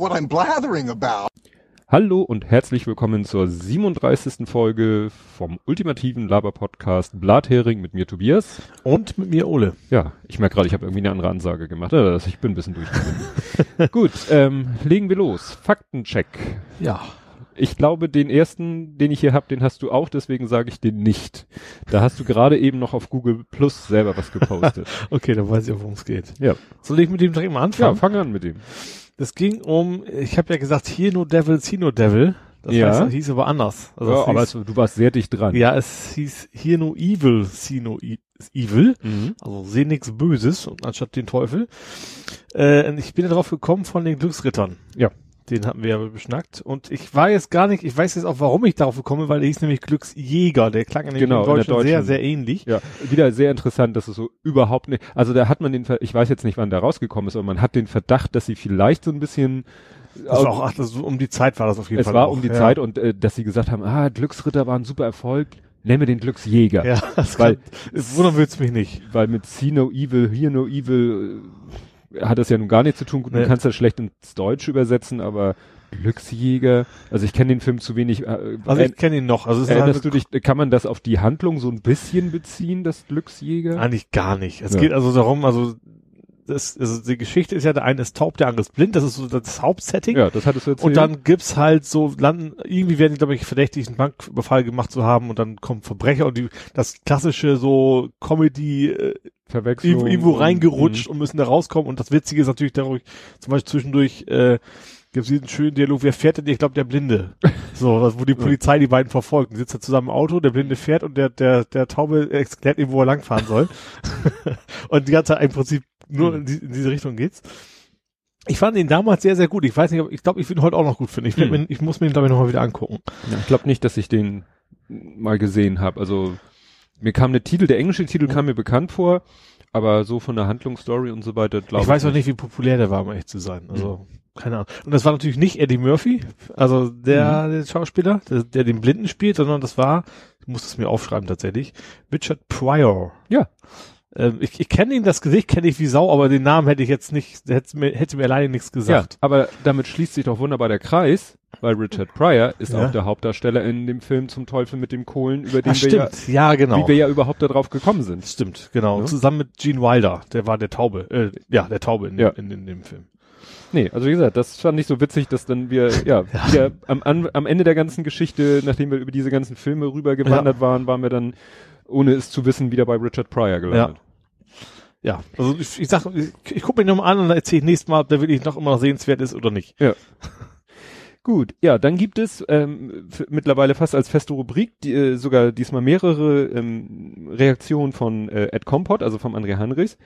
what I'm blathering about. Hallo und herzlich willkommen zur 37. Folge vom ultimativen Laber-Podcast Blathering mit mir Tobias. Und mit mir Ole. Ja, ich merke gerade, ich habe irgendwie eine andere Ansage gemacht. Also ich bin ein bisschen durchgegangen. Gut, ähm, legen wir los. Faktencheck. Ja. Ich glaube, den ersten, den ich hier habe, den hast du auch, deswegen sage ich den nicht. Da hast du gerade eben noch auf Google Plus selber was gepostet. okay, dann weiß ich auch, worum es geht. Ja. Soll ich mit dem direkt mal anfangen? Ja, fang an mit dem. Das ging um, ich habe ja gesagt, hier no Devil, see no Devil. Das Ja. heißt, das hieß aber anders. Also ja, es aber hieß, es, du warst sehr dicht dran. ja, es hieß hier no evil, see no e evil. Mhm. Also seh nichts Böses und anstatt den Teufel. Äh, ich bin ja drauf gekommen von den Glücksrittern. Ja. Den hatten wir ja beschnackt. Und ich war jetzt gar nicht, ich weiß jetzt auch, warum ich darauf gekommen bin, weil der hieß nämlich Glücksjäger. Der klang nämlich Genau, in der Deutschen sehr, deutschen- sehr ähnlich. Ja, wieder sehr interessant, dass es so überhaupt nicht, also da hat man den, ich weiß jetzt nicht, wann der rausgekommen ist, aber man hat den Verdacht, dass sie vielleicht so ein bisschen, Das war auch, ach, das, um die Zeit war das auf jeden es Fall. war auch, um die ja. Zeit und äh, dass sie gesagt haben, ah, Glücksritter war ein super Erfolg, nennen wir den Glücksjäger. Ja, das Weil- kann, es wundern wird's mich nicht. Weil mit See No Evil, Hear No Evil äh, hat das ja nun gar nichts zu tun. Gut, Nee. Du kannst das schlecht ins Deutsche übersetzen, aber Glücksjäger, also ich kenne den Film zu wenig. Äh, Also ich kenne ihn noch. Also ist erinnerst halt du dich, kann man das auf die Handlung so ein bisschen beziehen, das Glücksjäger? eigentlich gar nicht. Es Ja. geht also darum, also das, also die Geschichte ist ja, der eine ist taub, der andere ist blind. Das ist so das Hauptsetting. Ja, das hattest du erzählt. Und dann gibt's halt so landen, irgendwie werden die, glaube ich, verdächtig, einen Banküberfall gemacht zu haben und dann kommen Verbrecher und die, das klassische so Comedy, äh, Verwechslung. irgendwo, irgendwo und- reingerutscht und müssen da rauskommen. Und das Witzige ist natürlich dadurch, zum Beispiel zwischendurch, äh, gibt es diesen schönen Dialog, wer fährt denn? Ich glaube, der Blinde. So, wo die Polizei die beiden verfolgt. Die sitzt da zusammen im Auto, der Blinde fährt und der, der, der Taube erklärt ihm, wo er langfahren soll. und die ganze Zeit im Prinzip nur in, die, in diese Richtung geht's. Ich fand ihn damals sehr, sehr gut. Ich weiß nicht, ob, ich glaube, ich will ihn heute auch noch gut finden. Ich, Hm. mir, ich muss mir ihn, glaube ich, nochmal wieder angucken. Ja, ich glaube nicht, dass ich den mal gesehen habe. Also mir kam der Titel, der englische Titel kam mir bekannt vor, aber so von der Handlungsstory und so weiter, glaube Ich weiß auch nicht, wie populär der war, um ehrlich zu sein. Also, keine Ahnung. Und das war natürlich nicht Eddie Murphy, also der, der Schauspieler, der, der den Blinden spielt, sondern das war, ich muss es mir aufschreiben tatsächlich, Richard Pryor. Ja. Ähm, ich ich kenne ihn, das Gesicht kenne ich wie Sau, aber den Namen hätte ich jetzt nicht, hätte mir, hätte mir alleine nichts Ja, gesagt. aber damit schließt sich doch wunderbar der Kreis, weil Richard Pryor ist Ja. auch der Hauptdarsteller in dem Film zum Teufel mit dem Kohlen, über den Ach, wir ja, stimmt. Ja, genau. wie wir ja überhaupt darauf gekommen sind. Stimmt, genau. Ja. Zusammen mit Gene Wilder, der war der Taube, äh, ja, der Taube in, Ja. in, in, dem Film. Nee, also wie gesagt, das fand ich so witzig, dass dann wir, ja, wieder am, am Ende der ganzen Geschichte, nachdem wir über diese ganzen Filme rübergewandert waren, waren wir dann, ohne es zu wissen, wieder bei Richard Pryor gelandet. Ja, also ich, ich sag, ich, ich gucke mir nochmal an und dann erzähle ich nächstes Mal, ob der wirklich noch immer noch sehenswert ist oder nicht. Gut, ja, dann gibt es ähm, mittlerweile fast als feste Rubrik die, äh, sogar diesmal mehrere ähm, Reaktionen von äh, Ed Kompott, also vom André Hanrichs.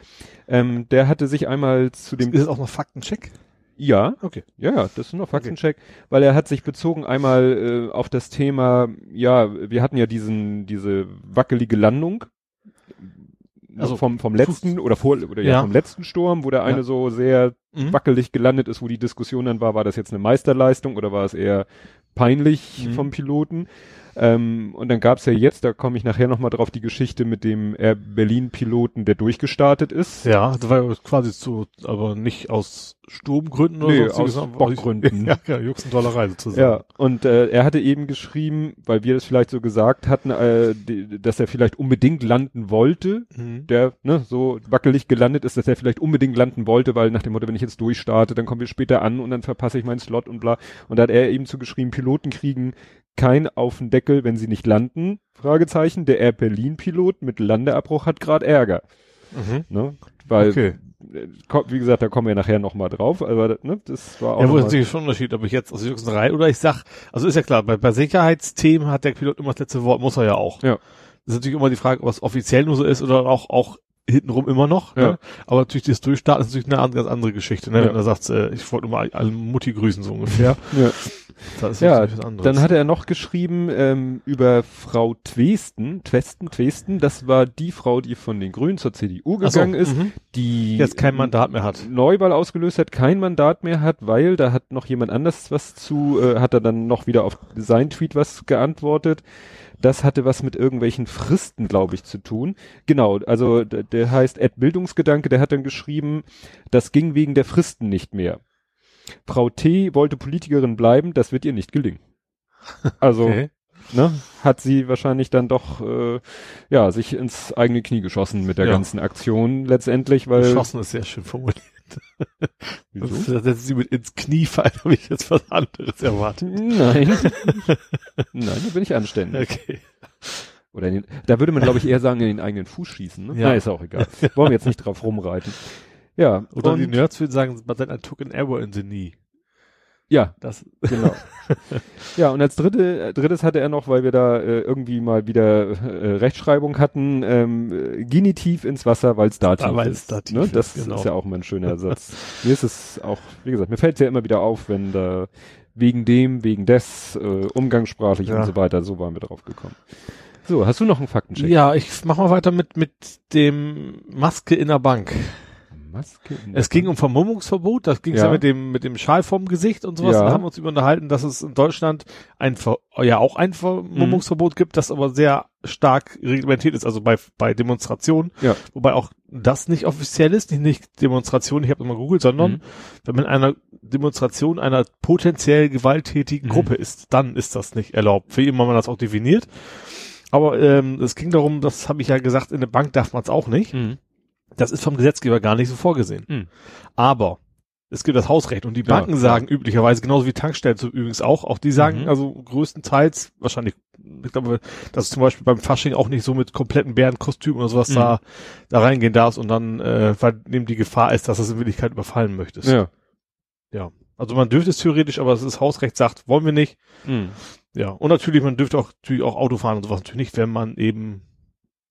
Ähm, der hatte sich einmal zu dem Ist es auch noch Faktencheck? Ja, Okay. ja, ja, das ist noch Faktencheck, weil er hat sich bezogen einmal äh, auf das Thema, ja, wir hatten ja diesen diese wackelige Landung. Also Also vom vom letzten oder vor oder ja, Ja. vom letzten Sturm, wo der eine Ja. so sehr Mhm. wackelig gelandet ist, wo die Diskussion dann war, war das jetzt eine Meisterleistung oder war es eher peinlich Mhm. vom Piloten? Ähm, und dann gab's ja jetzt, da komme ich nachher nochmal drauf, die Geschichte mit dem Air Berlin-Piloten, der durchgestartet ist. Ja, das war ja quasi so, aber nicht aus Sturmgründen oder Nee, so. aus Bockgründen. Ja, ja, Juxendollerei sozusagen. Ja, und äh, er hatte eben geschrieben, weil wir das vielleicht so gesagt hatten, äh, die, dass er vielleicht unbedingt landen wollte, Mhm. der ne, so wackelig gelandet ist, dass er vielleicht unbedingt landen wollte, weil nach dem Motto, wenn ich jetzt durchstarte, dann kommen wir später an und dann verpasse ich meinen Slot und bla. Und da hat er eben zugeschrieben, Piloten kriegen kein auf den Deckel, wenn sie nicht landen. Fragezeichen. Der Air Berlin Pilot mit Landeabbruch hat gerade Ärger. Mhm. Ne? Weil, Okay. äh, wie gesagt, da kommen wir nachher nochmal drauf, aber ne, das war auch Ja, wo ist natürlich schon ein Unterschied, ob ich jetzt aus Juxenderei oder ich sag, also ist ja klar, bei, bei Sicherheitsthemen hat der Pilot immer das letzte Wort, muss er ja auch. Ja. Das ist natürlich immer die Frage, ob es offiziell nur so ist oder auch, auch hintenrum immer noch. Ja. Ne? Aber natürlich das Durchstarten ist natürlich eine an- ganz andere Geschichte. Ne? Ja. Wenn er sagt, äh, ich wollte nur mal alle Mutti grüßen, so ungefähr. ja. Das ist Ja, was anderes. Dann hat er noch geschrieben ähm, über Frau Twesten, Twesten, Twesten, das war die Frau, die von den Grünen zur CDU Ach so, gegangen ist, mhm. die jetzt kein Mandat mehr hat. Neuwahl ausgelöst hat, kein Mandat mehr hat, weil da hat noch jemand anders was zu, äh, hat er dann noch wieder auf sein Tweet was geantwortet. Das hatte was mit irgendwelchen Fristen, glaube ich, zu tun. Genau, also der heißt Ed Bildungsgedanke, der hat dann geschrieben, das ging wegen der Fristen nicht mehr. Frau T. wollte Politikerin bleiben, das wird ihr nicht gelingen. Also, Okay. ne, hat sie wahrscheinlich dann doch, äh, ja, sich ins eigene Knie geschossen mit der Ja. ganzen Aktion letztendlich, weil, Geschossen ist sehr schön formuliert. Wieso? Das setzt sie mit ins Knie fallen, habe ich jetzt was anderes erwartet. Nein. Nein, da bin ich anständig. Okay. Oder in den, da würde man, glaube ich, eher sagen, in den eigenen Fuß schießen. Ne? Ja. Na, ist auch egal. Wollen wir jetzt nicht drauf rumreiten. Ja, Oder und, die Nerds würden sagen, but then I took an arrow in the knee. ja, Das, genau. ja, und als dritte, äh, drittes hatte er noch, weil wir da äh, irgendwie mal wieder äh, Rechtschreibung hatten, ähm, äh, Genitiv ins Wasser, weil es Dativ Ah, weil's ist. Dativ ne? ist, Das genau. ist ja auch immer ein schöner Satz. mir ist es auch, wie gesagt, mir fällt es ja immer wieder auf, wenn da wegen dem, wegen des, äh, umgangssprachlich Ja. und so weiter, so waren wir drauf gekommen. So, hast du noch einen Faktencheck? ja, ich mach mal weiter mit, mit dem Maske in der Bank. Maske Es ging um Vermummungsverbot, das ging ja. Ja. mit dem, mit dem Schal vorm Gesicht und sowas. Ja. Da haben wir uns über unterhalten, dass es in Deutschland ein, Ver ja auch ein Vermummungsverbot gibt, das aber sehr stark reglementiert ist, also bei, bei Demonstrationen. Ja. Wobei auch das nicht offiziell ist, nicht, nicht Demonstration, ich habe mal gegoogelt, sondern Mhm. wenn man in einer Demonstration einer potenziell gewalttätigen Mhm. Gruppe ist, dann ist das nicht erlaubt. Wie immer man das auch definiert. Aber ähm, es ging darum, das habe ich ja gesagt, in der Bank darf man es auch nicht. Mhm. Das ist vom Gesetzgeber gar nicht so vorgesehen. Mhm. Aber es gibt das Hausrecht und die Ja, Banken klar. sagen üblicherweise, genauso wie Tankstellen so übrigens auch, auch die sagen Mhm. also größtenteils, wahrscheinlich, ich glaube, dass du zum Beispiel beim Fasching auch nicht so mit kompletten Bärenkostüm oder sowas Mhm. da, da reingehen darfst und dann, äh, weil neben die Gefahr ist, dass du es in Wirklichkeit überfallen möchtest. Ja. Also man dürfte es theoretisch, aber das Hausrecht sagt, wollen wir nicht. Mhm. Ja. Und natürlich, man dürfte auch, natürlich auch Auto fahren und sowas natürlich nicht, wenn man eben,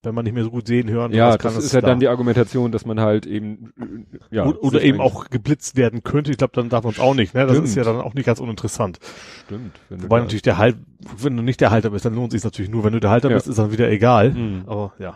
wenn man nicht mehr so gut sehen hören Ja, sowas das es ist ja da. dann die Argumentation, dass man halt eben, äh, ja. oder, eben auch geblitzt werden könnte. Ich glaube, dann darf man es auch nicht. Ne? Das Stimmt. ist ja dann auch nicht ganz uninteressant. Stimmt. Wobei natürlich der Halt, wenn du nicht der Halter bist, dann lohnt sich natürlich nur. Wenn du der Halter Ja. bist, ist dann wieder egal. Mhm. Aber ja.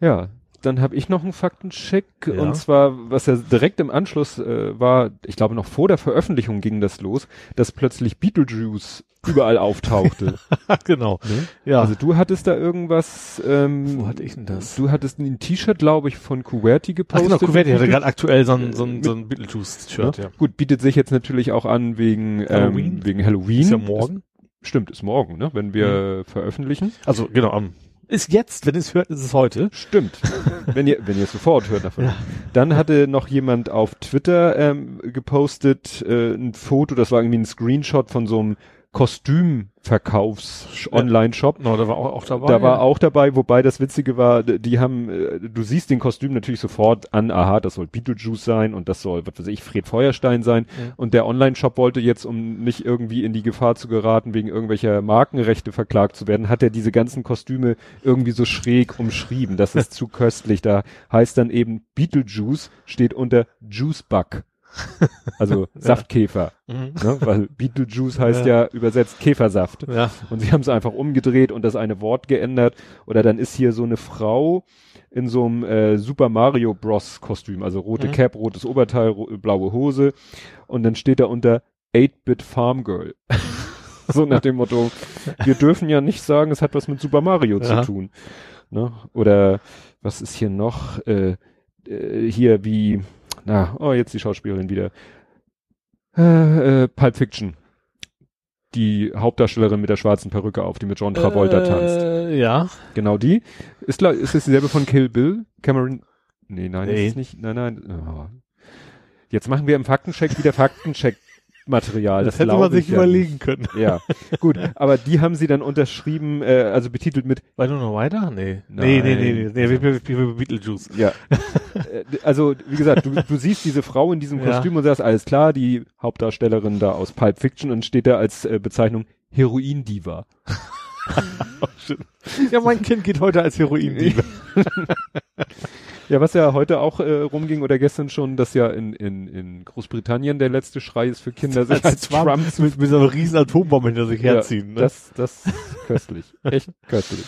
Ja, dann habe ich noch einen Faktencheck Ja. und zwar, was ja direkt im Anschluss äh, war, ich glaube noch vor der Veröffentlichung ging das los, dass plötzlich Beetlejuice überall auftauchte. genau. ne? Ja. Also du hattest da irgendwas, ähm, Wo hatte ich denn das? Du hattest ein T-Shirt, glaube ich, von Kuwerti Ach gepostet. genau, Kuverti hatte gerade aktuell so ein, so Äh, ein, so ein Beetlejuice-Shirt, ja. Gut, bietet sich jetzt natürlich auch an wegen Halloween? Ähm, wegen Halloween. Ist ja morgen. Ist, stimmt, ist morgen, ne? Wenn wir veröffentlichen. Also genau, am ist jetzt, wenn ihr es hört, ist es heute. Stimmt. wenn ihr, wenn ihr es sofort hört davon. Dann hatte noch jemand auf Twitter ähm, gepostet äh, ein Foto, das war irgendwie ein Screenshot von so einem Kostümverkaufs-Online-Shop. Genau, da war auch, auch dabei. Da war auch dabei, wobei das Witzige war, die haben, äh, du siehst den Kostüm natürlich sofort an, aha, das soll Beetlejuice sein und das soll, was weiß ich, Fred Feuerstein sein. Ja. Und der Online-Shop wollte jetzt, um nicht irgendwie in die Gefahr zu geraten, wegen irgendwelcher Markenrechte verklagt zu werden, hat er diese ganzen Kostüme irgendwie so schräg umschrieben. Das ist zu köstlich. Da heißt dann eben Beetlejuice steht unter Juicebug. Also Saftkäfer, Mhm. ne? weil Beetlejuice heißt ja. übersetzt Käfersaft. Ja. Und sie haben es einfach umgedreht und das eine Wort geändert. Oder dann ist hier so eine Frau in so einem äh, Super Mario Bros. Kostüm, also rote Mhm. Cap, rotes Oberteil, ro blaue Hose. Und dann steht da unter 8-Bit Farm Girl. so nach dem Motto, wir dürfen ja nicht sagen, es hat was mit Super Mario Ja. zu tun. Ne? Oder was ist hier noch? Äh, äh, hier wie, na, oh, jetzt die Schauspielerin wieder. Äh, äh, Pulp Fiction. Die Hauptdarstellerin mit der schwarzen Perücke auf, die mit John Travolta tanzt. äh, Ja. Genau die. Ist, glaub- ist es dieselbe von Kill Bill? Cameron? Nee, nein, Nee. ist es nicht. Nein, nein. Oh. Jetzt machen wir im Faktencheck wieder Faktencheck-Material. Das, Das, hätte man sich ich ja überlegen können. Ja, gut. Aber die haben sie dann unterschrieben, äh, also betitelt mit War du noch weiter? Nee. Nein. Nee, nee, nee, nee, nee, wie, wie, wie, wie Beetlejuice. Ja. Äh, also, wie gesagt, du, du siehst diese Frau in diesem Ja. Kostüm und sagst, alles klar, die Hauptdarstellerin da aus Pulp Fiction und steht da als äh, Bezeichnung Heroin-Diva. Ja, mein Kind geht heute als Heroin. Ja, was ja heute auch äh, rumging oder gestern schon, dass ja in, in, in Großbritannien der letzte Schrei ist für Kinder, sich als Trump zu mit, mit so einer riesen Atombombe hinter sich ja, herziehen. Ne? Das, das köstlich. Echt köstlich.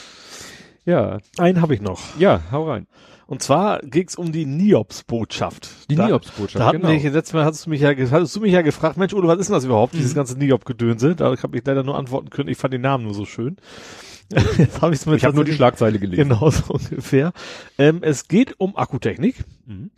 Ja, Einen habe ich noch. ja, hau rein. Und zwar geht's um die Niops-Botschaft. Die Niops-Botschaft, Da hatten genau. wir, letztes Mal hattest du mich ja, hattest du mich ja gefragt, Mensch, Udo, was ist denn das überhaupt, dieses Mhm. ganze Niop-Gedönse? Da habe ich leider nur antworten können, ich fand den Namen nur so schön. Jetzt habe ich es mir Ich habe nur die Schlagzeile gelesen. Genau so ungefähr. Ähm, es geht um Akkutechnik. Mhm.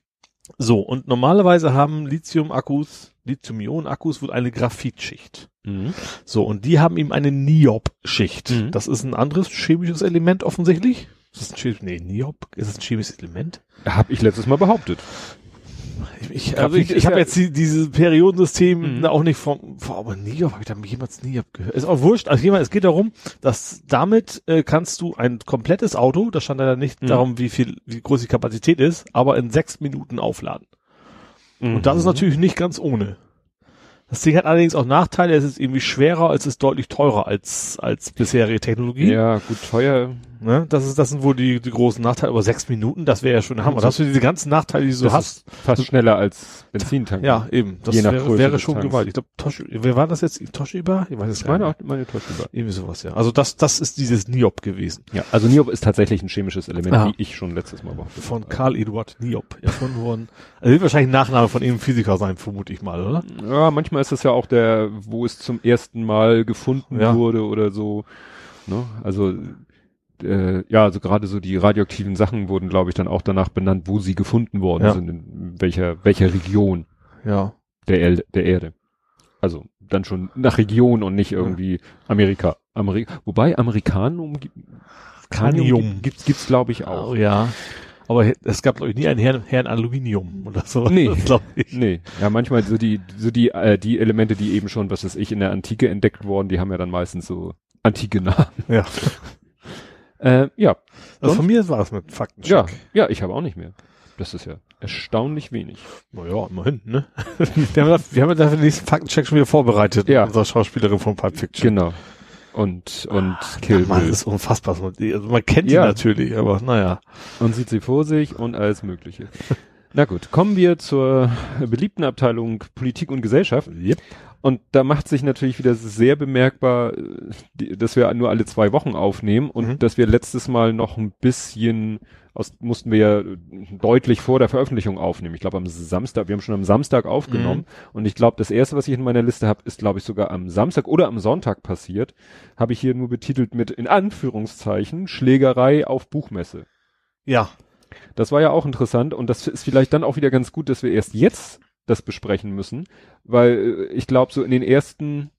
So, und normalerweise haben Lithium-Akkus, Lithium-Ionen-Akkus wohl eine Graphitschicht. Mhm. So, und die haben eben eine Niob-Schicht. Mhm. Das ist ein anderes chemisches Element offensichtlich. Ist das ein chemisches, nee, Niob, ist das ein chemisches Element? Hab ich letztes Mal behauptet. Ich, ich, also ich, ich habe jetzt die, dieses Periodensystem Mhm. auch nicht vom, vom aber Niob, habe ich da jemals Niob gehört. Ist auch wurscht. Also jemand, es geht darum, dass damit äh, kannst du ein komplettes Auto, da stand leider nicht Mhm. darum, wie viel, wie groß die Kapazität ist, aber in sechs Minuten aufladen. Und das ist Mhm. natürlich nicht ganz ohne. Das Ding hat allerdings auch Nachteile. Es ist irgendwie schwerer, es ist deutlich teurer als, als bisherige Technologie. Ja, gut, teuer. Ne? Das ist, das sind wohl die, die großen Nachteile. Aber sechs Minuten, das wäre ja schon Hammer. So. Das hast du diese ganzen Nachteile, die du Das hast. fast schneller als Benzintank. Ja, eben. Das Je nach wäre, wäre schon gewaltig. Ich glaube, Toshiba, wer war das jetzt? Toshiba? Ich weiß es Ich gar meine nicht. meine Toshiba. Irgendwie sowas, ja. Also das, das ist dieses Niob gewesen. Ja, also Niob ist tatsächlich ein chemisches Element, Ah. wie ich schon letztes Mal behauptet Von habe. Karl Eduard Niob. Erfunden worden. Also wird wahrscheinlich ein Nachname von irgendeinem Physiker sein, vermute ich mal, oder? Ja, manchmal ist es ja auch der, wo es zum ersten Mal gefunden Ja. wurde oder so. Ne? Also äh, ja, also gerade so die radioaktiven Sachen wurden, glaube ich, dann auch danach benannt, wo sie gefunden worden Ja. sind, in welcher welcher Region Ja. der, El der Erde. Also dann schon nach Region und nicht irgendwie Amerika. Ameri Wobei Amerikanum gibt Kanium. gibt's gibt's glaube ich auch. Oh, ja. Aber es gab, glaube ich, nie einen Herrn, Herrn Aluminium oder so. Nee. glaube ich. Nee, ja, manchmal so die, so die, äh, die Elemente, die eben schon, was weiß ich, in der Antike entdeckt wurden, die haben ja dann meistens so antike Namen. Ja. Äh, ja, Also von mir war es mit Faktencheck. ja, ja, ich habe auch nicht mehr. Das ist ja erstaunlich wenig. Naja, immerhin, ne? wir, haben, dafür- wir haben ja dafür den nächsten Faktencheck schon wieder vorbereitet. Ja. Mit unserer Schauspielerin von Pulp Fiction. Genau. Und, und Kill Mann, Bill. das ist unfassbar. Also man kennt die Ja. natürlich, aber naja. Und sieht sie vor sich und alles Mögliche. Na gut, kommen wir zur beliebten Abteilung Politik und Gesellschaft. Yep. Und da macht sich natürlich wieder sehr bemerkbar, äh, dass wir nur alle zwei Wochen aufnehmen und Mhm. dass wir letztes Mal noch ein bisschen aus, mussten wir ja deutlich vor der Veröffentlichung aufnehmen. Ich glaube am Samstag, wir haben schon am Samstag aufgenommen und ich glaube, das erste, was ich in meiner Liste habe, ist glaube ich sogar am Samstag oder am Sonntag passiert. Habe ich hier nur betitelt mit in Anführungszeichen Schlägerei auf Buchmesse. Ja. Das war ja auch interessant und das ist vielleicht dann auch wieder ganz gut, dass wir erst jetzt das besprechen müssen, weil äh, ich glaube, so in den ersten,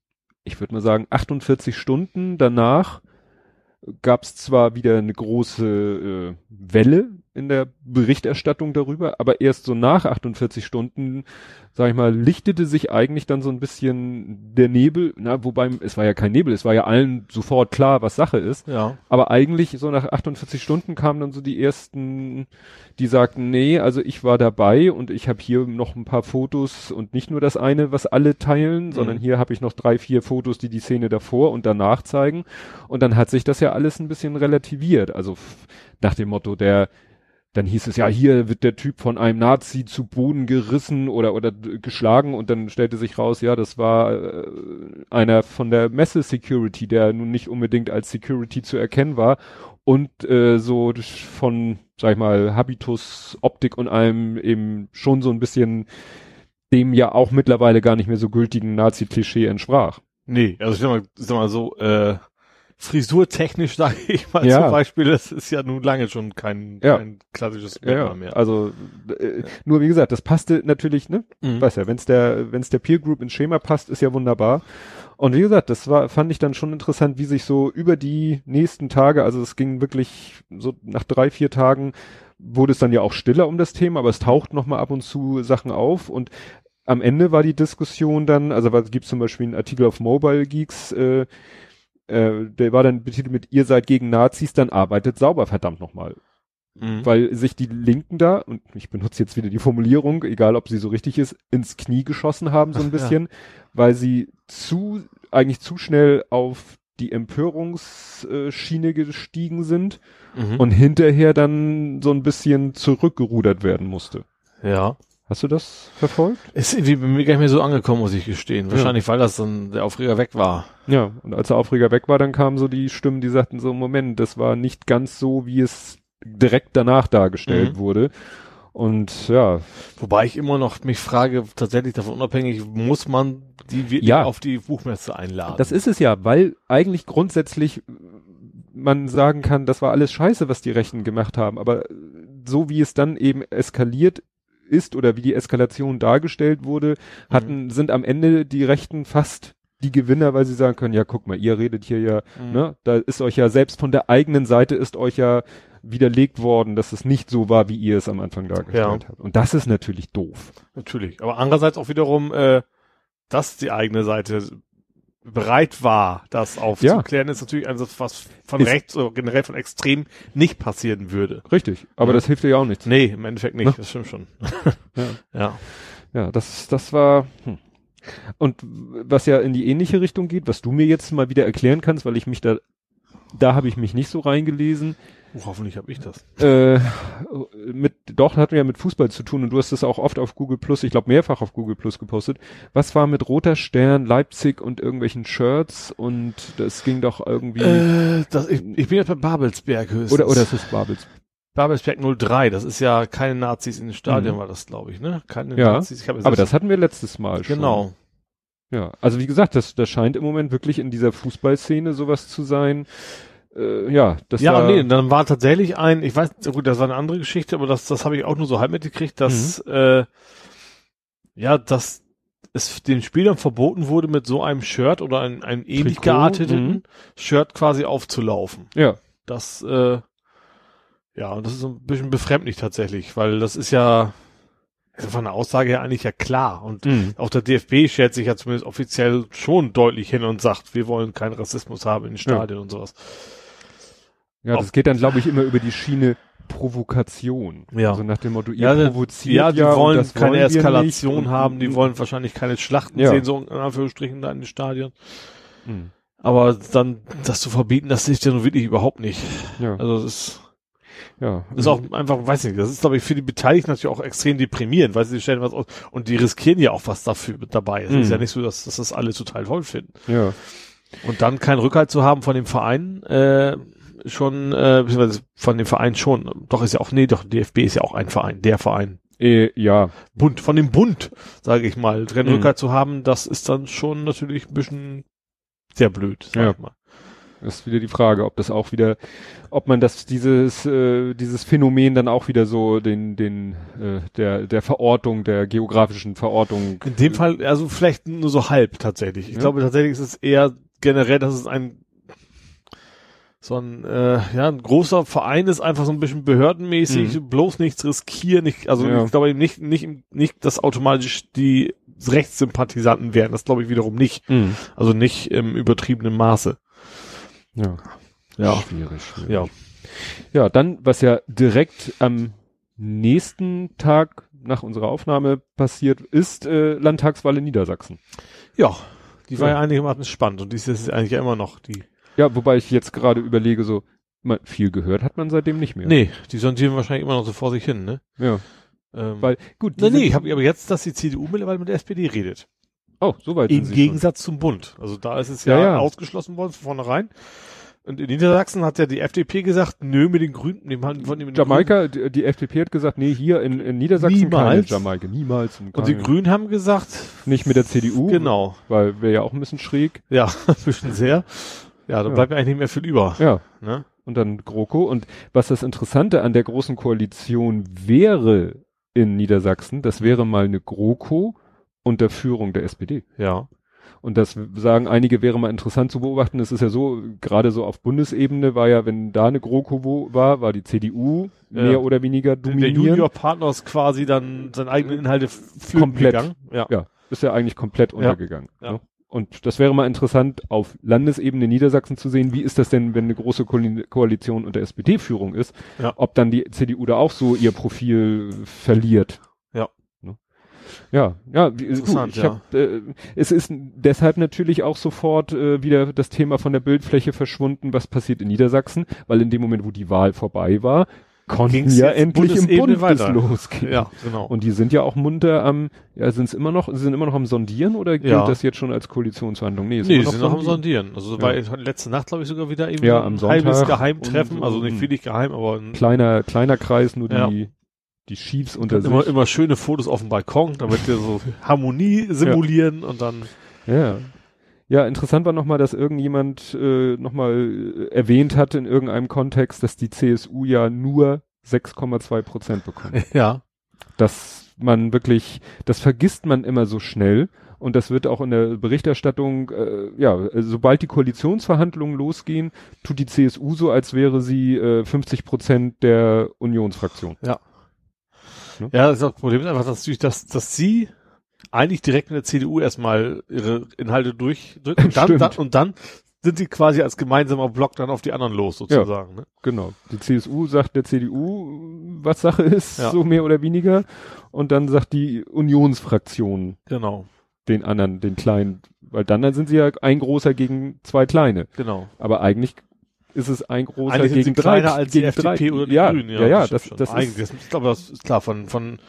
ich würde mal sagen, 48 Stunden danach gab es zwar wieder eine große äh, Welle in der Berichterstattung darüber, aber erst so nach 48 Stunden, sag ich mal, lichtete sich eigentlich dann so ein bisschen der Nebel, na, wobei es war ja kein Nebel, es war ja allen sofort klar, was Sache ist. Ja. Aber eigentlich so nach 48 Stunden kamen dann so die ersten, die sagten, nee, also ich war dabei und ich habe hier noch ein paar Fotos und nicht nur das eine, was alle teilen, sondern Mhm. hier habe ich noch drei, vier Fotos, die die Szene davor und danach zeigen. Und dann hat sich das ja alles ein bisschen relativiert. Also nach dem Motto, der dann hieß es ja, hier wird der Typ von einem Nazi zu Boden gerissen oder oder geschlagen und dann stellte sich raus, ja, das war äh, einer von der Messe Security, der nun nicht unbedingt als Security zu erkennen war und äh, so von, sag ich mal, Habitus, Optik und allem eben schon so ein bisschen dem ja auch mittlerweile gar nicht mehr so gültigen Nazi-Klischee entsprach. Nee, also ich sag mal, sag mal so, äh, frisurtechnisch sage ich mal Ja. zum Beispiel, das ist ja nun lange schon kein, Ja. kein klassisches Ja, Merkmal mehr. also äh, nur wie gesagt, das passte natürlich, ne? Mhm. Weiß ja, wenn's der, wenn's der Peer Group ins Schema passt, ist ja wunderbar. Und wie gesagt, das war, fand ich dann schon interessant, wie sich so über die nächsten Tage, also es ging wirklich so nach drei, vier Tagen wurde es dann ja auch stiller um das Thema, aber es taucht noch mal ab und zu Sachen auf und am Ende war die Diskussion dann, also es gibt zum Beispiel einen Artikel auf Mobile Geeks, äh, äh, der war dann betitelt mit ihr seid gegen Nazis, dann arbeitet sauber, verdammt nochmal Mhm. weil sich die Linken da, und ich benutze jetzt wieder die Formulierung, egal ob sie so richtig ist, ins Knie geschossen haben so ein Ja. bisschen, weil sie zu, eigentlich zu schnell auf die Empörungsschiene gestiegen sind Mhm. und hinterher dann so ein bisschen zurückgerudert werden musste. ja. Hast du das verfolgt? Ist irgendwie bei mir gar nicht mehr so angekommen, muss ich gestehen. Wahrscheinlich, weil das dann der Aufreger weg war. Ja, und als der Aufreger weg war, dann kamen so die Stimmen, die sagten so, Moment, das war nicht ganz so, wie es direkt danach dargestellt Mhm. wurde. Und ja, Wobei ich immer noch mich frage, tatsächlich davon unabhängig, muss man die wirklich Ja. auf die Buchmesse einladen? Das ist es ja, weil eigentlich grundsätzlich man sagen kann, das war alles scheiße, was die Rechten gemacht haben, aber so wie es dann eben eskaliert ist oder wie die Eskalation dargestellt wurde, hatten, sind am Ende die Rechten fast die Gewinner, weil sie sagen können, ja, guck mal, ihr redet hier ja, Mhm. ne, da ist euch ja selbst von der eigenen Seite ist euch ja widerlegt worden, dass es nicht so war, wie ihr es am Anfang dargestellt habt. Und das ist natürlich doof. Natürlich. Aber andererseits auch wiederum, äh, dass die eigene Seite bereit war, das aufzuklären, ist natürlich etwas, was von Ist- rechts oder generell von extrem nicht passieren würde. Richtig. Aber Ja. das hilft dir ja auch nichts. Nee, im Endeffekt nicht, Ne? das stimmt schon. Ja. ja. Ja, das, das war, hm. Und was ja in die ähnliche Richtung geht, was du mir jetzt mal wieder erklären kannst, weil ich mich da, da habe ich mich nicht so reingelesen, Oh, hoffentlich habe ich das. äh, mit, doch, hatten wir ja mit Fußball zu tun und du hast es auch oft auf Google Plus, ich glaube mehrfach auf Google Plus gepostet. Was war mit Roter Stern, Leipzig und irgendwelchen Shirts und das ging doch irgendwie, Äh, das, ich, ich bin jetzt bei Babelsberg höchstens. oder, oder ist es Babels? Babelsberg 03, das ist ja keine Nazis in den Stadien, Mhm. war das, glaube ich, ne? Keine Ja, Nazis. Ich hab jetzt Aber das hatten wir letztes Mal schon. Genau. Ja, also wie gesagt, das, das scheint im Moment wirklich in dieser Fußballszene sowas zu sein. Äh, ja, das ja, war, nee, dann war tatsächlich ein, ich weiß, gut, das war eine andere Geschichte, aber das, das habe ich auch nur so halb mitgekriegt, dass, Mhm. äh, ja, dass es den Spielern verboten wurde, mit so einem Shirt oder einem, einem ähnlich Trikot, gearteten mhm. Shirt quasi aufzulaufen. ja, Das, äh, ja, und das ist ein bisschen befremdlich tatsächlich, weil das ist ja, also von der Aussage her eigentlich ja klar und Mhm. auch der DFB schert sich ja zumindest offiziell schon deutlich hin und sagt, wir wollen keinen Rassismus haben in den Stadien und sowas. Ja, das geht dann, glaube ich, immer über die Schiene Provokation. Ja. Also nach dem Motto, ihr Ja, provoziert Ja, die ja wollen keine wollen Eskalation haben, die wollen wahrscheinlich keine Schlachten Ja. sehen, so in Anführungsstrichen da in den Stadien. Mhm. Aber dann das zu verbieten, das hilft ja nun wirklich überhaupt nicht. Ja, Also das ist, ja. ist auch einfach, weiß nicht, das ist glaube ich für die Beteiligten natürlich auch extrem deprimierend, weil sie stellen was aus und die riskieren ja auch was dafür dabei. Es ist Mhm. ja nicht so, dass, dass das alle total toll finden. ja. Und dann keinen Rückhalt zu haben von dem Verein, äh, schon, äh, beziehungsweise von dem Verein schon, doch ist ja auch, nee, doch, DFB ist ja auch ein Verein, der Verein. Äh, ja, Bund, von dem Bund, sage ich mal, drin Mhm. Zu haben, das ist dann schon natürlich ein bisschen sehr blöd, sag Ja. ich mal. ist wieder die Frage, ob das auch wieder, ob man das dieses äh, dieses Phänomen dann auch wieder so den den äh, der der Verortung der geografischen Verortung In dem Fall, also vielleicht nur so halb tatsächlich. Ich Ja. glaube tatsächlich ist es eher generell, dass es ein so ein, äh, ja, ein großer Verein ist einfach so ein bisschen behördenmäßig, bloß nichts riskieren, nicht, also Mhm. Ja. ich glaube eben nicht, nicht, nicht, dass automatisch die Rechtssympathisanten werden, das glaube ich wiederum nicht. Mhm. Also nicht im übertriebenen Maße. ja Ja. schwierig, schwierig. Ja. Ja, dann, was ja direkt am nächsten Tag nach unserer Aufnahme passiert, ist äh, Landtagswahl in Niedersachsen. Ja. Die war Ja. einigermaßen spannend und die ist jetzt eigentlich immer noch die. Ja, wobei ich jetzt gerade überlege, so man, viel gehört hat man seitdem nicht mehr. Nee, die sondieren wahrscheinlich immer noch so vor sich hin, ne? Ja, Ähm, weil gut. nee, die nee, ich habe aber jetzt, dass die CDU mittlerweile mit der SPD redet. Oh, soweit Im sind sie Gegensatz zum Bund. Also da ist es ja, Ja, ja. ausgeschlossen worden von vornherein. Und in Niedersachsen hat ja die FDP gesagt, nö, mit den Grünen, nee, man- von den schon. Jamaika, die, die FDP hat gesagt, nee, hier in, in Niedersachsen Niemals. keine Jamaika, niemals. Und die Grünen haben gesagt, nicht mit der CDU, genau, weil wäre ja auch ein bisschen schräg. ja, ein bisschen sehr. Ja, da Ja. bleibt eigentlich nicht mehr viel über. Ja, Ne? und dann GroKo. Und was das Interessante an der großen Koalition wäre in Niedersachsen, das wäre mal eine GroKo unter Führung der SPD. Ja. Und das sagen einige wäre mal interessant zu beobachten. Es ist ja so, gerade so auf Bundesebene war ja, wenn da eine GroKo war, war die CDU Ja. mehr oder weniger Der dominierend. Junior-Partner ist quasi dann seine eigenen Inhalte Komplett. gegangen. Ja. Ja, ist ja eigentlich komplett untergegangen. Ja. Ne? Und das wäre mal interessant, auf Landesebene Niedersachsen zu sehen, wie ist das denn, wenn eine große Ko Koalition unter SPD-Führung ist, Ja. ob dann die CDU da auch so ihr Profil verliert. Ja. Ne? Ja, ja, gut, Interessant, ich ja. hab, äh, es ist deshalb natürlich auch sofort äh, wieder das Thema von der Bildfläche verschwunden, was passiert in Niedersachsen, weil in dem Moment, wo die Wahl vorbei war, konnten ja endlich im Bund weiter. losgehen. Ja, genau. Und die sind ja auch munter am, ja, sind es immer noch, sie sind immer noch am Sondieren oder gilt Ja. das jetzt schon als Koalitionsverhandlung? Nee, ist Nee, immer sie sind noch am Sondieren. Also Ja. jetzt letzte Nacht, glaube ich, sogar wieder eben Ja, ein am Sonntag. halbes Geheimtreffen. Und- also nicht und- wirklich geheim, aber ein, Kleiner, kleiner Kreis, nur Ja. die, die Chiefs unter immer, sich. immer schöne Fotos auf dem Balkon, damit wir so Harmonie simulieren und dann Ja. Ja, interessant war nochmal, dass irgendjemand äh, nochmal äh, erwähnt hat in irgendeinem Kontext, dass die CSU ja nur 6,2 Prozent bekommt. ja. Das man wirklich, das vergisst man immer so schnell. Und das wird auch in der Berichterstattung, äh, ja, sobald die Koalitionsverhandlungen losgehen, tut die CSU so, als wäre sie äh, 50 Prozent der Unionsfraktion. Ja. Ne? Ja, das, Problem ist einfach, dass, dass, dass sie eigentlich direkt in der CDU erstmal ihre Inhalte durchdrücken und dann, dann, und dann sind sie quasi als gemeinsamer Block dann auf die anderen los, sozusagen. Ne? Genau. Die CSU sagt der CDU, was Sache ist, Ja. so mehr oder weniger. Und dann sagt die Unionsfraktion Genau, den anderen, den kleinen, weil dann, dann sind sie ja ein großer gegen zwei kleine. genau. Aber eigentlich ist es ein großer Eigentlich sind gegen sie drei. kleiner als die FDP drei. oder die ja, Grünen. Ja, ja, stimmt das, schon. das Eigentlich, ist, das, ich glaube, das ist klar, von, von,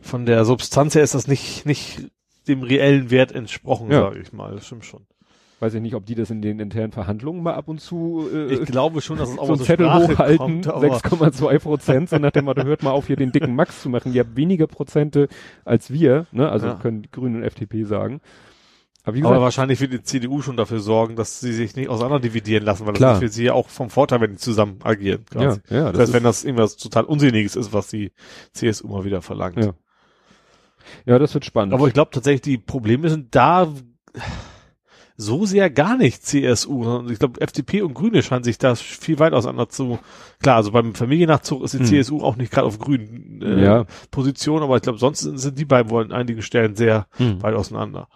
von der Substanz her ist das nicht, nicht dem reellen Wert entsprochen, Ja. sage ich mal. Das stimmt schon. weiß ich nicht, ob die das in den internen Verhandlungen mal ab und zu äh, Ich glaube schon, dass es auch so mal ein zur Zettel Sprache hochhalten, kommt, aber 6,2 Prozent, so nach dem Motto, hört mal auf, hier den dicken Max zu machen. Ihr habt weniger Prozente als wir, ne? Also Ja. können Grünen und FDP sagen. Aber wie Aber gesagt, wahrscheinlich wird die CDU schon dafür sorgen, dass sie sich nicht auseinander dividieren lassen, weil Klar. das ist für sie ja auch vom Vorteil, wenn die zusammen agieren. ja, quasi. ja, Das das heißt, wenn das irgendwas total Unsinniges ist, was die CSU mal wieder verlangt. Ja. ja, das wird spannend. Aber ich glaube tatsächlich, die Probleme sind da so sehr gar nicht CSU. sondern Ich glaube, FDP und Grüne scheinen sich da viel weit auseinander zu. Klar, also beim Familiennachzug ist die Hm. CSU auch nicht gerade auf grünen äh, Ja. Position, aber ich glaube, sonst sind, sind die beiden wohl an einigen Stellen sehr Hm. weit auseinander.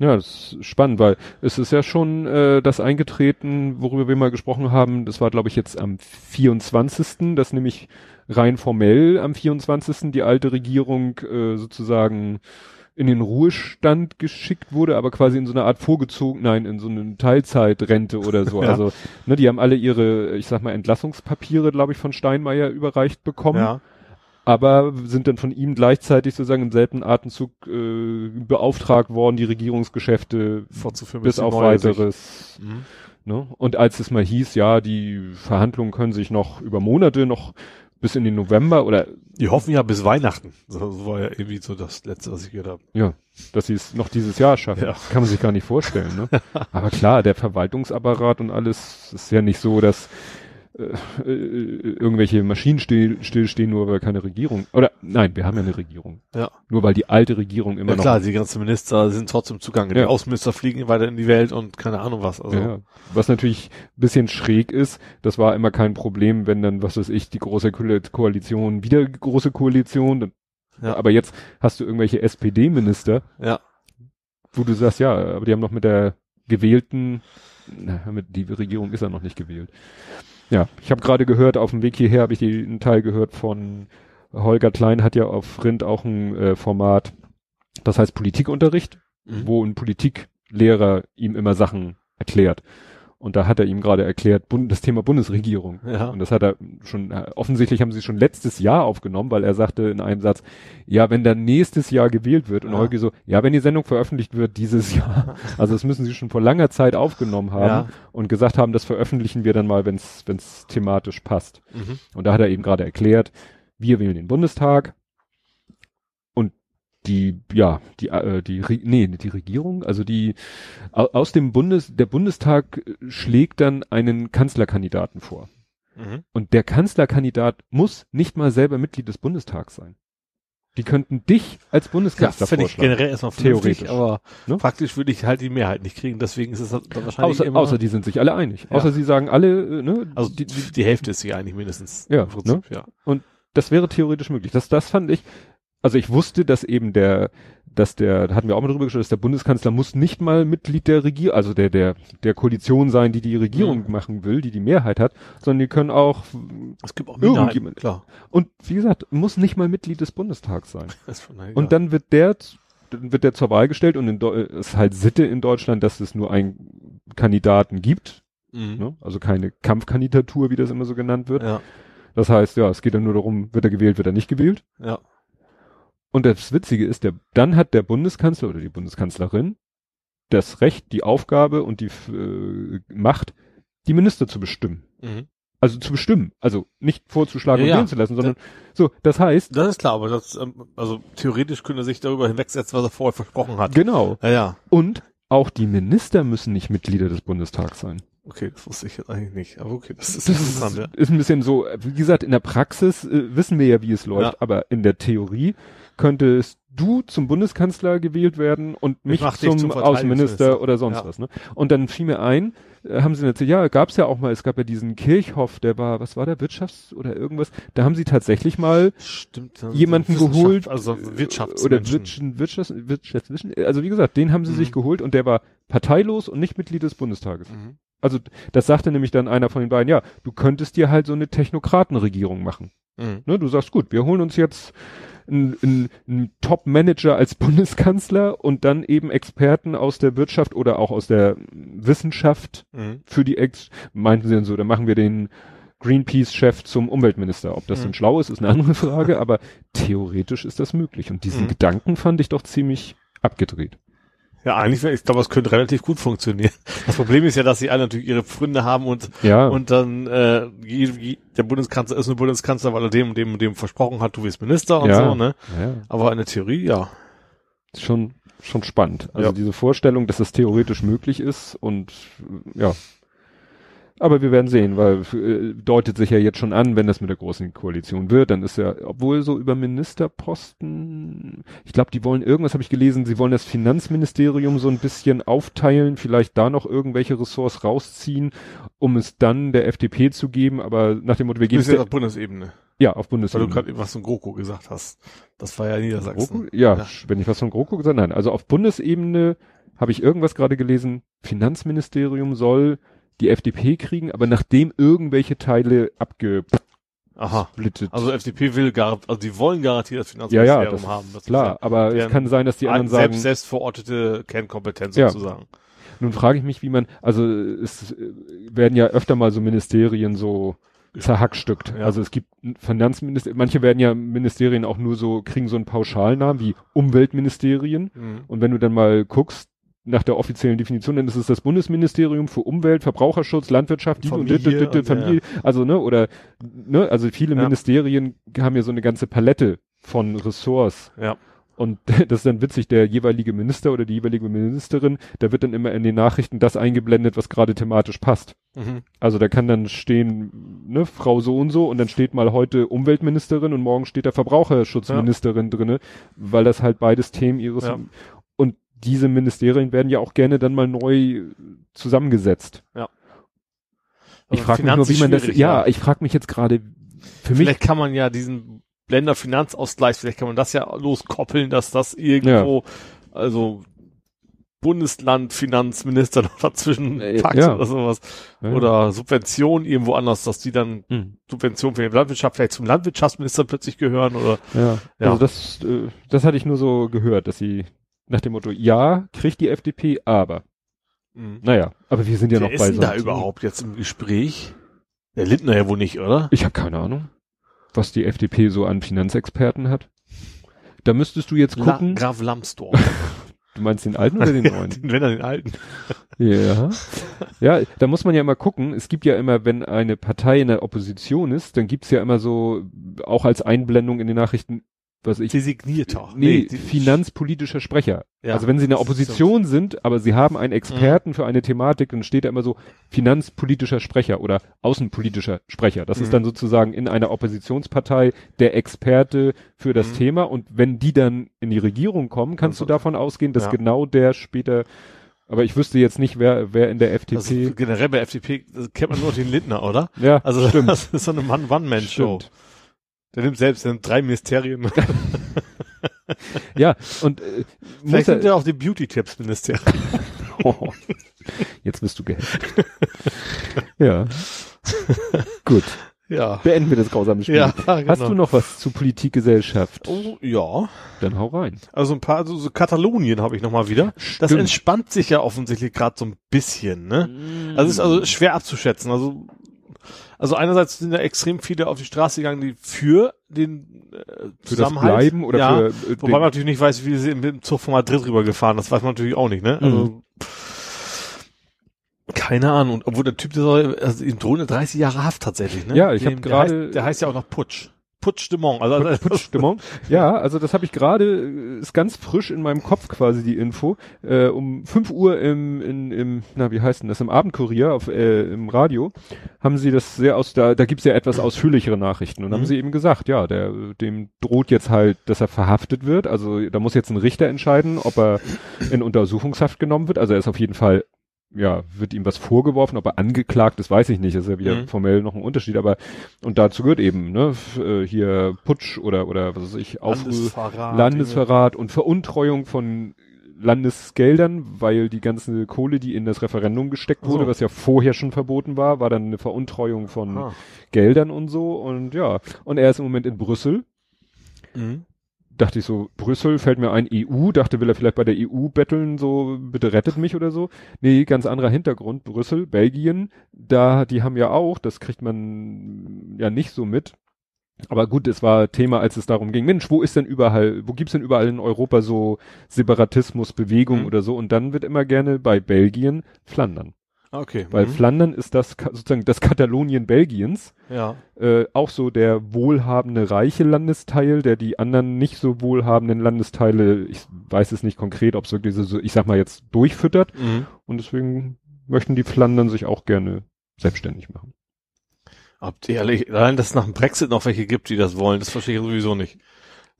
Ja, das ist spannend, weil es ist ja schon äh, das eingetreten, worüber wir mal gesprochen haben. Das war, glaube ich, jetzt am 24., dass nämlich rein formell am 24. die alte Regierung äh, sozusagen in den Ruhestand geschickt wurde, aber quasi in so einer Art vorgezogen, nein, in so eine Teilzeitrente oder so. Ja. Also, ne, die haben alle ihre, ich sag mal, Entlassungspapiere, glaube ich, von Steinmeier überreicht bekommen Ja. Aber sind dann von ihm gleichzeitig sozusagen im selben Atemzug äh, beauftragt worden, die Regierungsgeschäfte Fortzuführen bis auf weiteres. Mhm. Ne? Und als es mal hieß, ja, die Verhandlungen können sich noch über Monate, noch bis in den November oder Die hoffen ja bis Weihnachten. So, so war ja irgendwie so das Letzte, was ich gehört habe. ja, dass sie es noch dieses Jahr schaffen. Ja. Kann man sich gar nicht vorstellen. Ne? aber klar, der Verwaltungsapparat und alles ist ja nicht so, dass äh, äh, irgendwelche Maschinen still, stillstehen, nur weil keine Regierung. Oder nein, wir haben ja eine Regierung. Ja. Nur weil die alte Regierung immer Ja noch klar, die ganzen Minister sind trotzdem zugange. Ja. Die Außenminister fliegen weiter in die Welt und keine Ahnung was. Also, Ja, was natürlich ein bisschen schräg ist, das war immer kein Problem, wenn dann, was weiß ich, die große Ko- Koalition, wieder große Koalition, dann, Ja. aber jetzt hast du irgendwelche SPD-Minister, ja. wo du sagst, ja, aber die haben noch mit der gewählten, na, mit, die Regierung ist ja noch nicht gewählt. Ja, ich habe gerade gehört, auf dem Weg hierher habe ich die, einen Teil gehört von Holger Klein hat ja auf Rind auch ein äh, Format, das heißt Politikunterricht Mhm. wo ein Politiklehrer ihm immer Sachen erklärt. Und da hat er ihm gerade erklärt, das Thema Bundesregierung. Ja. Und das hat er schon, äh, offensichtlich haben sie schon letztes Jahr aufgenommen, weil er sagte in einem Satz, ja, wenn dann nächstes Jahr gewählt wird. Und Ja. Holger so, ja, wenn die Sendung veröffentlicht wird dieses Jahr. Also das müssen sie schon vor langer Zeit aufgenommen haben Ja. und gesagt haben, das veröffentlichen wir dann mal, wenn es thematisch passt. Mhm. Und da hat er eben gerade erklärt, wir wählen den Bundestag und die, ja, die, äh, die, nee, die Regierung, also die, au- aus dem Bundes, der Bundestag schlägt dann einen Kanzlerkandidaten vor. Mhm. Und der Kanzlerkandidat muss nicht mal selber Mitglied des Bundestags sein. Die könnten dich als Ja, Bundeskanzler finde ich vorschlagen. generell erstmal Theoretisch. aber Ne? praktisch würde ich halt die Mehrheit nicht kriegen, deswegen ist es dann wahrscheinlich Außer, immer, außer die sind sich alle einig. Ja. Außer sie sagen alle, äh, ne, also die, die, die Hälfte ist sie eigentlich mindestens. Ja, Prinzip, ja. das wäre theoretisch möglich. Das, das fand ich, also ich wusste, dass eben der, dass der, da hatten wir auch mal drüber gesprochen, dass der Bundeskanzler muss nicht mal Mitglied der Regierung, also der, der, der Koalition sein, die die Regierung Mhm. machen will, die die Mehrheit hat, sondern die können auch, Es gibt auch Irgendjemand- Minderheiten, klar. und wie gesagt, muss nicht mal Mitglied des Bundestags sein. Und dann wird der, dann wird der zur Wahl gestellt und in ist halt Sitte in Deutschland, dass es nur einen Kandidaten gibt, mhm. ne? also keine Kampfkandidatur, wie das immer so genannt wird. ja, Das heißt, ja, es geht dann nur darum, wird er gewählt, wird er nicht gewählt. ja, Und das Witzige ist, der, dann hat der Bundeskanzler oder die Bundeskanzlerin das Recht, die Aufgabe und die äh, Macht, die Minister zu bestimmen. mhm. Also zu bestimmen. Also nicht vorzuschlagen Ja, und ja. zu lassen, sondern so, das heißt, Das ist klar, aber das, ähm, also theoretisch könnte er sich darüber hinwegsetzen, was er vorher versprochen hat. genau. Ja, ja. Und auch die Minister müssen nicht Mitglieder des Bundestags sein. Okay, das wusste ich jetzt eigentlich nicht. Aber okay, das ist Das interessant, ist, ist ein bisschen so, wie gesagt, in der Praxis äh, wissen wir ja, wie es läuft, Ja. aber in der Theorie könntest du zum Bundeskanzler gewählt werden und mich zum, zum Außenminister oder sonst Ja. was. Ne? Und dann fiel mir ein, äh, haben sie erzählt, ja, gab's ja auch mal, es gab ja diesen Kirchhoff, der war, was war der, Wirtschafts- oder irgendwas, da haben sie tatsächlich mal Stimmt. jemanden geholt, Also oder Wirtschaftsmenschen. Wirtschafts, Wirtschafts, Wirtschafts, also wie gesagt, den haben sie Mhm. sich geholt und der war parteilos und nicht Mitglied des Bundestages. Mhm. Also das sagte nämlich dann einer von den beiden, ja, du könntest dir halt so eine Technokratenregierung machen. Mhm. Ne, du sagst, gut, wir holen uns jetzt einen, einen, einen Top-Manager als Bundeskanzler und dann eben Experten aus der Wirtschaft oder auch aus der Wissenschaft Mhm. für die Ex, meinten sie dann so, dann machen wir den Greenpeace-Chef zum Umweltminister. Ob das Mhm. dann schlau ist, ist eine andere Frage, aber theoretisch ist das möglich. Und diesen Mhm. Gedanken fand ich doch ziemlich abgedreht. Ja, eigentlich, ich glaube, es könnte relativ gut funktionieren. Das Problem ist ja, dass sie alle natürlich ihre Pfründe haben und, Ja, und dann, äh, der Bundeskanzler ist nur Bundeskanzler, weil er dem und dem und dem versprochen hat, du wirst Minister und Ja. so, ne? ja, Aber in der Theorie, ja. schon, schon spannend. Also Ja. diese Vorstellung, dass das theoretisch möglich ist und ja. Aber wir werden sehen, weil äh, deutet sich ja jetzt schon an, wenn das mit der großen Koalition wird, dann ist ja, obwohl so über Ministerposten, ich glaube, die wollen irgendwas, habe ich gelesen, sie wollen das Finanzministerium so ein bisschen aufteilen, vielleicht da noch irgendwelche Ressorts rausziehen, um es dann der FDP zu geben, aber nach dem Motto, wir geben es auf Bundesebene. ja auf Weil du Bundesebene. gerade was von GroKo gesagt hast. Das war ja Niedersachsen. GroKo? Ja, Ja. wenn ich was von GroKo gesagt nein. Also auf Bundesebene habe ich irgendwas gerade gelesen, Finanzministerium soll die FDP kriegen, aber nachdem irgendwelche Teile abgesplittet. Aha. Also FDP will gar, also die wollen garantiert das ja, Finanzministerium ja, das haben. Das klar, aber es kann sein, dass die anderen sagen, selbst, verortete Kernkompetenz Ja. sozusagen. nun frage ich mich, wie man, also es äh, werden ja öfter mal so Ministerien so zerhackstückt. Ja. Also es gibt Finanzminister, manche werden ja Ministerien auch nur so, kriegen so einen Pauschalnamen wie Umweltministerien. Mhm. Und wenn du dann mal guckst, nach der offiziellen Definition, dann ist es das Bundesministerium für Umwelt, Verbraucherschutz, Landwirtschaft, die und und, ja. Familie, also ne, oder ne, also viele Ja. Ministerien haben ja so eine ganze Palette von Ressorts. Ja. Und das ist dann witzig, der jeweilige Minister oder die jeweilige Ministerin, da wird dann immer in den Nachrichten das eingeblendet, was gerade thematisch passt. Mhm. Also da kann dann stehen, ne, Frau so und so und dann steht mal heute Umweltministerin und morgen steht da Verbraucherschutzministerin drinne, weil das halt beides Themen ihres Ja. Diese Ministerien werden ja auch gerne dann mal neu zusammengesetzt. Ich Also frage mich nur, wie man das, schwierig, ja, ich frage mich jetzt gerade, für mich, Vielleicht kann man ja diesen Länderfinanzausgleich, vielleicht kann man das ja loskoppeln, dass das irgendwo, also Bundesland, Finanzminister noch dazwischen Äh, packt ja. oder sowas. Ja. Oder Subventionen irgendwo anders, dass die dann Hm. Subventionen für die Landwirtschaft vielleicht zum Landwirtschaftsminister plötzlich gehören oder ja, Ja. also das, äh, das hatte ich nur so gehört, dass sie nach dem Motto, ja, kriegt die FDP, aber, Mhm. naja, aber wir sind ja Wer noch ist bei denn so da überhaupt jetzt im Gespräch? Der Lindner ja wohl nicht, oder? Ich habe keine Ahnung, was die FDP so an Finanzexperten hat. Da müsstest du jetzt La gucken, Graf Lambsdorff. du meinst den alten oder den neuen? den, wenn er den alten. Ja. Ja, da muss man ja immer gucken. Es gibt ja immer, wenn eine Partei in der Opposition ist, dann gibt's ja immer so, auch als Einblendung in den Nachrichten, was ich, Designierter. nee, die- finanzpolitischer Sprecher. Ja. Also wenn sie in der Opposition sind, aber sie haben einen Experten für eine Thematik, dann steht da immer so finanzpolitischer Sprecher oder außenpolitischer Sprecher. Das Mhm. ist dann sozusagen in einer Oppositionspartei der Experte für das Mhm. Thema und wenn die dann in die Regierung kommen, kannst Also- du davon ausgehen, dass Ja. genau der später aber ich wüsste jetzt nicht, wer, wer in der FDP. ist generell bei FDP kennt man nur den Lindner, oder? ja, Also stimmt. das ist so eine One-One-Man-Show. Der nimmt selbst der nimmt drei Ministerien. Ja, und äh, Vielleicht nimmt er, auch die Beauty-Tipps-Ministerium. oh, jetzt bist du gehackt. ja. Gut, Ja. beenden wir das grausame Spiel. Ja, genau. Hast du noch was zu Politik, Gesellschaft? Oh, ja. Dann hau rein. Also ein paar, also so Katalonien habe ich noch mal wieder. Das Stimmt. entspannt sich ja offensichtlich gerade so ein bisschen, ne? Also es ist also schwer abzuschätzen. Also also einerseits sind da extrem viele auf die Straße gegangen, die für den äh, für das Zusammenhalt Bleiben oder ja, für äh, Wobei man natürlich nicht weiß, wie sie mit dem Zug von Madrid rübergefahren. Das weiß man natürlich auch nicht, ne? Mhm. Also keine Ahnung. Obwohl der Typ, der soll, also ihm drohen 30 Jahre Haft tatsächlich, ne? Ja, ich hab Dem- der gerade- Der heißt ja auch noch Putsch. Putschdemont. Also, also ja, also das habe ich gerade, ist ganz frisch in meinem Kopf quasi die Info. Äh, um 5 Uhr im, in, im, na wie heißt denn das, im Abendkurier auf, äh, im Radio, haben sie das sehr aus, da, da gibt's ja etwas ausführlichere Nachrichten. Und mhm. haben sie eben gesagt, ja, der, dem droht jetzt halt, dass er verhaftet wird. Also da muss jetzt ein Richter entscheiden, ob er in Untersuchungshaft genommen wird. Also er ist auf jeden Fall ja, wird ihm was vorgeworfen, ob er angeklagt ist, weiß ich nicht, das ist ja wieder mhm. formell noch ein Unterschied, aber und dazu gehört eben, ne, äh, hier Putsch oder oder was weiß ich, Aufruhr, Landesverrat, Landesverrat und Veruntreuung von Landesgeldern, weil die ganze Kohle, die in das Referendum gesteckt wurde, so. was ja vorher schon verboten war, war dann eine Veruntreuung von Aha. Geldern und so und ja, und er ist im Moment in Brüssel. Mhm dachte ich so, Brüssel fällt mir ein, EU, dachte, will er vielleicht bei der EU betteln, so, bitte rettet mich oder so. Nee, ganz anderer Hintergrund, Brüssel, Belgien, da, die haben ja auch, das kriegt man ja nicht so mit. Aber gut, es war Thema, als es darum ging, Mensch, wo ist denn überall, wo gibt's denn überall in Europa so Separatismusbewegung mhm. oder so? Und dann wird immer gerne bei Belgien Flandern. Okay. Weil mhm. Flandern ist das sozusagen das Katalonien Belgiens. Ja. Äh, auch so der wohlhabende reiche Landesteil, der die anderen nicht so wohlhabenden Landesteile, ich weiß es nicht konkret, ob es wirklich so, ich sag mal jetzt durchfüttert. Mhm. Und deswegen möchten die Flandern sich auch gerne selbstständig machen. Ob die ehrlich, allein, dass es nach dem Brexit noch welche gibt, die das wollen, das verstehe ich sowieso nicht.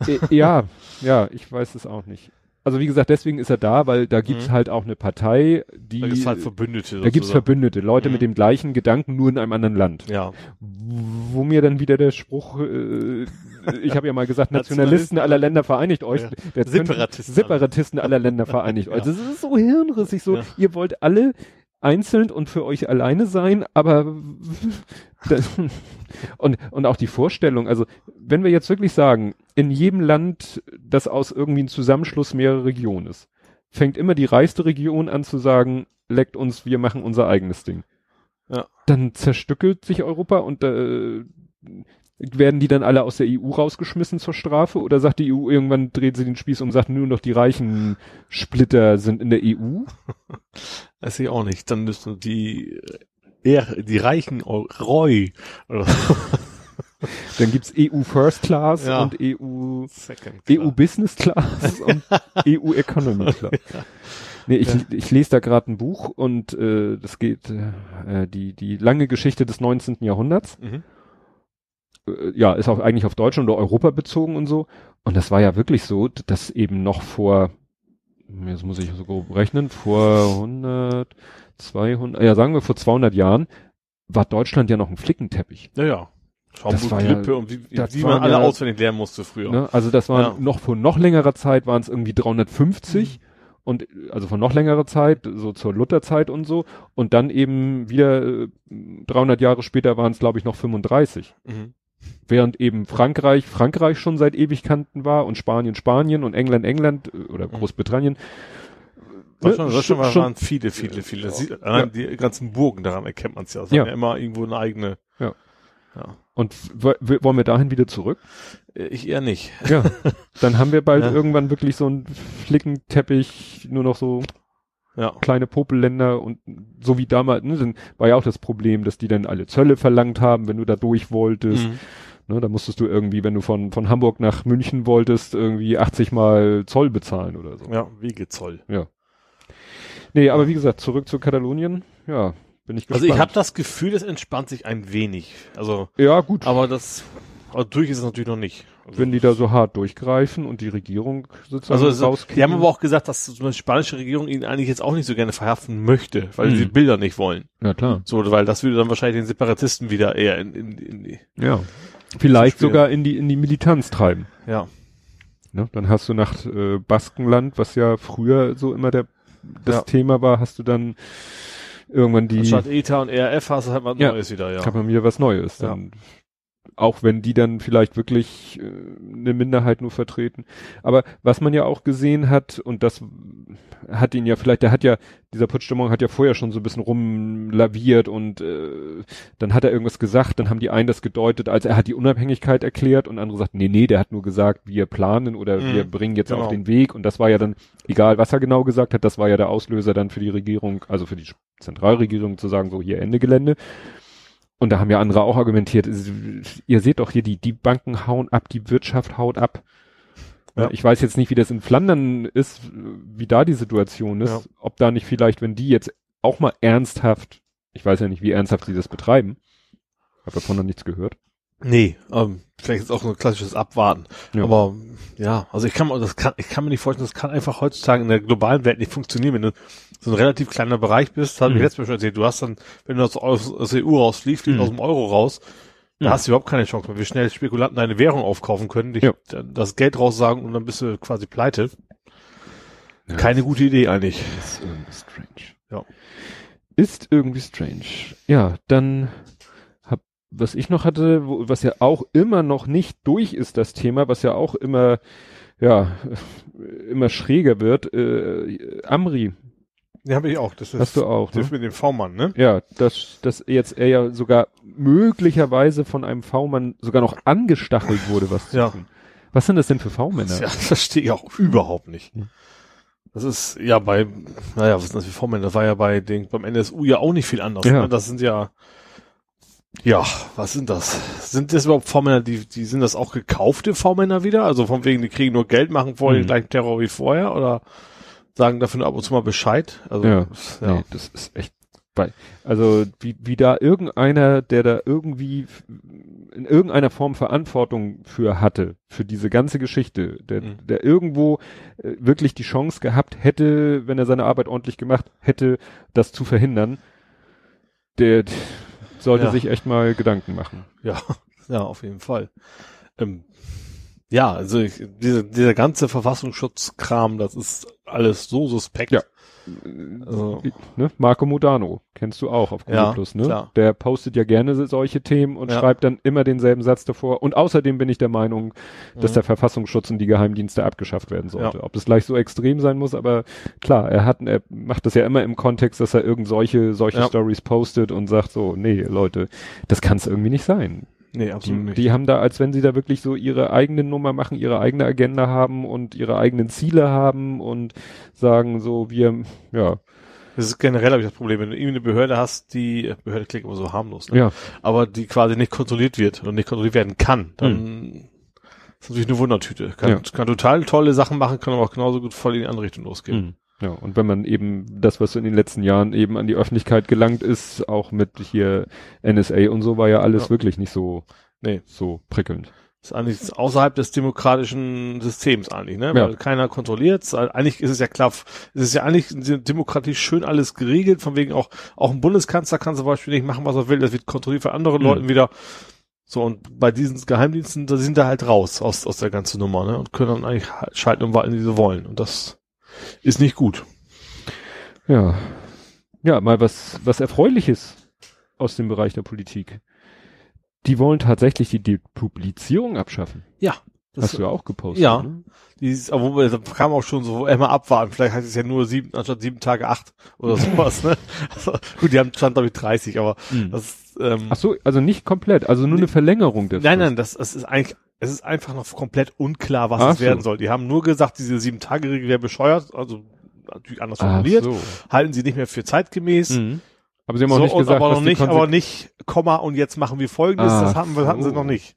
Äh, ja, ja, ich weiß es auch nicht also wie gesagt, deswegen ist er da, weil da gibt's mhm. halt auch eine Partei, die. Da gibt's halt Verbündete. Da sozusagen. gibt's Verbündete, Leute mhm. mit dem gleichen Gedanken, nur in einem anderen Land. Ja. Wo mir dann wieder der Spruch, äh, ich habe ja mal gesagt, Nationalisten aller Länder vereinigt euch. Ja. Separatisten. Separatisten aller Länder vereinigt euch. Das ist so hirnrissig, so, ja. ihr wollt alle einzeln und für euch alleine sein, aber und, und auch die Vorstellung, also wenn wir jetzt wirklich sagen, in jedem Land, das aus irgendwie ein Zusammenschluss mehrerer Regionen ist, fängt immer die reichste Region an zu sagen, leckt uns, wir machen unser eigenes Ding. Ja. Dann zerstückelt sich Europa und äh, werden die dann alle aus der EU rausgeschmissen zur Strafe oder sagt die EU irgendwann dreht sie den Spieß um und sagt nur noch die reichen Splitter sind in der EU? Weiß ich auch nicht. Dann müssen die eher die reichen Roy oder. Dann gibt's EU First Class ja. und EU EU Business Class und EU Economy Class. Nee, ich, ja. ich lese da gerade ein Buch und äh, das geht äh, die die lange Geschichte des 19. Jahrhunderts. Mhm äh, ja, ist auch eigentlich auf Deutschland oder Europa bezogen und so. Und das war ja wirklich so, dass eben noch vor, jetzt muss ich so grob rechnen, vor 100, 200, ja sagen wir vor 200 Jahren, war Deutschland ja noch ein Flickenteppich. Ja, war Klippe ja, und wie, wie man alle ja, auswendig lernen musste früher. Ne, also das waren ja. noch vor noch längerer Zeit waren es irgendwie 350 mhm. und also vor noch längerer Zeit, so zur Lutherzeit und so und dann eben wieder 300 Jahre später waren es glaube ich noch 35. Mhm. Während eben Frankreich, Frankreich schon seit Ewigkeiten war und Spanien, Spanien und England, England äh, oder mhm. Großbritannien. Das schon, schon, mal waren viele, viele, viele. Ja. Die ganzen Burgen, daran erkennt man es ja. Es ja. ja immer irgendwo eine eigene. Ja. Ja. Und wollen wir dahin wieder zurück? Äh, ich eher nicht. Ja. Dann haben wir bald ja. irgendwann wirklich so einen Flickenteppich, nur noch so ja. kleine Popelländer und so wie damals, ne, sind, war ja auch das Problem, dass die dann alle Zölle verlangt haben, wenn du da durch wolltest. Mhm. Ne, da musstest du irgendwie, wenn du von, von Hamburg nach München wolltest, irgendwie 80 mal Zoll bezahlen oder so. Ja, Wegezoll. Ja. Nee, aber wie gesagt, zurück zu Katalonien, ja, bin ich gespannt. Also ich habe das Gefühl, es entspannt sich ein wenig. Also Ja, gut. Aber das aber durch ist es natürlich noch nicht. Also Wenn die da so hart durchgreifen und die Regierung sozusagen also rauskicken. Die haben aber auch gesagt, dass die spanische Regierung ihn eigentlich jetzt auch nicht so gerne verhaften möchte, weil mhm. sie Bilder nicht wollen. Ja, klar. So, weil das würde dann wahrscheinlich den Separatisten wieder eher in, in, in die. Ja. Vielleicht sogar in die, in die Militanz treiben. Ja. Ne? Dann hast du nach äh, Baskenland, was ja früher so immer der, das ja. Thema war, hast du dann irgendwann die. Statt ETA und ERF hast du halt was ja, Neues wieder, ja. Kann man mir was Neues. Dann ja auch wenn die dann vielleicht wirklich äh, eine Minderheit nur vertreten. Aber was man ja auch gesehen hat, und das hat ihn ja vielleicht, der hat ja, dieser Putschstimmung hat ja vorher schon so ein bisschen rumlaviert und äh, dann hat er irgendwas gesagt, dann haben die einen das gedeutet, als er hat die Unabhängigkeit erklärt und andere sagt, nee, nee, der hat nur gesagt, wir planen oder mhm, wir bringen jetzt genau. auf den Weg und das war ja dann, egal was er genau gesagt hat, das war ja der Auslöser dann für die Regierung, also für die Zentralregierung zu sagen, so hier Ende Gelände. Und da haben ja andere auch argumentiert, ihr seht doch hier, die, die Banken hauen ab, die Wirtschaft haut ab. Ja. Ich weiß jetzt nicht, wie das in Flandern ist, wie da die Situation ist, ja. ob da nicht vielleicht, wenn die jetzt auch mal ernsthaft, ich weiß ja nicht, wie ernsthaft sie das betreiben, habe davon noch nichts gehört. Nee, ähm, vielleicht ist auch so ein klassisches Abwarten. Ja. Aber ja, also ich kann mir das kann ich kann mir nicht vorstellen, das kann einfach heutzutage in der globalen Welt nicht funktionieren, wenn du so ein relativ kleiner Bereich bist, hat mhm. mir letztes Mal schon erzählt, du hast dann, wenn du aus, aus, der EU rausfliegst, fliegst mhm. aus dem Euro raus, da mhm. hast du überhaupt keine Chance mehr, wie schnell Spekulanten deine Währung aufkaufen können, dich ja. das Geld raussagen und dann bist du quasi pleite. Ja, keine gute Idee eigentlich. Ist irgendwie strange. Ja. Ist irgendwie strange. Ja, dann was ich noch hatte, wo, was ja auch immer noch nicht durch ist, das Thema, was ja auch immer, ja, immer schräger wird, äh, Amri. Ja, habe ich auch. Das ist, Hast du auch, das ne? mit dem V-Mann, ne? Ja, dass, dass jetzt er ja sogar möglicherweise von einem V-Mann sogar noch angestachelt wurde, was ja. zu tun. Was sind das denn für V-Männer? Ja, das verstehe ich auch überhaupt nicht. Das ist ja bei, naja, was sind das für V-Männer? Das war ja bei den, beim NSU ja auch nicht viel anders. Ja. Ne? Das sind ja, ja, was sind das? Sind das überhaupt V-Männer, die, die sind das auch gekaufte V-Männer wieder? Also von wegen, die kriegen nur Geld, machen vorher mhm. den gleichen Terror wie vorher oder sagen dafür nur ab und zu mal Bescheid? Also, ja, ja. Nee, das ist echt bei, also wie, wie da irgendeiner, der da irgendwie in irgendeiner Form Verantwortung für hatte, für diese ganze Geschichte, der, mhm. der irgendwo äh, wirklich die Chance gehabt hätte, wenn er seine Arbeit ordentlich gemacht hätte, das zu verhindern, der, sollte ja. sich echt mal Gedanken machen. Ja, ja, auf jeden Fall. Ähm, ja, also ich, diese, dieser ganze Verfassungsschutzkram, das ist alles so suspekt. Ja. Also, ne? Marco Modano, kennst du auch auf Google ja, Plus, ne? Klar. Der postet ja gerne solche Themen und ja. schreibt dann immer denselben Satz davor. Und außerdem bin ich der Meinung, dass mhm. der Verfassungsschutz und die Geheimdienste abgeschafft werden sollte. Ja. Ob es gleich so extrem sein muss, aber klar, er hat, er macht das ja immer im Kontext, dass er irgend solche, solche Stories postet und sagt so, nee, Leute, das kann es irgendwie nicht sein. Nee, absolut die, nicht. Die haben da, als wenn sie da wirklich so ihre eigene Nummer machen, ihre eigene Agenda haben und ihre eigenen Ziele haben und sagen so, wir, ja. Das ist generell, habe ich das Problem, wenn du irgendwie eine Behörde hast, die, Behörde klingt immer so harmlos, ne? ja. aber die quasi nicht kontrolliert wird und nicht kontrolliert werden kann, dann hm. ist natürlich eine Wundertüte. Kann, ja. kann total tolle Sachen machen, kann aber auch genauso gut voll in die andere Richtung losgehen. Hm. Ja, und wenn man eben das, was in den letzten Jahren eben an die Öffentlichkeit gelangt ist, auch mit hier NSA und so, war ja alles ja. wirklich nicht so, nee, so prickelnd. Das ist eigentlich außerhalb des demokratischen Systems eigentlich, ne? Weil ja. keiner kontrolliert. Eigentlich ist es ja klar, es ist ja eigentlich demokratisch schön alles geregelt, von wegen auch, auch ein Bundeskanzler kann zum Beispiel nicht machen, was er will, das wird kontrolliert von anderen mhm. Leuten wieder. So, und bei diesen Geheimdiensten, da sind da halt raus aus, aus der ganzen Nummer, ne? Und können dann eigentlich schalten und walten, wie sie wollen. Und das ist nicht gut. Ja. Ja, mal was, was Erfreuliches aus dem Bereich der Politik. Die wollen tatsächlich die Depublizierung abschaffen. Ja. Das Hast du ja auch gepostet. Ja. Ne? Dieses, aber da kam auch schon so, immer abwarten. Vielleicht heißt es ja nur sieben, anstatt sieben Tage acht oder sowas, ne? Also, gut, die haben stand, glaube ich, 30, aber mhm. das, ähm, Ach so, also nicht komplett, also nur nee, eine Verlängerung des. Nein, nein, das, das ist eigentlich, es ist einfach noch komplett unklar, was Ach es so. werden soll. Die haben nur gesagt, diese sieben Tage Regel wäre bescheuert, also natürlich anders formuliert, so. halten sie nicht mehr für zeitgemäß. Mhm. Aber sie haben auch so, nicht gesagt, aber noch nicht, aber nicht, Komma und jetzt machen wir Folgendes. Ah, das hatten, so. hatten sie noch nicht.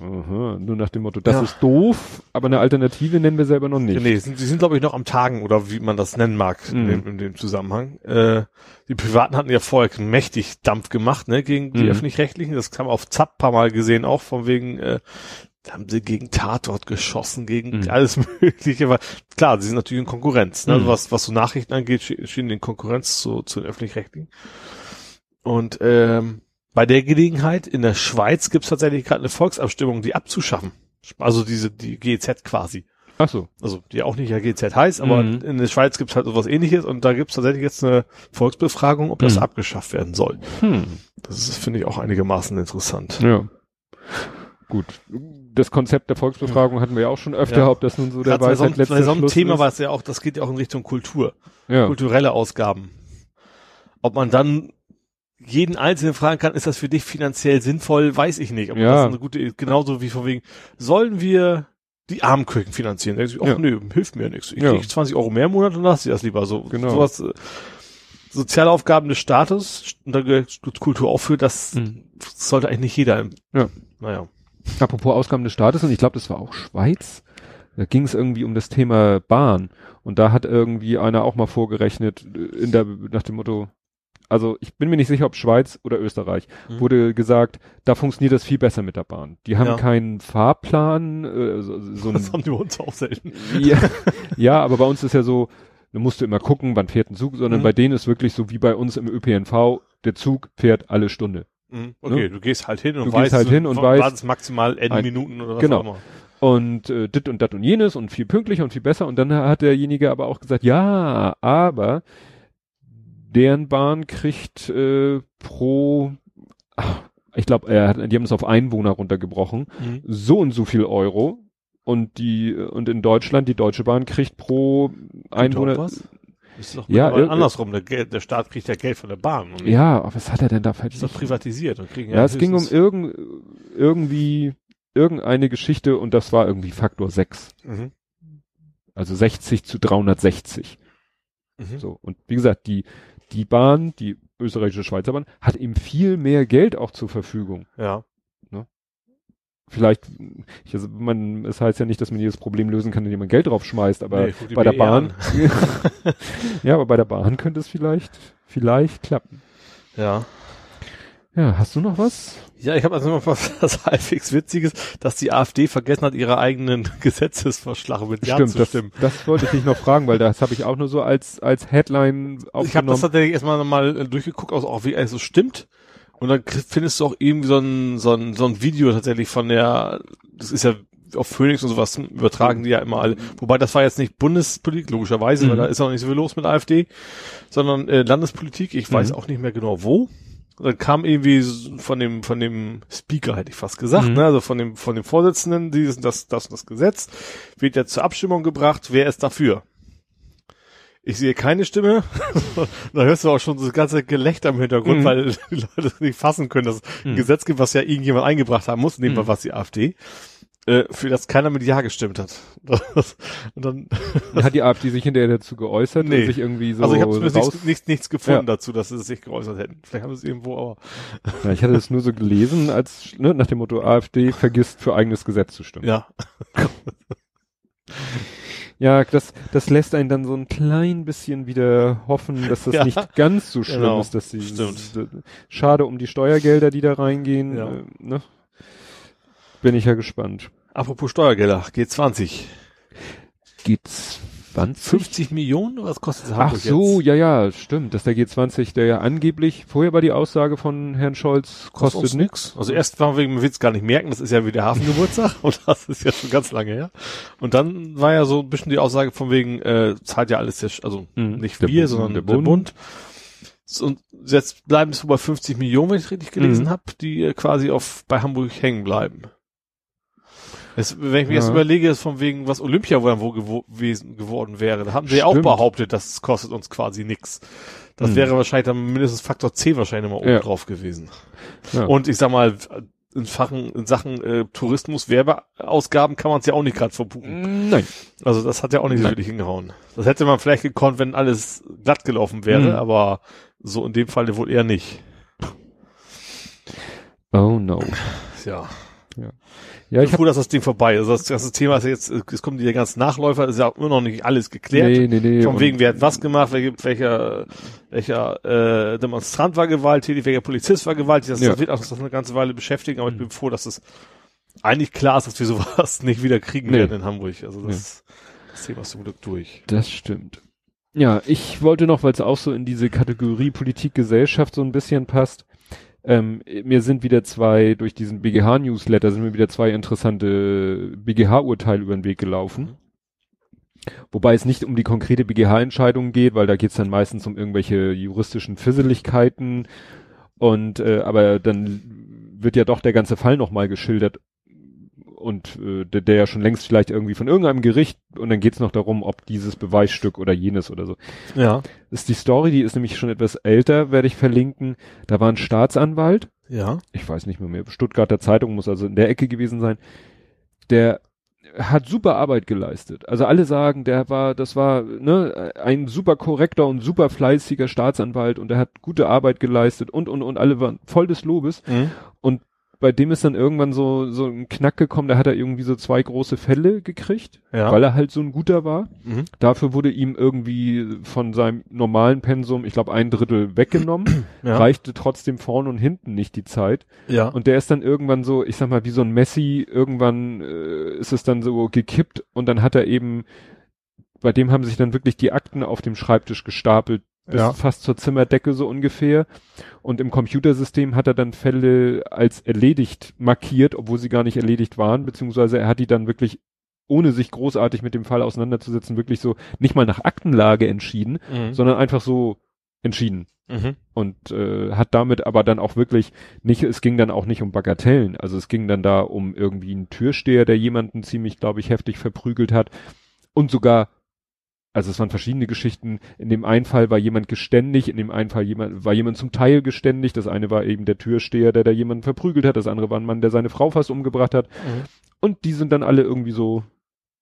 Aha, nur nach dem Motto, das ja. ist doof, aber eine Alternative nennen wir selber noch nicht. Nee, sind, sie sind, glaube ich, noch am Tagen oder wie man das nennen mag mhm. in, dem, in, dem, Zusammenhang. Äh, die Privaten hatten ja vorher mächtig Dampf gemacht, ne, gegen die mhm. Öffentlich-Rechtlichen. Das kam auf Zapp paar Mal gesehen, auch von wegen, äh, da haben sie gegen Tatort geschossen, gegen mhm. alles Mögliche. Weil, klar, sie sind natürlich in Konkurrenz. Ne? Also was, was so Nachrichten angeht, stehen in Konkurrenz zu, zu den Öffentlich-Rechtlichen. Und ähm, bei der Gelegenheit in der Schweiz gibt es tatsächlich gerade eine Volksabstimmung, die abzuschaffen. Also diese die GEZ quasi. Ach so. Also die auch nicht ja GEZ heißt, aber mhm. in der Schweiz gibt es halt sowas ähnliches und da gibt es tatsächlich jetzt eine Volksbefragung, ob das mhm. abgeschafft werden soll. Hm. Das finde ich, auch einigermaßen interessant. Ja. Gut. Das Konzept der Volksbefragung hatten wir ja auch schon öfter, ja. ob das nun so der Weisheit so, letzter Bei so einem Thema war es ja auch, das geht ja auch in Richtung Kultur. Ja. Kulturelle Ausgaben. Ob man dann jeden Einzelnen fragen kann, ist das für dich finanziell sinnvoll, weiß ich nicht. Aber ja. das ist eine gute, genauso wie von wegen, sollen wir die Armkirchen finanzieren? Da ich, ach ja. nö, hilft mir nichts. Ich ja. krieg 20 Euro mehr im Monat und lass sie das lieber so. Genau. Sowas, äh, Sozialaufgaben des Staates und da gehört Kultur auch für, das Mhm. sollte eigentlich nicht jeder. Im, Ja. Naja. Apropos Ausgaben des Staates, und ich glaube, das war auch Schweiz. Da ging es irgendwie um das Thema Bahn. Und da hat irgendwie einer auch mal vorgerechnet, äh, in der, nach dem Motto, also ich bin mir nicht sicher, ob Schweiz oder Österreich, Mhm. wurde gesagt, da funktioniert das viel besser mit der Bahn. Die haben Ja. keinen Fahrplan, äh, so, so Das haben die bei uns auch selten. ja, ja, aber bei uns ist ja so, du musst immer gucken, wann fährt ein Zug, sondern Mhm. bei denen ist wirklich so wie bei uns im ÖPNV, der Zug fährt alle Stunde. Mhm. Okay, Ne? du gehst halt hin und Du weißt, gehst halt hin und weißt- wartest maximal N Minuten oder was genau. auch immer. und äh, dit und dat und jenes und viel pünktlicher und viel besser. Und dann hat derjenige aber auch gesagt, ja, aber deren Bahn kriegt äh, pro, ach, ich glaube, hat, die haben es auf Einwohner runtergebrochen, Mhm. so und so viel Euro. Und die und in Deutschland die Deutsche Bahn kriegt pro Einwohner. Was? Ist doch Ja, ja, ir- andersrum. Der, der Staat kriegt ja Geld von der Bahn. Und Ja, aber was hat er denn da Ist doch privatisiert. Und kriegen Ja, es ging um irgend, irgendwie irgendeine Geschichte und das war irgendwie Faktor 6. Mhm. Also 60 zu 360. Mhm. So. Und wie gesagt, die, die Bahn, die österreichische Schweizer Bahn, hat eben viel mehr Geld auch zur Verfügung. Ja. Vielleicht, ich, also man, es heißt ja nicht, dass man jedes Problem lösen kann, indem man Geld drauf schmeißt, aber Nee, bei der BR Bahn, ja, aber bei der Bahn könnte es vielleicht, vielleicht klappen. Ja. Ja, hast du noch was? Ja, ich habe also noch was, was halbwegs Witziges, dass die AfD vergessen hat, ihre eigenen Gesetzesvorschläge mit Ja zu das, stimmen. das wollte ich dich noch fragen, weil das habe ich auch nur so als, als Headline Ich habe aufgenommen. das tatsächlich erstmal nochmal äh, durchgeguckt, also auch wie es so stimmt. Und dann findest du auch irgendwie so ein, so ein, so ein Video tatsächlich von der, das ist ja auf Phoenix und sowas übertragen die ja immer alle. Wobei das war jetzt nicht Bundespolitik, logischerweise, Mhm. weil da ist auch nicht so viel los mit AfD, sondern äh, Landespolitik. Ich weiß Mhm. auch nicht mehr genau wo. Dann kam irgendwie von dem, von dem Speaker, hätte ich fast gesagt, Mhm. ne? also von dem, von dem Vorsitzenden, dieses, das, das und das Gesetz, wird jetzt zur Abstimmung gebracht, wer ist dafür? Ich sehe keine Stimme. da hörst du auch schon das ganze Gelächter im Hintergrund, Mhm. weil die Leute es nicht fassen können, dass es ein Mhm. Gesetz gibt, was ja irgendjemand eingebracht haben muss, nehmen wir Mhm. was die AfD, für das keiner mit Ja gestimmt hat. Das, und dann, Hat die AfD sich hinterher dazu geäußert Nee. und sich irgendwie so also ich habe nichts, nichts, nichts gefunden Ja. dazu, dass sie sich geäußert hätten. Vielleicht haben sie es irgendwo, aber Ja, ich hatte das nur so gelesen, als ne, nach dem Motto AfD vergisst für eigenes Gesetz zu stimmen. ja. Ja, das, das lässt einen dann so ein klein bisschen wieder hoffen, dass das Ja. nicht ganz so schlimm Genau. ist, dass sie Stimmt. schade um die Steuergelder, die da reingehen. Ja. Äh, ne? Bin ich ja gespannt. Apropos Steuergelder, G20. Geht's 20? 50 Millionen? Was kostet Ach Hamburg so, jetzt? ja, ja, stimmt. Dass der G20, der ja angeblich, vorher war die Aussage von Herrn Scholz, kostet uns nix. Also erst wir wegen dem Witz gar nicht merken, das ist ja wieder Hafengeburtstag und das ist ja schon ganz lange her. Und dann war ja so ein bisschen die Aussage von wegen, äh, zahlt ja alles der, also Mhm. nicht wir, Bund, sondern der der Bund. Bund. Und jetzt bleiben es so bei 50 Millionen, wenn ich richtig gelesen Mhm. habe, die äh, quasi auf bei Hamburg hängen bleiben. Es, wenn ich mir Ja. jetzt überlege, ist von wegen, was Olympia wohl wo gewesen, geworden wäre, da haben sie ja auch behauptet, dass es kostet uns quasi nix. Das Mhm. wäre wahrscheinlich dann mindestens Faktor 10 wahrscheinlich mal oben Ja. drauf gewesen. Ja. Und ich sag mal, in, Fachen, in Sachen äh, Tourismus, Werbeausgaben kann man es ja auch nicht gerade verbuchen. Nein. Also das hat ja auch nicht so Nein. wirklich hingehauen. Das hätte man vielleicht gekonnt, wenn alles glatt gelaufen wäre, Mhm. aber so in dem Fall wohl eher nicht. Oh no. Ja. Ja, Ich ich bin froh, dass das Ding vorbei ist. Das ganze Thema ist jetzt, es kommen die ganzen Nachläufer, ist ja immer noch nicht alles geklärt. Nee, nee, nee. Von wegen, wer hat was gemacht, welche, welcher, welcher äh, Demonstrant war gewalttätig, welcher Polizist war gewalttätig. Das, Ja. das wird auch das eine ganze Weile beschäftigen, aber ich bin froh, dass es eigentlich klar ist, dass wir sowas nicht wieder kriegen Nee. werden in Hamburg. Also das, das Thema ist zum Glück durch. Das stimmt. Ja, ich wollte noch, weil es auch so in diese Kategorie Politik, Gesellschaft so ein bisschen passt. Ähm, mir sind wieder zwei, durch diesen BGH-Newsletter sind mir wieder zwei interessante BGH-Urteile über den Weg gelaufen. Wobei es nicht um die konkrete BGH-Entscheidung geht, weil da geht es dann meistens um irgendwelche juristischen Fisseligkeiten. Und äh, aber dann wird ja doch der ganze Fall nochmal geschildert und äh, der, der ja schon längst vielleicht irgendwie von irgendeinem Gericht und dann geht's noch darum, ob dieses Beweisstück oder jenes oder so. Ja. Das ist die Story, die ist nämlich schon etwas älter, werde ich verlinken. Da war ein Staatsanwalt, Ja. ich weiß nicht mehr mehr, Stuttgarter Zeitung muss also in der Ecke gewesen sein, der hat super Arbeit geleistet. Also alle sagen, der war, das war ne, ein super korrekter und super fleißiger Staatsanwalt und er hat gute Arbeit geleistet und und und alle waren voll des Lobes. Mhm. Und bei dem ist dann irgendwann so so ein Knack gekommen, da hat er irgendwie so zwei große Fälle gekriegt, Ja. weil er halt so ein guter war. Mhm. Dafür wurde ihm irgendwie von seinem normalen Pensum, ich glaube, ein Drittel weggenommen. Ja. Reichte trotzdem vorne und hinten nicht die Zeit. ja. Und der ist dann irgendwann so, ich sag mal, wie so ein Messi, irgendwann äh, ist es dann so gekippt und dann hat er eben, bei dem haben sich dann wirklich die Akten auf dem Schreibtisch gestapelt, bis Ja. fast zur Zimmerdecke so ungefähr. Und im Computersystem hat er dann Fälle als erledigt markiert, obwohl sie gar nicht erledigt waren, beziehungsweise er hat die dann wirklich ohne sich großartig mit dem Fall auseinanderzusetzen, wirklich so nicht mal nach Aktenlage entschieden, Mhm. sondern einfach so entschieden Mhm. und äh, hat damit aber dann auch wirklich nicht, es ging dann auch nicht um Bagatellen, also es ging dann da um irgendwie einen Türsteher, der jemanden ziemlich, glaube ich, heftig verprügelt hat und sogar, also es waren verschiedene Geschichten, in dem einen Fall war jemand geständig, in dem einen Fall jemand, war jemand zum Teil geständig, das eine war eben der Türsteher, der da jemanden verprügelt hat, das andere war ein Mann, der seine Frau fast umgebracht hat Mhm. und die sind dann alle irgendwie so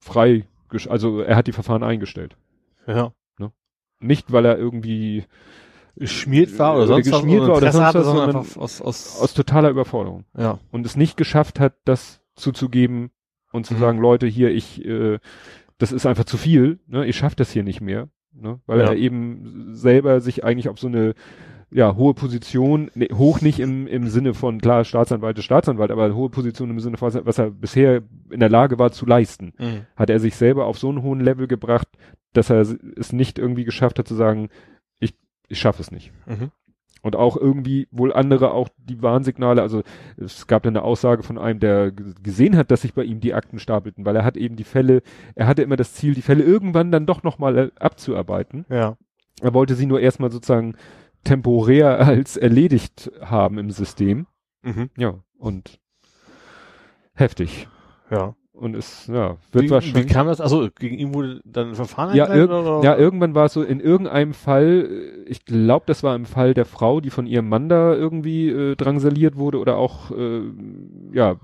frei, also er hat die Verfahren eingestellt. Ja. Nicht, weil er irgendwie Geschmiert war oder Oder sonst was, geschmiert war oder sonst was, sondern sondern einfach aus, aus, aus totaler Überforderung. ja. und es nicht geschafft hat, das zuzugeben und zu Mhm. sagen, Leute, hier, ich, äh, das ist einfach zu viel, ne, ich schaff das hier nicht mehr, ne, weil Ja. er eben selber sich eigentlich auf so eine ja, hohe Position, ne, hoch nicht im, im Sinne von, klar, Staatsanwalt ist Staatsanwalt, aber hohe Position im Sinne von, was er bisher in der Lage war zu leisten, Mhm. hat er sich selber auf so einen hohen Level gebracht, dass er es nicht irgendwie geschafft hat zu sagen, ich, ich schaffe es nicht. Mhm. Und auch irgendwie wohl andere auch die Warnsignale, also es gab dann eine Aussage von einem, der gesehen hat, dass sich bei ihm die Akten stapelten, weil er hat eben die Fälle, er hatte immer das Ziel, die Fälle irgendwann dann doch nochmal äh, abzuarbeiten. Ja. Er wollte sie nur erstmal sozusagen temporär als erledigt haben im System. Mhm. Ja, und heftig. Ja. Und es, ja, wird wie, wahrscheinlich. wie kam das? Also gegen ihn wurde dann ein Verfahren Ja, irg oder? ja, irgendwann war es so, in irgendeinem Fall, äh, ich glaube, das war im Fall der Frau, die von ihrem Mann da irgendwie äh, drangsaliert wurde oder auch, äh, ja,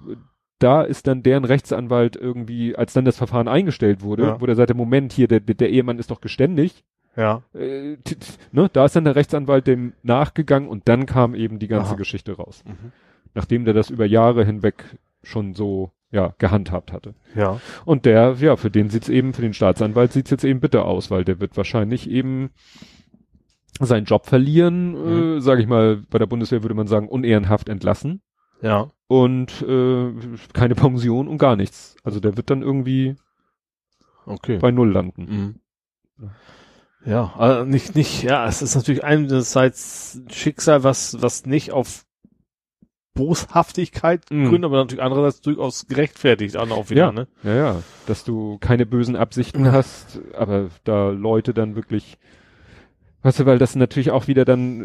da ist dann deren Rechtsanwalt irgendwie, als dann das Verfahren eingestellt wurde, Ja. wo der sagte, Moment, hier, der, der Ehemann ist doch geständig, Ja. äh, ne, da ist dann der Rechtsanwalt dem nachgegangen und dann kam eben die ganze Aha. Geschichte raus. Mhm. Nachdem der das über Jahre hinweg schon so, ja, gehandhabt hatte. Ja. Und der, ja, für den sieht's eben, für den Staatsanwalt sieht's jetzt eben bitter aus, weil der wird wahrscheinlich eben seinen Job verlieren, Mhm. äh, sage ich mal, bei der Bundeswehr würde man sagen, unehrenhaft entlassen Ja. und äh, keine Pension und gar nichts. Also der wird dann irgendwie Okay. bei Null landen. Mhm. Ja, also nicht, nicht, ja, es ist natürlich einerseits ein Schicksal, was, was nicht auf Boshaftigkeit Mhm. gründet, aber natürlich andererseits durchaus gerechtfertigt auch wieder, Ja. ne? Ja, ja, dass du keine bösen Absichten hast, aber da Leute dann wirklich, weißt du, weil das natürlich auch wieder dann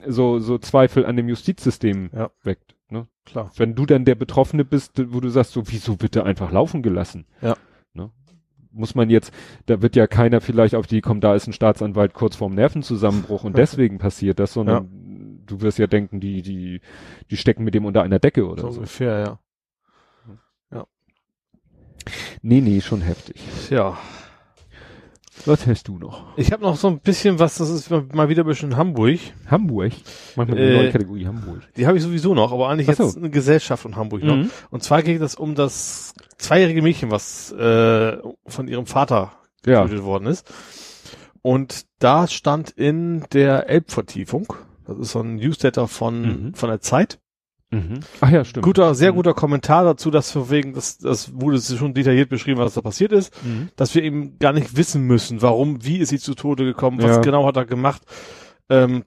äh, so, so Zweifel an dem Justizsystem Ja. weckt. Ne? Klar. wenn du dann der Betroffene bist, wo du sagst, so, wieso bitte einfach laufen gelassen? Ja. Ne? Muss man jetzt, da wird ja keiner vielleicht auf die kommen, da ist ein Staatsanwalt kurz vorm Nervenzusammenbruch und deswegen passiert das, sondern du wirst ja denken, die, die, die stecken mit dem unter einer Decke oder So so. ungefähr, ja. Nee, nee, schon heftig. Ja. Was hast du noch? Ich habe noch so ein bisschen was, das ist mal wieder ein bisschen Hamburg. Hamburg? Wir eine Äh, neue Kategorie Hamburg. Die habe ich sowieso noch, aber eigentlich so. jetzt eine Gesellschaft in Hamburg noch. Mhm. Und zwar geht es um das zweijährige Mädchen, was äh, von ihrem Vater Ja. getötet worden ist. Und da stand in der Elbvertiefung, das ist so ein Newsletter von, Mhm. von der Zeit, Mhm. Ach ja, stimmt. guter, sehr Mhm. guter Kommentar dazu, dass wir wegen, das, das wurde schon detailliert beschrieben, was da passiert ist, Mhm. dass wir eben gar nicht wissen müssen, warum, wie ist sie zu Tode gekommen, was Ja. genau hat er gemacht, ähm,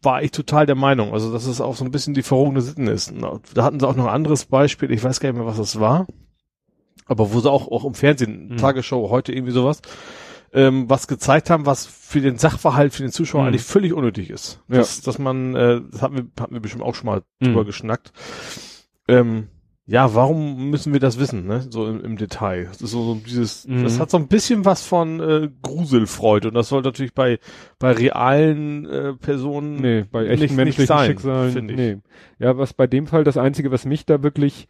war ich total der Meinung, also dass es auch so ein bisschen die verrogene Sitten ist. Da hatten sie auch noch ein anderes Beispiel, ich weiß gar nicht mehr, was das war, aber wo sie auch, auch im Fernsehen, Mhm. Tagesschau, heute irgendwie sowas, ähm, was gezeigt haben, was für den Sachverhalt, für den Zuschauer Mhm. eigentlich völlig unnötig ist. Ja. Dass, dass man, äh, das hatten wir, hatten wir bestimmt auch schon mal Mhm. drüber geschnackt. Ähm, ja, warum müssen wir das wissen, ne? So im, im Detail. Das ist so, so dieses, Mhm. das hat so ein bisschen was von äh, Gruselfreude und das soll natürlich bei bei realen äh, Personen Nee, bei echten nicht- nicht menschlichen sein, Schicksalen. finde ich. Nee. Ja, was bei dem Fall das Einzige, was mich da wirklich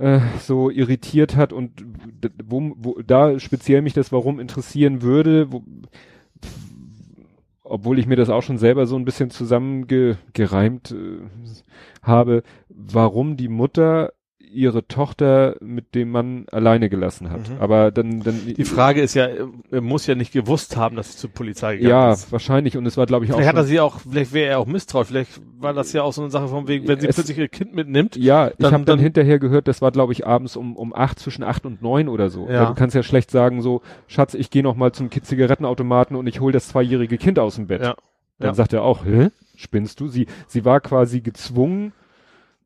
äh, so irritiert hat und wo, wo da speziell mich das Warum interessieren würde, wo, obwohl ich mir das auch schon selber so ein bisschen zusammengereimt äh, habe, warum die Mutter ihre Tochter mit dem Mann alleine gelassen hat. Mhm. Aber dann, dann. Die Frage ist ja, er muss ja nicht gewusst haben, dass sie zur Polizei gegangen ja, ist. Ja, wahrscheinlich. Und es war, glaube ich, vielleicht auch. Vielleicht hat er sie auch, vielleicht wäre er auch misstrauisch. Vielleicht war das ja auch so eine Sache von wegen, wenn sie es, plötzlich ihr Kind mitnimmt. Ja, ich habe dann, dann hinterher gehört, das war, glaube ich, abends um, um acht, zwischen acht und neun oder so. Ja. du kannst ja schlecht sagen, so, Schatz, ich gehe noch mal zum Zigarettenautomaten und ich hole das zweijährige Kind aus dem Bett. Ja. Dann ja. sagt er auch, hä? Spinnst du? Sie, sie war quasi gezwungen,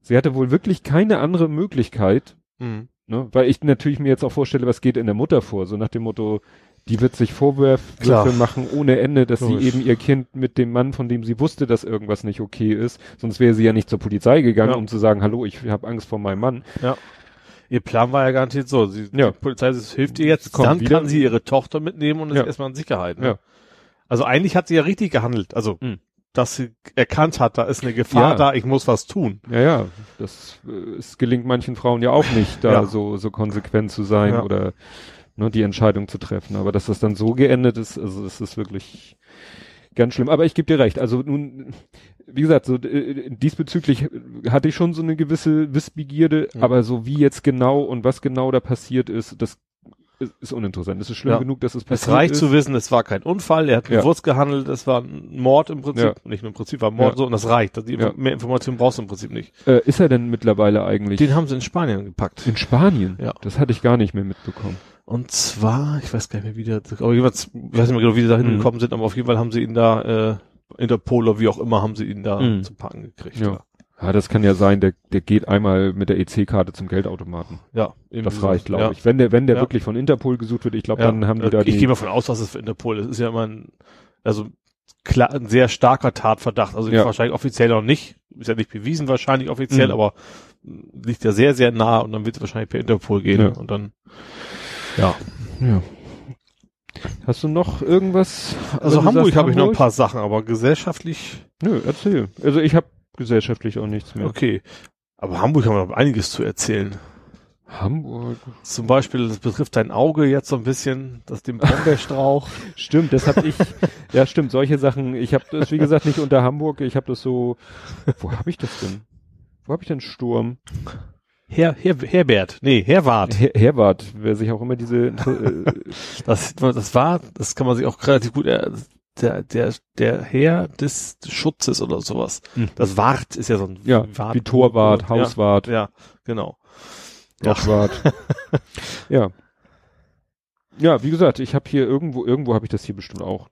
sie hatte wohl wirklich keine andere Möglichkeit, Mhm. Ne? Weil ich natürlich mir jetzt auch vorstelle, was geht in der Mutter vor, so nach dem Motto, die wird sich Vorwürfe machen ohne Ende, dass Logisch. sie eben ihr Kind mit dem Mann, von dem sie wusste, dass irgendwas nicht okay ist, sonst wäre sie ja nicht zur Polizei gegangen, ja. um zu sagen, hallo, ich habe Angst vor meinem Mann. Ja. Ihr Plan war ja garantiert so, sie, ja. die Polizei hilft ihr jetzt, dann wieder. kann sie ihre Tochter mitnehmen und ist ja. erstmal in Sicherheit. Ne? Ja. Also eigentlich hat sie ja richtig gehandelt, also mhm dass sie erkannt hat, da ist eine Gefahr ja. da, ich muss was tun. Ja, ja, das äh, es gelingt manchen Frauen ja auch nicht, da ja. so so konsequent zu sein ja. oder ne, die Entscheidung zu treffen. Aber dass das dann so geendet ist, also das ist wirklich ganz schlimm. Aber ich gebe dir recht. Also nun, wie gesagt, so äh, diesbezüglich hatte ich schon so eine gewisse Wissbegierde, mhm. aber so wie jetzt genau und was genau da passiert ist, das ist uninteressant. Es ist schlimm ja. genug, dass es passiert Es reicht ist. zu wissen, es war kein Unfall, er hat bewusst ja. gehandelt, es war ein Mord im Prinzip, ja. nicht nur im Prinzip, war Mord so und das reicht. Die, Mehr Informationen brauchst du im Prinzip nicht. Äh, ist er denn mittlerweile eigentlich? Den haben sie in Spanien gepackt. In Spanien? Ja. Das hatte ich gar nicht mehr mitbekommen. Und zwar, ich weiß gar nicht mehr, wie der, aber jeweils, ich weiß nicht mehr genau, wie die da hingekommen mhm. sind, aber auf jeden Fall haben sie ihn da, äh, Interpol oder wie auch immer, haben sie ihn da mhm. zum Packen gekriegt. Ja. Ja, das kann ja sein, der, der geht einmal mit der EC-Karte zum Geldautomaten. Ja. Das reicht, glaube ja. ich. Wenn der, wenn der ja. wirklich von Interpol gesucht wird, ich glaube, ja. dann haben die da ich die. Ich gehe mal von aus, dass es für Interpol ist. ist ja immer ein, also klar, ein sehr starker Tatverdacht. Also wahrscheinlich offiziell noch nicht. Ist ja nicht bewiesen wahrscheinlich offiziell, mhm. aber liegt ja sehr, sehr nah und dann wird es wahrscheinlich per Interpol gehen ja. und dann, ja. Ja. Hast du noch irgendwas? Also Hamburg habe ich noch ein paar Sachen, aber gesellschaftlich. Nö, erzähl. Also ich habe gesellschaftlich auch nichts mehr. Okay. Aber Hamburg haben wir noch einiges zu erzählen. Hamburg. Zum Beispiel, das betrifft dein Auge jetzt so ein bisschen, das dem Brombeerstrauch. stimmt, das habe ich, ja stimmt, solche Sachen, ich habe das, wie gesagt, nicht unter Hamburg, ich habe das so, wo habe ich das denn? Wo habe ich denn Sturm? Herr, Herr, Herbert, nee, Herwart. Her, Herwart, wer sich auch immer diese, äh, das, das war, das kann man sich auch relativ gut, äh, der, der, der Herr des Schutzes oder sowas. Mhm. Das Wart ist ja so ein ja, Wart, wie Torwart, Hauswart. Ja, ja genau. Waschwart. ja. Ja, wie gesagt, ich habe hier irgendwo, irgendwo habe ich das hier bestimmt auch.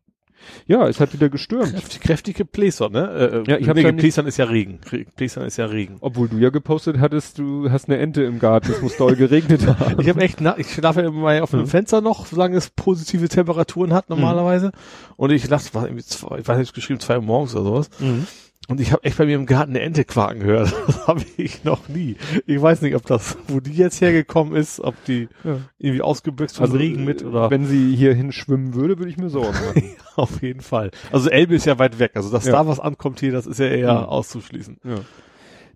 Ja, es hat wieder gestürmt. Kräftig, kräftige Pläser, ne? Äh, äh ja, ich habe nee, Pläsern ist ja Regen. Pläsern ist ja Regen. Obwohl du ja gepostet hattest, du hast eine Ente im Garten, es muss doll geregnet haben. ich habe echt, na, ich schlafe immer mal auf einem mhm. Fenster noch, solange es positive Temperaturen hat normalerweise. Mhm. Und ich lasse, war irgendwie zwei, ich weiß nicht, geschrieben zwei Uhr morgens oder sowas. Mhm. Und ich habe echt bei mir im Garten eine Ente quaken gehört. Das habe ich noch nie. Ich weiß nicht, ob das, wo die jetzt hergekommen ist, ob die ja. irgendwie ausgebüxt von also, Regen mit oder. Wenn sie hier hinschwimmen würde, würde ich mir Sorgen machen. Auf jeden Fall. Also Elbe ist ja weit weg. Also dass ja. da was ankommt hier, das ist ja eher mhm. auszuschließen. Ja.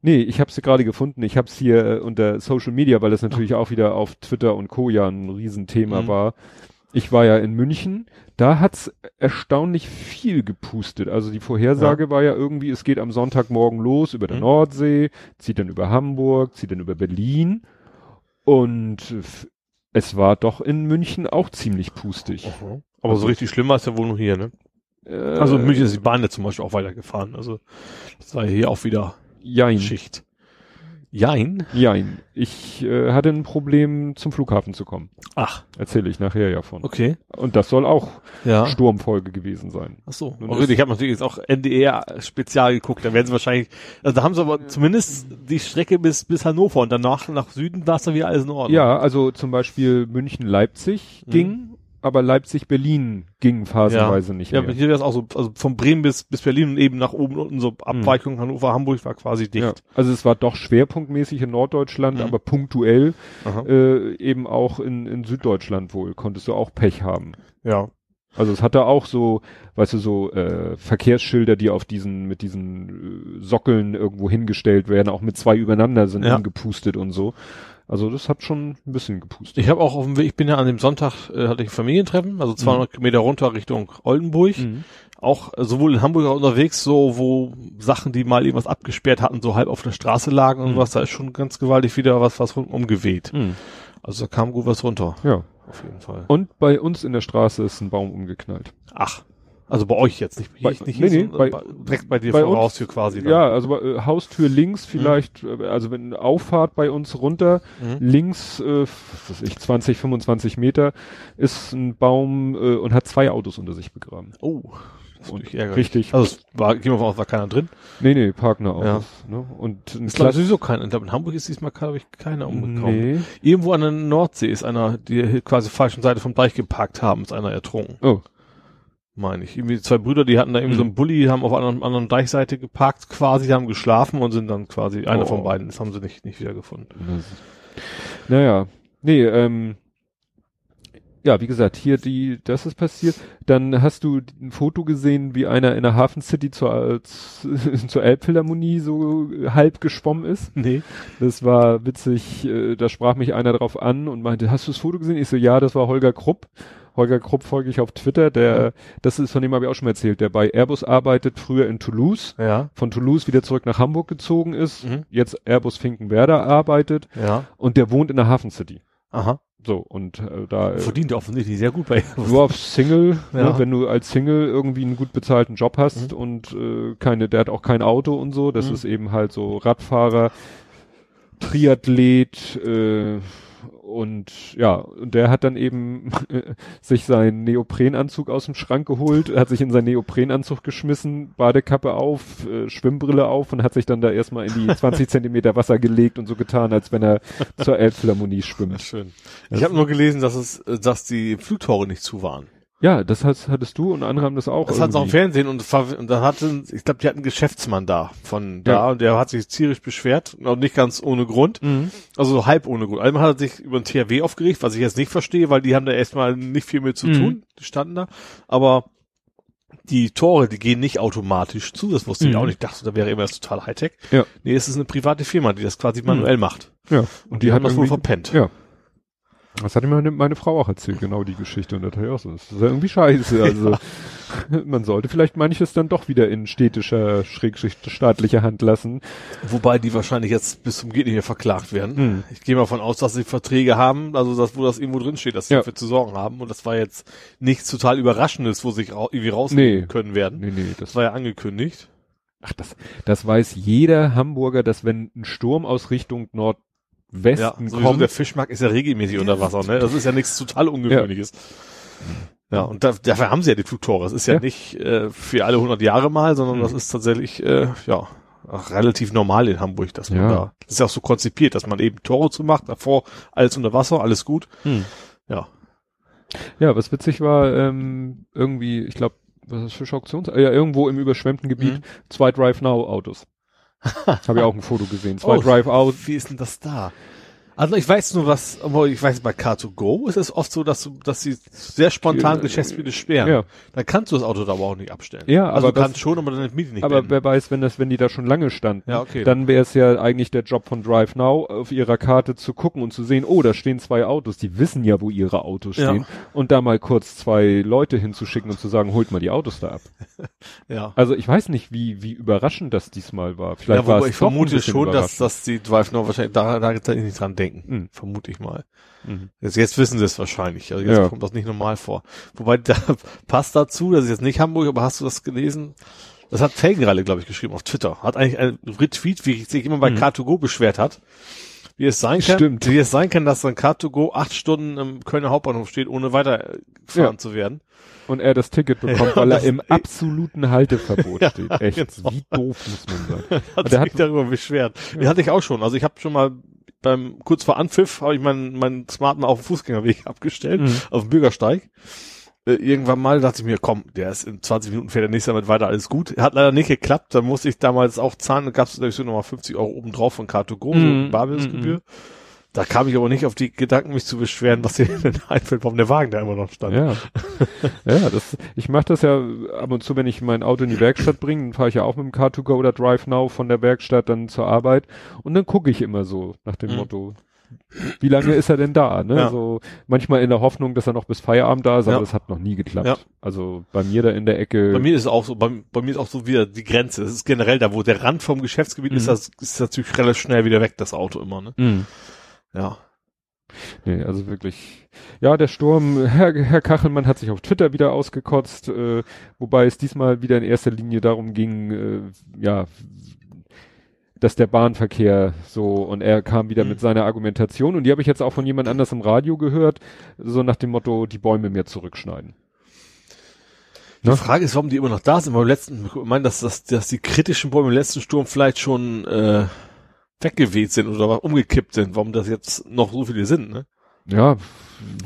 Nee, ich habe es gerade gefunden. Ich habe es hier äh, unter Social Media, weil das natürlich auch wieder auf Twitter und Co. ja ein Riesenthema mhm. war. Ich war ja in München, da hat's erstaunlich viel gepustet. Also die Vorhersage ja. war ja irgendwie, es geht am Sonntagmorgen los über der mhm. Nordsee, zieht dann über Hamburg, zieht dann über Berlin und es war doch in München auch ziemlich pustig. Mhm. Aber also, so richtig schlimm war es ja wohl nur hier, ne? Äh, also in München ist die Bahn ja zum Beispiel auch weitergefahren. Also das war hier auch wieder Jein. Schicht. Jein? Jein. Ich äh, hatte ein Problem, zum Flughafen zu kommen. Ach. Erzähle ich nachher ja von. Okay. Und das soll auch ja. Sturmfolge gewesen sein. Ach so. Oh, ich habe natürlich jetzt auch NDR-Spezial geguckt. Da werden sie wahrscheinlich, also da haben sie aber zumindest die Strecke bis, bis Hannover und danach nach Süden war es dann wieder alles in Ordnung. Ja, also zum Beispiel München-Leipzig mhm. ging aber Leipzig-Berlin ging phasenweise ja. nicht mehr. Ja, hier wäre es auch so, also von Bremen bis, bis Berlin und eben nach oben und unten so hm. Abweichung mhm. Hannover, Hamburg war quasi dicht. Ja. Also es war doch schwerpunktmäßig in Norddeutschland, mhm. aber punktuell äh, eben auch in, in Süddeutschland wohl konntest du auch Pech haben. Ja. Also es hatte auch so, weißt du, so äh, Verkehrsschilder, die auf diesen, mit diesen äh, Sockeln irgendwo hingestellt werden, auch mit zwei übereinander sind ja. angepustet und so. Also das hat schon ein bisschen gepustet. Ich habe auch auf dem Weg, ich bin ja an dem Sonntag, äh, hatte ich ein Familientreffen, also 200 Kilometer runter Richtung Oldenburg. Mhm. Auch äh, sowohl in Hamburg auch unterwegs, so wo Sachen, die mal irgendwas abgesperrt hatten, so halb auf der Straße lagen und Mhm. was, da ist schon ganz gewaltig wieder was, was rundum geweht. Mhm. Also da kam gut was runter, Ja. auf jeden Fall. Und bei uns in der Straße ist ein Baum umgeknallt. Ach, also bei euch jetzt, nicht, Bei- nicht, nicht nee, nee, sondern bei- direkt bei dir bei vor uns- Haustür quasi. dann. Ja, also bei, äh, Haustür links vielleicht, äh, also wenn Auffahrt bei uns runter, Mhm. links, äh, was weiß ich, 20, 25 Meter, ist ein Baum äh, und hat zwei Autos unter sich begraben. Oh, das ist Und ärgerlich. Richtig. Also es war, gehen wir davon aus, war keiner drin. nee, nee, Partnerautos. Ne? Und ein Klass- sowieso keiner. Ich glaube, in Hamburg ist diesmal, glaube ich, keiner umgekommen. Nee. Irgendwo an der Nordsee ist einer, die hier quasi falschen Seite vom Deich geparkt haben, ist einer ertrunken, Oh, meine ich. Irgendwie zwei Brüder, die hatten da irgendwie Mhm. so einen Bulli, haben auf einer anderen Deichseite geparkt quasi, haben geschlafen und sind dann quasi, einer Oh. von beiden, das haben sie nicht, nicht wiedergefunden. naja, nee, ähm, ja, wie gesagt, hier die, das ist passiert. Dann hast du ein Foto gesehen, wie einer in der Hafen City zur, als, zur Elbphilharmonie so halb geschwommen ist. Nee. Das war witzig, äh, da sprach mich einer drauf an und meinte, hast du das Foto gesehen? Ich so, ja, das war Holger Krupp. Holger Krupp folge ich auf Twitter, der, das ist, von dem habe ich auch schon mal erzählt, der bei Airbus arbeitet, früher in Toulouse, Ja. von Toulouse wieder zurück nach Hamburg gezogen ist, Mhm. jetzt Airbus Finkenwerder arbeitet Ja. und der wohnt in der Hafen City. Aha. So, und äh, da äh, Verdient offensichtlich sehr gut bei nur auf Single, Ja. ne, wenn du als Single irgendwie einen gut bezahlten Job hast und äh, keine, der hat auch kein Auto und so, das Mhm. ist eben halt so Radfahrer, Triathlet äh, und ja, und der hat dann eben sich seinen Neoprenanzug aus dem Schrank geholt, hat sich in seinen Neoprenanzug geschmissen, Badekappe auf, äh, Schwimmbrille auf und hat sich dann da erstmal in die 20 Zentimeter Wasser gelegt und so getan, als wenn er zur Elbphilharmonie schwimmt. Schön. Ich habe nur gelesen, dass es, äh, dass die Flugtore nicht zu waren. Ja, das hast, hattest du und andere haben das auch. Das hat auch im. Fernsehen und, und da hatten, ich glaube, die hatten einen Geschäftsmann da von da Ja. und der hat sich tierisch beschwert, auch nicht ganz ohne Grund, Mhm. also so halb ohne Grund. Einmal hat er sich über den THW aufgeregt, was ich jetzt nicht verstehe, weil die haben da erstmal nicht viel mit zu Mhm. tun, die standen da, aber die Tore, die gehen nicht automatisch zu, das wusste ich Mhm. auch nicht, ich dachte, da wäre immer das total Hightech. Ja. Nee, es ist eine private Firma, die das quasi manuell macht. Ja. Und die, haben das wohl verpennt. Ja. Das hatte mir meine, meine Frau auch erzählt, genau die Geschichte. Und da dachte ich auch so, das ist ja irgendwie scheiße. Also man sollte vielleicht manches dann doch wieder in städtischer, schrägstrich staatlicher Hand lassen. Wobei die wahrscheinlich jetzt bis zum geht nicht mehr verklagt werden. Hm. Ich gehe mal davon aus, dass sie Verträge haben, also das, wo das irgendwo drin steht, dass sie Ja. dafür zu sorgen haben. Und das war jetzt nichts total Überraschendes, wo sie sich irgendwie rausnehmen Nee. können werden. Nee, nee, das Das war ja angekündigt. Ach, das, das weiß jeder Hamburger, dass wenn ein Sturm aus Richtung Nordwesten sowieso kommt, der Fischmarkt ist ja regelmäßig unter Wasser, ne? Das ist ja nichts total Ungewöhnliches. Ja, und da, dafür haben sie ja die Flugtore. Es ist ja, Ja. nicht äh, für alle 100 Jahre mal, sondern Mhm. das ist tatsächlich, äh, ja, relativ normal in Hamburg, dass man Ja. da, das ist ja auch so konzipiert, dass man eben Tore zumacht, davor alles unter Wasser, alles gut. Hm. Ja. Ja, was witzig war, ähm, irgendwie, ich glaube, was ist das für Auktions? Ja, irgendwo im überschwemmten Gebiet, Mhm. zwei Drive Now Autos. Habe ich auch ein Foto gesehen. Zwei Oh, Drive Out. Wie ist denn das da? Also ich weiß nur was, ich weiß bei Car2Go ist es oft so, dass du, dass sie sehr spontan Ja, Geschäftsspiele sperren. Ja. Dann kannst du das Auto da aber auch nicht abstellen. Ja, also aber du kannst schon, aber dann Miete nicht Aber beenden. wer weiß, wenn das, wenn die da schon lange standen, Ja, okay. dann wäre es ja eigentlich der Job von Drive Now, auf ihrer Karte zu gucken und zu sehen, oh, da stehen zwei Autos, die wissen ja, wo ihre Autos Ja. stehen, und da mal kurz zwei Leute hinzuschicken und zu sagen, holt mal die Autos da ab. ja. Also ich weiß nicht, wie, wie überraschend das diesmal war. Vielleicht ja, war es ich vermute schon, dass, dass die Drive Now wahrscheinlich da, da, da nicht dran denken. Mhm. Vermute ich mal. Mhm. Jetzt, jetzt wissen sie es wahrscheinlich. Also jetzt Ja. kommt das nicht normal vor. Wobei, da passt dazu, das ist jetzt nicht Hamburg, aber hast du das gelesen? Das hat Felgenralle, glaube ich, geschrieben auf Twitter. Hat eigentlich ein Retweet, wie sich immer bei Mhm. Car2Go beschwert hat. Wie es sein kann, Stimmt. wie es sein kann, dass dann Car2Go acht Stunden im Kölner Hauptbahnhof steht, ohne weitergefahren Ja. zu werden. Und er das Ticket bekommt, Ja, weil er im absoluten Halteverbot Ja, steht. Echt, genau. wie doof muss man sein. Hat sich hat- darüber beschwert. Die hatte ich auch schon. Also ich habe schon mal beim kurz vor Anpfiff habe ich meinen meinen Smart mal auf dem Fußgängerweg abgestellt, Mhm. auf dem Bürgersteig. Äh, irgendwann mal dachte ich mir, komm, der ist in 20 Minuten fährt der nächste damit weiter, alles gut. Hat leider nicht geklappt. Da musste ich damals auch zahlen. Da gab es natürlich so nochmal 50 Euro obendrauf von Car2Go, Mhm. so Barbildsgebühr. Da kam ich aber nicht auf die Gedanken, mich zu beschweren, was dir denn einfällt, warum der Wagen da immer noch stand. Ja. ja, das, ich mache das ja ab und zu, wenn ich mein Auto in die Werkstatt bringe, dann fahre ich ja auch mit dem Car2Go oder Drive Now von der Werkstatt dann zur Arbeit und dann gucke ich immer so nach dem Mhm. Motto, wie lange ist er denn da? Ne? Ja. So manchmal in der Hoffnung, dass er noch bis Feierabend da ist, aber Ja. das hat noch nie geklappt. Ja. Also bei mir da in der Ecke. Bei mir ist es auch so, bei, bei mir ist auch so wieder die Grenze. Das ist generell da, wo der Rand vom Geschäftsgebiet Mhm. ist, das ist natürlich relativ schnell wieder weg, das Auto immer, ne? Mhm. Ja. Nee, also wirklich. Ja, der Sturm, Herr, Herr Kachelmann hat sich auf Twitter wieder ausgekotzt, äh, wobei es diesmal wieder in erster Linie darum ging, äh, ja, dass der Bahnverkehr so und er kam wieder Mhm. mit seiner Argumentation und die habe ich jetzt auch von jemand anders im Radio gehört, so nach dem Motto, die Bäume mehr zurückschneiden. Die Ne? Frage ist, warum die immer noch da sind. Beim letzten, ich meine, dass, dass, dass die kritischen Bäume im letzten Sturm vielleicht schon äh, weggeweht sind oder umgekippt sind, warum das jetzt noch so viele sind, ne? Ja,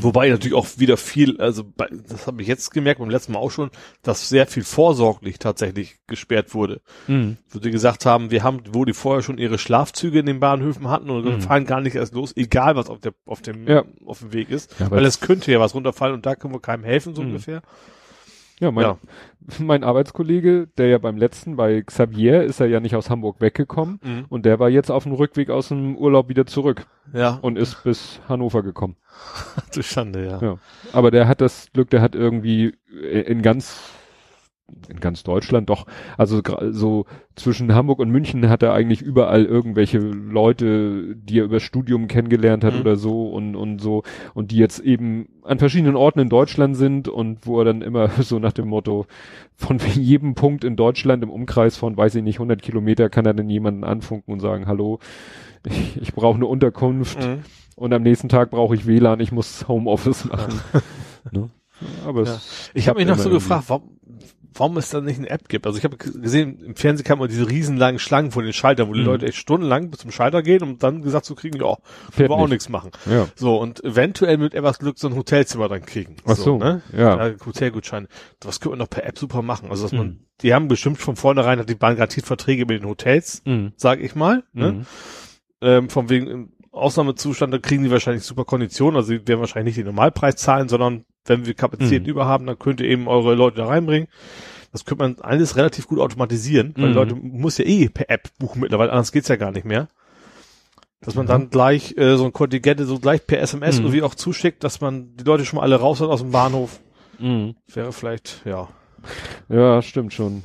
Wobei natürlich auch wieder viel, also bei, das habe ich jetzt gemerkt, beim letzten Mal auch schon, dass sehr viel vorsorglich tatsächlich gesperrt wurde. mhm. Wo die gesagt haben, wir haben, wo die vorher schon ihre Schlafzüge in den Bahnhöfen hatten und Mhm. fahren gar nicht erst los, egal was auf der auf dem Ja. auf dem Weg ist. Ja, weil es könnte ja was runterfallen und da können wir keinem helfen, so Mhm. ungefähr. Ja, mein, Ja. mein Arbeitskollege, der ja beim letzten, bei Xavier, ist er ja nicht aus Hamburg weggekommen Mhm. und der war jetzt auf dem Rückweg aus dem Urlaub wieder zurück Ja, und ist bis Hannover gekommen. du Schande, ja. Ja. Aber der hat das Glück, der hat irgendwie äh, in ganz in ganz Deutschland doch, also so zwischen Hamburg und München hat er eigentlich überall irgendwelche Leute, die er über Studium kennengelernt hat Mhm. oder so und und so und die jetzt eben an verschiedenen Orten in Deutschland sind und wo er dann immer so nach dem Motto von jedem Punkt in Deutschland im Umkreis von, weiß ich nicht, 100 Kilometer kann er dann jemanden anfunken und sagen, hallo, ich, ich brauche eine Unterkunft Mhm. und am nächsten Tag brauche ich WLAN, ich muss Homeoffice machen. ne? Aber Ja. es Ich habe mich noch so gefragt, warum, warum es da nicht eine App gibt. Also ich habe gesehen, im Fernsehen kann man diese riesenlangen Schlangen vor den Schaltern, wo die Mhm. Leute echt stundenlang bis zum Schalter gehen, um dann gesagt zu kriegen, ja, können wir auch nicht. nichts machen. Ja. So, und eventuell mit etwas Glück so ein Hotelzimmer dann kriegen. Ach so, ne? ja. ja. Hotelgutschein. Das könnte man doch per App super machen. Also, dass man, Mhm. die haben bestimmt von vornherein, hat die Bahn garantiert Verträge mit den Hotels, Mhm. sag ich mal, ne? Mhm. Ähm, von wegen im Ausnahmezustand, da kriegen die wahrscheinlich super Konditionen. Also, die werden wahrscheinlich nicht den Normalpreis zahlen, sondern wenn wir Kapazitäten Mhm. über haben, dann könnt ihr eben eure Leute da reinbringen. Das könnte man alles relativ gut automatisieren, weil Mhm. Leute muss ja eh per App buchen mittlerweile, anders geht's ja gar nicht mehr. Dass man Mhm. dann gleich äh, so ein Kontingente so gleich per SMS Mhm. irgendwie auch zuschickt, dass man die Leute schon mal alle raus hat aus dem Bahnhof. Mhm. Wäre vielleicht, ja. Ja, stimmt schon.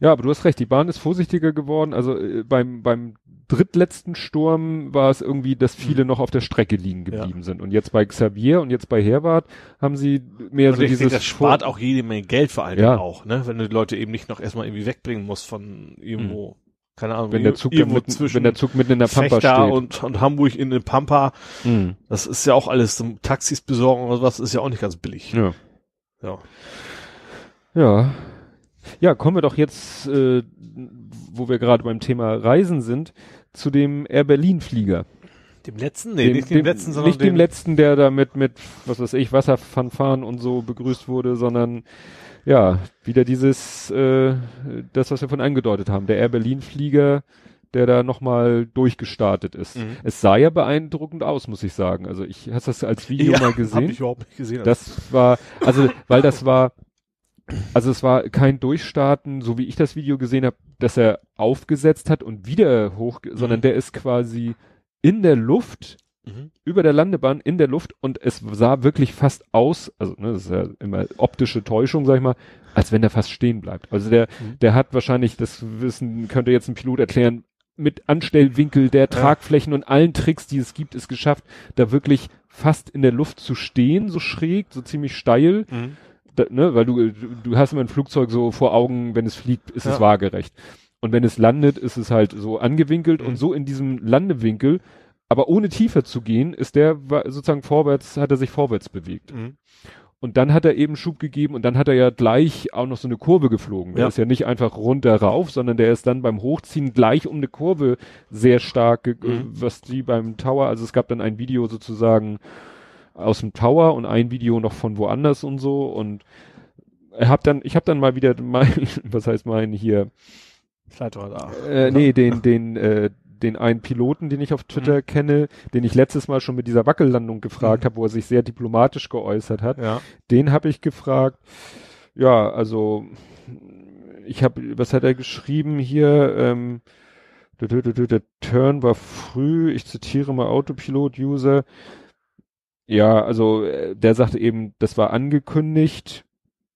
Ja, aber du hast recht, die Bahn ist vorsichtiger geworden. Also äh, beim, beim drittletzten Sturm war es irgendwie, dass viele noch auf der Strecke liegen geblieben sind. Und jetzt bei Xavier und jetzt bei Herwart haben sie mehr Und so ich dieses denke, das spart auch jede Menge Geld vor allem Ja. auch, ne? Wenn du die Leute eben nicht noch erstmal irgendwie wegbringen musst von irgendwo, keine Ahnung, wenn der Zug mitten, zwischen wenn der Zug mitten in der Pampa Fechter steht. und, und Hamburg in den Pampa. Mhm. Das ist ja auch alles, so Taxis besorgen oder was, ist ja auch nicht ganz billig. Ja. Ja. Ja. Ja, kommen wir doch jetzt, äh, wo wir gerade beim Thema Reisen sind, zu dem Air Berlin Flieger. Dem letzten? Nee, nicht dem, letzten, sondern nicht dem, letzten, der da mit, mit, was weiß ich, Wasserfanfaren und so begrüßt wurde, sondern ja, wieder dieses, äh, das, was wir von angedeutet haben, der Air Berlin Flieger, der da nochmal durchgestartet ist. Mhm. Es sah ja beeindruckend aus, muss ich sagen. Also ich, hast das als Video mal Hab gesehen? ich überhaupt nicht gesehen. Das war, also, weil das war, also es war kein Durchstarten, so wie ich das Video gesehen habe, dass er aufgesetzt hat und wieder hoch, sondern Mhm. der ist quasi in der Luft, Mhm. über der Landebahn in der Luft und es sah wirklich fast aus, also ne, das ist ja immer optische Täuschung, sag ich mal, als wenn der fast stehen bleibt. Also der, Mhm. der hat wahrscheinlich, das wissen, könnte jetzt ein Pilot erklären, mit Anstellwinkel der Tragflächen und allen Tricks, die es gibt, es geschafft, da wirklich fast in der Luft zu stehen, so schräg, so ziemlich steil, Mhm. Ne, weil du, du, hast immer ein Flugzeug so vor Augen, wenn es fliegt, ist es Ja. waagerecht. Und wenn es landet, ist es halt so angewinkelt Mhm. und so in diesem Landewinkel, aber ohne tiefer zu gehen, ist der sozusagen vorwärts, hat er sich vorwärts bewegt. Mhm. Und dann hat er eben Schub gegeben und dann hat er ja gleich auch noch so eine Kurve geflogen. Der Ja. ist ja nicht einfach runter rauf, sondern der ist dann beim Hochziehen gleich um eine Kurve sehr stark, Mhm. was die beim Tower, also es gab dann ein Video sozusagen aus dem Tower und ein Video noch von woanders und so und er hab dann, ich habe dann mal wieder mein, was heißt mein hier, Flightradar. äh, nee, den, den, äh, den einen Piloten, den ich auf Twitter Mhm. kenne, den ich letztes Mal schon mit dieser Wackellandung gefragt Mhm. habe, wo er sich sehr diplomatisch geäußert hat. Ja. Den habe ich gefragt. Ja, also ich habe, was hat er geschrieben hier? Ähm, der Turn war früh, ich zitiere mal Autopilot-User. Ja, also äh, der sagte eben, das war angekündigt,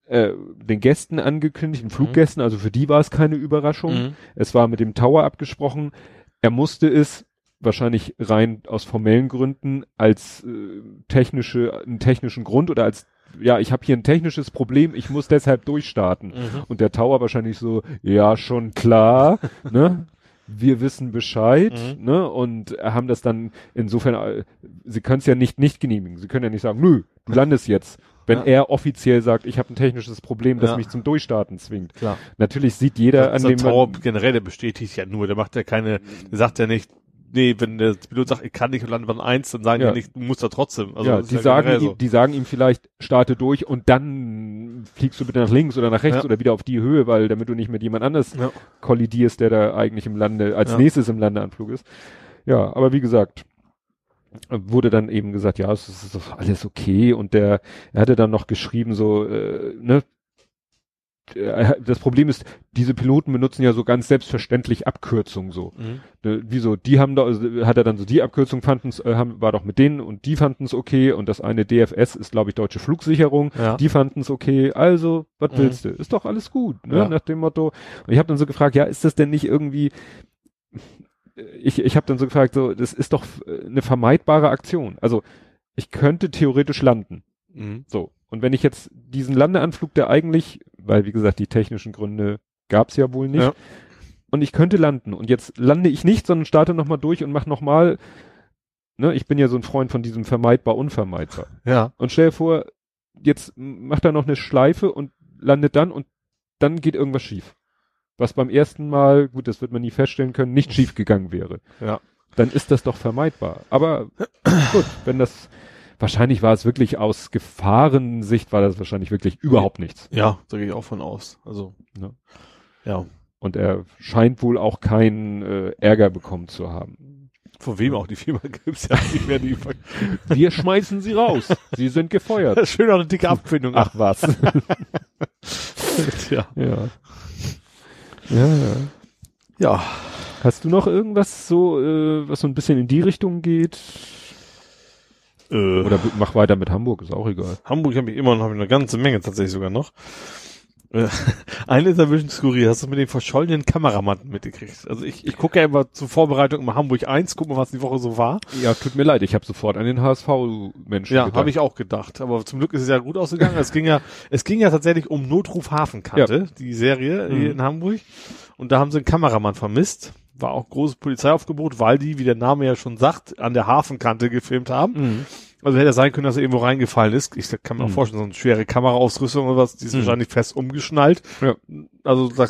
äh, den Gästen angekündigt, den Fluggästen, also für die war es keine Überraschung. Mhm. Es war mit dem Tower abgesprochen. Er musste es wahrscheinlich rein aus formellen Gründen als äh, technische, einen technischen Grund oder als ja, ich habe hier ein technisches Problem, ich muss deshalb durchstarten. Mhm. Und der Tower wahrscheinlich so, ja, schon klar, ne? Wir wissen Bescheid, Mhm. ne? Und haben das dann insofern, äh, sie können es ja nicht nicht genehmigen. Sie können ja nicht sagen, nö, du landest jetzt. Wenn Ja. er offiziell sagt, ich habe ein technisches Problem, das Ja. mich zum Durchstarten zwingt. Klar. Natürlich sieht jeder an so dem Tower generell, der bestätigt ja nur, der macht ja keine, der sagt ja nicht, nee, wenn der Pilot sagt, ich kann nicht und landen bei eins, dann sagen Ja. die nicht, du musst da trotzdem. Also ja, das ist die sagen ihm, die sagen ihm vielleicht, starte durch und dann fliegst du bitte nach links oder nach rechts Ja. oder wieder auf die Höhe, weil damit du nicht mit jemand anders Ja. kollidierst, der da eigentlich im Lande, als Ja. nächstes im Landeanflug ist. Ja, aber wie gesagt, wurde dann eben gesagt, ja, es ist alles okay und der, er hatte dann noch geschrieben so, äh, ne, das Problem ist, diese Piloten benutzen ja so ganz selbstverständlich Abkürzungen so. Mhm. Ne, wieso, die haben da, also hat er dann so die Abkürzung fanden's, äh, haben, war doch mit denen und die fanden's okay und das eine DFS ist, glaube ich, deutsche Flugsicherung, Ja. die fanden's okay, also, was Mhm. willst du? Ist doch alles gut, ne? Ja. Nach dem Motto. Und ich habe dann so gefragt, ja, ist das denn nicht irgendwie, ich, ich habe dann so gefragt, so, das ist doch äh, eine vermeidbare Aktion. Also, ich könnte theoretisch landen. Mhm. So. Und wenn ich jetzt diesen Landeanflug, der eigentlich, weil wie gesagt, die technischen Gründe gab's ja wohl nicht, Ja. und ich könnte landen und jetzt lande ich nicht, sondern starte nochmal durch und mach nochmal, ne, ich bin ja so ein Freund von diesem vermeidbar, unvermeidbar. Ja. Und stell dir vor, jetzt macht er noch eine Schleife und landet dann und dann geht irgendwas schief. Was beim ersten Mal, gut, das wird man nie feststellen können, nicht schief gegangen wäre. Ja. Dann ist das doch vermeidbar. Aber gut, wenn das, wahrscheinlich war es wirklich aus Gefahrensicht, war das wahrscheinlich wirklich überhaupt nichts. Ja, da gehe ich auch von aus. Also, Ne? ja. Und er scheint wohl auch keinen äh, Ärger bekommen zu haben. Von wem auch die Firma gibt's ja nicht mehr die Wir schmeißen sie raus. Sie sind gefeuert. Schön auch eine dicke Abfindung. Ach was. ja. ja. Ja, ja. Ja. Hast du noch irgendwas so, äh, was so ein bisschen in die Richtung geht? Äh, Oder mach weiter mit Hamburg, ist auch egal. Hamburg habe ich immer noch hab ich eine ganze Menge tatsächlich sogar noch. Äh, Eine ist ein bisschen skurril. Hast du mit den verschollenen Kameramann mitgekriegt? Also ich, ich gucke ja immer zur Vorbereitung immer Hamburg 1, guck mal, was die Woche so war. Ja, tut mir leid, ich habe sofort an den HSV-Menschen Ja, gedacht. habe ich auch gedacht. Aber zum Glück ist es ja gut ausgegangen. es ging ja, es ging ja tatsächlich um Notruf Hafenkante, die Serie Mhm. hier in Hamburg. Und da haben sie einen Kameramann vermisst. War auch großes Polizeiaufgebot, weil die, wie der Name ja schon sagt, an der Hafenkante gefilmt haben. Mhm. Also hätte sein können, dass er irgendwo reingefallen ist. Ich kann mir auch Mhm. vorstellen, so eine schwere Kameraausrüstung oder was, die ist Mhm. wahrscheinlich fest umgeschnallt. Ja. Also da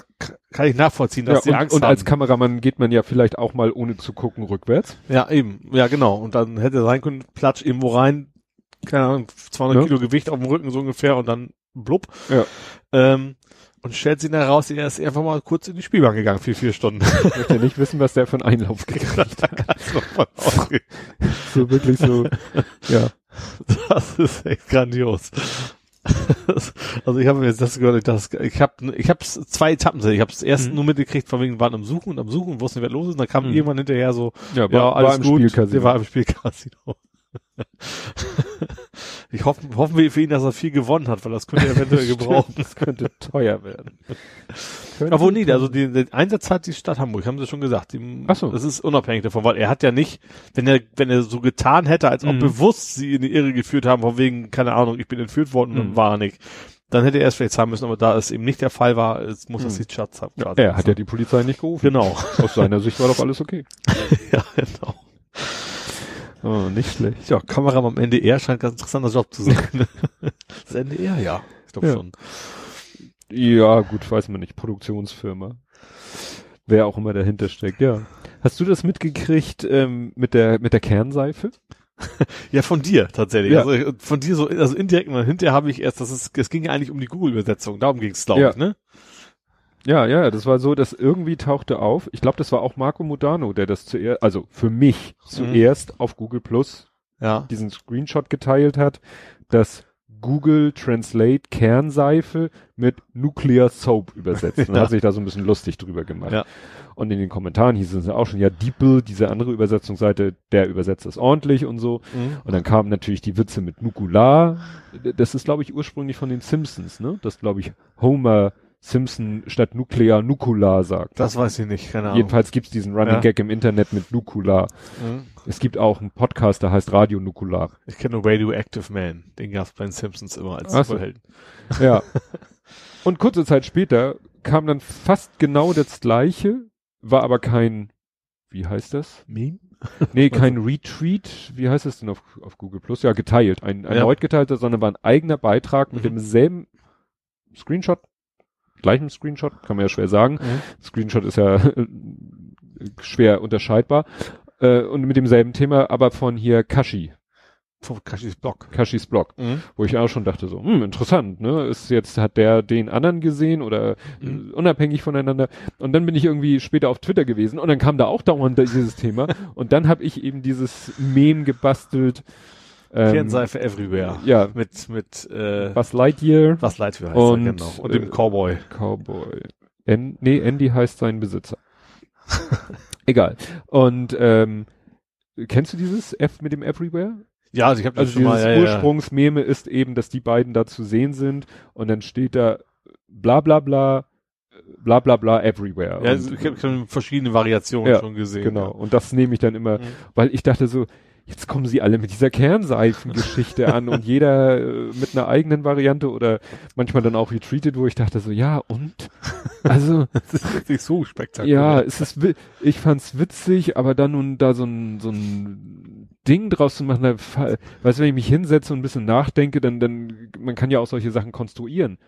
kann ich nachvollziehen, dass Ja, die und, Angst und haben. als Kameramann geht man ja vielleicht auch mal ohne zu gucken rückwärts. ja, eben. Ja, genau. Und dann hätte sein können, platsch irgendwo rein, keine Ahnung, 200 Ja. Kilo Gewicht auf dem Rücken so ungefähr und dann blub. Ja. Ähm, und stellt sich dann heraus, er ist einfach mal kurz in die Spielbank gegangen für vier Stunden. Ich möchte nicht wissen, was der für einen Einlauf gekriegt hat. So wirklich so, ja. Das ist echt grandios. Also ich habe mir jetzt das gehört, das, ich habe ich habe zwei Etappen, ich habe es erst Mhm. nur mitgekriegt, von wegen waren am Suchen und am Suchen wussten nicht, was los ist. Und dann kam Mhm. irgendwann hinterher so, Ja, ja, alles im gut, Spielcasino. der war im Spielcasino. ich hoffe, hoffen wir für ihn, dass er viel gewonnen hat, weil das könnte er eventuell gebrauchen. Das könnte teuer werden. Könnte Aber nee, teuer- also den, den Einsatz hat die Stadt Hamburg, haben sie schon gesagt. Die, Ach so. Das ist unabhängig davon, weil er hat ja nicht, wenn er, wenn er so getan hätte, als ob Mhm. bewusst sie in die Irre geführt haben, von wegen, keine Ahnung, ich bin entführt worden und Mhm. war nicht. Dann hätte er es vielleicht zahlen müssen, aber da es eben nicht der Fall war, es muss das Mhm. die Stadt zahlen. Ja, er hat ja die Polizei nicht gerufen. Genau. Aus seiner Sicht war doch alles okay. ja, genau. Oh, nicht schlecht. Ja, Kameramann am NDR scheint ganz interessanter Job zu sein. das NDR, ja. Ich glaube Ja. schon. Ja, gut, weiß man nicht. Produktionsfirma. Wer auch immer dahinter steckt, ja. Hast du das mitgekriegt ähm, mit der mit der Kernseife? Ja, von dir tatsächlich. Ja. Also von dir so, also indirekt, und hinterher habe ich erst, das ist, es ging ja eigentlich um die Google-Übersetzung, darum ging es, glaube Ja. ich, ne? Ja, ja, das war so, dass irgendwie tauchte auf. Ich glaube, das war auch Marco Modano, der das zuerst, also für mich zuerst auf Google Plus Ja. diesen Screenshot geteilt hat, dass Google Translate Kernseife mit Nuclear Soap übersetzt. Und Ja. hat sich da so ein bisschen lustig drüber gemacht. Ja. Und in den Kommentaren hieß es ja auch schon, ja, Diepel, diese andere Übersetzungsseite, der übersetzt das ordentlich und so. Und dann kamen natürlich die Witze mit Nukular. Das ist, glaube ich, ursprünglich von den Simpsons, ne? Das, glaube ich, Homer Simpson statt Nuklear Nukular sagt. Das weiß ich nicht, keine Ahnung. Jedenfalls gibt's diesen Running Ja. Gag im Internet mit Nukular. Mhm. Es gibt auch einen Podcast, der heißt Radio Nukular. Ich kenne nur Radioactive Man. Den gab's bei den Simpsons immer als Ach so. Superhelden. Ja. Und kurze Zeit später kam dann fast genau das gleiche, war aber kein, wie heißt das? Meme? Nee, kein Retweet, wie heißt das denn auf, auf Google Plus? Ja, geteilt, ein Ja. erneut geteilter, sondern war ein eigener Beitrag mit Mhm. demselben Screenshot, gleichem Screenshot, kann man ja schwer sagen. Mhm. Screenshot ist ja äh, schwer unterscheidbar. Äh, und mit demselben Thema, aber von hier Kashi, Von Kashis Blog. Kashis Blog, Mhm. wo ich auch schon dachte so, hm, interessant, ne? Ist jetzt, hat der den anderen gesehen oder Mhm. äh, unabhängig voneinander? Und dann bin ich irgendwie später auf Twitter gewesen und dann kam da auch dauernd dieses Thema und dann habe ich eben dieses Meme gebastelt. Ähm, Kernseife Everywhere. Ja, Mit, mit, äh, Buzz Lightyear, was Lightyear heißt Und, er, genau. Und äh, dem Cowboy. Cowboy. En, nee, Andy heißt sein Besitzer. Egal. Und ähm, kennst du dieses F mit dem Everywhere? Ja, also ich habe das Also schon dieses mal, ja, ja. Ursprungsmeme ist eben, dass die beiden da zu sehen sind und dann steht da bla bla bla bla bla bla everywhere. Ja, Und- ich habe verschiedene Variationen Ja, schon gesehen. genau. Und das nehme ich dann immer, Mhm. weil ich dachte so, jetzt kommen sie alle mit dieser Kernseifengeschichte an und jeder äh, mit einer eigenen Variante oder manchmal dann auch retweetet, wo ich dachte so, ja und? Also, Das ist nicht so spektakulär. ja, es ist, ich fand's witzig, aber dann nun da so ein, so ein Ding draus zu machen, da, weißt du, wenn ich mich hinsetze und ein bisschen nachdenke, dann, dann, man kann ja auch solche Sachen konstruieren.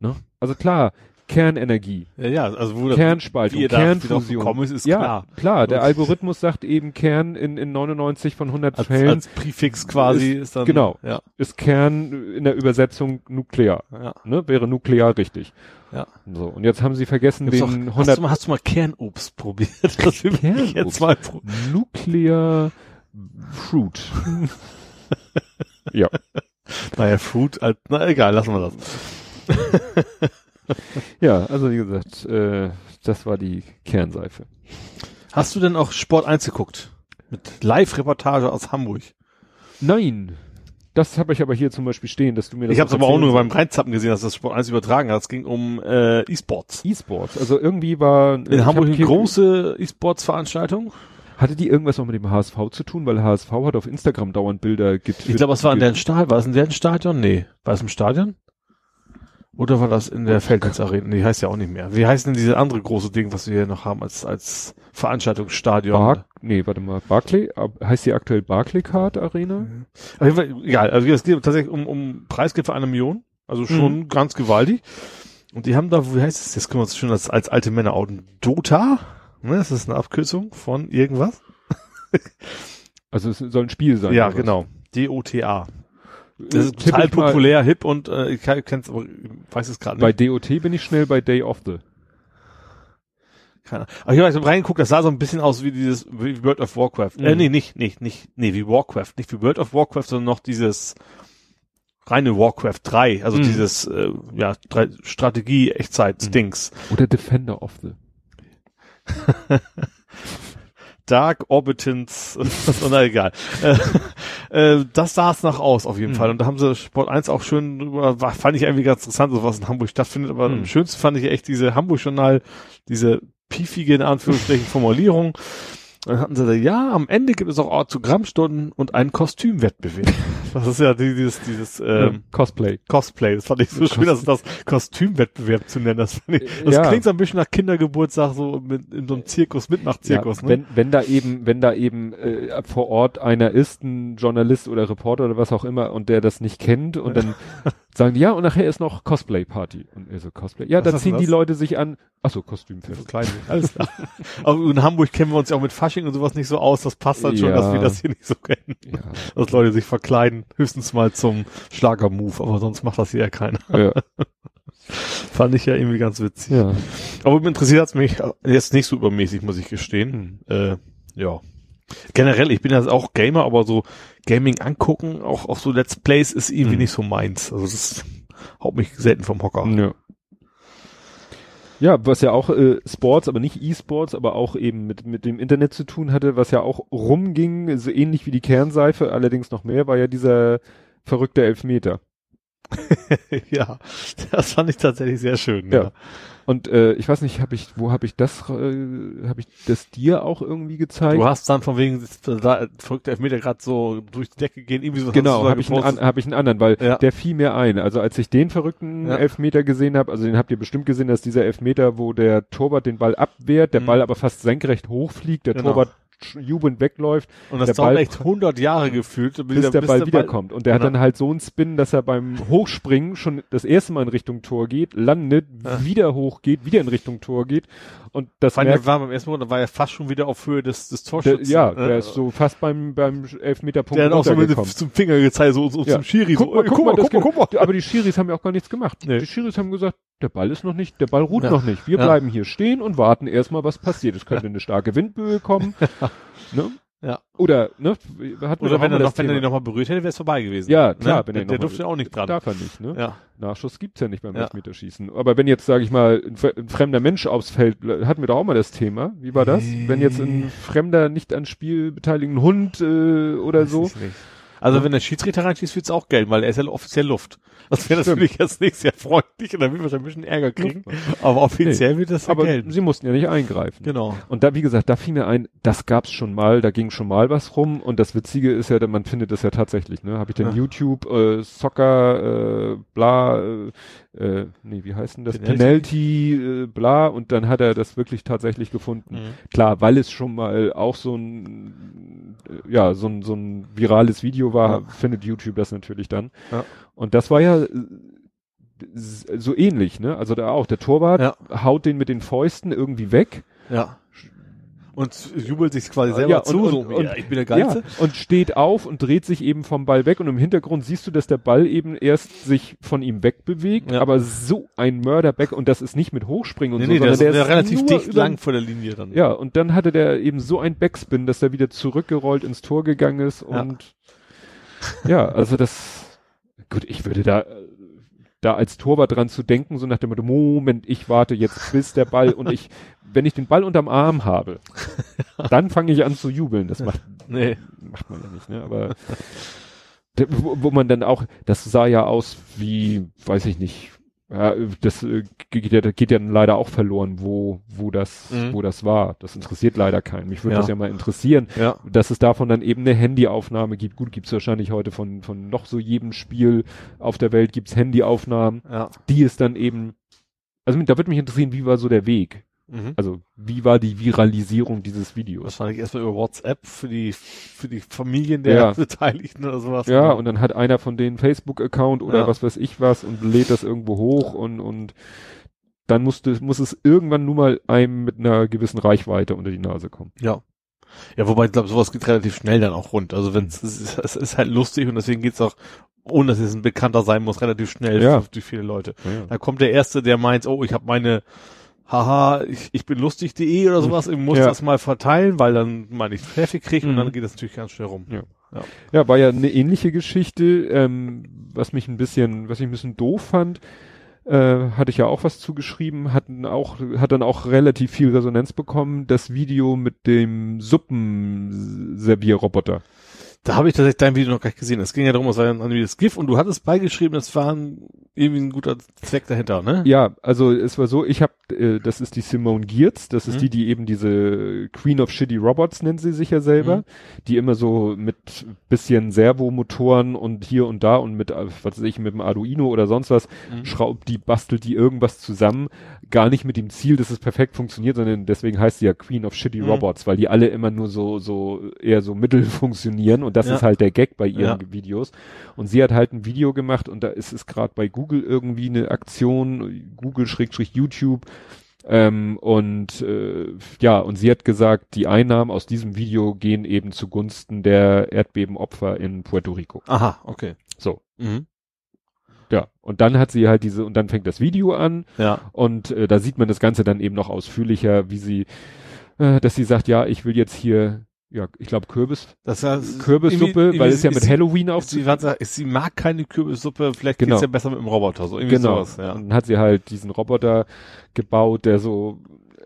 Ne? Also klar, Kernenergie, Ja, ja, also wo das, Kernspaltung, wie ihr da Kernfusion. gekommen ist, ist ja, klar. klar, der Algorithmus sagt eben Kern in, in 99 von 100 Als, Fällen als Präfix quasi ist, dann. genau. Ja, ist Kern in der Übersetzung nuklear. ja. Ne? Wäre nuklear richtig. Ja. So, und jetzt haben sie vergessen Gibt's den auch, 100 hast, du mal, hast du mal Kernobst probiert? Das will ich jetzt mal pro Nuclear Fruit. ja. Naja, Fruit, als, na egal, lassen wir das. Ja, also wie gesagt, äh, das war die Kernseife. Hast du denn auch Sport 1 geguckt? Mit Live-Reportage aus Hamburg. Nein. Das habe ich aber hier zum Beispiel stehen, dass du mir das Ich habe es aber auch nur beim Reinzappen gesehen, dass das Sport 1 übertragen hat. Es ging um äh, E-Sports. E-Sports. Also irgendwie war In Hamburg eine große E-Sports-Veranstaltung. Hatte die irgendwas auch mit dem HSV zu tun? Weil HSV hat auf Instagram dauernd Bilder getwittert. Ich glaube, es war in deren Stadion. War es in deren Stadion? Nee. War es im Stadion? Oder war das in der Feldnitz Arena? Nee, heißt ja auch nicht mehr. Wie heißt denn diese andere große Ding, was wir hier noch haben als, als Veranstaltungsstadion? Bar nee, warte mal, Barclay, heißt die aktuell Barclaycard Arena? Auf jeden Fall, egal, also es geht tatsächlich um, um Preisgeld für eine Million. Also schon ganz gewaltig. Und die haben da, wie heißt es, jetzt können wir uns schon als, als alte Männer outen. Dota? Ne, das ist eine Abkürzung von irgendwas? Also es soll ein Spiel sein. ja, genau. D-O-T-A. Das Äh, ist total ich mal- populär, hip und äh, ich kenn's, aber ich weiß es gerade Bei nicht. DOT bin ich schnell bei Day of the. Keine Ahnung. Aber ich habe reingeguckt, das sah so ein bisschen aus wie dieses wie World of Warcraft. Äh, Mhm. nee, nicht, nicht, nicht, nee, wie Warcraft. Nicht wie World of Warcraft, sondern noch dieses reine Warcraft 3, also Mhm. dieses äh, ja, drei- Strategie, Echtzeit-Dings. Oder Defender of the. Dark Orbitans, na egal. Äh, äh, das sah es nach aus, auf jeden Mhm. Fall. Und da haben sie Sport 1 auch schön drüber, war, fand ich irgendwie ganz interessant, so was in Hamburg stattfindet. Aber Mhm. am schönsten fand ich echt diese Hamburg-Journal, diese piefige, in Anführungsstrichen, Formulierung. Dann hatten sie da, ja, am Ende gibt es auch Autogrammstunden und einen Kostümwettbewerb. Das ist ja dieses, dieses ähm, Cosplay. Cosplay. Das fand ich so schön, dass das Kostümwettbewerb zu nennen. Das, ich, das Ja. klingt so ein bisschen nach Kindergeburtstag, so mit, in so einem Zirkus, Mitmachzirkus. ja, ne? wenn, wenn da eben, wenn da eben äh, vor Ort einer ist, ein Journalist oder Reporter oder was auch immer, und der das nicht kennt und dann sagen die, ja, und nachher ist noch Cosplay-Party. Und er so, Cosplay. Ja, Was da ziehen die? Leute sich an. Achso, Kostümfest. Klein. Alles klar. Aber in Hamburg kennen wir uns ja auch mit Fasching und sowas nicht so aus. Das passt dann schon, Ja. dass wir das hier nicht so kennen. Ja. Dass Leute sich verkleiden. Höchstens mal zum Schlagermove. Aber sonst macht das hier ja keiner. ja. Fand ich ja irgendwie ganz witzig. ja. Aber interessiert hat's mich jetzt nicht so übermäßig, muss ich gestehen. Hm. Äh, ja. Generell, ich bin ja auch Gamer, aber so Gaming angucken, auch, auch so Let's Plays ist irgendwie Mhm. nicht so meins. Also das haut mich selten vom Hocker. Ja. Ja, was ja auch äh, Sports, aber nicht E-Sports, aber auch eben mit, mit dem Internet zu tun hatte, was ja auch rumging, so ähnlich wie die Kernseife, allerdings noch mehr, war ja dieser verrückte Elfmeter. ja, das fand ich tatsächlich sehr schön. Ja. Und äh, ich weiß nicht, habe ich, wo habe ich das, äh, habe ich das dir auch irgendwie gezeigt? Du hast dann von wegen da verrückte Elfmeter gerade so durch die Decke gehen, irgendwie so Genau, habe ich, einen, hab ich einen anderen, weil Ja. der fiel mir ein. Also als ich den verrückten Ja. Elfmeter gesehen habe, also den habt ihr bestimmt gesehen, dass dieser Elfmeter, wo der Torwart den Ball abwehrt, der Mhm. Ball aber fast senkrecht hochfliegt, der Genau. Torwart jubelnd wegläuft, Und das der dauert Ball- echt 100 Jahre gefühlt, bis der Ball wiederkommt. Und der hat Genau. dann halt so einen Spin, dass er beim Hochspringen schon das erste Mal in Richtung Tor geht, landet, Ja. wieder hochgeht, wieder in Richtung Tor geht. Und das Weil merkt, der war beim ersten Mal, da war er fast schon wieder auf Höhe des, des der, Torschützen. ja, ne? der ist so fast beim, beim Elfmeterpunkt der hat auch so mit zum Finger gezeigt, so, so Ja. zum Schiri. Guck so, mal, ey, guck mal, guck mal, guck mal. Aber die Schiris haben ja auch gar nichts gemacht. Nee. Die Schiris haben gesagt, der Ball ist noch nicht, der Ball ruht Ja. noch nicht. Wir Ja. bleiben hier stehen und warten erstmal, was passiert. Es könnte eine starke Windböe kommen. ne? Ja. Oder, ne? Hatten Oder wenn er noch, das wenn er den nochmal berührt hätte, wäre es vorbei gewesen. Ja, klar, ne? wenn der, er der noch mal- durfte auch nicht dran. Darf er nicht, ne? Ja. Nachschuss gibt's ja nicht beim Ja. Elfmeterschießen. Aber wenn jetzt, sage ich mal, ein fremder Mensch aufs Feld, hatten wir doch auch mal das Thema. Wie war das? Wenn jetzt ein fremder, nicht an Spiel beteiligten Hund äh, oder Weiß so. ich nicht. Also wenn der Schiedsrichter reinschießt, wird's auch gelten, weil er ist ja offiziell Luft. Das wäre natürlich jetzt nicht sehr freundlich und dann wird wahrscheinlich ein bisschen Ärger kriegen. Aber offiziell wird das ja Aber gelten. sie mussten ja nicht eingreifen. Genau. Und da, wie gesagt, da fiel mir ein, das gab's schon mal, da ging schon mal was rum und das Witzige ist ja, man findet das ja tatsächlich, ne? Habe ich denn Ja. YouTube, äh, Soccer, äh, bla, äh, äh, nee, wie heißt denn das? Penalty. Penalty, äh, bla, und dann hat er das wirklich tatsächlich gefunden. Mhm. Klar, weil es schon mal auch so ein, äh, ja, so ein, so ein virales Video war, Ja. findet YouTube das natürlich dann. Ja. Und das war ja äh, so ähnlich, ne? Also da auch, der Torwart Ja. haut den mit den Fäusten irgendwie weg. Ja. Und jubelt sich quasi selber Ja, und- zu, und- so, und- ja, ich bin der Geilste. Ja, und steht auf und dreht sich eben vom Ball weg und im Hintergrund siehst du, dass der Ball eben erst sich von ihm wegbewegt, Ja. aber so ein Mörderback und das ist nicht mit Hochspringen und Nee, so, nee, der sondern ist der ja relativ dicht lang vor der Linie dann. Ja, und dann hatte der eben so ein Backspin, dass er wieder zurückgerollt ins Tor gegangen ist Ja. und ja, also das, gut, ich würde da, da als Torwart dran zu denken, so nach dem Motto, Moment, ich warte jetzt bis der Ball und ich, wenn ich den Ball unterm Arm habe, dann fange ich an zu jubeln. Das macht, Nee. macht man ja nicht, ne, aber wo, wo man dann auch, das sah ja aus wie, weiß ich nicht, ja, das äh, geht ja, geht ja dann leider auch verloren, wo, wo das, Mhm. wo das war. Das interessiert leider keinen. Mich würde Ja. das ja mal interessieren, Ja. dass es davon dann eben eine Handyaufnahme gibt. Gut, gibt's wahrscheinlich heute von, von noch so jedem Spiel auf der Welt gibt's Handyaufnahmen, Ja. die es dann eben, also da würde mich interessieren, wie war so der Weg? Mhm. Also, wie war die Viralisierung dieses Videos? Wahrscheinlich erstmal über WhatsApp für die, für die Familien der Ja. Beteiligten oder sowas. Ja, und dann hat einer von denen Facebook-Account oder Ja. was weiß ich was und lädt das irgendwo hoch und, und dann musste, muss es irgendwann nur mal einem mit einer gewissen Reichweite unter die Nase kommen. Ja. Ja, wobei ich glaube, sowas geht relativ schnell dann auch rund. Also wenn es ist, es ist halt lustig und deswegen geht's auch, ohne dass es ein Bekannter sein muss, relativ schnell Ja. durch viele Leute. Ja. Da kommt der Erste, der meint, oh, ich habe meine haha, ich, ich bin lustig.de oder sowas, ich muss Ja. das mal verteilen, weil dann mal nicht Traffic kriege und Mhm. dann geht das natürlich ganz schnell rum. Ja. Ja, war ja eine ähnliche Geschichte, ähm, was mich ein bisschen, was ich ein bisschen doof fand, äh, hatte ich ja auch was zugeschrieben, hatten auch, hat dann auch relativ viel Resonanz bekommen, das Video mit dem Suppenservierroboter. Da habe ich tatsächlich dein Video noch gar nicht gesehen. Es ging ja darum, es war ein animiertes GIF und du hattest beigeschrieben, es war ein, irgendwie ein guter Zweck dahinter, ne? Ja, also es war so, ich habe, äh, das ist die Simone Giertz, das ist Mhm. die, die eben diese Queen of Shitty Robots nennt sie sich ja selber, Mhm. die immer so mit bisschen Servomotoren und hier und da und mit, äh, was weiß ich, mit dem Arduino oder sonst was, Mhm. schraubt die, bastelt die irgendwas zusammen, gar nicht mit dem Ziel, dass es perfekt funktioniert, sondern deswegen heißt sie ja Queen of Shitty Mhm. Robots, weil die alle immer nur so, so, eher so mittel funktionieren und das Ja. ist halt der Gag bei ihren Ja. Videos. Und sie hat halt ein Video gemacht und da ist es gerade bei Google irgendwie eine Aktion, Google-YouTube, ähm, und äh, ja, und sie hat gesagt, die Einnahmen aus diesem Video gehen eben zugunsten der Erdbebenopfer in Puerto Rico. Aha, okay. So, Mhm. ja. Und dann hat sie halt diese, und dann fängt das Video an Ja. und äh, da sieht man das Ganze dann eben noch ausführlicher, wie sie, äh, dass sie sagt, ja, ich will jetzt hier ja, ich glaube Kürbis, Das heißt, Kürbissuppe, weil es ja mit sie- Halloween sie, auf. warte, ist, sie mag keine Kürbissuppe, vielleicht Genau. geht's ja besser mit dem Roboter, so irgendwie Genau. sowas, ja. Und dann hat sie halt diesen Roboter gebaut, der so,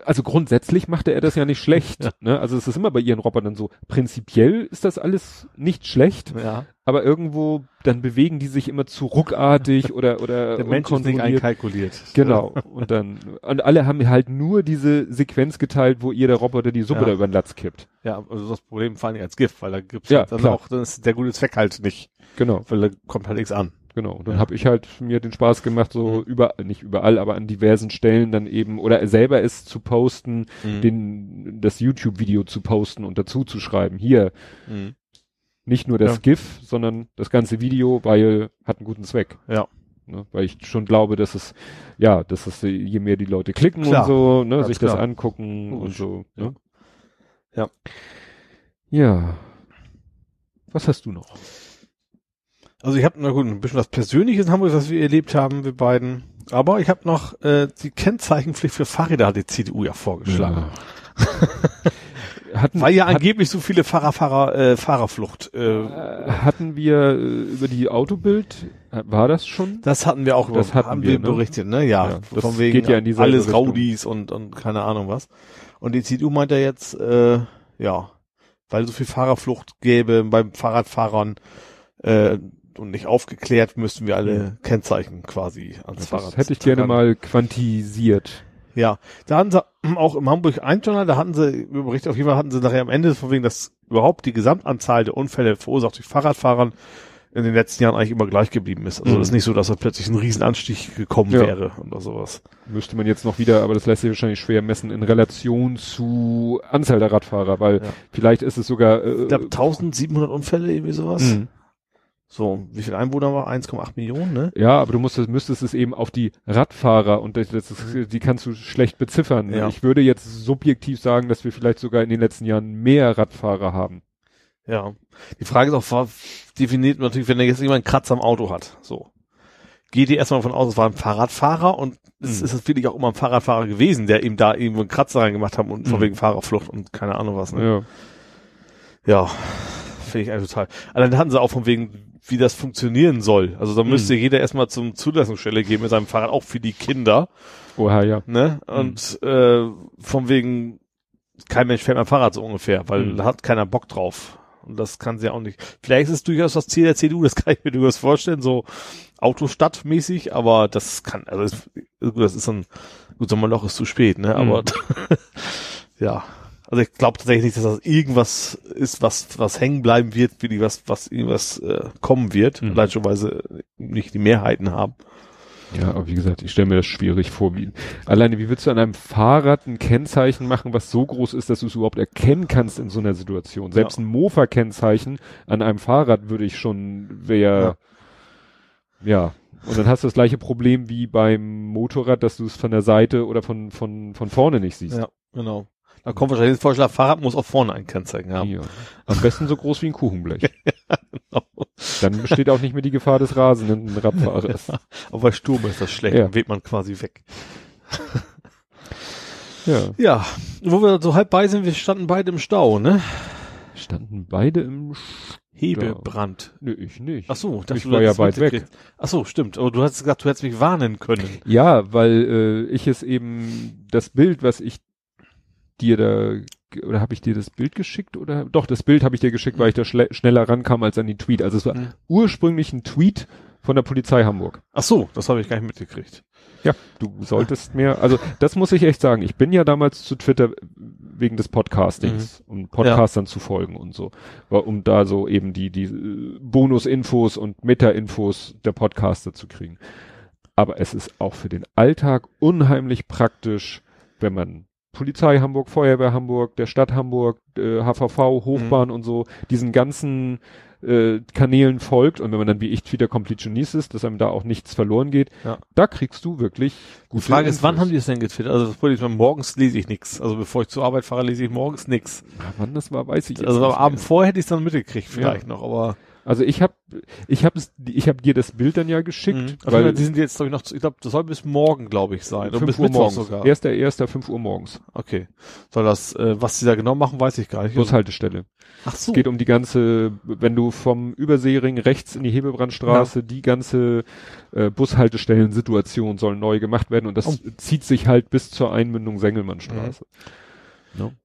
also grundsätzlich machte er das ja nicht schlecht. Ja. Ne? Also es ist immer bei ihren Robotern so. Prinzipiell ist das alles nicht schlecht, Ja. aber irgendwo dann bewegen die sich immer zu ruckartig oder oder Der Mensch ist nicht einkalkuliert. Genau. Und dann und alle haben halt nur diese Sequenz geteilt, wo ihr der Roboter die Suppe Ja. da über den Latz kippt. Ja, also das Problem vor allem als Gift, weil da gibt's Ja, halt dann klar. auch, dann ist der gute Zweck halt nicht, Genau. weil da kommt halt nichts an. Genau. Und dann Ja. habe ich halt mir den Spaß gemacht, so Mhm. überall, nicht überall, aber an diversen Stellen dann eben, oder selber es zu posten, Mhm. den, das YouTube-Video zu posten und dazu zu schreiben. Hier, Mhm. nicht nur das Ja. GIF, sondern das ganze Video, weil hat einen guten Zweck. Ja. Ne? Weil ich schon glaube, dass es, ja, dass es, je mehr die Leute klicken Klar. und so, ne, Ganz sich das klar. angucken und Logisch. so. Ne? Ja. Ja. Was hast du noch? Also ich habe, na gut, ein bisschen was Persönliches in Hamburg, was wir erlebt haben, wir beiden. Aber ich habe noch äh, die Kennzeichenpflicht für Fahrräder hat die CDU ja vorgeschlagen. Ja. hatten, Weil ja angeblich so viele Fahrer, Fahrer, äh, Fahrerflucht. Äh, Äh, hatten wir äh, über die Autobild, äh, war das schon? das hatten wir auch Das hatten haben wir, ne? berichtet, ne? Ja, Ja, das von wegen geht ja in dieselbe alles Richtung. Raudis und, und keine Ahnung was. Und die CDU meint ja jetzt, äh, ja, weil so viel Fahrerflucht gäbe beim Fahrradfahrern äh, und nicht aufgeklärt, müssten wir alle Kennzeichen quasi ans Fahrrad. Das hätte ich gerne dran. mal quantisiert. Ja, da hatten sie auch im Hamburg ein Journal, da hatten sie, über Bericht auf jeden Fall hatten sie nachher am Ende von wegen, dass überhaupt die Gesamtanzahl der Unfälle verursacht durch Fahrradfahrern in den letzten Jahren eigentlich immer gleich geblieben ist. Also Mhm. es ist nicht so, dass da plötzlich ein Riesenanstieg gekommen Ja. wäre oder sowas. Müsste man jetzt noch wieder, aber das lässt sich wahrscheinlich schwer messen in Relation zu Anzahl der Radfahrer, weil Ja. vielleicht ist es sogar, äh, Ich glaube 1700 Unfälle, irgendwie sowas. mh. So, wie viele Einwohner war? 1,8 Millionen, ne? ja, aber du musstest, müsstest es eben auf die Radfahrer und das, das die kannst du schlecht beziffern. Ja. Ich würde jetzt subjektiv sagen, dass wir vielleicht sogar in den letzten Jahren mehr Radfahrer haben. Ja. Die Frage ist auch, definiert man natürlich, wenn er jetzt jemand einen Kratzer am Auto hat. So. Geht ihr erstmal davon aus, es war ein Fahrradfahrer und es Mhm. ist es wirklich auch immer ein Fahrradfahrer gewesen, der ihm da irgendwo einen Kratzer reingemacht hat und von Mhm. wegen Fahrerflucht und keine Ahnung was. Ne? Ja. Ja. Finde ich eigentlich total. Aber dann hatten sie auch von wegen, wie das funktionieren soll. Also da Mhm. müsste jeder erstmal zum Zulassungsstelle gehen mit seinem Fahrrad, auch für die Kinder. Vorher ja. Ne? Und äh, von wegen, kein Mensch fährt mein Fahrrad so ungefähr, weil Mhm. da hat keiner Bock drauf. Und das kann sie auch nicht. Vielleicht ist es durchaus das Ziel der CDU, das kann ich mir durchaus vorstellen, so Autostadtmäßig, aber das kann, also gut, das ist ein, gut, Sommerloch ist zu spät, ne? Aber Mhm. ja. Also ich glaube tatsächlich nicht, dass das irgendwas ist, was, was hängen bleiben wird, wie die was, was irgendwas äh, kommen wird, Mhm. allein schon, weil sie nicht die Mehrheiten haben. Ja, aber wie gesagt, ich stelle mir das schwierig vor. Wie, alleine, wie willst du an einem Fahrrad ein Kennzeichen machen, was so groß ist, dass du es überhaupt erkennen kannst in so einer Situation? Selbst ein Mofa-Kennzeichen an einem Fahrrad würde ich schon, wäre, ja. Und dann hast du das gleiche Problem wie beim Motorrad, dass du es von der Seite oder von, von, von vorne nicht siehst. Ja, genau. Da kommt wahrscheinlich der Vorschlag, Fahrrad muss auch vorne ein Kennzeichen haben. Ja. Am besten so groß wie ein Kuchenblech. Dann besteht auch nicht mehr die Gefahr des rasenden Radfahrers. Aber bei Sturm ist das schlecht, Ja. dann weht man quasi weg. Ja. Ja, wo wir so halb bei sind, wir standen beide im Stau, ne? Standen beide im Sch Hebebrand. Nö, ich nicht. Ach so, Ich war ja weit weg. Ach so, stimmt. Aber du hast gesagt, du hättest mich warnen können. Ja, weil äh, ich es eben das Bild, was ich dir da oder habe ich dir das Bild geschickt oder doch das Bild habe ich dir geschickt, weil ich da schneller rankam als an die Tweet. Also es war Mhm. ursprünglich ein Tweet von der Polizei Hamburg. Ach so, das habe ich gar nicht mitgekriegt. Ja, du solltest mehr, also das muss ich echt sagen. Ich bin ja damals zu Twitter wegen des Podcastings, um Podcastern zu folgen und so, um da so eben die die äh, Bonusinfos und Meta-Infos der Podcaster zu kriegen. Aber es ist auch für den Alltag unheimlich praktisch, wenn man Polizei Hamburg, Feuerwehr Hamburg, der Stadt Hamburg, äh, HVV, Hochbahn und so, diesen ganzen äh, Kanälen folgt und wenn man dann wie ich Twitter Completionist ist, dass einem da auch nichts verloren geht, Ja. da kriegst du wirklich Die gute Frage ist, wann Infos. haben die das denn getwittert? Also das Problem ist, morgens lese ich nichts. Also bevor ich zur Arbeit fahre, lese ich morgens nichts. Ja, wann das war, weiß ich jetzt Also am nicht Abend vorher hätte ich es dann mitgekriegt vielleicht noch, aber Also ich habe ich habe ich habe dir das Bild dann ja geschickt, Mhm. weil Also die sind jetzt, glaube ich, noch, ich glaube, das soll bis morgen, glaube ich, sein. Oder 5 bis Uhr Mittwoch morgens. sogar. Erster, erster, 5 Uhr morgens. Okay. Soll das, äh, was die da genau machen, weiß ich gar nicht. Bushaltestelle. Ach so. Es geht um die ganze, wenn du vom Überseering rechts in die Hebebrandstraße, die ganze äh, Bushaltestellen-Situation soll neu gemacht werden und das Oh. zieht sich halt bis zur Einmündung Sengelmannstraße.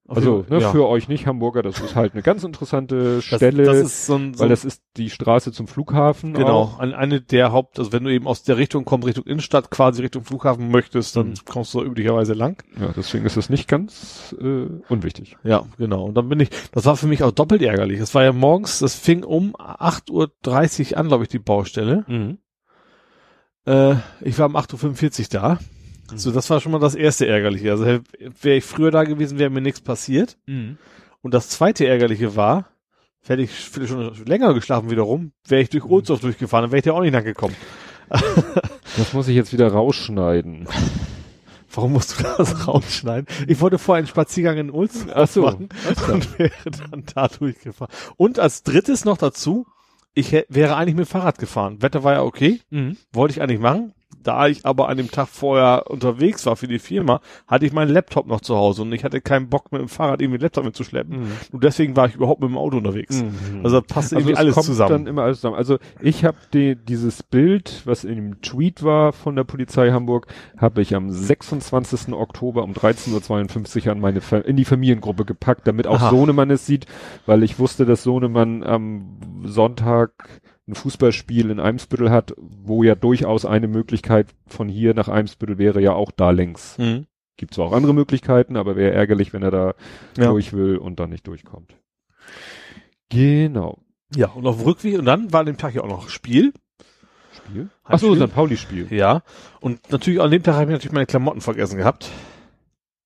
Auf Also ne, ja. für euch nicht Hamburger, das ist halt eine ganz interessante das, Stelle, das ist so ein, so weil das ist die Straße zum Flughafen. Genau, Auch. an eine der Haupt, also wenn du eben aus der Richtung kommst, Richtung Innenstadt, quasi Richtung Flughafen möchtest, dann Mhm. kommst du üblicherweise lang. Ja, deswegen ist es nicht ganz äh, unwichtig. Ja, genau. Und dann bin ich, das war für mich auch doppelt ärgerlich. Das war ja morgens, das fing um 8.30 Uhr an, glaube ich, die Baustelle. Äh, ich war um 8.45 Uhr da. So, das war schon mal das erste Ärgerliche. Also wäre ich früher da gewesen, wäre mir nichts passiert. Und das zweite Ärgerliche war, hätte ich vielleicht schon länger geschlafen wiederum, wäre ich durch Ohlsdorf durchgefahren, dann wäre ich da auch nicht lang gekommen. Das muss ich jetzt wieder rausschneiden. Warum musst du das rausschneiden? Ich wollte vorher einen Spaziergang in Ulz so. machen und wäre dann da durchgefahren. Und als drittes noch dazu, ich wäre eigentlich mit dem Fahrrad gefahren. Wetter war ja okay, wollte ich eigentlich machen. Da ich aber an dem Tag vorher unterwegs war für die Firma, hatte ich meinen Laptop noch zu Hause und ich hatte keinen Bock mit dem Fahrrad irgendwie den Laptop mitzuschleppen. Mhm. Und deswegen war ich überhaupt mit dem Auto unterwegs. Mhm. Also das passte Also irgendwie es alles kommt zusammen. dann immer alles zusammen. Also ich habe die, dieses Bild, was in dem Tweet war von der Polizei Hamburg, habe ich am 26. Oktober um 13.52 Uhr an meine Fa in die Familiengruppe gepackt, damit auch Aha. Sohnemann es sieht, weil ich wusste, dass Sohnemann am Sonntag ein Fußballspiel in Eimsbüttel hat, wo ja durchaus eine Möglichkeit von hier nach Eimsbüttel wäre ja auch da längs. Mhm. Gibt zwar auch andere Möglichkeiten, aber wäre ärgerlich, wenn er da Ja. durch will und dann nicht durchkommt. Genau. Ja, und auf dem Rückweg, und dann war an dem Tag ja auch noch Spiel. Spiel? Ach so. St. Pauli-Spiel. Ja. Und natürlich an dem Tag habe ich natürlich meine Klamotten vergessen gehabt.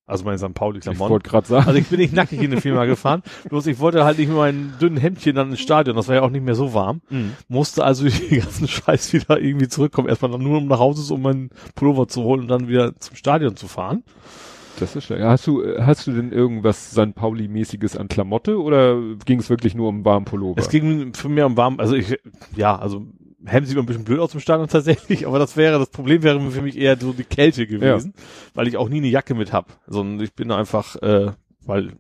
Also meine St. Ich Pauli-Klamotten. wollte gerade sagen. Also ich bin nicht nackig in die Firma gefahren. Bloß ich wollte halt nicht mit meinen dünnen Hemdchen dann ins Stadion. Das war ja auch nicht mehr so warm. Mhm. Musste also die ganzen Scheiß wieder irgendwie zurückkommen. Erstmal nur um nach Hause, um meinen Pullover zu holen und dann wieder zum Stadion zu fahren. Das ist schlecht. Hast du, äh, hast du denn irgendwas St. Pauli-mäßiges an Klamotte oder ging es wirklich nur um warmen Pullover? Es ging für mich um warm, also ich, ja, also Hemd sieht mir ein bisschen blöd aus im Stadion tatsächlich, aber das wäre, das Problem wäre für mich eher so die Kälte gewesen, weil ich auch nie eine Jacke mit hab, sondern ich bin einfach, äh, weil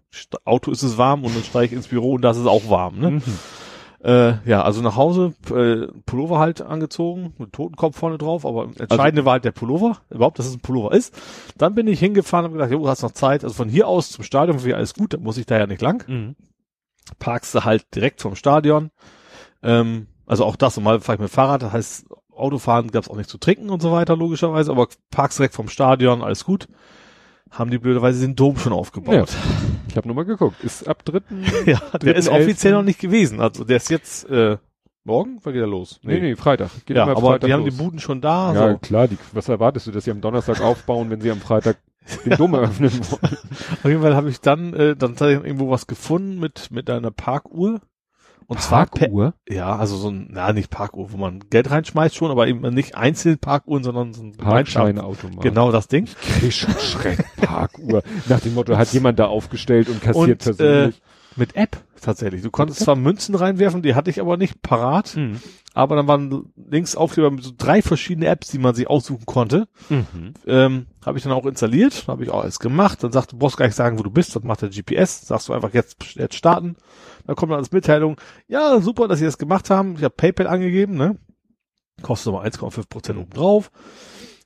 Auto ist es warm und dann steige ich ins Büro und da ist es auch warm, ne? Mhm. Äh, ja, also nach Hause, äh, Pullover halt angezogen, mit Totenkopf vorne drauf, aber entscheidende war halt der Pullover, überhaupt, dass es ein Pullover ist. Dann bin ich hingefahren und hab gedacht, jo, hast noch Zeit, also von hier aus zum Stadion wäre alles gut, dann muss ich da ja nicht lang Mhm. parkst du halt direkt vom Stadion. Ähm, also auch das, normal fahre ich mit Fahrrad, das heißt, Autofahren gab's auch nicht zu trinken und so weiter, logischerweise, aber parkst direkt vom Stadion, alles gut. Haben die blöderweise den Dom schon aufgebaut. Ich habe nur mal geguckt. Ist ab dritten. Ja, der ist 3.11.. offiziell noch nicht gewesen. Also der ist jetzt äh, morgen, wann geht er los? nee, nee, Freitag. Geht ja, aber Freitag die haben los. die Buden schon da. Ja, so. klar. Die, was erwartest du, dass sie am Donnerstag aufbauen, wenn sie am Freitag den Dom eröffnen wollen? Auf jeden Fall habe ich dann, äh, dann habe ich irgendwo was gefunden mit mit einer Parkuhr. Und zwar Parkuhr? Ja, also so ein, na, nicht Parkuhr, wo man Geld reinschmeißt schon, aber eben nicht einzeln Parkuhren, sondern so ein. Parkscheinautomat. Genau das Ding. Krieg schon Schreck. Parkuhr. Nach dem Motto, hat jemand da aufgestellt und kassiert Und, persönlich. Mit App tatsächlich. Du konntest zwar Münzen reinwerfen, die hatte ich aber nicht parat, Mhm. aber dann waren links Aufkleber mit so drei verschiedene Apps, die man sich aussuchen konnte. Mhm. Ähm, habe ich dann auch installiert, habe ich auch alles gemacht. Dann sagt, du brauchst gar nicht sagen, wo du bist, das macht der GPS. Sagst du einfach jetzt, jetzt starten. Dann kommt dann als Mitteilung, ja, super, dass sie das gemacht haben. Ich habe PayPal angegeben, ne? Kostet aber 1,5 Prozent oben drauf.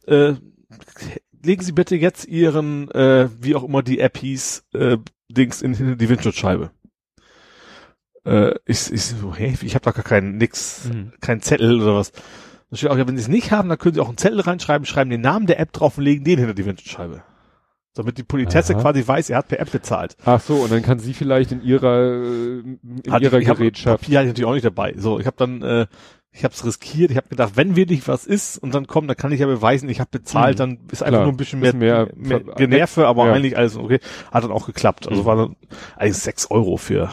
Äh, legen Sie bitte jetzt Ihren, äh, wie auch immer die App hieß, äh, Dings in, in die Windschutzscheibe. Äh, ich, ich so, hä, ich habe da gar keinen nix, Mhm. keinen Zettel oder was. Da steht auch, ja, wenn Sie es nicht haben, dann können Sie auch einen Zettel reinschreiben, schreiben den Namen der App drauf und legen den hinter die Windschutzscheibe. Damit die Politesse Aha. quasi weiß, er hat per App bezahlt. Ach so, und dann kann sie vielleicht in ihrer, äh, in Hatte ihrer ich, ich hab- Gerätschaft. Papier hatte ich natürlich auch nicht dabei. So, ich habe dann, äh, ich habe es riskiert. Ich habe gedacht, wenn wirklich was ist und dann kommt, dann kann ich ja beweisen, ich habe bezahlt. Mhm. Dann ist einfach Klar. nur ein bisschen mehr, mehr mehr, Generve, aber Ja. eigentlich alles okay. Hat dann auch geklappt. Also Mhm. war dann eigentlich sechs Euro für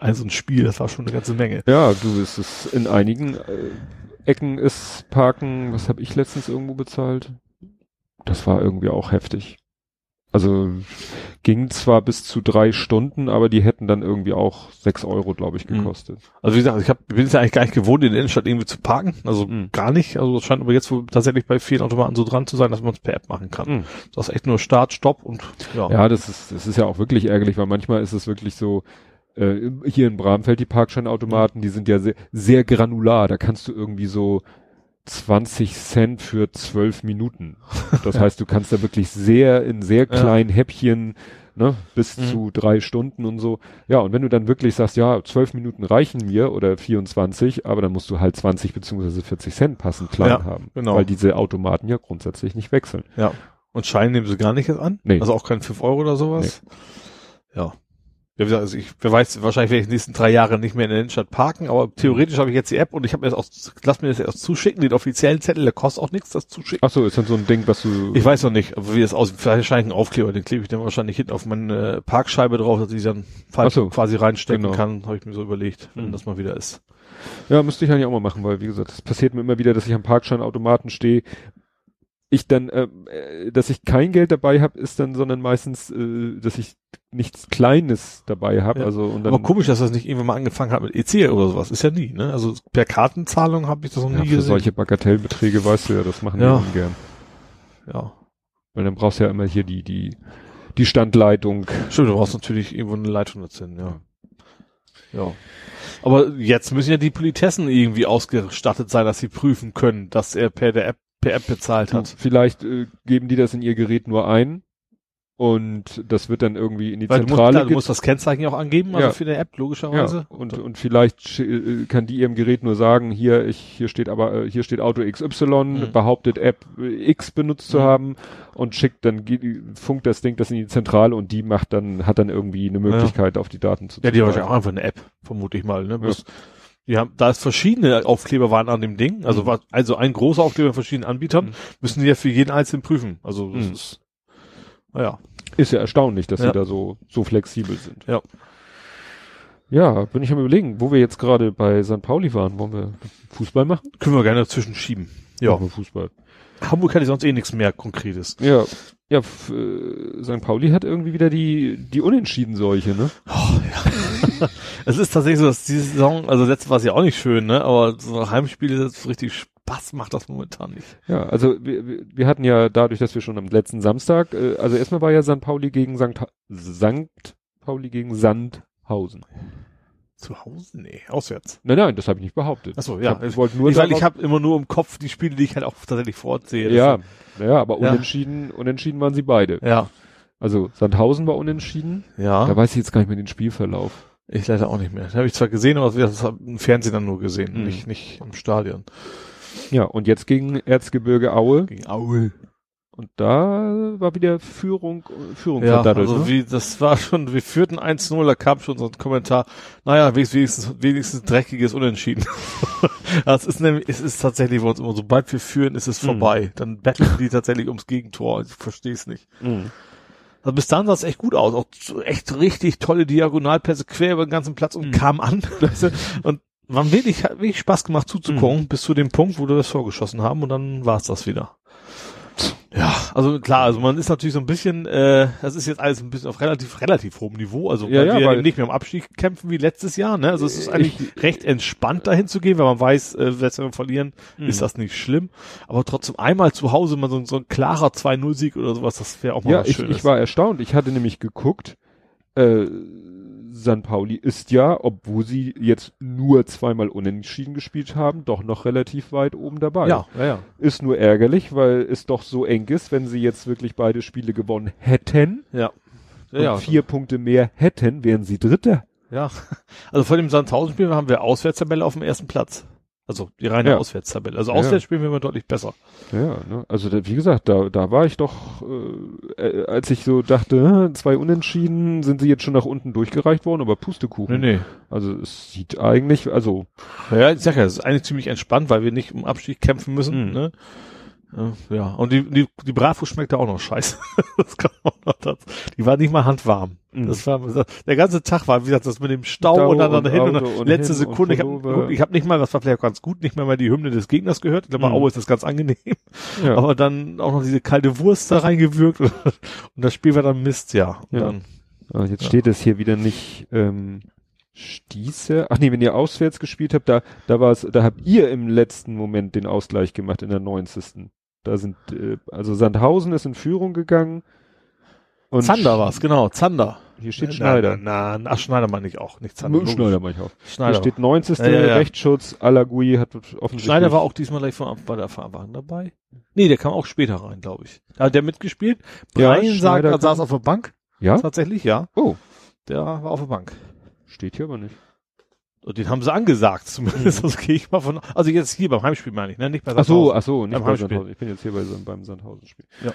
ein so ein Spiel. Das war schon eine ganze Menge. Ja, du, es ist in einigen äh, Ecken ist Parken, was habe ich letztens irgendwo bezahlt? Das war irgendwie auch heftig. Also ging zwar bis zu drei Stunden, aber die hätten dann irgendwie auch sechs Euro, glaube ich, Mhm. gekostet. Also wie gesagt, ich hab, bin es ja eigentlich gar nicht gewohnt, in der Innenstadt irgendwie zu parken. Also Mhm. gar nicht. Also es scheint aber jetzt wohl tatsächlich bei vielen Automaten so dran zu sein, dass man es per App machen kann. Mhm. Das ist echt nur Start, Stopp und ja. Ja, das ist, das ist ja auch wirklich ärgerlich, weil manchmal ist es wirklich so, äh, hier in Bramfeld die Parkscheinautomaten, die sind ja sehr, sehr granular. Da kannst du irgendwie so 20 Cent für 12 Minuten. Das heißt, du kannst da wirklich sehr, in sehr kleinen Häppchen, ne, bis Mhm. zu drei Stunden und so. Ja, und wenn du dann wirklich sagst, ja, 12 Minuten reichen mir oder 24, aber dann musst du halt 20 beziehungsweise 40 Cent passend klein Ja, haben. genau. Weil diese Automaten ja grundsätzlich nicht wechseln. Ja. Und Schein nehmen sie gar nicht an? Nee. Also auch kein 5 Euro oder sowas? Ja. Ja, wie gesagt, also ich, wer weiß, wahrscheinlich werde ich die nächsten drei Jahre nicht mehr in der Innenstadt parken, aber theoretisch habe ich jetzt die App und ich habe mir das auch, lass mir das erst zuschicken, den offiziellen Zettel, der kostet auch nichts, das zuschicken. Ach so, ist dann so ein Ding, was du, Ich weiß noch nicht, aber wie das aussieht. Vielleicht wahrscheinlich ein Aufkleber, den klebe ich dann wahrscheinlich hinten auf meine Parkscheibe drauf, dass ich dann falsch so. quasi reinstecken Genau. kann, habe ich mir so überlegt, wenn Mhm. das mal wieder ist. Ja, müsste ich eigentlich auch mal machen, weil wie gesagt, es passiert mir immer wieder, dass ich am Parkscheinautomaten stehe. Ich dann, äh, äh, dass ich kein Geld dabei habe, ist dann, sondern meistens, äh, dass ich nichts Kleines dabei habe. Ja. Also und dann Aber komisch, dass das nicht irgendwann mal angefangen hat mit EC oder sowas. Ist ja nie, ne? Also per Kartenzahlung habe ich das noch ja, nie für gesehen. solche Bagatellbeträge weißt du ja, das machen Ja. die ungern. ja. Weil dann brauchst du ja immer hier die, die, die Standleitung. Stimmt, du brauchst natürlich irgendwo eine Leitung dazu ja. Ja. Aber jetzt müssen ja die Politessen irgendwie ausgestattet sein, dass sie prüfen können, dass er per der App, per App bezahlt hat. vielleicht äh, geben die das in ihr Gerät nur ein und das wird dann irgendwie in die Weil du musst, Zentrale klar, du musst das Kennzeichen ja auch angeben, also Ja. für eine App, logischerweise. Ja, und, und vielleicht äh, kann die ihrem Gerät nur sagen, hier, ich, hier steht aber, äh, hier steht Auto XY, Mhm. behauptet App äh, X benutzt zu Mhm. haben und schickt dann, funkt das Ding das in die Zentrale und die macht dann, hat dann irgendwie eine Möglichkeit, auf die Daten zu Ja, die haben wahrscheinlich auch einfach eine App, vermute ich mal, ne? Bloß, Die haben, da es verschiedene Aufkleber waren an dem Ding, also Mhm. war, also ein großer Aufkleber von verschiedenen Anbietern, Mhm. müssen die ja für jeden einzelnen prüfen. Also, das Mhm. ist, naja. Ist ja erstaunlich, dass Ja. sie da so, so flexibel sind. Ja. Ja, bin ich am überlegen, wo wir jetzt gerade bei St. Pauli waren. Wollen wir Fußball machen? Können wir gerne dazwischen schieben. Ja. Fußball. Hamburg hatte sonst eh nichts mehr Konkretes. Ja, ja, äh, St. Pauli hat irgendwie wieder die, die Unentschieden-Seuche, ne? Oh, ja. es ist tatsächlich so, dass diese Saison, also letztes war es ja auch nicht schön, ne? Aber so Heimspiele, das so richtig Spaß macht das momentan nicht. Ja, also wir, wir- hatten ja dadurch, dass wir schon am letzten Samstag, äh, also erstmal war ja St. Pauli gegen St. Sankt Pauli gegen Sandhausen. Zu Hause? Nee, auswärts. Nein, nein, das habe ich nicht behauptet. Ach so, Ich, ja. hab, ich wollte nur Ich, weil ich habe immer nur im Kopf die Spiele, die ich halt auch tatsächlich vor Ort sehe. Ja, sind- ja, aber Ja. unentschieden, unentschieden waren sie beide. Ja. Also Sandhausen war unentschieden. Ja. Da weiß ich jetzt gar nicht mehr den Spielverlauf. Ich leider auch nicht mehr. Habe ich zwar gesehen, aber das im Fernsehen dann nur gesehen, Mhm. nicht, nicht im Stadion. Ja, und jetzt gegen Erzgebirge Aue. Gegen Aue. Und da war wieder Führung, Führung Ja, verdattelt. also ne? wie, das war schon, wir führten 1-0, da kam schon so ein Kommentar, naja, wenigstens, wenigstens dreckiges Unentschieden. das ist nämlich, es ist tatsächlich bei uns immer, sobald wir führen, ist es Mhm. vorbei. Dann betteln die tatsächlich ums Gegentor. Ich verstehe es nicht. Mhm. Also bis dann sah es echt gut aus. Auch echt richtig tolle Diagonalpässe quer über den ganzen Platz und Mhm. kam an. Und war wirklich, hat wirklich Spaß gemacht zuzugucken, Mhm. bis zu dem Punkt, wo wir das vorgeschossen haben und dann war es das wieder. Ja, also klar, also man ist natürlich so ein bisschen, äh, das ist jetzt alles ein bisschen auf relativ, relativ hohem Niveau, also Ja, ja, wir ja weil- nicht mehr um Abstieg kämpfen wie letztes Jahr, ne? Also es ist Ich- eigentlich recht entspannt dahin zu gehen, weil man weiß, äh, wenn wir verlieren, Mhm. ist das nicht schlimm. Aber trotzdem einmal zu Hause mal so, so ein klarer 2-0-Sieg oder sowas, das wäre auch mal Ja, was ich, Schönes. ich war erstaunt. Ich hatte nämlich geguckt, äh, San Pauli ist ja, obwohl sie jetzt nur zweimal unentschieden gespielt haben, doch noch relativ weit oben dabei. ja, ja, ja. Ist nur ärgerlich, weil es doch so eng ist, wenn sie jetzt wirklich beide Spiele gewonnen hätten Ja. und Ja, vier Punkte mehr hätten, wären sie Dritter. ja. Also vor dem Sandhausen-Spiel haben wir Auswärtstabelle auf dem ersten Platz. Also die reine Ja. Auswärtstabelle. Also Ja. auswärts spielen wir immer deutlich besser. Ja, ne? also da, wie gesagt, da, da war ich doch, äh, äh, als ich so dachte, zwei Unentschieden, sind sie jetzt schon nach unten durchgereicht worden, aber Pustekuchen. nee. Also es sieht eigentlich, also Ja, ich sag ja, es ist eigentlich ziemlich entspannt, weil wir nicht um Abstieg kämpfen müssen. Mhm. Ne? Ja, und die, die, die Bratwurst schmeckte auch noch scheiße. das kam auch noch dazu. Die war nicht mal handwarm. Mhm. Das war, der ganze Tag war, wie gesagt, das mit dem Stau, Stau und dann, und hin und, Auto dann und letzte und Sekunde. Ich habe ich hab nicht mal, das war vielleicht auch ganz gut, nicht mal mal die Hymne des Gegners gehört. Ich glaube, Mhm. Aue ist das ganz angenehm. Ja. Aber dann auch noch diese kalte Wurst da reingewürgt und, und das Spiel war dann Mist, ja. Und Ja. Dann, Ah, jetzt Ja. steht es hier wieder nicht ähm, Stieße. Ach nee, wenn ihr auswärts gespielt habt, da da war es, da habt ihr im letzten Moment den Ausgleich gemacht in der 90. Da sind äh, also Sandhausen ist in Führung gegangen. Und Zander war's, genau, Zander. Hier steht Na, Schneider. Na, na, ach, Schneider meine ich auch, nicht Zander. Schneider mach ich auch. Hier Schneider. steht 90. Ja, ja, ja. Rechtsschutz, Alagui hat offensichtlich. Schneider war auch diesmal gleich von, bei der Fahrwagen dabei. Nee, der kam auch später rein, glaube ich. Hat der mitgespielt? Ja, Brian sagt, Schneider er saß auf der Bank. Ja? Tatsächlich, ja. Oh, Der war auf der Bank. steht hier aber nicht. Und den haben sie angesagt, zumindest. Das gehe ich mal von. Also jetzt hier beim Heimspiel meine ich, ne? Nicht bei Ach so, Sandhausen. ach so, nicht Beim bei Heimspiel. Sandhausen. Ich bin jetzt hier bei, so- beim Sandhausen-Spiel. Ja.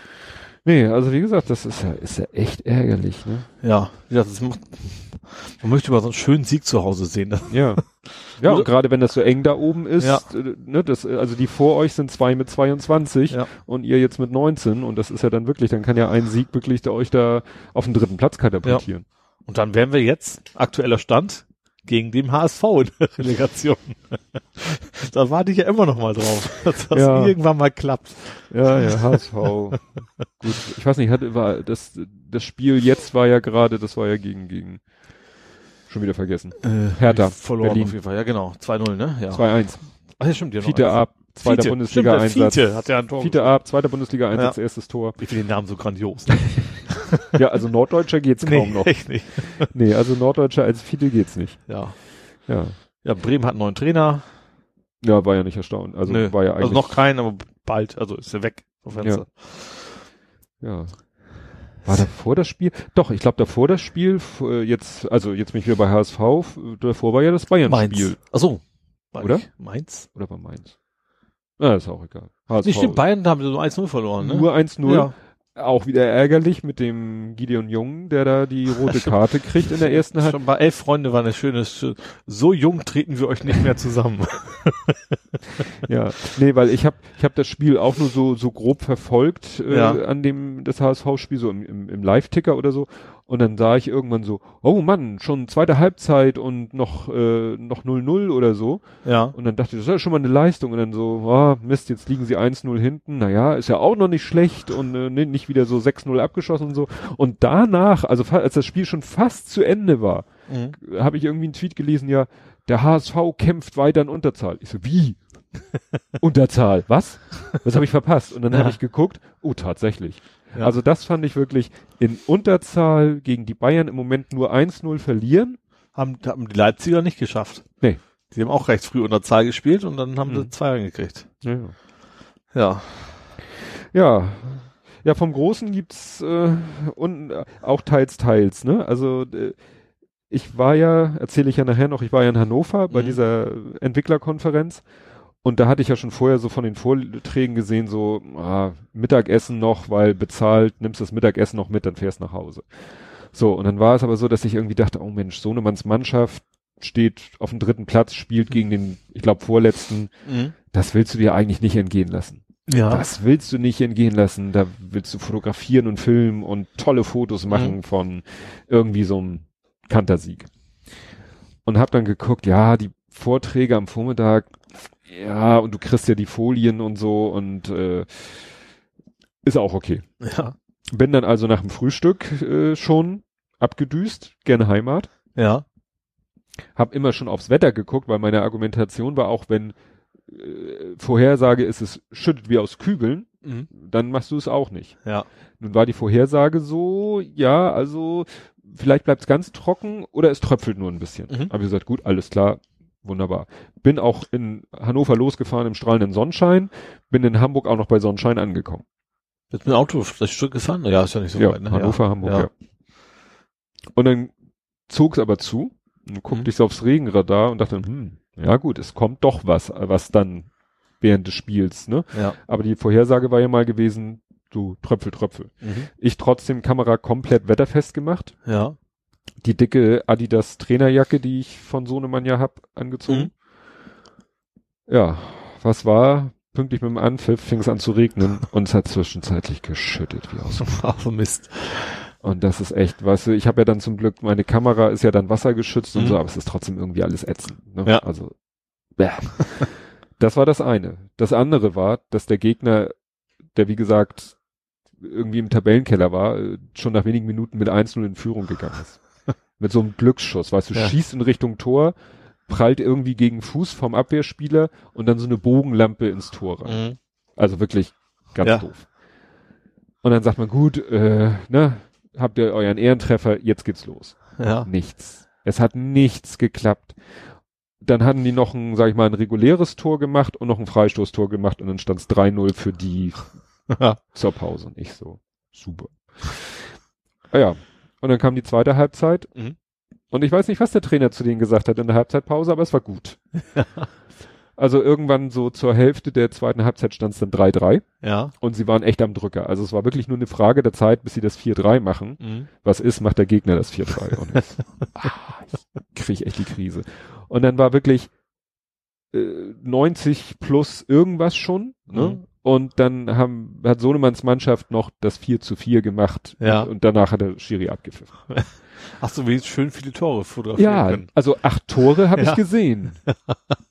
Nee, also wie gesagt, das ist ja, ist ja echt ärgerlich, ne? Ja, wie gesagt, das macht, man möchte mal so einen schönen Sieg zu Hause sehen. Das, Ja. Ja, und gerade wenn das so eng da oben ist, Ja. äh, ne, das, also die vor euch sind zwei mit 22 Ja. und ihr jetzt mit 19 und das ist ja dann wirklich, dann kann ja ein Sieg wirklich da euch da auf den dritten Platz katapultieren. Und dann wären wir jetzt, aktueller Stand, gegen den HSV in der Relegation. da warte ich ja immer noch mal drauf, dass das Ja. irgendwann mal klappt. Ja, ja, HSV. Gut, ich weiß nicht, hatte, war, das, das Spiel jetzt war ja gerade, das war ja gegen, gegen, schon wieder vergessen. Hertha, verloren Berlin. auf jeden Fall. Ja, genau. 2-0, ne? Ja. 2-1. Ach, ja, stimmt. Ja, Fiete ab, zweiter. Bundesliga-Einsatz. Fiete hat ja ein Tor. Fiete ab, zweiter Bundesliga-Einsatz, Ja. erstes Tor. Ich finde den Namen so grandios. Ja, also Norddeutscher geht's kaum noch. echt nicht. Nee, also Norddeutscher als Fiete geht's nicht. Ja. Ja. Ja, Bremen hat einen neuen Trainer. Ja, war ja nicht erstaunt. Also Nö, war ja eigentlich. Also noch keinen, aber bald. Also ist er weg. Auf Fenster. Ja. War davor das Spiel? Doch, ich glaube davor das Spiel, äh, jetzt, also jetzt bin ich wieder bei HSV, davor war ja das Bayern-Spiel. Ach so. Oder? ich Mainz? Oder war Mainz? Na, ist auch egal. HSV. Nicht stimmt, Bayern haben sie so 1-0 verloren, ne? Nur 1-0. Ja. Auch wieder ärgerlich mit dem Gideon Jung, der da die rote Karte kriegt in der ersten Halbzeit. Schon bei elf Freunde war eine schöne, so jung treten wir euch nicht mehr zusammen. Ja, nee, weil ich habe ich hab das Spiel auch nur so so grob verfolgt äh, Ja. an dem das HSV-Spiel so im, im, im Live-Ticker oder so und dann sah ich irgendwann so, oh Mann, schon zweite Halbzeit und noch äh, noch 0-0 oder so ja. und dann dachte ich, das ist ja schon mal eine Leistung und dann so, ah, Mist, jetzt liegen sie 1-0 hinten, naja, ist ja auch noch nicht schlecht und äh, nicht wieder so 6-0 abgeschossen und so und danach, also als das Spiel schon fast zu Ende war, Mhm. habe ich irgendwie einen Tweet gelesen, ja, der HSV kämpft weiter in Unterzahl. Ich so, wie? Unterzahl, was? Was habe ich verpasst? Und dann Ja. habe ich geguckt, oh, tatsächlich. Ja. Also das fand ich wirklich in Unterzahl gegen die Bayern im Moment nur 1-0 verlieren. Haben, haben die Leipziger nicht geschafft. Nee. Die haben auch recht früh unter Zahl gespielt und dann haben sie Mhm. zwei reingekriegt. Ja. Ja. Ja, ja vom Großen gibt's äh, und äh, auch teils, teils, ne? Also äh, ich war ja, erzähle ich ja nachher noch, ich war ja in Hannover bei Mhm. dieser Entwicklerkonferenz und da hatte ich ja schon vorher so von den Vorträgen gesehen, so ah, Mittagessen noch, weil bezahlt, nimmst das Mittagessen noch mit, dann fährst nach Hause. So, und dann war es aber so, dass ich irgendwie dachte, oh Mensch, Sohnemanns Mannschaft steht auf dem dritten Platz, spielt gegen den, ich glaube, vorletzten, Mhm. das willst du dir eigentlich nicht entgehen lassen. Ja. Das willst du nicht entgehen lassen. Da willst du fotografieren und filmen und tolle Fotos machen Mhm. von irgendwie so einem Kantersieg. Und hab dann geguckt, ja, die Vorträge am Vormittag, ja, und du kriegst ja die Folien und so und äh, ist auch okay. Ja. Bin dann also nach dem Frühstück äh, schon abgedüst, gerne Heimat. Ja. Hab immer schon aufs Wetter geguckt, weil meine Argumentation war auch, wenn äh, Vorhersage ist, es schüttet wie aus Kübeln, Mhm. dann machst du es auch nicht. Ja. Nun war die Vorhersage so, ja, also vielleicht bleibt es ganz trocken oder es tröpfelt nur ein bisschen. Mhm. Aber ich gesagt, gut, alles klar, wunderbar. Bin auch in Hannover losgefahren im strahlenden Sonnenschein, bin in Hamburg auch noch bei Sonnenschein angekommen. Jetzt mit dem Auto das Stück gefahren? Ja, ist ja nicht so ja, weit, ne? Hannover, ja. Hamburg, ja. ja. Und dann zog es aber zu. Und guckte Mhm. ich so aufs Regenradar und dachte, hm, ja gut, es kommt doch was, was dann während des Spiels, ne? Ja. Aber die Vorhersage war ja mal gewesen, du Tröpfel, Tröpfel. Mhm. Ich trotzdem Kamera komplett wetterfest gemacht. Ja. Die dicke Adidas Trainerjacke, die ich von Sohnemann ja hab, angezogen. Mhm. Ja, was war? pünktlich mit dem Anpfiff fing es an zu regnen und es hat zwischenzeitlich geschüttet wie aus. Ach, Mist. Und das ist echt, weißt du, ich habe ja dann zum Glück, meine Kamera ist ja dann wassergeschützt und Mhm. so, aber es ist trotzdem irgendwie alles ätzend. Ne? Ja. Also, bäh. das war das eine. Das andere war, dass der Gegner, der wie gesagt irgendwie im Tabellenkeller war, schon nach wenigen Minuten mit 1-0 in Führung gegangen ist. Mit so einem Glücksschuss, weißt du, Ja. schießt in Richtung Tor, prallt irgendwie gegen Fuß vom Abwehrspieler und dann so eine Bogenlampe ins Tor rein. Mhm. Also wirklich ganz Ja. doof. Und dann sagt man, gut, äh, ne, habt ihr euren Ehrentreffer, jetzt geht's los. Ja. Nichts. Es hat nichts geklappt. Dann hatten die noch ein, sag ich mal, ein reguläres Tor gemacht und noch ein Freistoßtor gemacht und dann stand's 3-0 für die zur Pause. Und ich so, super. Ah ja. Und dann kam die zweite Halbzeit. Mhm. Und ich weiß nicht, was der Trainer zu denen gesagt hat in der Halbzeitpause, aber es war gut. Also irgendwann so zur Hälfte der zweiten Halbzeit stand es dann 3-3 Ja. und sie waren echt am Drücker. Also es war wirklich nur eine Frage der Zeit, bis sie das 4-3 machen. Mhm. Was ist, macht der Gegner das 4-3. Und ich, ah, ich kriege echt die Krise. Und dann war wirklich äh, 90 plus irgendwas schon. Ne? Mhm. Und dann haben, hat Sohnemanns Mannschaft noch das 4 zu 4 gemacht. Ja. Und, danach hat der Schiri abgepfiffen. Hast du wenigstens schön viele Tore fotografieren Ja, können. also acht Tore habe Ja. ich gesehen.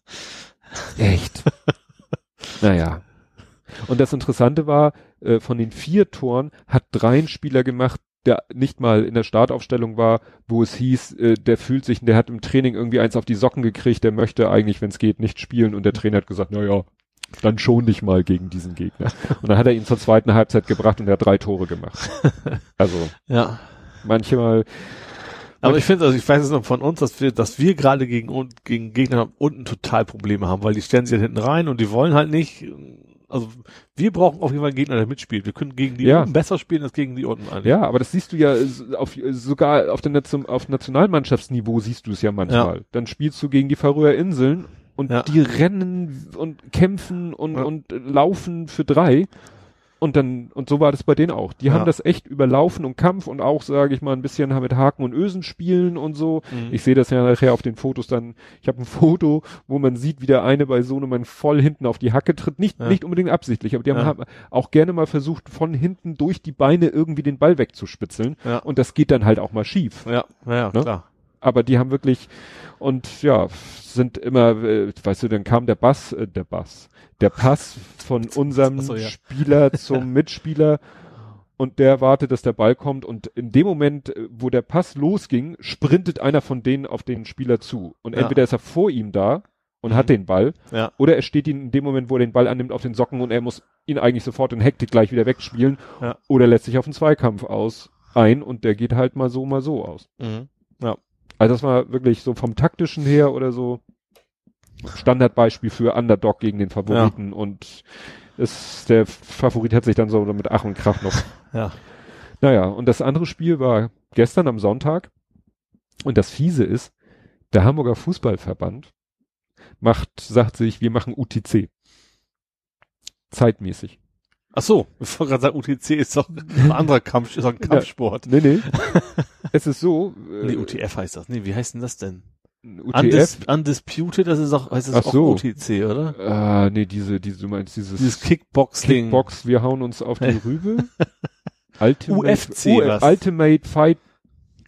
Echt. naja. Und das Interessante war, äh, von den vier Toren hat drei ein Spieler gemacht, der nicht mal in der Startaufstellung war, wo es hieß, äh, der fühlt sich, der hat im Training irgendwie eins auf die Socken gekriegt, der möchte eigentlich, wenn es geht, nicht spielen und der Trainer hat gesagt, na ja, dann schon nicht mal gegen diesen Gegner. Und dann hat er ihn zur zweiten Halbzeit gebracht und er hat drei Tore gemacht. Also Ja. manchmal, Aber ich finde, also ich weiß es noch von uns, dass wir, dass wir gerade gegen, gegen Gegner unten total Probleme haben, weil die stellen sich halt hinten rein und die wollen halt nicht. Also wir brauchen auf jeden Fall einen Gegner, der mitspielt. Wir können gegen die Ja. oben besser spielen als gegen die unten eigentlich. Ja, aber das siehst du ja auf, sogar auf, der auf Nationalmannschaftsniveau siehst du es ja manchmal. Dann spielst du gegen die Färöer Inseln und Ja. die rennen und kämpfen und, Ja. und laufen für drei. Und dann, und so war das bei denen auch. Die Ja. haben das echt überlaufen und Kampf und auch, sage ich mal, ein bisschen mit Haken und Ösen spielen und so. Mhm. Ich sehe das ja nachher auf den Fotos dann. Ich habe ein Foto, wo man sieht, wie der eine bei Sohnemann voll hinten auf die Hacke tritt. Nicht, Ja. nicht unbedingt absichtlich, aber die haben Ja. auch gerne mal versucht, von hinten durch die Beine irgendwie den Ball wegzuspitzeln. Und das geht dann halt auch mal schief. ja, ja, ja Ne? klar. Aber die haben wirklich, und ja, sind immer, äh, weißt du, dann kam der Bass, äh, der Bass, der Pass von unserem so, ja. Spieler zum Mitspieler und der wartet, dass der Ball kommt und in dem Moment, äh, wo der Pass losging, sprintet einer von denen auf den Spieler zu und Ja. entweder ist er vor ihm da und Mhm. hat den Ball Ja. oder er steht ihn in dem Moment, wo er den Ball annimmt, auf den Socken und er muss ihn eigentlich sofort in Hektik gleich wieder wegspielen Ja. oder lässt sich auf einen Zweikampf aus ein und der geht halt mal so, mal so aus. Mhm. Also das war wirklich so vom taktischen her oder so Standardbeispiel für Underdog gegen den Favoriten und ist, der Favorit hat sich dann so mit Ach und Krach noch. Ja. Naja, und das andere Spiel war gestern am Sonntag und das Fiese ist, der Hamburger Fußballverband macht, sagt sich, wir machen UTC. Zeitmäßig. Ach so, ich wollte gerade sagen, UTC ist doch ein anderer Kampf, ist doch ein Kampfsport. Nee, nee. es ist so. äh, Nee, UTF heißt das. Nee, wie heißt denn das denn? UTF. Undis Undisputed, das ist auch, heißt das Ach auch so. UTC, oder? Ah, nee, diese, diese, du meinst dieses, Dieses Kickbox-Ding. Kickbox, wir hauen uns auf die Rübe. Ultimate, UFC. Ultimate Fight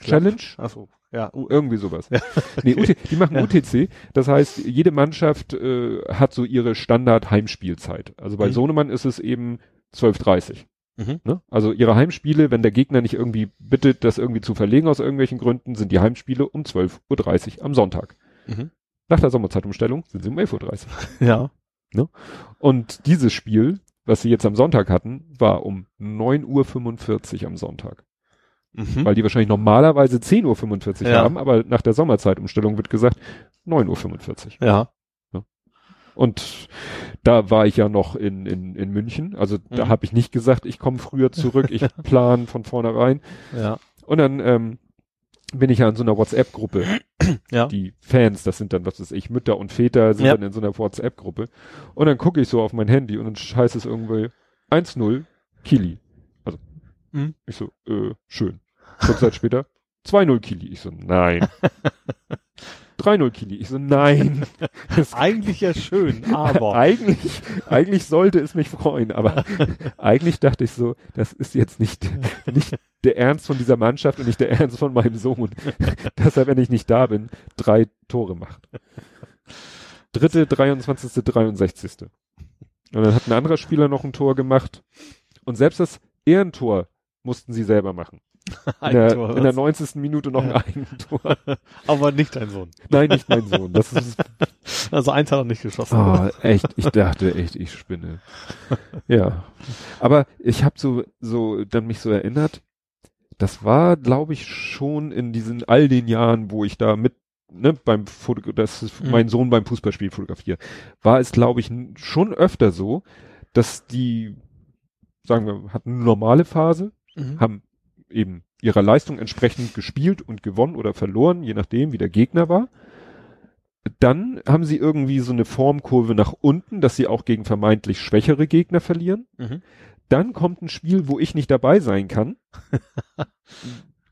Challenge. Ach so, ja. Irgendwie sowas. Nee, UT, die machen Ja. UTC. Das heißt, jede Mannschaft äh, hat so ihre Standard-Heimspielzeit. Also bei Mhm. Sohnemann ist es eben 12.30 Mhm. Ne? Also ihre Heimspiele, wenn der Gegner nicht irgendwie bittet, das irgendwie zu verlegen aus irgendwelchen Gründen, sind die Heimspiele um 12.30 Uhr am Sonntag. Mhm. Nach der Sommerzeitumstellung sind sie um 11.30 Uhr. Ja. Und dieses Spiel, was sie jetzt am Sonntag hatten, war um 9.45 Uhr am Sonntag. Mhm. Weil die wahrscheinlich normalerweise 10.45 Uhr Ja. haben, aber nach der Sommerzeitumstellung wird gesagt 9.45 Uhr. Ja. Und da war ich ja noch in, in, in München. Also da Mhm. habe ich nicht gesagt, ich komme früher zurück, ich plan von vornherein. Ja. Und dann ähm, bin ich ja in so einer WhatsApp-Gruppe. Ja. Die Fans, das sind dann, was weiß ich, Mütter und Väter sind Ja. dann in so einer WhatsApp-Gruppe. Und dann gucke ich so auf mein Handy und dann heißt es irgendwie 1-0 Kili. Also Mhm. ich so, äh, schön. Kurz Zeit später 2-0 Kili. Ich so, nein. 3-0 Kili. Ich so, nein. Eigentlich ja schön, aber. eigentlich, eigentlich sollte es mich freuen, aber eigentlich dachte ich so, das ist jetzt nicht, nicht der Ernst von dieser Mannschaft und nicht der Ernst von meinem Sohn, dass er, wenn ich nicht da bin, drei Tore macht. Dritte, 23., 63. Und dann hat ein anderer Spieler noch ein Tor gemacht. Und selbst das Ehrentor mussten sie selber machen. In der, in der was? 90. Minute noch Ja. ein Eigentor. aber nicht dein Sohn. Nein, nicht mein Sohn. Das ist Also eins hat er nicht geschossen. oh, echt. Ich dachte echt, ich spinne. Ja, aber ich habe so so dann mich so erinnert. Das war, glaube ich, schon in diesen all den Jahren, wo ich da mit ne, beim Foto, das ist Mhm. mein Sohn beim Fußballspiel fotografiere, war es, glaube ich, schon öfter so, dass die, sagen wir, hatten eine normale Phase, Mhm. haben eben ihrer Leistung entsprechend gespielt und gewonnen oder verloren, je nachdem, wie der Gegner war. Dann haben sie irgendwie so eine Formkurve nach unten, dass sie auch gegen vermeintlich schwächere Gegner verlieren. Mhm. Dann kommt ein Spiel, wo ich nicht dabei sein kann.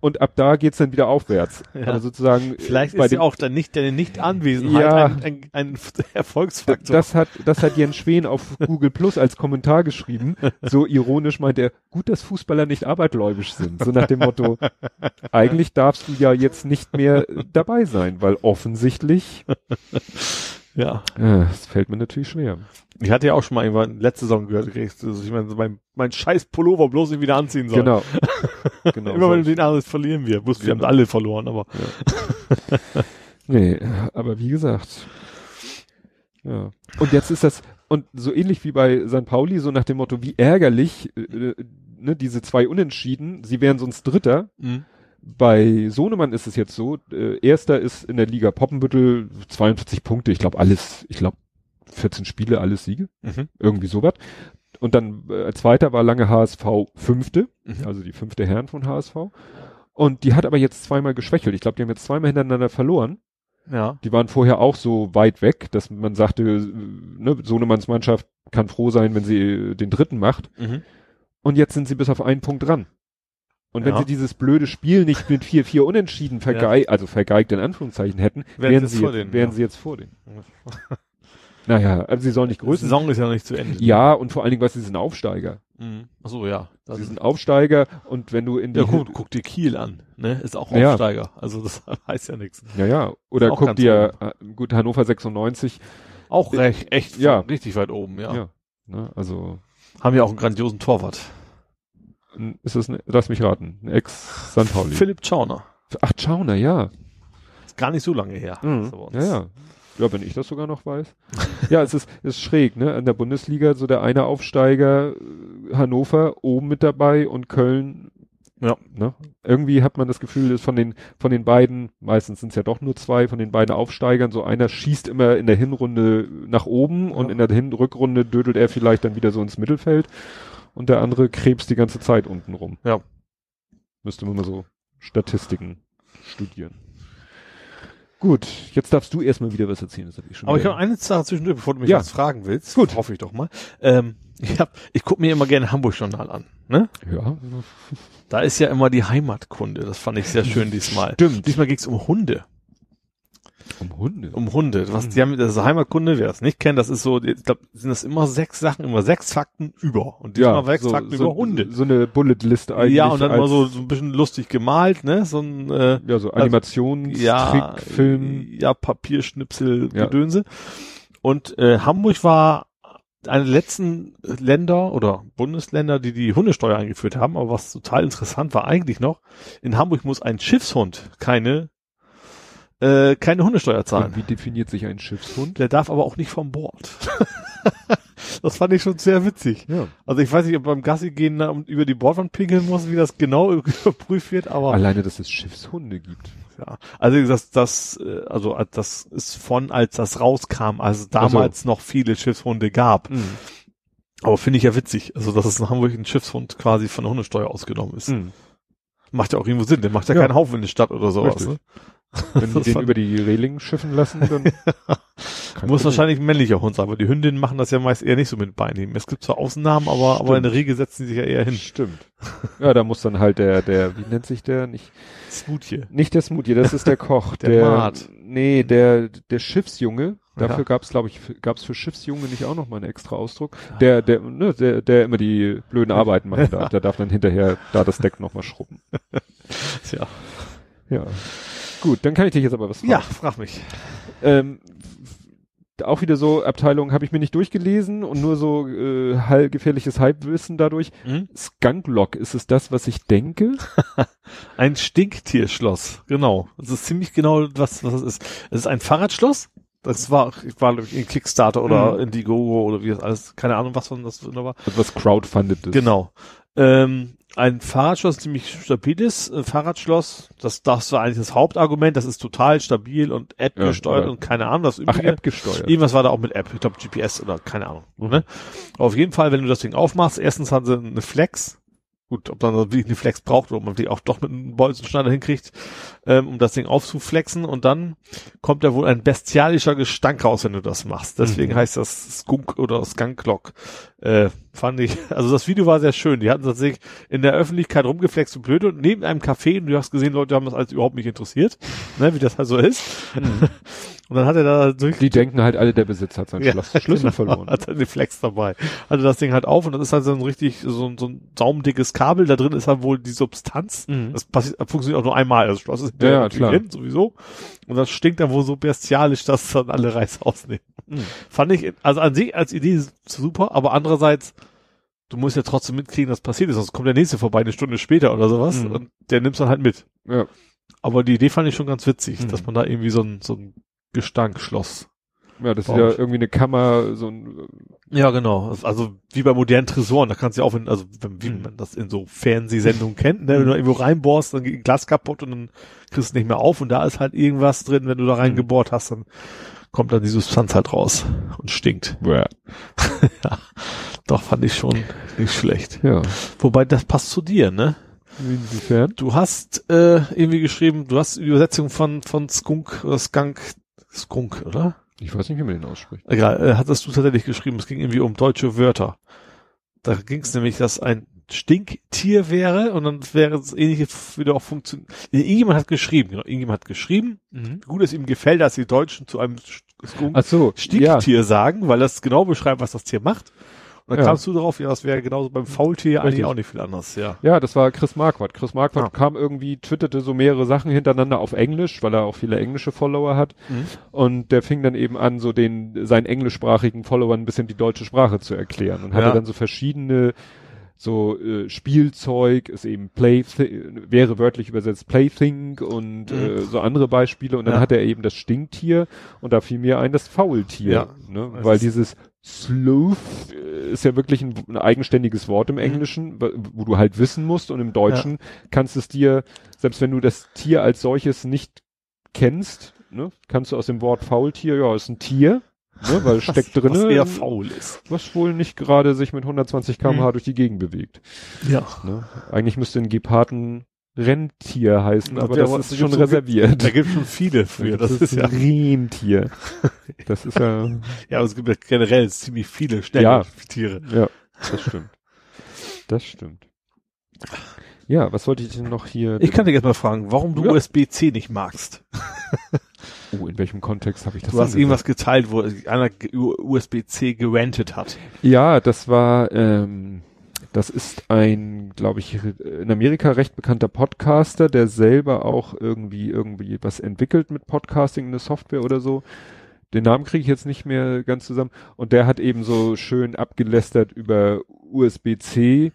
und ab da geht's dann wieder aufwärts. Ja. Aber sozusagen Vielleicht bei ist ja auch dann nicht deine Nicht-Anwesenheit Ja. ein, ein, ein Erfolgsfaktor. Das hat, das hat Jens Schwen auf Google Plus als Kommentar geschrieben. So ironisch meint er, gut, dass Fußballer nicht arbeitgläubisch sind. So nach dem Motto, eigentlich darfst du ja jetzt nicht mehr dabei sein, weil offensichtlich, ja. äh, es fällt mir natürlich schwer. Ich hatte ja auch schon mal irgendwann letzte Saison gehört, also ich meine, so mein, mein scheiß Pullover bloß nicht wieder anziehen soll. Genau. genau. Immer wenn du den alles verlieren wir. Wussten, wir haben Genau. alle verloren, aber Nee, aber wie gesagt. Ja. Und jetzt ist das, und so ähnlich wie bei St. Pauli, so nach dem Motto, wie ärgerlich, äh, äh, ne, diese zwei Unentschieden, sie wären sonst Dritter. mhm. Bei Sohnemann ist es jetzt so, äh, erster ist in der Liga Poppenbüttel 42 Punkte, ich glaube alles, ich glaube 14 Spiele, alles Siege, Mhm. irgendwie sowas. Und dann äh, zweiter war lange HSV fünfte, Mhm. also die fünfte Herren von HSV. Und die hat aber jetzt zweimal geschwächelt. Ich glaube, die haben jetzt zweimal hintereinander verloren. ja. Die waren vorher auch so weit weg, dass man sagte, äh, ne, Sohnemanns Mannschaft kann froh sein, wenn sie äh, den dritten macht. Mhm. Und jetzt sind sie bis auf einen Punkt dran. Und wenn Ja. sie dieses blöde Spiel nicht mit 4-4 unentschieden vergeigt, also vergeigt in Anführungszeichen hätten, Wären wären, sie jetzt, denen, wären ja. sie jetzt vor denen. Naja, also sie sollen nicht Die größer Saison ist ja noch nicht zu Ende. Ja, und vor allen Dingen, was sie sind Aufsteiger. Mhm. Ach so, ja. Das Sie ist, sind Aufsteiger und wenn du in die ja, guck, guck dir Kiel an, ne? Ist auch Ja. Aufsteiger. Also das heißt ja nichts. ja, ja, oder guck dir äh, gut Hannover 96, Auch recht, echt, Ja. richtig weit oben, ja. ja, ne, also Haben ja auch einen grandiosen Torwart. ist es, ne, lass mich raten, ein Ex St. Pauli. Philipp Schauner. Ach, Schauner, ja. Ist gar nicht so lange her. Mhm. Ja, ja. Ja, wenn ich das sogar noch weiß. ja, es ist, ist schräg, ne? In der Bundesliga so der eine Aufsteiger äh, Hannover oben mit dabei und Köln. Ja. Ne? Irgendwie hat man das Gefühl, dass von den von den beiden, meistens sind es ja doch nur zwei, von den beiden Aufsteigern, so einer schießt immer in der Hinrunde nach oben und Ja. in der Hin Rückrunde dödelt er vielleicht dann wieder so ins Mittelfeld und der andere krebst die ganze Zeit unten rum. Ja. Müsste man mal so Statistiken studieren. Gut, jetzt darfst du erstmal wieder was erzählen. Das hab ich schon Aber ich wieder- habe eine Sache zwischendurch, bevor du mich Ja. was fragen willst. Gut. Hoffe ich doch mal. Ähm, ich hab, ich gucke mir immer gerne Hamburg-Journal an. Ne? ja, Da ist ja immer die Heimatkunde. Das fand ich sehr schön diesmal. Stimmt. Diesmal geht's um Hunde. Um Hunde. Um Hunde. Was, die haben, das ist Heimatkunde, wer das nicht kennt, das ist so, ich glaube, sind das immer sechs Sachen, immer sechs Fakten über. Und diesmal sechs so, Fakten so, über Hunde. So eine Bulletlist eigentlich. ja, und dann immer so, so ein bisschen lustig gemalt, ne? So ein, äh, ja, so Animations, ja, Trick, Film. ja, Papierschnipsel, Ja. Gedönse. Und äh, Hamburg war eine der letzten Länder oder Bundesländer, die die Hundesteuer eingeführt haben. Aber was total interessant war eigentlich noch, in Hamburg muss ein Schiffshund keine äh, keine Hundesteuer zahlen. Und wie definiert sich ein Schiffshund? Der darf aber auch nicht vom Bord. das fand ich schon sehr witzig. Ja. Also ich weiß nicht, ob beim Gassi gehen um- über die Bordwand pinkeln muss, wie das genau überprüft wird, aber Alleine, dass es Schiffshunde gibt. ja. Also das, das, äh, also äh, das ist von, als das rauskam, als es damals noch viele Schiffshunde gab. Mhm. Aber finde ich ja witzig, also dass es in Hamburg ein Schiffshund quasi von der Hundesteuer ausgenommen ist. Mhm. Macht ja auch irgendwo Sinn, der macht ja, Ja. keinen Haufen in der Stadt oder sowas. Richtig. Ne? Wenn die den über die Reling schiffen lassen, dann Muss wahrscheinlich ein männlicher Hund sein, aber die Hündinnen machen das ja meist eher nicht so mit Beinheben. Es gibt zwar Ausnahmen, aber, aber in der Regel setzen sie sich ja eher hin. Stimmt. Ja, da muss dann halt der, der, wie nennt sich der? Nicht, Smoothie. nicht der Smoothie, das ist der Koch. Der Mart. Nee, der, der Schiffsjunge. Dafür Ja. gab's, glaube ich, gab's für Schiffsjunge nicht auch noch mal einen extra Ausdruck. Der, der, ne, der, der immer die blöden Arbeiten machen darf. Der darf dann hinterher da das Deck noch mal schrubben. Ja. Ja. Gut, dann kann ich dich jetzt aber was fragen. Ja, frag mich. Ähm, auch wieder so Abteilung habe ich mir nicht durchgelesen und nur so äh, gefährliches Halbwissen dadurch. Skunklock, ist es das, was ich denke? Ein Stinktierschloss, genau. Das ist ziemlich genau was, was es ist. Es ist ein Fahrradschloss. Das war, ich war, glaube ich, in Kickstarter oder Mhm. Indiegogo oder wie das alles, keine Ahnung, was von das war. Also was crowdfunded ist. Genau. Ähm, ein Fahrradschloss, ziemlich stabiles äh, Fahrradschloss. Das, das war eigentlich das Hauptargument. Das ist total stabil und App Ja, gesteuert und keine Ahnung. Das Ach, übrige- App gesteuert. Irgendwas war da auch mit App. Ich glaube GPS oder keine Ahnung. Ne? Auf jeden Fall, wenn du das Ding aufmachst, erstens haben sie eine Flex. Gut, ob dann wirklich eine Flex braucht oder ob man die auch doch mit einem Bolzenschneider hinkriegt, ähm, um das Ding aufzuflexen. Und dann kommt da wohl ein bestialischer Gestank raus, wenn du das machst. Deswegen Mhm. heißt das Skunk oder Skunklock. Äh, fand ich, also das Video war sehr schön. Die hatten tatsächlich in der Öffentlichkeit rumgeflext und blöd und neben einem Café, und du hast gesehen, Leute haben das alles überhaupt nicht interessiert, ne, wie das halt so ist. Und dann hat er da durch Die denken halt alle, der Besitzer hat seinen Ja, Schloss, Schlüssel genau, verloren. Hat er den Flex dabei. Hatte das Ding halt auf und das ist halt so ein richtig, so, ein- so ein saumdickes Kabel. Da drin ist halt wohl die Substanz. Mhm. Das passiert, funktioniert auch nur einmal. Das Schloss ist Ja, ja, klar. hin, sowieso. Und das stinkt dann wohl so bestialisch, dass dann alle Reiß ausnehmen. Mhm. Fand ich, also an sich als Idee super, aber andererseits, du musst ja trotzdem mitkriegen, was passiert ist, sonst kommt der nächste vorbei eine Stunde später oder sowas Mhm. und der nimmt's dann halt mit. Ja. Aber die Idee fand ich schon ganz witzig, Mhm. dass man da irgendwie so ein, so ein Gestankschloss Ja, das ist ja irgendwie eine Kammer, so ein, Ja, genau. Also wie bei modernen Tresoren, da kannst du ja auch, in, also wenn, wie Mhm. man das in so Fernsehsendungen kennt, ne? wenn du irgendwo reinbohrst, dann geht ein Glas kaputt und dann kriegst du nicht mehr auf und da ist halt irgendwas drin, wenn du da reingebohrt hast, dann kommt dann die Substanz halt raus und stinkt. ja. ja, doch fand ich schon nicht schlecht. ja. Wobei das passt zu dir, ne? Inwiefern? Du hast äh, irgendwie geschrieben, du hast die Übersetzung von von Skunk oder Skunk Skunk, oder? Ich weiß nicht, wie man den ausspricht. Egal, äh, hattest du tatsächlich geschrieben, es ging irgendwie um deutsche Wörter. Da ging es nämlich, dass ein Stinktier wäre und dann wäre es ähnlich wieder auch funktioniert. Irgendjemand hat geschrieben, genau, irgendjemand hat geschrieben, wie gut es ihm gefällt, dass die Deutschen zu einem Skunk Ach so, ja. Stinktier sagen, weil das genau beschreibt, was das Tier macht. Und dann Ja. kamst du darauf, ja, das wäre genauso beim Faultier eigentlich auch nicht viel anders, ja. Ja, das war Chris Marquardt. Chris Marquardt Ah. kam irgendwie, twitterte so mehrere Sachen hintereinander auf Englisch, weil er auch viele englische Follower hat. Mhm. Und der fing dann eben an, so den, seinen englischsprachigen Followern ein bisschen die deutsche Sprache zu erklären. Und hatte Ja. dann so verschiedene, so äh, Spielzeug, ist eben Play, wäre wörtlich übersetzt Plaything und Mhm. äh, so andere Beispiele. Und dann Ja. hat er eben das Stinktier und da fiel mir ein das Faultier. Ja. Ne? Weil dieses Sleuth äh, ist ja wirklich ein, ein eigenständiges Wort Mhm. im Englischen, wo- du halt wissen musst und im Deutschen kannst es dir, selbst wenn du das Tier als solches nicht kennst, ne, kannst du aus dem Wort Faultier, ja, ist ein Tier, ne, weil es steckt drinne, was eher faul ist. was wohl nicht gerade sich mit 120 km/h Mhm. durch die Gegend bewegt. Ja. Ne? Eigentlich müsste ein Geparden Rentier heißen, Ja, aber der- das da ist schon reserviert. Da gibt schon viele für. Das, ist ja, Rentier. Das ist ja, ja, aber es gibt ja generell ziemlich viele schnelle Ja. Tiere. ja, das stimmt. Das stimmt. Ja, was wollte ich denn noch hier? Ich kann dich jetzt mal fragen, warum du Ja. USB-C nicht magst. oh, in welchem Kontext habe ich das Du hast irgendwas geteilt, wo einer USB-C gerentet hat. Ja, das war, ähm, das ist ein, glaube ich, in Amerika recht bekannter Podcaster, der selber auch irgendwie irgendwie was entwickelt mit Podcasting, eine Software oder so. Den Namen kriege ich jetzt nicht mehr ganz zusammen. Und der hat eben so schön abgelästert über USB-C.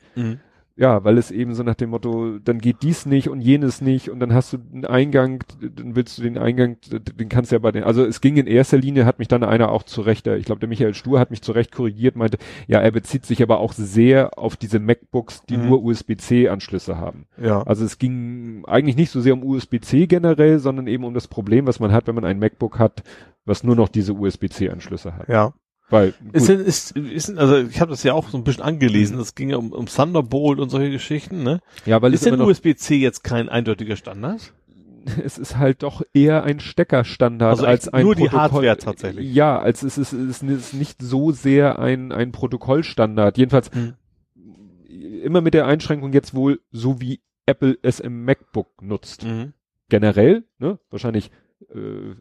Ja, weil es eben so nach dem Motto, dann geht dies nicht und jenes nicht und dann hast du einen Eingang, dann willst du den Eingang, den kannst du ja bei den, also es ging in erster Linie, hat mich dann einer auch zurecht, der- ich glaube der Michael Stur hat mich zurecht korrigiert, meinte, ja, er bezieht sich aber auch sehr auf diese MacBooks, die Mhm. nur USB-C-Anschlüsse haben. Ja. Also es ging eigentlich nicht so sehr um USB-C generell, sondern eben um das Problem, was man hat, wenn man ein MacBook hat, was nur noch diese USB-C-Anschlüsse hat. Ja. Weil, Ist denn, ist, ist denn, also ich habe das ja auch so ein bisschen angelesen, es ging ja um, um Thunderbolt und solche Geschichten, ne? ja, weil ist es denn USB-C jetzt kein eindeutiger Standard? es ist halt doch eher ein Steckerstandard Also als ein nur die Protokoll. Hardware tatsächlich. Ja, als es ist, es ist nicht so sehr ein, ein Protokollstandard. Jedenfalls Hm. immer mit der Einschränkung jetzt wohl, so wie Apple es im MacBook nutzt. Mhm. Generell, ne, wahrscheinlich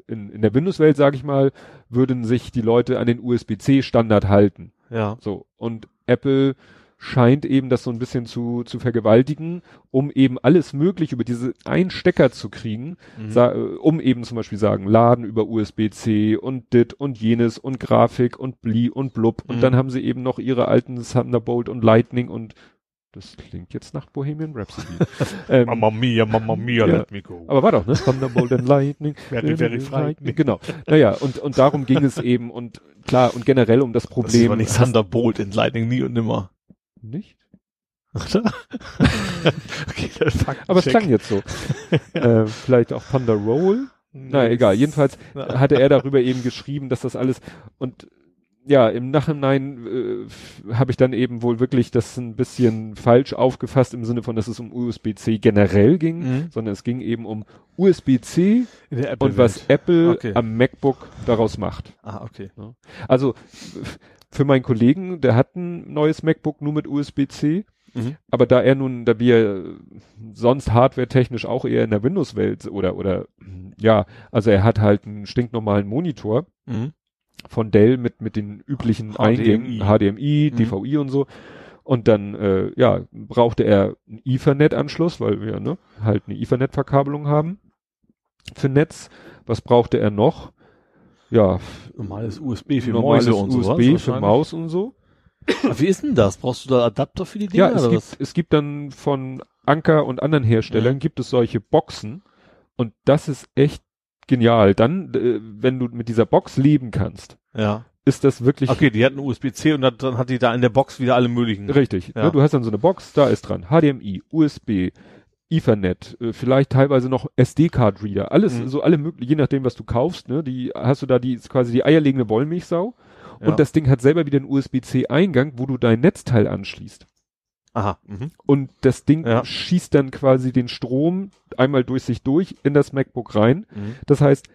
in, in der Windows-Welt, sage ich mal, würden sich die Leute an den USB-C-Standard halten. Ja. So. Und Apple scheint eben das so ein bisschen zu, zu vergewaltigen, um eben alles möglich über diese einen Stecker zu kriegen, Mhm. äh, um eben zum Beispiel sagen, Laden über USB-C und dit und jenes und Grafik und Bli und Blub. Und Mhm. dann haben sie eben noch ihre alten Thunderbolt und Lightning und das klingt jetzt nach Bohemian Rhapsody. ähm, Mamma mia, Mamma mia, Ja. let me go. aber war doch, ne? Thunderbolt and Lightning. Very, very frightening. Genau. Naja, und, und darum ging es eben und klar, und generell um das Das Problem. war nicht Thunderbolt in Lightning nie und nimmer. Nicht? Oder? okay, fuck Aber es klang jetzt so. äh, vielleicht auch Thunder Roll. Na egal, jedenfalls hatte er darüber eben geschrieben, dass das alles und ja, im Nachhinein äh, habe ich dann eben wohl wirklich das ein bisschen falsch aufgefasst im Sinne von, dass es um USB-C generell ging, Mhm. sondern es ging eben um USB-C und was Apple Okay. am MacBook daraus macht. Ah, okay. Also für meinen Kollegen, der hat ein neues MacBook nur mit USB-C, Mhm. aber da er nun, da wir sonst hardware-technisch auch eher in der Windows-Welt oder oder ja, also er hat halt einen stinknormalen Monitor Mhm. Von Dell mit mit den üblichen HDMI. Eingängen, HDMI, Mhm. DVI und so. Und dann äh, ja brauchte er einen Ethernet-Anschluss, weil wir ne halt eine Ethernet-Verkabelung haben für Netz. Was brauchte er noch? Ja, Normales USB für normales Mäuse und sowas USB für. Maus und so. Aber wie ist denn das? Brauchst du da Adapter für die Dinger Ja, es oder gibt, was? es gibt dann von Anker und anderen Herstellern Mhm. gibt es solche Boxen und das ist echt genial. Dann, äh, wenn du mit dieser Box leben kannst, Ja. ist das wirklich Okay, die hatten USB-C und dann, dann hat die da in der Box wieder alle möglichen. richtig. Ja. Ne? Du hast dann so eine Box, da ist dran HDMI, USB, Ethernet, äh, vielleicht teilweise noch SD-Card-Reader, alles, Mhm. so alle möglichen, je nachdem, was du kaufst, ne, die hast du da die quasi die eierlegende Wollmilchsau Ja. und das Ding hat selber wieder einen USB-C-Eingang, wo du dein Netzteil anschließt. Aha. Mhm. Und das Ding Ja. schießt dann quasi den Strom einmal durch sich durch in das MacBook rein. Mhm. Das heißt,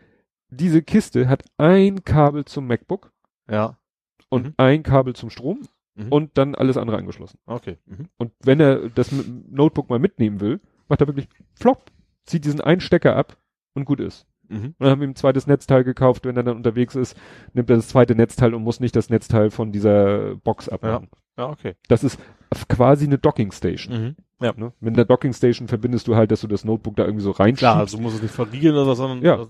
diese Kiste hat ein Kabel zum MacBook Ja. und Mhm. ein Kabel zum Strom Mhm. und dann alles andere angeschlossen. Okay. Mhm. Und wenn er das Notebook mal mitnehmen will, macht er wirklich flop, zieht diesen einen Stecker ab und gut ist. Mhm. Und haben ihm ein zweites Netzteil gekauft. Wenn er dann unterwegs ist, nimmt er das zweite Netzteil und muss nicht das Netzteil von dieser Box abmachen. Ja, okay. Das ist quasi eine Docking Station. Mhm. Ja. Ne? Mit einer Docking Station verbindest du halt, dass du das Notebook da irgendwie so reinschiebst. Klar, also muss es nicht verriegeln oder so, sondern Ja. das,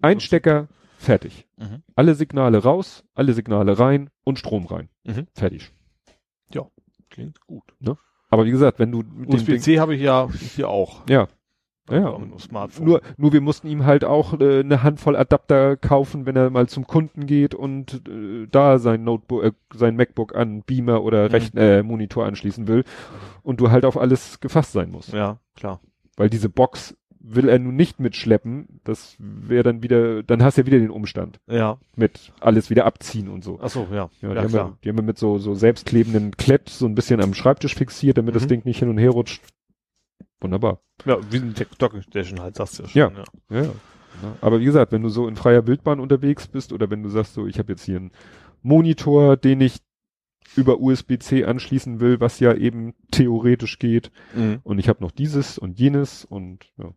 Ein Stecker, fertig. Mhm. Alle Signale raus, alle Signale rein und Strom rein. Mhm. Fertig. Klingt gut. Aber wie gesagt, wenn du USB-C habe ich ja hier auch. ja, ja, nur, nur wir mussten ihm halt auch äh, eine Handvoll Adapter kaufen, wenn er mal zum Kunden geht und äh, da sein Notebook, äh, sein MacBook an Beamer oder Mhm. Rechn äh, Monitor anschließen will und du halt auf alles gefasst sein musst. Ja, klar. Weil diese Box will er nun nicht mitschleppen, das wäre dann wieder, dann hast du ja wieder den Umstand Ja. mit alles wieder abziehen und so. Ach so, ja. Ja, Ja, die, haben wir, die haben wir mit so, so selbstklebenden Klett so ein bisschen am Schreibtisch fixiert, damit das Mhm. Ding nicht hin und her rutscht. Wunderbar. Ja, wie ein Station halt, sagst du ja Ja. schon. Ja. Ja, ja. Ja, Aber wie gesagt, wenn du so in freier Wildbahn unterwegs bist oder wenn du sagst so, ich habe jetzt hier einen Monitor, den ich über USB-C anschließen will, was ja eben theoretisch geht, Mhm. und ich habe noch dieses und jenes und ja,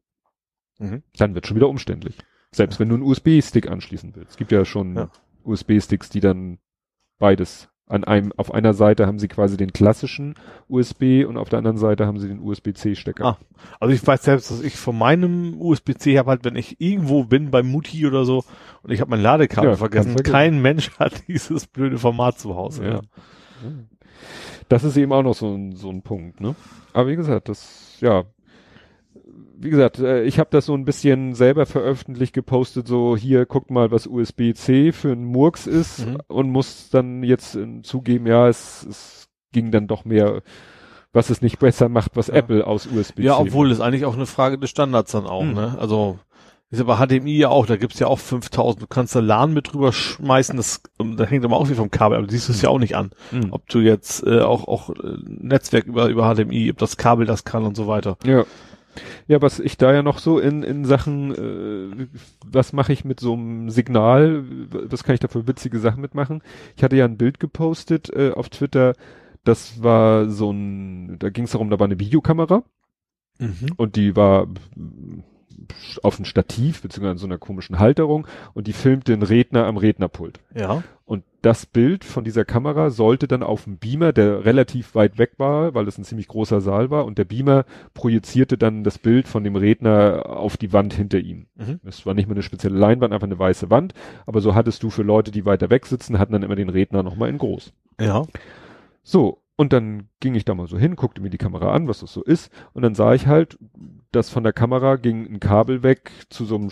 Mhm. dann wird schon wieder umständlich. Selbst wenn du einen USB-Stick anschließen willst. Es gibt ja schon Ja. USB-Sticks, die dann beides an einem, auf einer Seite haben sie quasi den klassischen USB und auf der anderen Seite haben sie den USB-C-Stecker. Ah. Also ich weiß selbst, dass ich von meinem USB-C habe halt, wenn ich irgendwo bin bei Mutti oder so und ich habe mein Ladekabel Ja, vergessen. vergessen. Kein Mensch hat dieses blöde Format zu Hause. Ja. Ja. Das ist eben auch noch so ein, so ein Punkt, ne? Aber wie gesagt, das, ja, wie gesagt, äh, ich habe das so ein bisschen selber veröffentlicht, gepostet, so hier, guckt mal, was USB-C für ein Murks ist Mhm. und muss dann jetzt äh, zugeben, ja, es, es ging dann doch mehr, was es nicht besser macht, was Ja. Apple aus USB-C Ja, obwohl das eigentlich auch eine Frage des Standards dann auch, Mhm. ne? Also ist ja bei HDMI ja auch, da gibt's ja auch 5000, du kannst da LAN mit drüber schmeißen, das, da hängt aber auch viel vom Kabel, aber du siehst es ja auch nicht an, Mhm. ob du jetzt äh, auch auch äh, Netzwerk über über HDMI, ob das Kabel das kann und so weiter. Ja. Ja, was ich da ja noch so in, in Sachen, äh, was mache ich mit so einem Signal, was kann ich da für witzige Sachen mitmachen? Ich hatte ja ein Bild gepostet äh, auf Twitter, das war so ein, da ging es darum, da war eine Videokamera Mhm. und die war auf ein Stativ, beziehungsweise in so einer komischen Halterung und die filmt den Redner am Rednerpult. Ja. Und das Bild von dieser Kamera sollte dann auf dem Beamer, der relativ weit weg war, weil es ein ziemlich großer Saal war, und der Beamer projizierte dann das Bild von dem Redner auf die Wand hinter ihm. Mhm. Es war nicht mehr eine spezielle Leinwand, einfach eine weiße Wand, aber so hattest du für Leute, die weiter weg sitzen, hatten dann immer den Redner nochmal in groß. Ja. So, und dann ging ich da mal so hin, guckte mir die Kamera an, was das so ist, und dann sah ich halt, dass von der Kamera ging ein Kabel weg zu so einem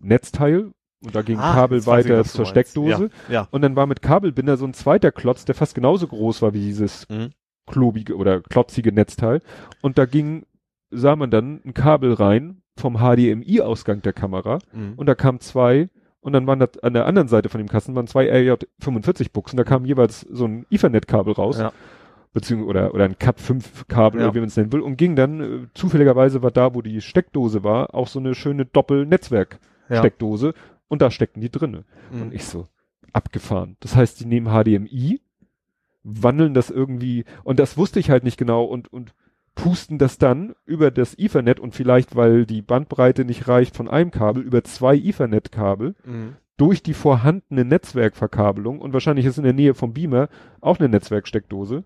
Netzteil, und da ging Ah, Kabel ich, weiter zur. Steckdose. Ja. ja. Und dann war mit Kabelbinder so ein zweiter Klotz, der fast genauso groß war wie dieses Mhm. klobige oder klotzige Netzteil. Und da ging, sah man dann ein Kabel rein vom HDMI-Ausgang der Kamera. Mhm. Und da kamen zwei, und dann waren da an der anderen Seite von dem Kasten waren zwei RJ45-Buchsen. Da kam jeweils so ein Ethernet-Kabel raus. Ja. Beziehungsweise, oder, oder ein Cat 5 Kabel, Ja. oder wie man es nennen will. Und ging dann, äh, zufälligerweise war da, wo die Steckdose war, auch so eine schöne Doppel-Netzwerk-Steckdose. Und da steckten die drinne. Mhm. Und ich so, abgefahren. Das heißt, die nehmen HDMI, wandeln das irgendwie, und das wusste ich halt nicht genau, und, und pusten das dann über das Ethernet und vielleicht, weil die Bandbreite nicht reicht von einem Kabel, über zwei Ethernet-Kabel Mhm. durch die vorhandene Netzwerkverkabelung und wahrscheinlich ist in der Nähe vom Beamer auch eine Netzwerksteckdose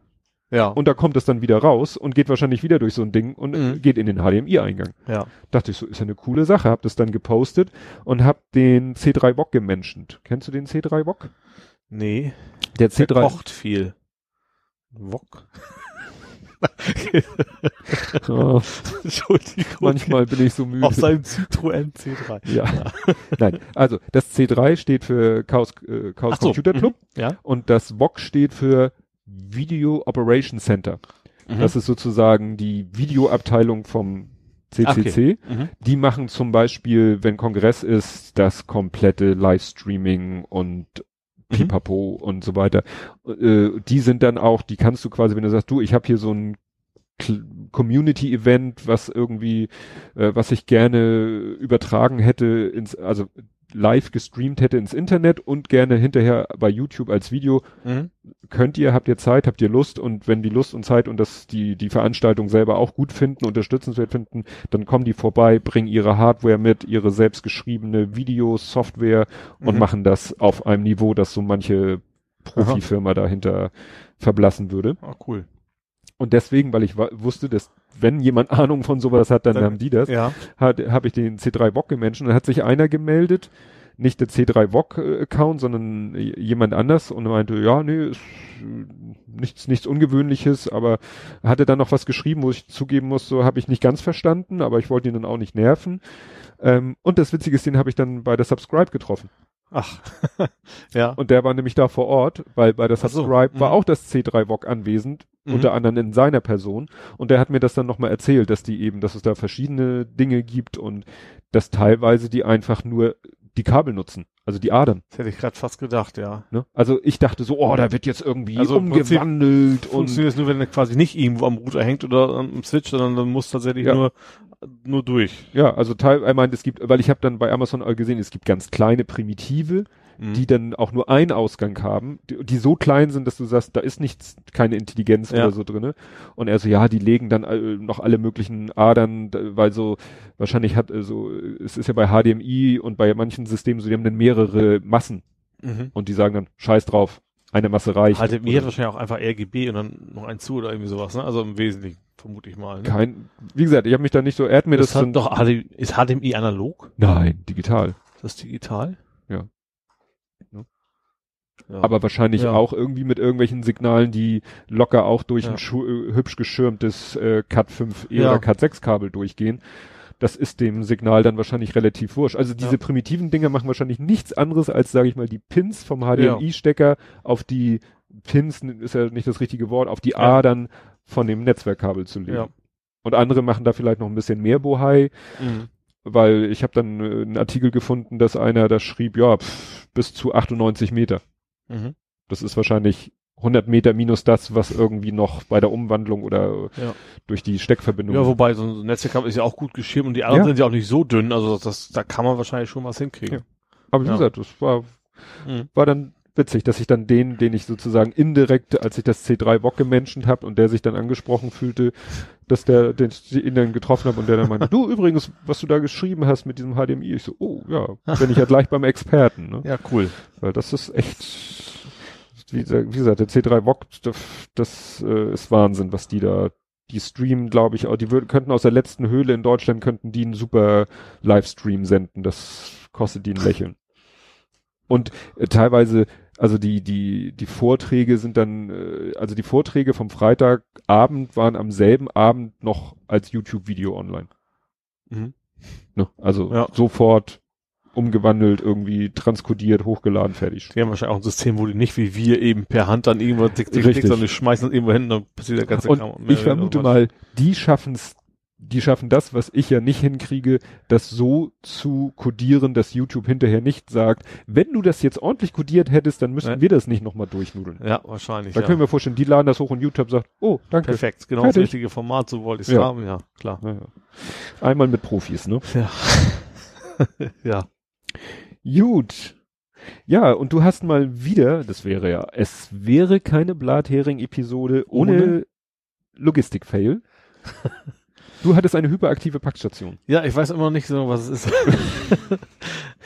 Ja. und da kommt es dann wieder raus und geht wahrscheinlich wieder durch so ein Ding und Mhm. geht in den HDMI-Eingang. ja. Dachte ich so, ist ja eine coole Sache, hab das dann gepostet und hab den C3 Bock gemenschent. Kennst du den C3 Bock? Nee. Der Der C3 kocht viel. Wok. Oh, Entschuldigung. manchmal bin ich so müde. Auf seinem Citroën C3. ja. Nein, also das C3 steht für Chaos, äh, Chaos so, Computer Club Mhm. Ja. und das VOC steht für Video Operation Center. Mhm. Das ist sozusagen die Videoabteilung vom CCC. Mhm. Die machen zum Beispiel, wenn Kongress ist, das komplette Livestreaming und Mhm. Pipapo und so weiter. Äh, die sind dann auch, die kannst du quasi, wenn du sagst, du, ich habe hier so ein Community-Event, was irgendwie, äh, was ich gerne übertragen hätte ins, also live gestreamt hätte ins Internet und gerne hinterher bei YouTube als Video. Mhm. Könnt ihr, habt ihr Zeit, habt ihr Lust und wenn die Lust und Zeit und das die die Veranstaltung selber auch gut finden, unterstützenswert finden, dann kommen die vorbei, bringen ihre Hardware mit, ihre selbstgeschriebene Videos, Software und Mhm. machen das auf einem Niveau, das so manche Profifirma dahinter verblassen würde. Ah, cool. Und deswegen, weil ich wusste, dass wenn jemand Ahnung von sowas hat, dann, Dann- haben die das, Ja. hat, habe ich den C3 VOC gemenschen und dann hat sich einer gemeldet, nicht der C3 VOC äh, Account, sondern jemand anders und meinte, ja, nee, ist äh, nichts, nichts Ungewöhnliches, aber hatte dann noch was geschrieben, wo ich zugeben muss, so habe ich nicht ganz verstanden, aber ich wollte ihn dann auch nicht nerven. Ähm, und das Witzige ist, den habe ich dann bei der Subscribe getroffen. Ach. ja. Und der war nämlich da vor Ort, weil bei der Ach so, Subscribe war mhm. auch das C3 VOC anwesend, Mhm. unter anderem in seiner Person. Und der hat mir das dann nochmal erzählt, dass die eben, dass es da verschiedene Dinge gibt und dass teilweise die einfach nur die Kabel nutzen, also die Adern. Das hätte ich gerade fast gedacht, ja. Ne? Also ich dachte so, oh, da wird jetzt irgendwie Also umgewandelt und Funktioniert es nur, wenn er quasi nicht irgendwo am Router hängt oder am Switch, sondern dann muss tatsächlich Ja. nur, nur durch. ja, also teil, er meint, es gibt, weil ich habe dann bei Amazon gesehen, es gibt ganz kleine Primitive, Mhm. die dann auch nur einen Ausgang haben, die, die so klein sind, dass du sagst, da ist nichts, keine Intelligenz Ja. oder so drinne. Und er so, ja, die legen dann äh, noch alle möglichen Adern, weil so wahrscheinlich hat so, äh, es ist ja bei HDMI und bei manchen Systemen so, die haben dann mehrere Massen Mhm. und die sagen dann, scheiß drauf, eine Masse reicht. Mir Oder wahrscheinlich auch einfach RGB und dann noch ein zu oder irgendwie sowas, ne? Also im Wesentlichen, vermute ich mal. Ne? kein, wie gesagt, ich habe mich da nicht so, er hat mir das, das hat doch HDMI, ist HDMI analog? nein, digital. Ist das digital? Ja. Ja. Aber wahrscheinlich Ja. auch irgendwie mit irgendwelchen Signalen, die locker auch durch Ja. ein äh, hübsch geschirmtes äh, Cat 5e Ja. oder Cat 6 Kabel durchgehen. Das ist dem Signal dann wahrscheinlich relativ wurscht. Also diese Ja. primitiven Dinger machen wahrscheinlich nichts anderes als, sage ich mal, die Pins vom HDMI-Stecker auf die Pins, ist ja nicht das richtige Wort, auf die Ja. Adern von dem Netzwerkkabel zu legen. Ja. Und andere machen da vielleicht noch ein bisschen mehr Bohai, Mhm. weil ich habe dann äh, einen Artikel gefunden, dass einer da schrieb, ja, pff, bis zu 98 Meter. Mhm. Das ist wahrscheinlich 100 Meter minus das, was irgendwie noch bei der Umwandlung oder Ja. durch die Steckverbindung. Ja, wobei so ein Netzwerkkabel ist ja auch gut geschirmt und die anderen Ja. sind ja auch nicht so dünn, also das, da kann man wahrscheinlich schon was hinkriegen. Aber wie Ja. gesagt, das war, Mhm. war dann witzig, dass ich dann den, den ich sozusagen indirekt, als ich das C3 Bock gemenschent habe und der sich dann angesprochen fühlte, dass der, den ihn dann getroffen habe und der dann meinte, du übrigens, was du da geschrieben hast mit diesem HDMI, ich so, oh ja, bin ich ja gleich beim Experten, ne? Ja, cool. Weil das ist echt, wie, gesagt- wie gesagt, der C3 Bock, das, das äh, ist Wahnsinn, was die da, die streamen, glaube ich, auch, die würden, könnten aus der letzten Höhle in Deutschland, könnten die einen super Livestream senden, das kostet die ein Lächeln. Und äh, teilweise, also die, die, die Vorträge sind dann, äh, also die Vorträge vom Freitagabend waren am selben Abend noch als YouTube-Video online. Mhm. Ne? Also Ja. sofort umgewandelt, irgendwie transkodiert, hochgeladen, fertig. Die haben wahrscheinlich auch ein System, wo die nicht wie wir eben per Hand dann irgendwo tick, tick, tick, Richtig. sondern die schmeißen das irgendwo hin, dann passiert der ganze Und Kram. ich vermute mal, die schaffen's, die schaffen das, was ich ja nicht hinkriege, das so zu codieren, dass YouTube hinterher nicht sagt, wenn du das jetzt ordentlich codiert hättest, dann müssten Ja. wir das nicht nochmal durchnudeln. Ja, wahrscheinlich. Da ja. können wir vorstellen, die laden das hoch und YouTube sagt, oh, danke. Perfekt, genau das Fertig. richtige Format, so wollte ich es Ja. haben, ja, klar. Einmal mit Profis, ne? Ja. ja. Gut. Ja, und du hast mal wieder, das wäre ja, es wäre keine Blathering-Episode ohne, Ohne? Logistik-Fail. du hattest eine hyperaktive Packstation. Ja, ich weiß immer noch nicht so, was es ist.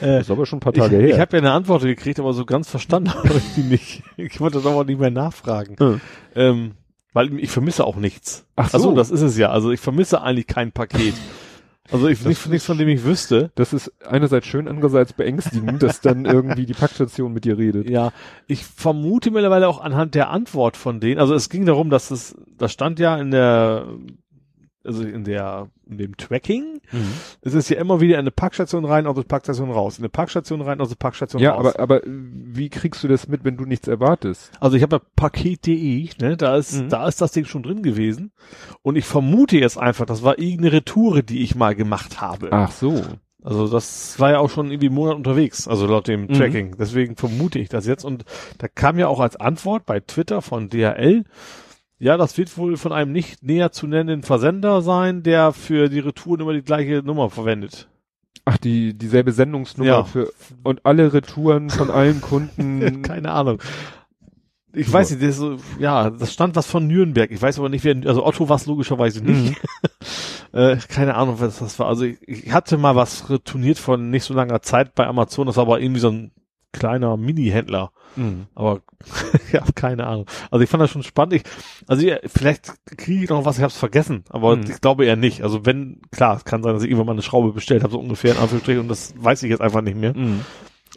Das äh, ist aber schon ein paar ich Tage ich her. habe ja eine Antwort gekriegt, aber so ganz verstanden habe ich die nicht. Ich wollte das aber nicht mehr nachfragen. Hm. Ähm, weil ich vermisse auch nichts. Ach Ach so, so. das ist es ja. Also ich vermisse eigentlich kein Paket. Also ich Das nicht, nichts, von dem ich wüsste. Das ist einerseits schön, andererseits beängstigend, dass dann irgendwie die Packstation mit dir redet. Ja, ich vermute mittlerweile auch anhand der Antwort von denen. Also es ging darum, dass es, das stand ja in der, also in der, in dem Tracking, es ist ja immer wieder in eine Packstation rein, aus der Packstation raus, in eine Packstation rein, aus der Packstation Ja, raus. aber, aber wie kriegst du das mit, wenn du nichts erwartest? Also ich habe ja Paket.de, ne, da ist, Mhm. da ist das Ding schon drin gewesen. Und ich vermute jetzt einfach, das war irgendeine Retoure, die ich mal gemacht habe. Ach so. Also das war ja auch schon irgendwie einen Monat unterwegs, also laut dem Mhm. Tracking. Deswegen vermute ich das jetzt. Und da kam ja auch als Antwort bei Twitter von DHL, ja, das wird wohl von einem nicht näher zu nennenden Versender sein, der für die Retouren immer die gleiche Nummer verwendet. Ach, die, dieselbe Sendungsnummer Ja. für, und alle Retouren von allen Kunden. Keine Ahnung. Ich weiß nicht, das ist so, ja, das stand was von Nürnberg. Ich weiß aber nicht, wer, also Otto war es logischerweise nicht. äh, keine Ahnung, was das war. Also ich, ich hatte mal was retourniert von nicht so langer Zeit bei Amazon. Das war aber irgendwie so ein kleiner Mini-Händler. Mhm. Aber ja, keine Ahnung. Also ich fand das schon spannend. Ich, also ja, vielleicht kriege ich noch was, ich habe es vergessen, aber Mhm. ich glaube eher nicht. Also wenn, klar, es kann sein, dass ich irgendwann mal eine Schraube bestellt habe, so ungefähr in Anführungsstrichen, und das weiß ich jetzt einfach nicht mehr. Mhm.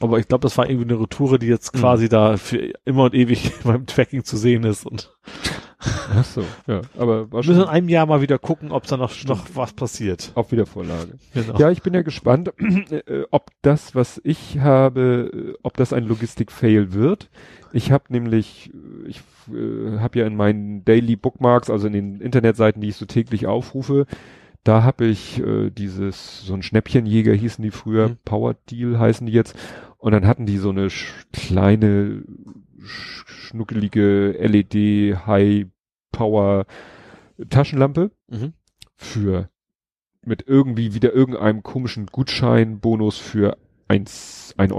Aber ich glaube, das war irgendwie eine Retoure, die jetzt Mhm. quasi da für immer und ewig beim Tracking zu sehen ist. Und Ach so, ja. Aber wir müssen in einem Jahr mal wieder gucken, ob da noch, noch was passiert. auf Wiedervorlage. Genau. Ja, ich bin ja gespannt, äh, ob das, was ich habe, äh, ob das ein Logistik-Fail wird. Ich habe nämlich, äh, ich äh, habe ja in meinen Daily Bookmarks, also in den Internetseiten, die ich so täglich aufrufe, da habe ich äh, dieses, so ein Schnäppchenjäger hießen die früher, Mhm. Power Deal heißen die jetzt, und dann hatten die so eine kleine, schnuckelige LED High Power Taschenlampe Mhm. für mit irgendwie wieder irgendeinem komischen Gutscheinbonus für 1, 1,46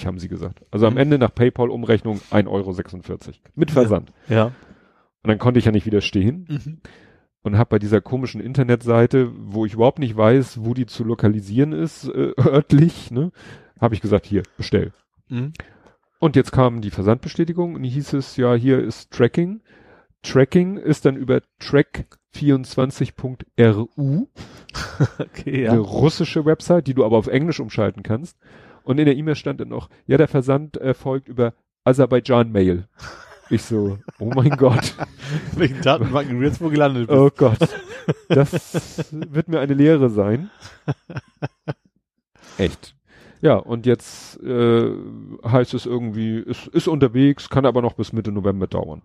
Euro haben sie gesagt. Also am Mhm. Ende nach PayPal-Umrechnung 1,46 Euro. Mit Versand. Ja. Und dann konnte ich ja nicht widerstehen Mhm. und habe bei dieser komischen Internetseite, wo ich überhaupt nicht weiß, wo die zu lokalisieren ist, äh, örtlich, ne, habe ich gesagt, hier, bestell. Mhm. Und jetzt kam die Versandbestätigung und hieß es, ja, hier ist Tracking. Tracking ist dann über track24.ru, Okay, eine ja. russische Website, die du aber auf Englisch umschalten kannst. Und in der E-Mail stand dann noch, ja, der Versand erfolgt über Aserbaidschan Mail. Ich so, oh mein Gott, Welchen Datenbanken du jetzt wo gelandet bist. oh Gott, das wird mir eine Lehre sein. Echt. Ja, und jetzt äh, heißt es irgendwie, ist, ist unterwegs, kann aber noch bis Mitte November dauern.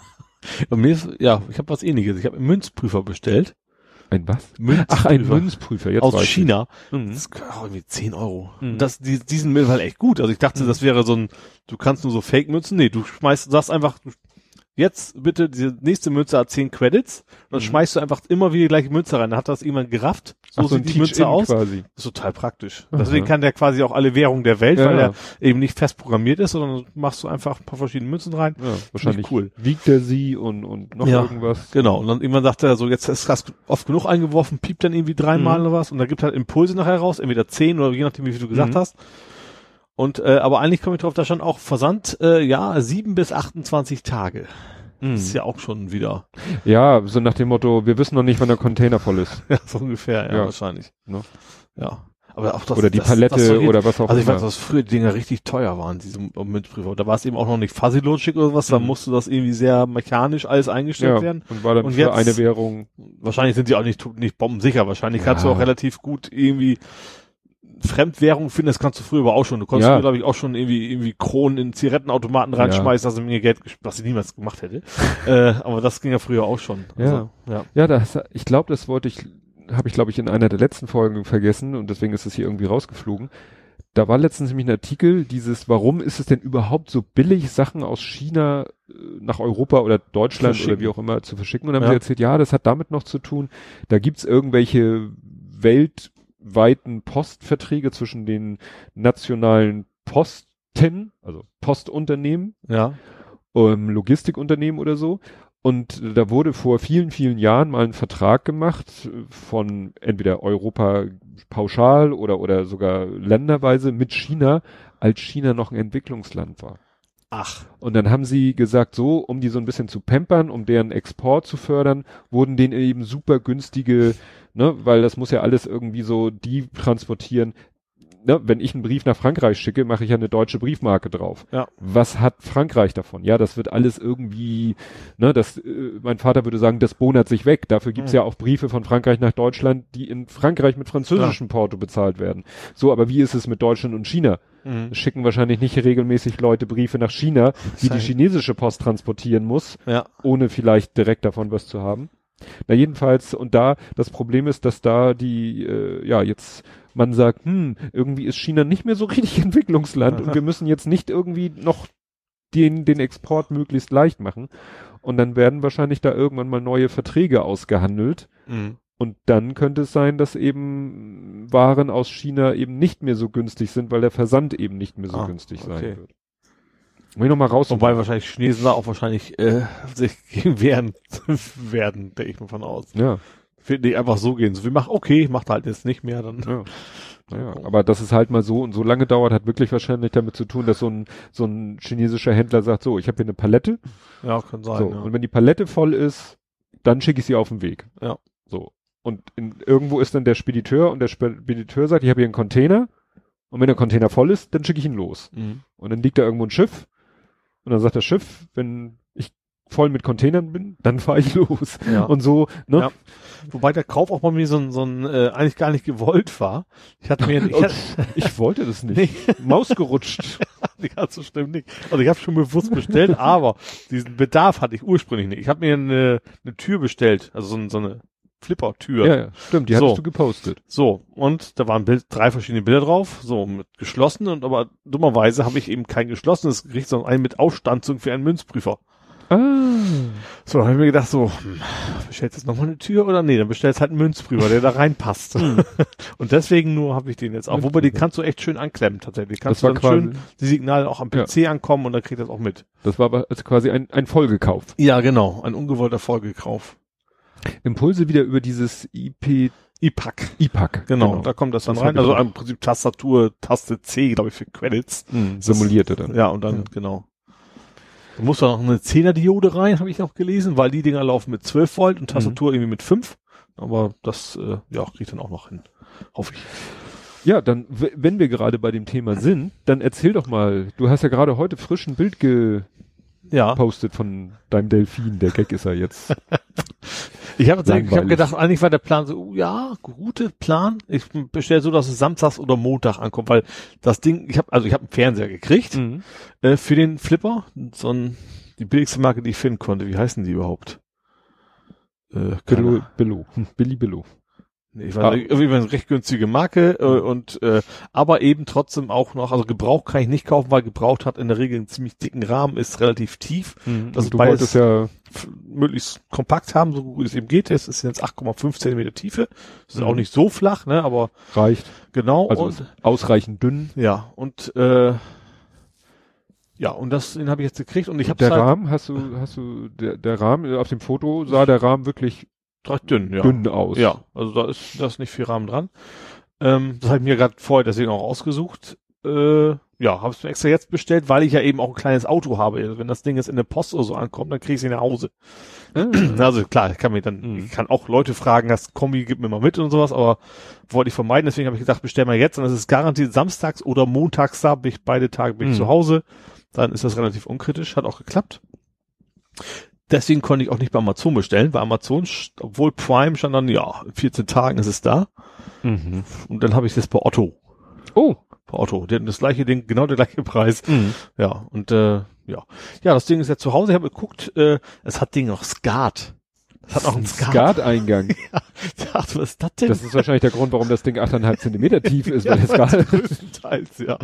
Und mir ist, ja, ich habe was ähnliches. Ich habe einen Münzprüfer bestellt. Ein was? Münzprüfer. Ach, ein Münzprüfer. Jetzt aus. China. Mhm. Das kostet auch irgendwie 10 Euro. Mhm. Das, die, die sind mittlerweile echt gut. Also ich dachte, Mhm. das wäre so ein, du kannst nur so Fake-Münzen. Nee, du schmeißt, sagst einfach, du, jetzt bitte, diese nächste Münze hat 10 Credits. Und dann Mhm. schmeißt du einfach immer wieder die gleiche Münze rein. Dann hat das jemand gerafft. So Ach, so sieht die Münze aus. quasi. Ist total praktisch. Aha. Deswegen kann der quasi auch alle Währungen der Welt, Ja, weil ja. er eben nicht fest programmiert ist, sondern machst du einfach ein paar verschiedene Münzen rein. Ja, wahrscheinlich cool. wiegt er sie und, und noch Ja. irgendwas. Genau. Und dann irgendwann sagt er so, jetzt ist das oft genug eingeworfen, piept dann irgendwie dreimal Mhm. oder was und da gibt halt Impulse nachher raus, entweder 10 oder je nachdem, wie viel du gesagt Mhm. hast. Und äh, aber eigentlich komme ich drauf, da stand auch Versand, äh, ja, 7 bis 28 Tage. Mhm. Das ist ja auch schon wieder, Ja, so nach dem Motto, wir wissen noch nicht, wann der Container voll ist. ja, so ungefähr, ja, Ja. wahrscheinlich. Ne? Ja. Aber auch das, oder die das, Palette das oder was auch Also ich immer. weiß, dass früher die Dinger richtig teuer waren, diese Münzprüfer. Da war es eben auch noch nicht Fuzzy Logic oder was, da Mhm. musste das irgendwie sehr mechanisch alles eingestellt ja, werden. und war dann Und für jetzt- eine Währung. Wahrscheinlich sind die auch nicht, nicht bombensicher. Wahrscheinlich kannst du Ja. auch relativ gut irgendwie Fremdwährung finden, das kannst du früher aber auch schon. Du konntest Ja. glaube ich, auch schon irgendwie, irgendwie Kronen in Zigarettenautomaten Ja. reinschmeißen, dass du mir Geld, was ich niemals gemacht hätte. äh, aber das ging ja früher auch schon. Also, ja. Ja, das, ich glaube, das wollte ich, habe ich glaube ich in einer der letzten Folgen vergessen und deswegen ist es hier irgendwie rausgeflogen. Da war letztens nämlich ein Artikel, dieses, warum ist es denn überhaupt so billig, Sachen aus China äh, nach Europa oder Deutschland oder wie auch immer zu verschicken? Und dann Ja. haben sie erzählt, ja, das hat damit noch zu tun, da gibt's irgendwelche weltweiten Postverträge zwischen den nationalen Posten, also Postunternehmen Ja. ähm, Logistikunternehmen oder so. Und da wurde vor vielen, vielen Jahren mal ein Vertrag gemacht äh, von entweder Europa pauschal oder, oder sogar länderweise mit China, als China noch ein Entwicklungsland war. Ach. Und dann haben sie gesagt, so, um die so ein bisschen zu pampern, um deren Export zu fördern, wurden denen eben super günstige, ne, weil das muss ja alles irgendwie so, die transportieren. Ne, wenn ich einen Brief nach Frankreich schicke, mache ich ja eine deutsche Briefmarke drauf. Ja. Was hat Frankreich davon? Ja, das wird alles irgendwie, ne, das, äh, mein Vater würde sagen, das bonert sich weg. Dafür gibt's Hm. ja auch Briefe von Frankreich nach Deutschland, die in Frankreich mit französischem Porto bezahlt werden. So, aber wie ist es mit Deutschland und China? Mhm. schicken wahrscheinlich nicht regelmäßig Leute Briefe nach China, die die chinesische Post transportieren muss, Ja. ohne vielleicht direkt davon was zu haben. Na jedenfalls, und da, das Problem ist, dass da die, äh, ja, jetzt man sagt, hm, irgendwie ist China nicht mehr so richtig Entwicklungsland und wir müssen jetzt nicht irgendwie noch den, den Export möglichst leicht machen. Und dann werden wahrscheinlich da irgendwann mal neue Verträge ausgehandelt. Mhm. Und dann könnte es sein, dass eben Waren aus China eben nicht mehr so günstig sind, weil der Versand eben nicht mehr so Ah, günstig okay. sein wird. Will ich noch mal raus. Wobei wahrscheinlich Chinesen da auch wahrscheinlich äh, sich gegen wehren werden, denke ich mal von aus. Ja, Wird nicht einfach so gehen. So wie mach, okay, macht halt jetzt nicht mehr, dann. ja. Naja, aber dass es halt mal so und so lange dauert, hat wirklich wahrscheinlich damit zu tun, dass so ein, so ein chinesischer Händler sagt, so, ich habe hier eine Palette, Ja, kann sein. so, ja. und wenn die Palette voll ist, dann schicke ich sie auf den Weg. Ja. So. Und in, irgendwo ist dann der Spediteur und der Spediteur sagt, ich habe hier einen Container und wenn der Container voll ist, dann schicke ich ihn los. Mhm. Und dann liegt da irgendwo ein Schiff. Und dann sagt das Schiff, wenn ich voll mit Containern bin, dann fahre ich los. Ja. Und so, ne? Ja. Wobei der Kauf auch bei mir so ein, so ein äh, eigentlich gar nicht gewollt war. Ich hatte mir, ich hatte, Ich wollte das nicht. Maus gerutscht. ganz so schlimm nicht. Also ich habe schon bewusst bestellt, aber diesen Bedarf hatte ich ursprünglich nicht. Ich habe mir eine, eine Tür bestellt, also so, ein, so eine Flipper-Tür. Ja, ja, stimmt, die So. hattest du gepostet. So, und da waren Bild, drei verschiedene Bilder drauf, so mit geschlossen und aber dummerweise habe ich eben kein geschlossenes Gericht, sondern einen mit Ausstanzung für einen Münzprüfer. Ah. So, habe ich mir gedacht, so, hm, bestellst du jetzt nochmal eine Tür oder nee, dann bestellst halt einen Münzprüfer, der da reinpasst. und deswegen nur habe ich den jetzt auch. Wobei, den kannst du echt schön anklemmen tatsächlich. Kannst Das war du dann schön die Signale auch am Ja. PC ankommen und dann kriegt das auch mit. das war aber also quasi ein, ein Folgekauf. Ja, genau. Ein ungewollter Folgekauf. Impulse wieder über dieses IP, IPAC. IPAC. Genau, da kommt das dann Das rein. Also auch. im Prinzip Tastatur, Taste C, glaube ich, für Credits. Mhm, simulierte dann. Ja, und dann, Ja. genau. Da muss da noch eine 10er Diode rein, habe ich noch gelesen, weil die Dinger laufen mit 12 Volt und Tastatur irgendwie mit 5. Aber das, äh, ja, krieg ich dann auch noch hin. Hoffe ich. Ja, dann, wenn wir gerade bei dem Thema sind, dann erzähl doch mal, du hast ja gerade heute frisch ein Bild Ja. gepostet von deinem Delfin, der Gag ist er jetzt. Ich habe hab gedacht, eigentlich war der Plan so, uh, ja, gute Plan. Ich bestelle so, dass es samstags oder Montag ankommt, weil das Ding, ich habe also ich habe einen Fernseher gekriegt mhm. äh, für den Flipper, so ein die billigste Marke, die ich finden konnte. Wie heißen die überhaupt? Äh, Billo, Billo. Billy Billo. Ich weiß nicht, irgendwie eine recht günstige Marke äh, und äh, aber eben trotzdem auch noch, also Gebrauch kann ich nicht kaufen, weil gebraucht hat in der Regel einen ziemlich dicken Rahmen, ist relativ tief. Mhm. Das Und du wolltest ja, möglichst kompakt haben, so gut es eben geht. Es ist jetzt 8,5 Zentimeter Tiefe. Das ist Mhm. auch nicht so flach, ne, aber reicht. genau. Also und, ausreichend dünn. ja, und äh, ja, und das, den habe ich jetzt gekriegt und ich habe der halt Rahmen, hast du, hast du, der, der Rahmen, auf dem Foto sah der Rahmen wirklich recht dünn, ja. dünn aus. Ja, also da ist, da ist nicht viel Rahmen dran. Ähm, das habe ich mir gerade vorher deswegen auch ausgesucht. Äh, ja, habe es mir extra jetzt bestellt, weil ich ja eben auch ein kleines Auto habe. Also wenn das Ding jetzt in der Post oder so ankommt, dann kriege ich es nach Hause. Ah. Also klar, ich kann mir dann, Mhm. ich kann auch Leute fragen, das Kombi gib mir mal mit und sowas, aber wollte ich vermeiden, deswegen habe ich gedacht, bestell mal jetzt und das ist garantiert samstags oder montags da, bin ich beide Tage bin ich Mhm. zu Hause. Dann ist das relativ unkritisch, hat auch geklappt. Deswegen konnte ich auch nicht bei Amazon bestellen. Bei Amazon, obwohl Prime stand dann, ja, in 14 Tagen ist es da. Mhm. Und dann habe ich es jetzt bei Otto. Oh. Bei Otto. Die hatten das gleiche Ding, genau der gleiche Preis. Mhm. Ja, und äh, ja. Ja, das Ding ist jetzt zu Hause. Ich habe geguckt, äh, es hat Ding noch Skat. Es hat auch einen Skat. Skat-Eingang. Ich dachte, was ist das denn? Das ist wahrscheinlich der Grund, warum das Ding 8,5 Zentimeter tief ist, ja, weil es Skat größtenteils, ja.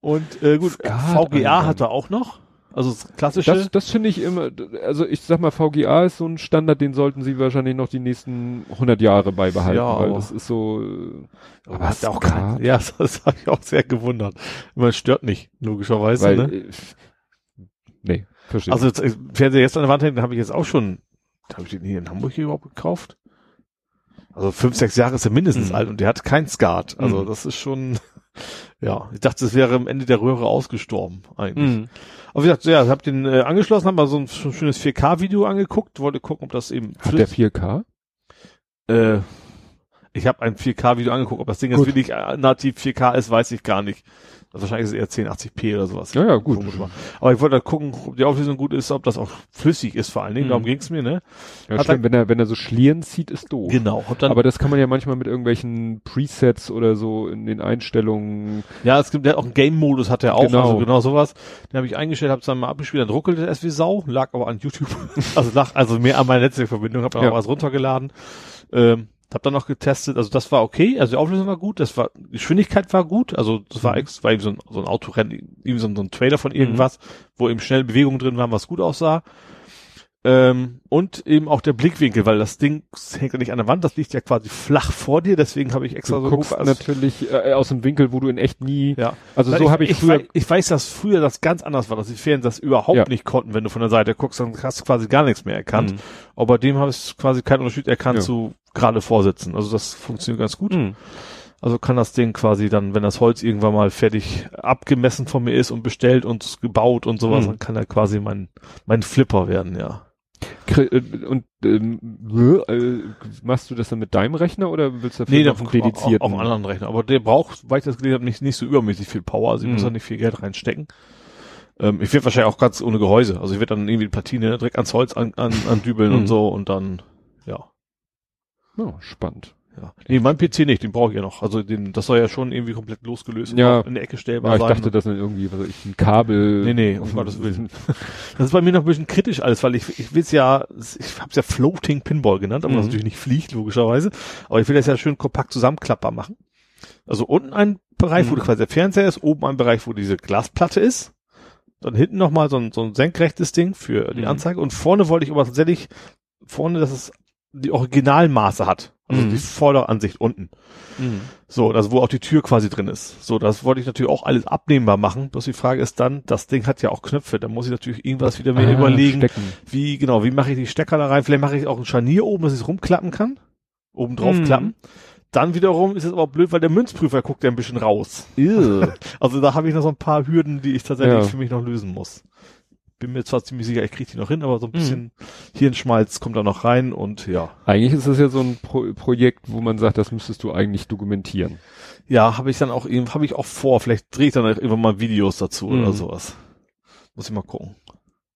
Und äh, gut, VGA hat er auch noch. Also das klassische. Das, das finde ich immer, also ich sag mal, VGA ist so ein Standard, den sollten sie wahrscheinlich noch die nächsten 100 Jahre beibehalten, Ja, weil aber- das ist so, äh, aber hat er auch kein, ja, das, habe ich auch sehr gewundert. Man stört nicht, logischerweise. weil, ne? äh, nee, verstehe. Also jetzt, äh, Fernseher jetzt an der Wand hängen, den habe ich jetzt auch schon, habe ich den hier in Hamburg hier überhaupt gekauft? Also fünf, sechs Jahre ist er mindestens Mhm. alt und der hat kein Skat. Also Mhm. das ist schon, ja, ich dachte, es wäre am Ende der Röhre ausgestorben eigentlich. Mhm. Aber wie gesagt, ja, ich habe den äh, angeschlossen, habe mal so ein sch- schönes 4K-Video angeguckt, wollte gucken, ob das eben Hat der 4K? äh, ich habe ein 4K-Video angeguckt, ob das Ding jetzt Gut. wirklich äh, nativ 4K ist, weiß ich gar nicht. Also wahrscheinlich ist es eher 1080p oder sowas. Ja, ja, gut. Aber ich wollte halt gucken, ob die Auflösung gut ist, ob das auch flüssig ist vor allen Dingen. Mhm. Darum ging's mir, ne? Ja, Hat stimmt, wenn er, wenn er so Schlieren zieht, ist doof. Genau. Aber das kann man ja manchmal mit irgendwelchen Presets oder so in den Einstellungen. ja, es gibt ja auch einen Game-Modus, hat er auch, Genau. also genau sowas. Den habe ich eingestellt, habe es dann mal abgespielt, dann ruckelte es wie Sau, lag aber an YouTube. also lag also mehr an meiner Netzwerkverbindung, habe dann Ja. auch was runtergeladen. Ähm, hab dann noch getestet, also das war okay, also die Auflösung war gut, das war, die Geschwindigkeit war gut, also das war, Mhm. ex, war eben so ein, so ein Autorennen, eben so ein, so ein Trailer von irgendwas, wo eben schnell Bewegungen drin waren, was gut aussah. Ähm, und eben auch der Blickwinkel, weil das Ding hängt ja nicht an der Wand, das liegt ja quasi flach vor dir, deswegen habe ich extra Du so guckst also- natürlich äh, aus dem Winkel, wo du in echt nie. ja. Also Na, so habe ich, ich, früher. wei- ich weiß, dass früher das ganz anders war, dass die Ferien das überhaupt Ja. nicht konnten. Wenn du von der Seite guckst, dann hast du quasi gar nichts mehr erkannt. Mhm. Aber bei dem habe ich quasi keinen Unterschied erkannt Ja. zu gerade vorsitzen. Also das funktioniert ganz gut. Mhm. Also kann das Ding quasi dann, wenn das Holz irgendwann mal fertig abgemessen von mir ist und bestellt und gebaut und sowas, Mhm. dann kann er quasi mein, mein Flipper werden, ja. Äh, Und ähm, äh, machst du das dann mit deinem Rechner oder willst du dafür Nee, der einen dedizierten? Auch, auch einen anderen Rechner. Aber der braucht, weil ich das gelesen habe, nicht, nicht so übermäßig viel Power. Also ich Mhm. muss da nicht viel Geld reinstecken. Ähm, ich werde wahrscheinlich auch ganz ohne Gehäuse. Also ich werde dann irgendwie die Platine direkt ans Holz an, an, andübeln Mhm. und so und dann, ja. Oh, spannend. Ja. Nee, mein PC nicht, den brauche ich ja noch. Also den, das soll ja schon irgendwie komplett losgelöst und Ja. in der Ecke stellbar Ja, ich sein. dachte, das sind irgendwie, was weiß ich, ein Kabel. Nee, nee, um Gottes Willen. Das ist bei mir noch ein bisschen kritisch alles, weil ich, ich will es ja, ich habe es ja Floating Pinball genannt, aber Mhm. das natürlich nicht fliegt, logischerweise. Aber ich will das ja schön kompakt zusammenklappbar machen. Also unten ein Bereich, wo Mhm. quasi der Fernseher ist, oben ein Bereich, wo diese Glasplatte ist. Dann hinten nochmal so ein, so ein senkrechtes Ding für die Mhm. Anzeige. Und vorne wollte ich aber tatsächlich vorne, dass es die Originalmaße hat. Also Mhm. die Vorderansicht unten. Mhm. So, das, wo auch die Tür quasi drin ist. So, das wollte ich natürlich auch alles abnehmbar machen. Bloß die Frage ist dann, das Ding hat ja auch Knöpfe, da muss ich natürlich irgendwas wieder mir Ah, überlegen, Stecken. wie, genau, wie mache ich die Stecker da rein? Vielleicht mache ich auch ein Scharnier oben, dass ich es rumklappen kann. Oben drauf Mhm. klappen. Dann wiederum ist es aber blöd, weil der Münzprüfer guckt ja ein bisschen raus. Also da habe ich noch so ein paar Hürden, die ich tatsächlich Ja. für mich noch lösen muss. Bin mir zwar ziemlich sicher, ich kriege die noch hin, aber so ein Mhm. bisschen Hirnschmalz kommt da noch rein und ja. Eigentlich ist das ja so ein Pro Projekt, wo man sagt, das müsstest du eigentlich dokumentieren. Ja, habe ich dann auch eben, habe ich auch vor. Vielleicht drehe ich dann irgendwann mal Videos dazu Mhm. oder sowas. Muss ich mal gucken.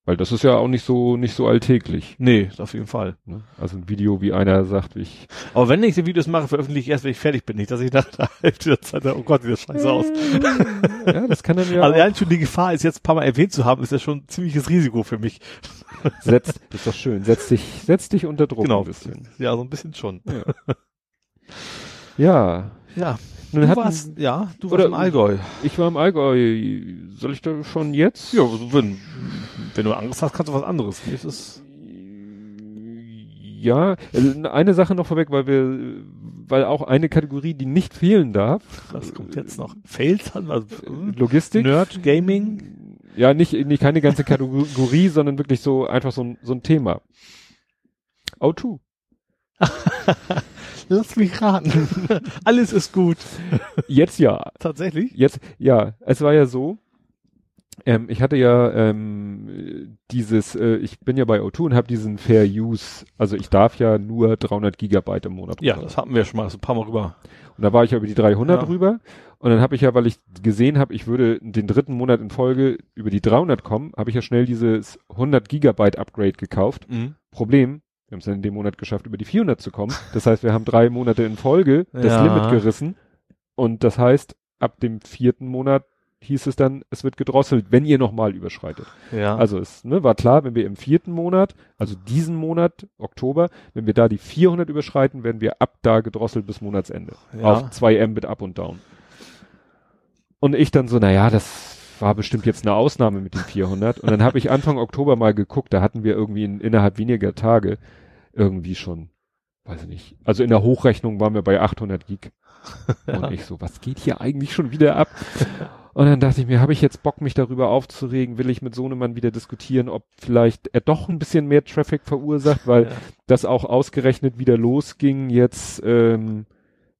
Weil das ist ja auch nicht so, nicht so alltäglich. Nee, auf jeden Fall. Ne? Also ein Video, wie einer sagt, ich. Aber wenn ich die Videos mache, veröffentliche ich erst, wenn ich fertig bin. Nicht, dass ich nach der Hälfte der Zeit, oh Gott, sieht das scheiße aus. ja, das kann dann ja. Also allein schon die Gefahr, es jetzt ein paar Mal erwähnt zu haben, ist ja schon ein ziemliches Risiko für mich. Setzt, ist doch schön. Setz dich, setz dich unter Druck Genau. ein bisschen. Ja, so ein bisschen schon. Ja. Ja. Nun Du hatten- warst, ja, du warst im Allgäu. Ich war im Allgäu. Soll ich da schon jetzt? Ja, wenn, wenn du Angst hast, kannst du was anderes. Ja, also eine Sache noch vorweg, weil wir, weil auch eine Kategorie, die nicht fehlen darf, was kommt jetzt noch? Fails haben, also, Logistik. Nerd, Gaming. Ja, nicht, nicht keine ganze Kategorie, sondern wirklich so einfach so ein, so ein Thema. O2. Lass mich raten. Alles ist gut. Jetzt ja. Tatsächlich? Jetzt, ja, es war ja so, ähm, ich hatte ja ähm, dieses, äh, ich bin ja bei O2 und habe diesen Fair Use, also ich darf ja nur 300 Gigabyte im Monat. Ja, das hatten wir schon mal so ein paar Mal rüber. Und da war ich ja über die 300 Ja. drüber. Und dann habe ich ja, weil ich gesehen habe, ich würde den dritten Monat in Folge über die 300 kommen, habe ich ja schnell dieses 100 Gigabyte Upgrade gekauft. Problem, wir haben es dann in dem Monat geschafft, über die 400 zu kommen. Das heißt, wir haben drei Monate in Folge das Ja. Limit gerissen. Und das heißt, ab dem vierten Monat hieß es dann, es wird gedrosselt, wenn ihr nochmal überschreitet. Ja. Also es ne, war klar, wenn wir im vierten Monat, also diesen Monat, Oktober, wenn wir da die 400 überschreiten, werden wir ab da gedrosselt bis Monatsende. Ja. Auf 2 Mbit up und down. Und ich dann so, naja, das war bestimmt jetzt eine Ausnahme mit den 400. Und dann habe ich Anfang Oktober mal geguckt, da hatten wir irgendwie in, innerhalb weniger Tage irgendwie schon, weiß ich nicht, also in der Hochrechnung waren wir bei 800 Gig. Und ich so, was geht hier eigentlich schon wieder ab? Und dann dachte ich mir, habe ich jetzt Bock, mich darüber aufzuregen? Will ich mit Sohnemann wieder diskutieren, ob vielleicht er doch ein bisschen mehr Traffic verursacht, weil Ja. das auch ausgerechnet wieder losging jetzt, ähm,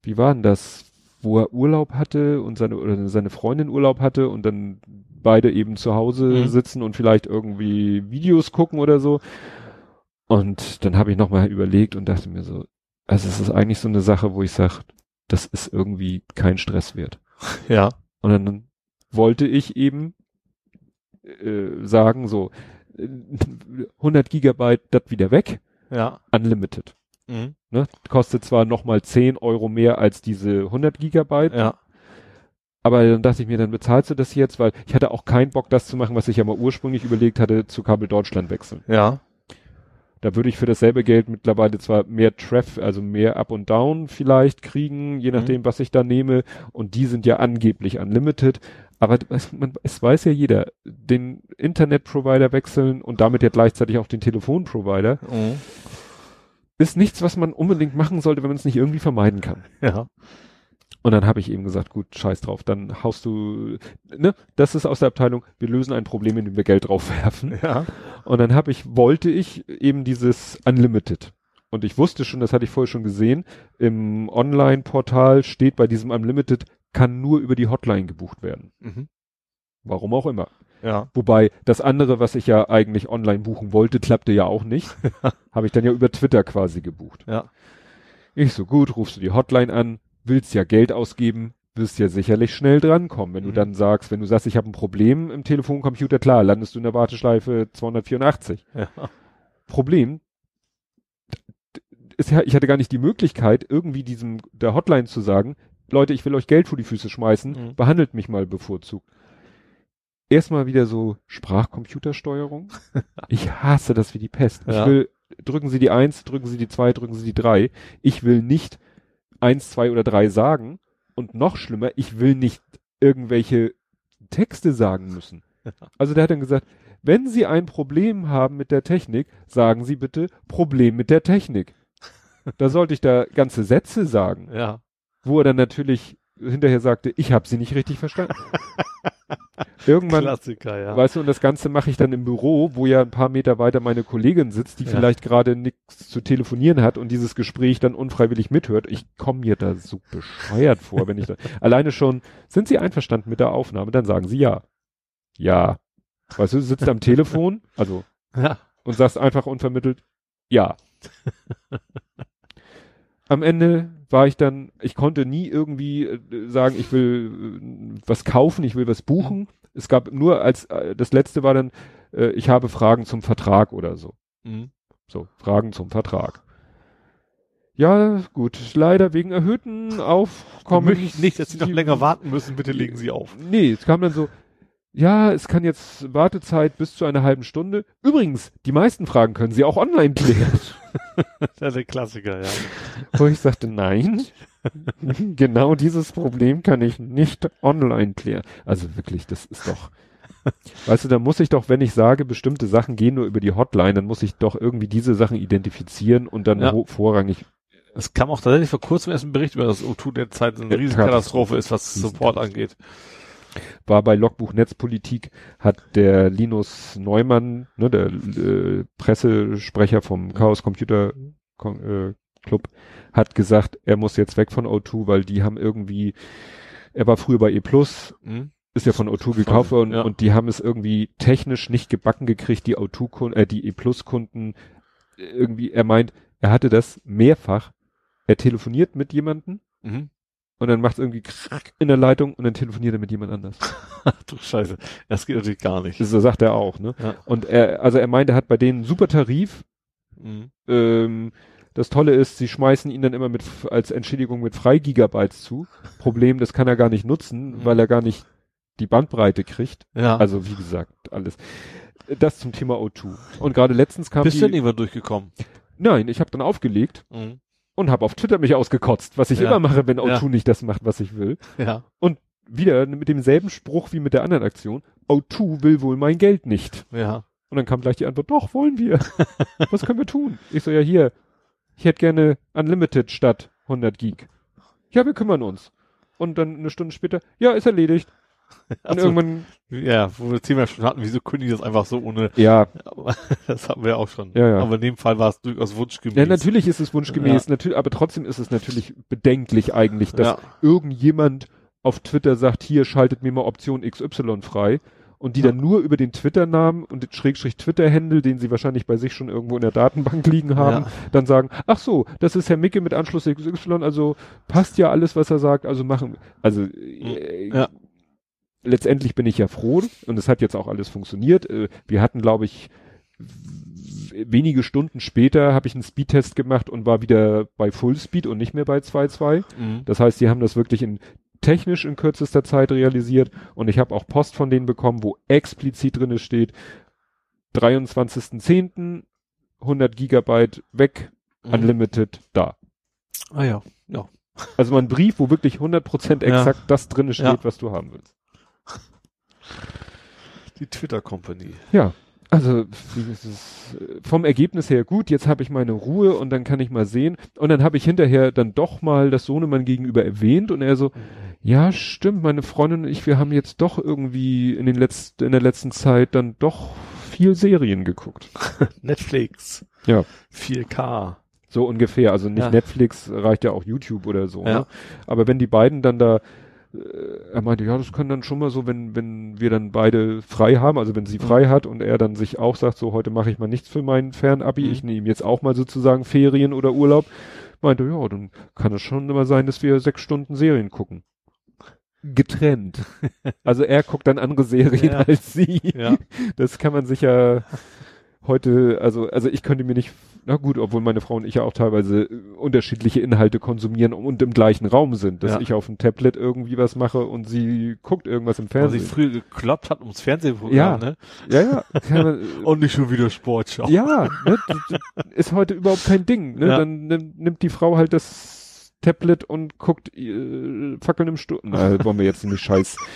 wie war denn das? Wo er Urlaub hatte und seine, oder seine Freundin Urlaub hatte und dann beide eben zu Hause Mhm. sitzen und vielleicht irgendwie Videos gucken oder so. Und dann habe ich nochmal überlegt und dachte mir so, also es ist eigentlich so eine Sache, wo ich sage, das ist irgendwie kein Stress wert. ja. Und dann wollte ich eben äh, sagen, so äh, 100 Gigabyte, das wieder weg, Ja. unlimited. Mhm. Ne? Kostet zwar nochmal 10 Euro mehr als diese 100 Gigabyte, Ja. aber dann dachte ich mir, dann bezahlst du das jetzt, weil ich hatte auch keinen Bock, das zu machen, was ich ja mal ursprünglich überlegt hatte, zu Kabel Deutschland wechseln. Ja. Da würde ich für dasselbe Geld mittlerweile zwar mehr Traffic, also mehr Up und Down vielleicht kriegen, je Mhm. nachdem, was ich da nehme. Und die sind ja angeblich unlimited. Aber es, man, es weiß ja jeder, den Internetprovider wechseln und damit ja gleichzeitig auch den Telefonprovider Mhm. ist nichts, was man unbedingt machen sollte, wenn man es nicht irgendwie vermeiden kann. Ja. Und dann habe ich eben gesagt, gut, scheiß drauf, dann haust du, ne, das ist aus der Abteilung, wir lösen ein Problem, indem wir Geld drauf werfen. Ja. Und dann habe ich, wollte ich eben dieses Unlimited. Und ich wusste schon, das hatte ich vorher schon gesehen, im Online-Portal steht bei diesem Unlimited, kann nur über die Hotline gebucht werden. Mhm. Warum auch immer. Ja. Wobei das andere, was ich ja eigentlich online buchen wollte, klappte ja auch nicht. habe ich dann ja über Twitter quasi gebucht. Ja. Ich so gut, rufst du die Hotline an, willst ja Geld ausgeben, wirst ja sicherlich schnell drankommen. Wenn du Mhm. dann sagst, wenn du sagst, ich habe ein Problem im Telefoncomputer, klar, landest du in der Warteschleife 284. Ja. Problem, ist ja, ich hatte gar nicht die Möglichkeit, irgendwie diesem der Hotline zu sagen, Leute, ich will euch Geld vor die Füße schmeißen, Mhm. behandelt mich mal bevorzugt. Erstmal wieder so Sprachcomputersteuerung. ich hasse das wie die Pest. Ja. Ich will, drücken Sie die eins, drücken Sie die zwei, drücken Sie die drei. Ich will nicht eins, zwei oder drei sagen. Und noch schlimmer, ich will nicht irgendwelche Texte sagen müssen. Also der hat dann gesagt, wenn Sie ein Problem haben mit der Technik, sagen Sie bitte Problem mit der Technik. Da sollte ich da ganze Sätze sagen, Ja. wo er dann natürlich hinterher sagte, ich habe Sie nicht richtig verstanden. Irgendwann, Klassiker, ja. weißt du, und das Ganze mache ich dann im Büro, wo ja ein paar Meter weiter meine Kollegin sitzt, die Ja. vielleicht gerade nichts zu telefonieren hat und dieses Gespräch dann unfreiwillig mithört. Ich komme mir da so bescheuert vor, wenn ich da, alleine schon, sind Sie einverstanden mit der Aufnahme? Dann sagen Sie ja. Ja. Weißt du, du sitzt am Telefon, also, ja. und sagst einfach unvermittelt, ja. Am Ende war ich dann, ich konnte nie irgendwie äh, sagen, ich will äh, was kaufen, ich will was buchen. Es gab nur als, äh, das letzte war dann, ich habe Fragen zum Vertrag oder so. Mhm. So, Fragen zum Vertrag. Ja, gut, leider wegen erhöhten Aufkommen. Möchte ich nicht, dass Sie noch länger warten müssen, bitte legen Sie auf. Nee, es kam dann so, ja, es kann jetzt Wartezeit bis zu einer halben Stunde. Übrigens, die meisten Fragen können Sie auch online klären. das ist der Klassiker, ja. Wo ich sagte, nein, genau dieses Problem kann ich nicht online klären. Also wirklich, das ist doch, weißt du, da muss ich doch, wenn ich sage, bestimmte Sachen gehen nur über die Hotline, dann muss ich doch irgendwie diese Sachen identifizieren und dann Ja. vorrangig Es kam auch tatsächlich vor kurzem erst ein Bericht über das O2 derzeit eine Ja, Riesenkatastrophe ist, was Support angeht. War bei Logbuch Netzpolitik, hat der Linus Neumann, ne, der äh, Pressesprecher vom Chaos Computer äh, Club, hat gesagt, er muss jetzt weg von O2, weil die haben irgendwie, er war früher bei E Plus, Hm? ist ja von O2 gekauft worden ja. und die haben es irgendwie technisch nicht gebacken gekriegt, die O2-Kunden, äh, die E Plus Kunden irgendwie, er meint, er hatte das mehrfach, er telefoniert mit jemandem Mhm. Und dann macht es irgendwie krack in der Leitung und dann telefoniert er mit jemand anders. Du Scheiße. Das geht natürlich gar nicht. So sagt er auch, ne? Ja. Und er, also er meinte, er hat bei denen einen super Tarif. Mhm. Ähm, das Tolle ist, sie schmeißen ihn dann immer mit als Entschädigung mit frei Gigabytes zu. Problem, das kann er gar nicht nutzen, Mhm. weil er gar nicht die Bandbreite kriegt. Ja. Also wie gesagt, alles. Das zum Thema O2. Und gerade letztens kam Bist du denn irgendwann durchgekommen? Nein, ich habe dann aufgelegt Mhm. Und habe auf Twitter mich ausgekotzt, was ich Ja. immer mache, wenn O2 Ja. nicht das macht, was ich will. Ja. Wieder mit demselben Spruch wie mit der anderen Aktion. O2 will wohl mein Geld nicht. Ja. Und dann kam gleich die Antwort, doch, wollen wir. Was können wir tun? Ich so, ja, hier, ich hätte gerne Unlimited statt 100 Gig. Ja, wir kümmern uns. Und dann eine Stunde später, ja, ist erledigt. Und Also, irgendwann, ja, wo wir das Thema schon hatten, wieso kündigen die das einfach so ohne, ja, das hatten wir ja auch schon. Ja, ja. Aber in dem Fall war es durchaus wunschgemäß. ja, natürlich ist es wunschgemäß, natürlich, aber trotzdem ist es natürlich bedenklich eigentlich, dass Ja. irgendjemand auf Twitter sagt, hier schaltet mir mal Option XY frei. Und die Ja. dann nur über den Twitter-Namen und den Schrägstrich Twitter-Händel, den sie wahrscheinlich bei sich schon irgendwo in der Datenbank liegen haben, Ja. dann sagen, ach so, das ist Herr Micke mit Anschluss XY, also passt ja alles, was er sagt, also machen, also äh, Ja. Letztendlich bin ich ja froh und es hat jetzt auch alles funktioniert. Äh, wir hatten, glaube ich, wenige Stunden später habe ich einen Speedtest gemacht und war wieder bei Fullspeed und nicht mehr bei 2.2. Mhm. Das heißt, die haben das wirklich in technisch in kürzester Zeit realisiert und ich habe auch Post von denen bekommen, wo explizit drinne steht, 23.10. 100 Gigabyte weg, Mhm. unlimited da. Ah ja. Ja. Also mal ein Brief, wo wirklich 100% Ja. exakt das drinne steht, Ja. was du haben willst. Die Twitter Company. Ja, also vom Ergebnis her gut, jetzt habe ich meine Ruhe und dann kann ich mal sehen. Und dann habe ich hinterher dann doch mal das Sohnemann gegenüber erwähnt und er so, ja stimmt, meine Freundin und ich, wir haben jetzt doch irgendwie in den letzten, in der letzten Zeit dann doch viel Serien geguckt. Netflix. Ja. 4K. So ungefähr. Also nicht Ja. Netflix, reicht ja auch YouTube oder so. Ja. Ne? Aber wenn die beiden dann da, er meinte, ja, das kann dann schon mal so, wenn, wenn wir dann beide frei haben, also wenn sie frei hat und er dann sich auch sagt, so heute mache ich mal nichts für mein Fernabi, Mhm. ich nehme jetzt auch mal sozusagen Ferien oder Urlaub, meinte, ja, dann kann es schon immer sein, dass wir sechs Stunden Serien gucken. Getrennt. also er guckt dann andere Serien Ja. als sie. Ja. Das kann man sich ja heute, also, also ich könnte mir nicht, na gut, obwohl meine Frau und ich ja auch teilweise äh, unterschiedliche Inhalte konsumieren und im gleichen Raum sind, dass Ja. ich auf dem Tablet irgendwie was mache und sie guckt irgendwas im Was sie Fernsehen. früher gekloppt hat ums Fernsehprogramm, Ja. ne? Ja, ja. Und nicht schon wieder Sportschau. ja, ne, ist heute überhaupt kein Ding. Ne? Ja. Dann nimm, nimmt die Frau halt das Tablet und guckt äh, Fackeln im Sturm. Na, wollen wir jetzt nicht scheiß.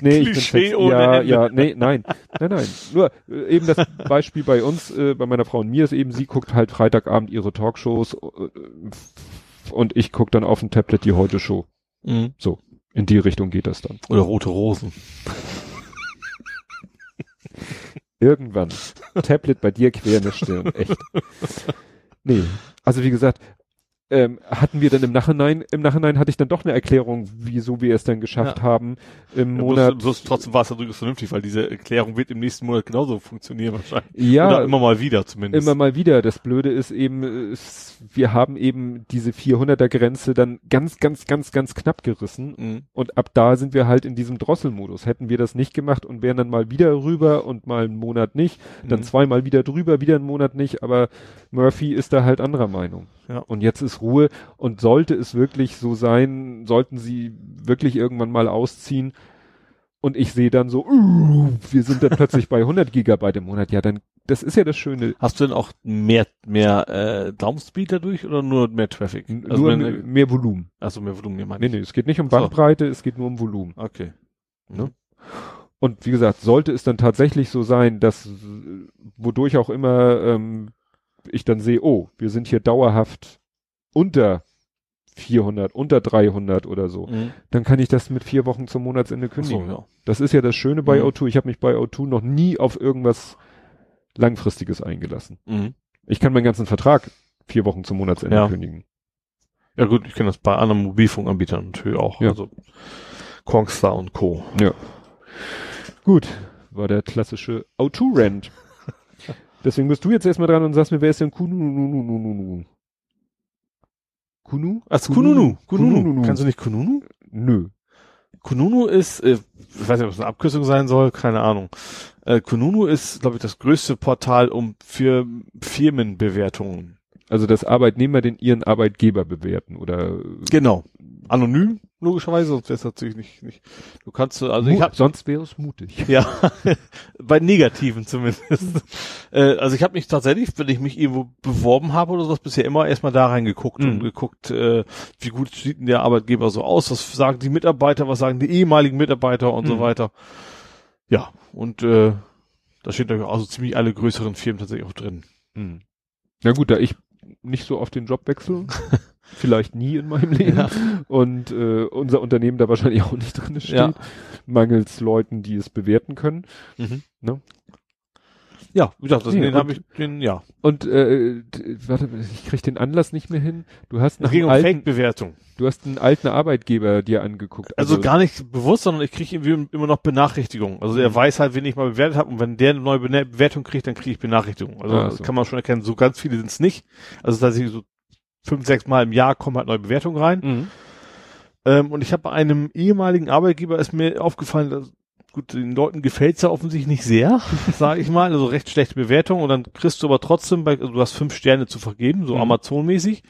Nee, ich bin ohne ja, Ende. ja, nee, nein, nein, nein. Nur äh, eben das Beispiel bei uns, äh, bei meiner Frau und mir ist eben, sie guckt halt Freitagabend ihre Talkshows äh, und ich guck dann auf dem Tablet die Heute Show. Mhm. In die Richtung geht das dann. Oder rote Rosen. Irgendwann. Tablet bei dir quer in der Stirn. Echt. Nee. Also wie gesagt, ähm, hatten wir dann im Nachhinein, im Nachhinein hatte ich dann doch eine Erklärung, wieso wir es dann geschafft Ja. haben, im Ja, Monat. bloß, bloß trotzdem war es ja durchaus vernünftig, weil diese Erklärung wird im nächsten Monat genauso funktionieren wahrscheinlich. ja, Oder immer mal wieder zumindest. immer mal wieder. Das Blöde ist eben, es, wir haben eben diese 400er Grenze dann ganz, ganz, ganz, ganz knapp gerissen. Mhm. Und ab da sind wir halt in diesem Drosselmodus. Hätten wir das nicht gemacht und wären dann mal wieder rüber und mal einen Monat nicht, dann Mhm. zweimal wieder drüber, wieder einen Monat nicht, aber Murphy ist da halt anderer Meinung. Ja. Und jetzt ist Ruhe und sollte es wirklich so sein, sollten sie wirklich irgendwann mal ausziehen, und ich sehe dann so, uh, wir sind dann plötzlich bei 100 Gigabyte im Monat. Ja, dann, das ist ja das Schöne. Hast du denn auch mehr, mehr äh, Downspeed dadurch oder nur mehr Traffic? Also nur mehr, mehr Volumen. Also mehr Volumen, ja, Nee, nee, es geht nicht um Bandbreite, so. es geht nur um Volumen. Okay. Ne? Und wie gesagt, sollte es dann tatsächlich so sein, dass wodurch auch immer ähm, ich dann sehe, oh, wir sind hier dauerhaft unter 400, unter 300 oder so, mhm. dann kann ich das mit vier Wochen zum Monatsende kündigen. So, ja. Das ist ja das Schöne bei mhm. O2. Ich habe mich bei O2 noch nie auf irgendwas Langfristiges eingelassen. Mhm. Ich kann meinen ganzen Vertrag vier Wochen zum Monatsende ja. kündigen. Ja gut, ich kenne das bei anderen Mobilfunkanbietern natürlich auch. Ja. Also Kongstar und Co. Ja. Gut, war der klassische O2-Rent. Deswegen bist du jetzt erstmal dran und sagst mir, wer ist denn Kununu? Kunu? Ach, Kununu. Kununu. Kununu. Kannst du nicht Kununu? Nö. Kununu ist, äh, ich weiß nicht, ob es eine Abkürzung sein soll, keine Ahnung. Äh, Kununu ist, glaube ich, das größte Portal um für Firmenbewertungen. Also dass Arbeitnehmer den ihren Arbeitgeber bewerten oder genau anonym logischerweise, sonst wäre es natürlich nicht, nicht. Du kannst also Mut, ich hab, sonst wäre es mutig. Ja, bei negativen zumindest. äh, also ich habe mich tatsächlich, wenn ich mich irgendwo beworben habe oder sowas, bisher immer erstmal da reingeguckt mhm. und geguckt, äh, wie gut sieht denn der Arbeitgeber so aus, was sagen die Mitarbeiter, was sagen die ehemaligen Mitarbeiter und mhm. so weiter. Ja, und äh, da steht natürlich also ziemlich alle größeren Firmen tatsächlich auch drin. Mhm. Na gut, da ich nicht so oft den Job wechseln. vielleicht nie in meinem Leben ja. und äh, unser Unternehmen da wahrscheinlich auch nicht drin steht, ja. mangels Leuten, die es bewerten können. Mhm. Ne? Ja, wie gesagt, das, nee, den habe ich, den, ja. Und äh, warte, ich krieg den Anlass nicht mehr hin. Du hast einen alten, Fake-Bewertung. Du hast einen alten Arbeitgeber dir angeguckt. Also, also gar nicht bewusst, sondern ich kriege irgendwie immer noch Benachrichtigungen. Also er mhm. weiß halt, wen ich mal bewertet habe und wenn der eine neue Bewertung kriegt, dann kriege ich Benachrichtigungen. Also ah, so. kann man schon erkennen. So ganz viele sind es nicht. Also tatsächlich so fünf, sechs Mal im Jahr kommen halt neue Bewertungen rein. Mhm. Ähm, und ich habe bei einem ehemaligen Arbeitgeber ist mir aufgefallen, dass, gut, den Leuten gefällt's ja offensichtlich nicht sehr, sage ich mal, also recht schlechte Bewertung und dann kriegst du aber trotzdem, bei, also du hast fünf Sterne zu vergeben, so mhm. Amazon-mäßig.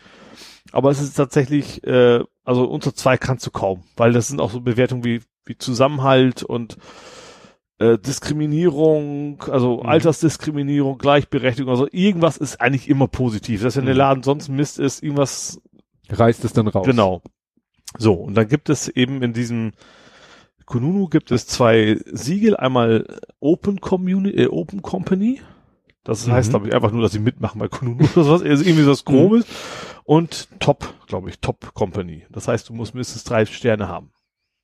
Aber es ist tatsächlich, äh, also unter zwei kannst du kaum, weil das sind auch so Bewertungen wie, wie Zusammenhalt und äh, Diskriminierung, also mhm. Altersdiskriminierung, Gleichberechtigung, also irgendwas ist eigentlich immer positiv. Dass wenn der mhm. Laden sonst Mist ist, irgendwas reißt es dann raus. Genau. So, und dann gibt es eben in diesem Kununu gibt es zwei Siegel, einmal Open Community, äh, Open Company. Das heißt, mhm. glaube ich, einfach nur, dass sie mitmachen bei Kununu oder sowas. Also irgendwie so was Grobes. Mhm. Und Top, glaube ich, Top Company. Das heißt, du musst mindestens drei Sterne haben.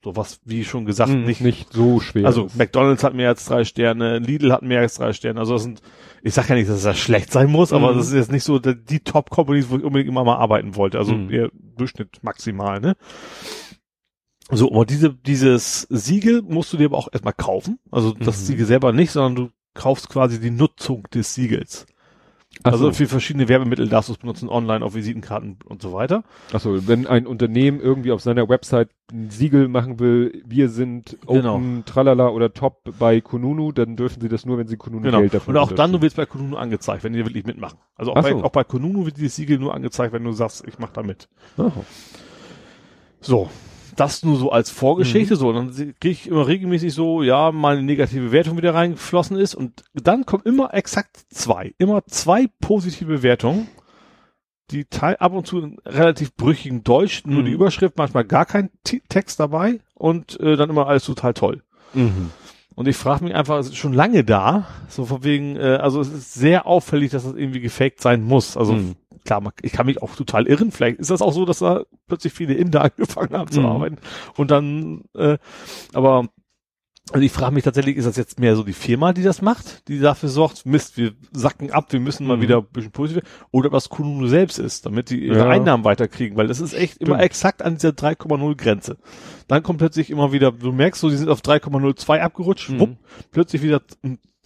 So was, wie schon gesagt, mm, nicht, nicht so schwer. Also ist. McDonalds hat mehr als drei Sterne, Lidl hat mehr als drei Sterne. Also das sind, ich sag ja nicht, dass das schlecht sein muss, aber mm. das ist jetzt nicht so die Top-Companies, wo ich unbedingt immer mal arbeiten wollte. Also mm. eher Durchschnitt maximal, ne? So, aber diese, dieses Siegel musst du dir aber auch erstmal kaufen. Also das mhm. Siegel selber nicht, sondern du kaufst quasi die Nutzung des Siegels. Ach also so. für verschiedene Werbemittel darfst du es benutzen, online, auf Visitenkarten und so weiter. Achso, wenn ein Unternehmen irgendwie auf seiner Website ein Siegel machen will, wir sind genau. Open, Tralala oder Top bei Kununu, dann dürfen sie das nur, wenn sie Kununu genau. Geld dafür Und auch dann, du willst bei Kununu angezeigt, wenn die wirklich mitmachen. Also auch, bei, so. auch bei Kununu wird dieses Siegel nur angezeigt, wenn du sagst, ich mach da mit. Aha. So, das nur so als Vorgeschichte, mhm. so, dann kriege ich immer regelmäßig so, ja, mal eine negative Wertung wieder reingeflossen ist und dann kommen immer exakt zwei, immer zwei positive Bewertungen, die teil ab und zu in relativ brüchigen Deutsch, nur mhm. die Überschrift, manchmal gar kein T Text dabei und äh, dann immer alles total toll. Mhm. Und ich frage mich einfach, es ist schon lange da, so von wegen, äh, also es ist sehr auffällig, dass das irgendwie gefaked sein muss. Also klar, ich kann mich auch total irren. Vielleicht ist das auch so, dass da plötzlich viele Inder angefangen haben zu mhm. arbeiten. Und dann, äh, aber also ich frage mich tatsächlich, ist das jetzt mehr so die Firma, die das macht, die dafür sorgt, Mist, wir sacken ab, wir müssen mal mhm. wieder ein bisschen positiv, oder was Kununu selbst ist, damit die ihre ja. Einnahmen weiterkriegen, weil das ist echt Stimmt. immer exakt an dieser 3,0 Grenze. Dann kommt plötzlich immer wieder, du merkst so, die sind auf 3,02 abgerutscht, mhm. wupp, plötzlich wieder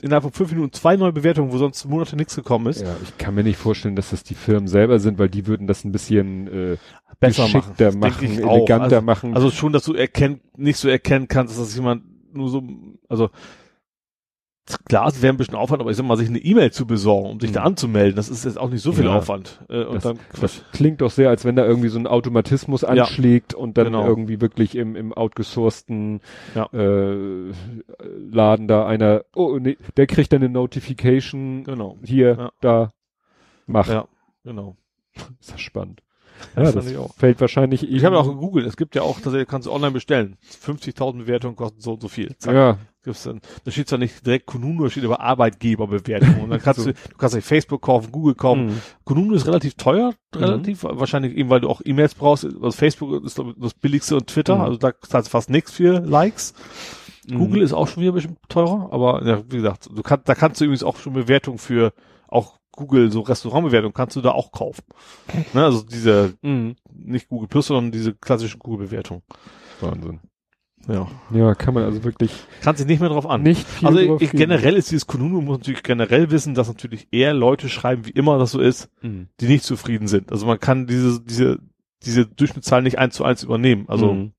innerhalb von fünf Minuten zwei neue Bewertungen, wo sonst Monate nichts gekommen ist. Ja, ich kann mir nicht vorstellen, dass das die Firmen selber sind, weil die würden das ein bisschen äh, besser machen, machen eleganter also, machen. Also schon, dass du erkennt, nicht so erkennen kannst, dass das jemand nur so, also klar, es wäre ein bisschen Aufwand, aber ich sag mal, sich eine E-Mail zu besorgen, um sich Mhm. da anzumelden, das ist jetzt auch nicht so viel Ja. Aufwand. Äh, und Das, dann, das klingt doch sehr, als wenn da irgendwie so ein Automatismus anschlägt und dann genau. irgendwie wirklich im, im outgesourcten Ja. äh, Laden da einer, oh nee, der kriegt dann eine Notification, genau. hier, Ja. da, mach. Ja, genau. Ist das spannend. Das Ja, das ich auch. fällt wahrscheinlich Ich habe auch gegoogelt, es gibt ja auch, tatsächlich kannst du online bestellen. 50.000 Bewertungen kosten so und so viel. Zack. ja, Gibt's dann, da steht zwar nicht direkt Kununu, da steht aber Arbeitgeberbewertung. Und dann kannst So. du, du kannst nicht Facebook kaufen, Google kaufen. Mhm. Kununu ist relativ teuer, relativ, wahrscheinlich eben, weil du auch E-Mails brauchst. Also Facebook ist das billigste und Twitter, Mhm. also da zahlst du fast nichts für Likes. Mhm. Google ist auch schon wieder ein bisschen teurer, aber ja, wie gesagt, du kannst, da kannst du übrigens auch schon Bewertung für auch Google, so Restaurantbewertung kannst du da auch kaufen. Ne, also diese, Mhm. nicht Google Plus, sondern diese klassischen Google-Bewertungen. Wahnsinn. Ja. Ja, kann man also wirklich Kannst dich nicht mehr drauf an. nicht viel Also drauf ich, generell ist dieses Kununu, muss natürlich generell wissen, dass natürlich eher Leute schreiben, wie immer das so ist, Mhm. die nicht zufrieden sind. Also man kann diese, diese, diese Durchschnittszahl nicht eins zu eins übernehmen. Also Mhm.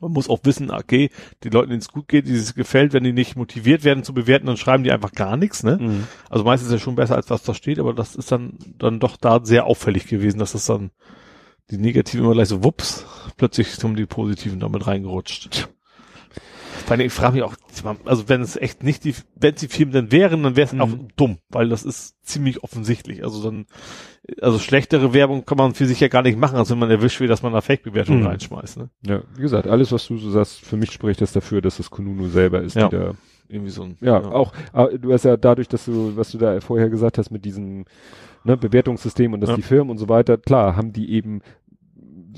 Man muss auch wissen, okay, die Leuten, denen es gut geht, denen es gefällt, wenn die nicht motiviert werden zu bewerten, dann schreiben die einfach gar nichts, ne? Mhm. Also meistens ist ja schon besser, als was da steht, aber das ist dann, dann doch da sehr auffällig gewesen, dass das dann die Negativen immer gleich so wups, plötzlich kommen die Positiven damit reingerutscht. Vor allem, ich frage mich auch, also wenn es echt nicht die, wenn es die Firmen dann wären, dann wäre es Mhm. auch dumm, weil das ist ziemlich offensichtlich. Also dann, also schlechtere Werbung kann man für sich ja gar nicht machen, als wenn man erwischt wird, dass man da Fake-Bewertungen Mhm. reinschmeißt, ne? Ja, wie gesagt, alles, was du so sagst, für mich spricht das dafür, dass es Kununu selber ist, Ja. die da Irgendwie so ein, Ja, auch, äh, du hast ja dadurch, dass du, was du da vorher gesagt hast mit diesem ne, Bewertungssystem und dass Ja. die Firmen und so weiter, klar, haben die eben,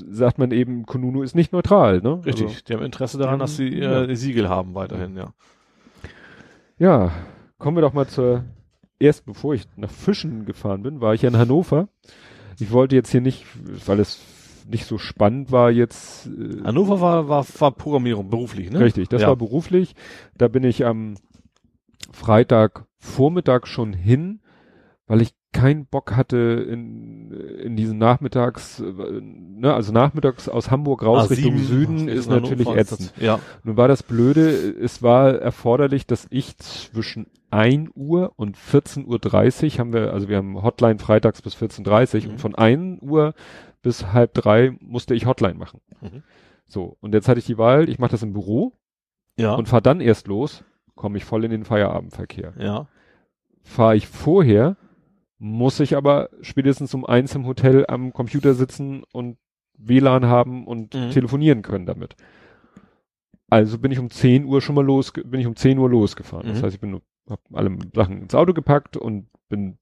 sagt man eben, Kununu ist nicht neutral, ne? Richtig, Also, die haben Interesse daran, dass sie Ja. äh, die Siegel haben weiterhin, ja. ja, kommen wir doch mal zur, erst bevor ich nach Fischen gefahren bin, war ich ja in Hannover. Ich wollte jetzt hier nicht, weil es nicht so spannend war jetzt. Äh, Hannover war, war, war Programmierung, beruflich, ne? Richtig, das Ja. war beruflich. Da bin ich am Freitag Vormittag schon hin, weil ich keinen Bock hatte in, in diesen Nachmittags, äh, ne, also nachmittags aus Hamburg raus Ah, Richtung Süden Richtung ist natürlich ist ätzend. Ja. Nun war das Blöde, es war erforderlich, dass ich zwischen 1 Uhr und 14.30 Uhr haben wir, also wir haben Hotline freitags bis 14.30 Uhr Mhm. und von 1 Uhr bis halb drei musste ich Hotline machen. Mhm. So, und jetzt hatte ich die Wahl, ich mache das im Büro Ja. und fahr dann erst los, komme ich voll in den Feierabendverkehr. ja. Fahre ich vorher, muss ich aber spätestens um eins im Hotel am Computer sitzen und WLAN haben und Mhm. telefonieren können damit. Also bin ich um 10 Uhr schon mal los, bin ich um 10 Uhr losgefahren. Das Mhm. heißt, ich bin, hab alle Sachen ins Auto gepackt und bin,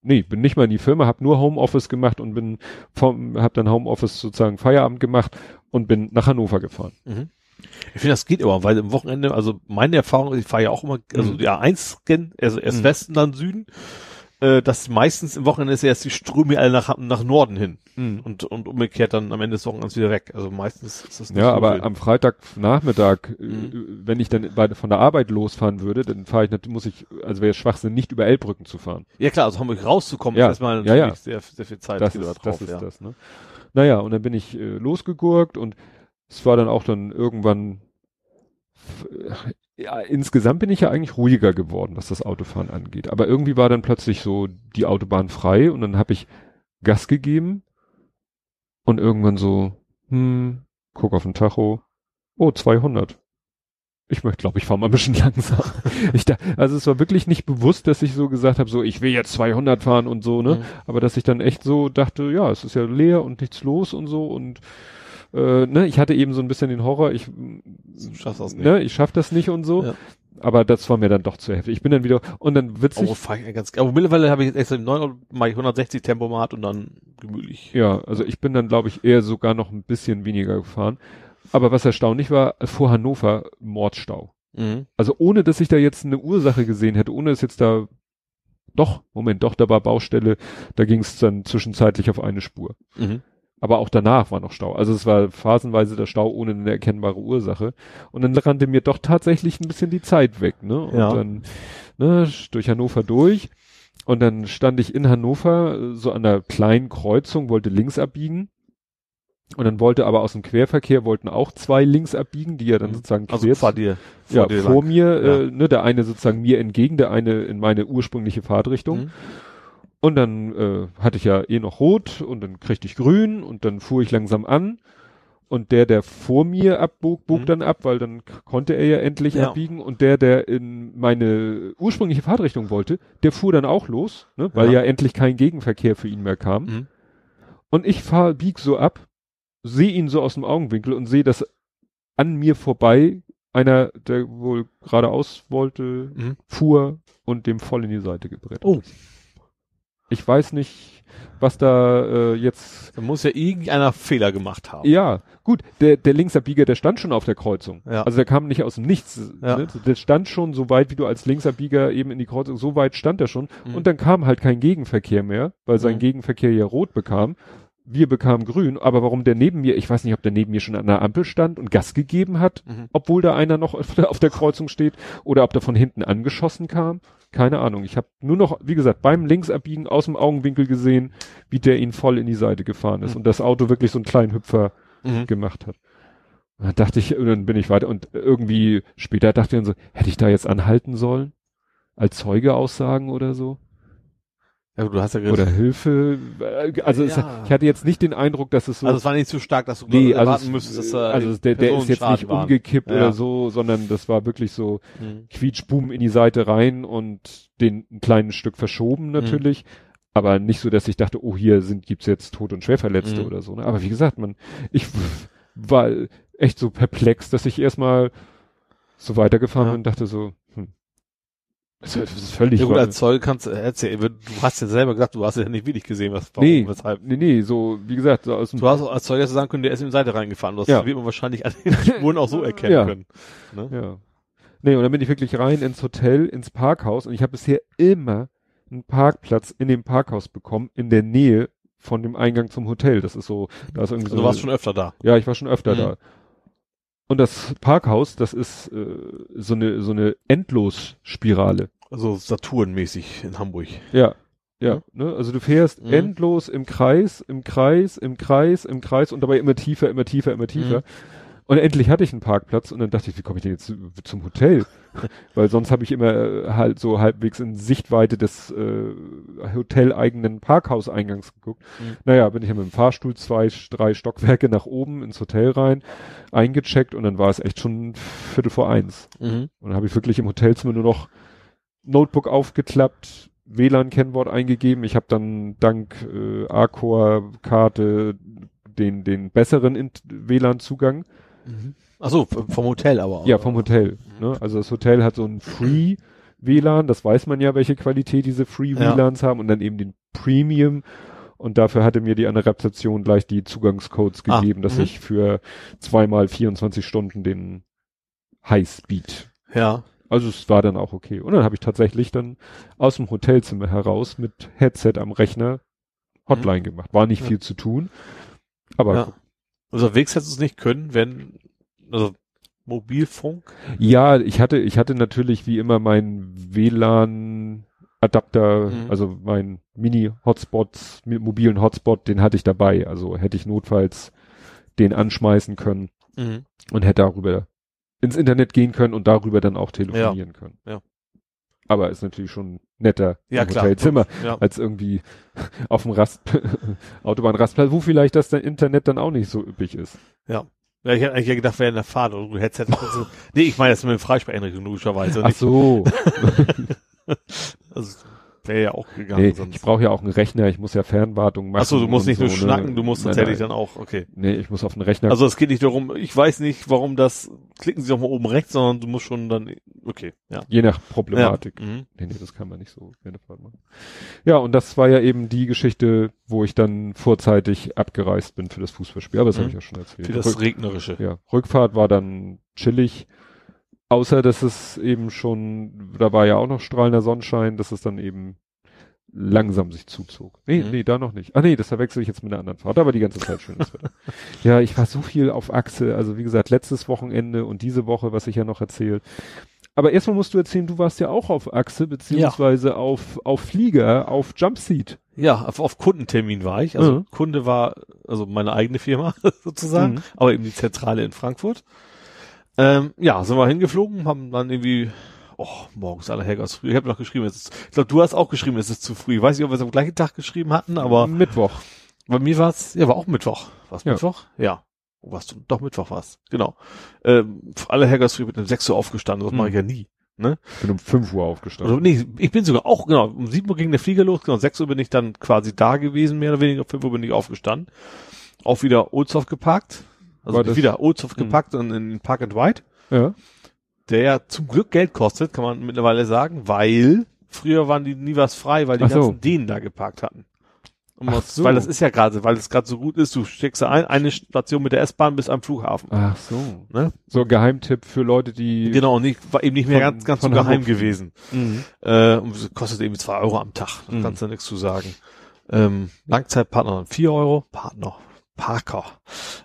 nee, bin nicht mal in die Firma, hab nur Homeoffice gemacht und bin vom, hab dann Homeoffice sozusagen Feierabend gemacht und bin nach Hannover gefahren. Mhm. Ich finde, das geht aber, weil im Wochenende, also meine Erfahrung, ich fahre ja auch immer, also Mhm. die A1 kennen, also erst Mhm. Westen, dann Süden, äh, dass meistens im Wochenende ist erst die Ströme alle nach, nach Norden hin und, und umgekehrt dann am Ende des Wochenends wieder weg. Also meistens ist das nicht Ja, so aber wild. am Freitagnachmittag, äh, Mhm. wenn ich dann bei, von der Arbeit losfahren würde, dann fahre ich natürlich, muss ich, also wäre es Schwachsinn, nicht über Elbbrücken zu fahren. Ja klar, also Hamburg rauszukommen, Ja, ist erstmal ja, ja. natürlich sehr, sehr viel Zeit das geht da ist, das drauf, ist ja. das, ne? Naja, und dann bin ich äh, losgegurkt und es war dann auch dann irgendwann, ja, insgesamt bin ich ja eigentlich ruhiger geworden, was das Autofahren angeht. Aber irgendwie war dann plötzlich so die Autobahn frei und dann habe ich Gas gegeben und irgendwann so, hm, guck auf den Tacho, oh, 200. Ich möchte, glaube ich, fahre mal ein bisschen langsam. ich da, also es war wirklich nicht bewusst, dass ich so gesagt habe, so ich will jetzt 200 fahren und so, ne? Mhm. Aber dass ich dann echt so dachte, ja, es ist ja leer und nichts los und so und äh, ne, ich hatte eben so ein bisschen den Horror, ich Du schaffst das nicht. ne, ich schaff das nicht und so. Ja. Aber das war mir dann doch zu heftig. Ich bin dann wieder und dann witzig. Oh, ich ganz, aber mittlerweile habe ich jetzt extra im 9 mal 160 Tempomat und dann gemütlich. Ja, also ich bin dann, glaube ich, eher sogar noch ein bisschen weniger gefahren. Aber was erstaunlich war, vor Hannover Mordstau. Mhm. Also ohne, dass ich da jetzt eine Ursache gesehen hätte, ohne dass jetzt da doch, Moment, doch, da war Baustelle, da ging es dann zwischenzeitlich auf eine Spur. Mhm. Aber auch danach war noch Stau. Also es war phasenweise der Stau ohne eine erkennbare Ursache. Und dann rannte mir doch tatsächlich ein bisschen die Zeit weg, ne? Und Ja. dann, ne, durch Hannover durch. Und dann stand ich in Hannover, äh, so an einer kleinen Kreuzung, wollte links abbiegen. Und dann wollte aber aus dem Querverkehr wollten auch zwei links abbiegen, die ja dann Mhm. sozusagen Also quer vor dir, vor ja, dir vor lang. mir, Ja. äh, ne, der eine sozusagen mir entgegen, der eine in meine ursprüngliche Fahrtrichtung. Mhm. Und dann äh, hatte ich ja eh noch rot und dann kriegte ich grün und dann fuhr ich langsam an. Und der, der vor mir abbog, bog Mhm. dann ab, weil dann konnte er ja endlich Ja. abbiegen. Und der, der in meine ursprüngliche Fahrtrichtung wollte, der fuhr dann auch los, ne, weil Ja. ja. endlich kein Gegenverkehr für ihn mehr kam. Mhm. Und ich fahr, bieg so ab, sehe ihn so aus dem Augenwinkel und sehe, dass an mir vorbei einer, der wohl geradeaus wollte, Mhm. fuhr und dem voll in die Seite gebrettet. Oh. Ich weiß nicht, was da äh, jetzt. Da muss ja irgendeiner Fehler gemacht haben. Ja, gut, der, der Linksabbieger, der stand schon auf der Kreuzung. Ja. Also der kam nicht aus dem Nichts. Ja. Ne? Der stand schon so weit, wie du als Linksabbieger eben in die Kreuzung, so weit stand er schon. Mhm. Und dann kam halt kein Gegenverkehr mehr, weil sein Mhm. Gegenverkehr ja rot bekam. Wir bekamen grün, aber warum der neben mir, ich weiß nicht, ob der neben mir schon an der Ampel stand und Gas gegeben hat, Mhm. obwohl da einer noch auf der, auf der Kreuzung steht, oder ob der von hinten angeschossen kam. Keine Ahnung. Ich habe nur noch, wie gesagt, beim Linksabbiegen aus dem Augenwinkel gesehen, wie der ihn voll in die Seite gefahren ist Mhm. und das Auto wirklich so einen kleinen Hüpfer Mhm. gemacht hat. Und Dann dachte ich, und dann bin ich weiter und irgendwie später dachte ich dann so, hätte ich da jetzt anhalten sollen? Als Zeuge aussagen oder so? Ja, du hast ja Oder Hilfe? Äh, Also es, Ja. ich hatte jetzt nicht den Eindruck, dass es so Also es war nicht so stark, dass du Nee, erwarten also, es, müsstest, dass da also der, der ist jetzt nicht waren. umgekippt Ja. oder so, sondern das war wirklich so Mhm. quietschboom in die Seite rein und den ein kleines Stück verschoben natürlich. Aber nicht so, dass ich dachte, oh, hier sind, gibt's jetzt Tot- und Schwerverletzte Mhm. oder so. Ne? Aber wie gesagt, man, ich war echt so perplex, dass ich erstmal so weitergefahren Ja. bin und dachte so, hm, das ist, völlig Ja gut, als Zoll kannst du erzählen, du hast ja selber gesagt, du hast ja nicht wirklich gesehen, was, warum, nee, weshalb. nee, nee, so, wie gesagt, so aus dem Du hast auch als Zeuge sagen können, der ist in die Seite reingefahren. Das Ja. wird man wahrscheinlich an den Spuren auch so erkennen Ja. können. Ne? Ja. Nee, und dann bin ich wirklich rein ins Hotel, ins Parkhaus und ich habe bisher immer einen Parkplatz in dem Parkhaus bekommen, in der Nähe von dem Eingang zum Hotel. Das ist so, da ist irgendwie Also so. du warst schon öfter da. ja, ich war schon öfter Mhm. da. Und das Parkhaus, das ist äh, so eine so eine Endlosspirale. Also Saturn-mäßig in Hamburg. Ja. Ja, ne? Also du fährst Mhm. endlos im Kreis, im Kreis, im Kreis, im Kreis und dabei immer tiefer, immer tiefer, immer tiefer. Mhm. Und endlich hatte ich einen Parkplatz und dann dachte ich, wie komme ich denn jetzt zu- zum Hotel? Weil sonst habe ich immer äh, halt so halbwegs in Sichtweite des äh, hoteleigenen Parkhauseingangs geguckt. Mhm. Naja, bin ich ja mit dem Fahrstuhl zwei, drei Stockwerke nach oben ins Hotel rein, eingecheckt und dann war es echt schon Viertel vor eins. Mhm. Und dann habe ich wirklich im Hotelzimmer nur noch Notebook aufgeklappt, WLAN-Kennwort eingegeben. Ich habe dann dank äh, Arcor-Karte den, den besseren WLAN-Zugang. Mhm. Ach so, v- vom Hotel aber auch. Ja, vom Hotel. Ne? Also das Hotel hat so ein Free WLAN, das weiß man ja, welche Qualität diese Free Ja. WLANs haben und dann eben den Premium. Und dafür hatte mir die andere Rezeption gleich die Zugangscodes Ah, gegeben, dass mhm. ich für zweimal 24 Stunden den Highspeed Ja. also es war dann auch okay. Und dann habe ich tatsächlich dann aus dem Hotelzimmer heraus mit Headset am Rechner Hotline gemacht. War nicht Ja. viel zu tun. Aber ja. Unterwegs hättest du es nicht können, wenn, also Mobilfunk. ja, ich hatte, ich hatte natürlich wie immer meinen WLAN-Adapter, Mhm. also meinen Mini-Hotspots, mi- mobilen Hotspot, den hatte ich dabei. Also hätte ich notfalls den anschmeißen können Mhm. und hätte darüber ins Internet gehen können und darüber dann auch telefonieren können. Ja. Aber ist natürlich schon netter Ja, im klar. Hotelzimmer. Ja. als irgendwie auf dem Rast Autobahnrastplatz, wo vielleicht das Internet dann auch nicht so üppig ist. Ja, ich hätte eigentlich gedacht, wäre in der Fahrt oder du Headset. Also, nee, ich meine das mit dem Freisprecheinrichtung logischerweise. Ach so. Also, wäre ja auch gegangen nee, sonst. ich brauche ja auch einen Rechner, ich muss ja Fernwartung machen. Ach so, du musst nicht nur so, schnacken, ne? du musst Nein, tatsächlich nein. dann auch, okay. Nee, ich muss auf den Rechner. Also es geht nicht darum, ich weiß nicht, warum das, klicken Sie doch mal oben rechts, sondern du musst schon dann, okay, ja. je nach Problematik. Ja. Mhm. Nee, nee, das kann man nicht so Fahrt machen. Ja, und das war ja eben die Geschichte, wo ich dann vorzeitig abgereist bin für das Fußballspiel. Aber das Mhm. habe ich ja schon erzählt. Für das Rück- Regnerische. ja, Rückfahrt war dann chillig. Außer, dass es eben schon, da war ja auch noch strahlender Sonnenschein, dass es dann eben langsam sich zuzog. Nee, Mhm. nee, da noch nicht. Ah nee, das verwechsel ich jetzt mit einer anderen Fahrt, aber die ganze Zeit schönes Wetter. ja, ich war so viel auf Achse, also wie gesagt, letztes Wochenende und diese Woche, was ich ja noch erzählt. Aber erstmal musst du erzählen, du warst ja auch auf Achse, beziehungsweise auf, auf Flieger, auf Jumpseat. Ja, auf, auf Kundentermin war ich. Also Mhm. Kunde war also meine eigene Firma sozusagen, Mhm. aber eben die Zentrale in Frankfurt. Ähm, ja, sind wir hingeflogen, haben dann irgendwie, oh, morgens aller Herrgotts früh. Ich habe noch geschrieben, es ist, ich glaube, du hast auch geschrieben, es ist zu früh. Ich weiß nicht, ob wir es am gleichen Tag geschrieben hatten, aber Mittwoch. bei mir war es, ja, war auch Mittwoch. War Ja. Mittwoch? Ja. Oh, was du, doch Mittwoch war's. Genau. Ähm, alle Herrgotts früh mit einem 6 Uhr aufgestanden, das Mhm. mache ich ja nie. Ich bin um 5 Uhr aufgestanden. Also, nee, ich bin sogar auch, genau, um 7 Uhr ging der Flieger los, genau, 6 Uhr bin ich dann quasi da gewesen, mehr oder weniger, um 5 Uhr bin ich aufgestanden. Auch wieder Ohlshoff geparkt. Also War das- wieder Ohlshoff Mhm. gepackt und in Park and White, ja. der ja zum Glück Geld kostet, kann man mittlerweile sagen, weil früher waren die nie was frei, weil die Ach so. ganzen Dänen da geparkt hatten. Was, so. Weil das ist ja gerade, weil es gerade so gut ist, du steckst da ein, eine Station mit der S-Bahn bis am Flughafen. Ach so. Ne? So ein Geheimtipp für Leute, die. Genau, nicht, war eben nicht mehr Von- ganz, ganz so geheim Hamburg. gewesen. Mhm. Äh, und kostet irgendwie zwei Euro am Tag. Da Mhm. kannst du nichts zu sagen. Ähm, Langzeitpartner vier Euro. Partner. Parker.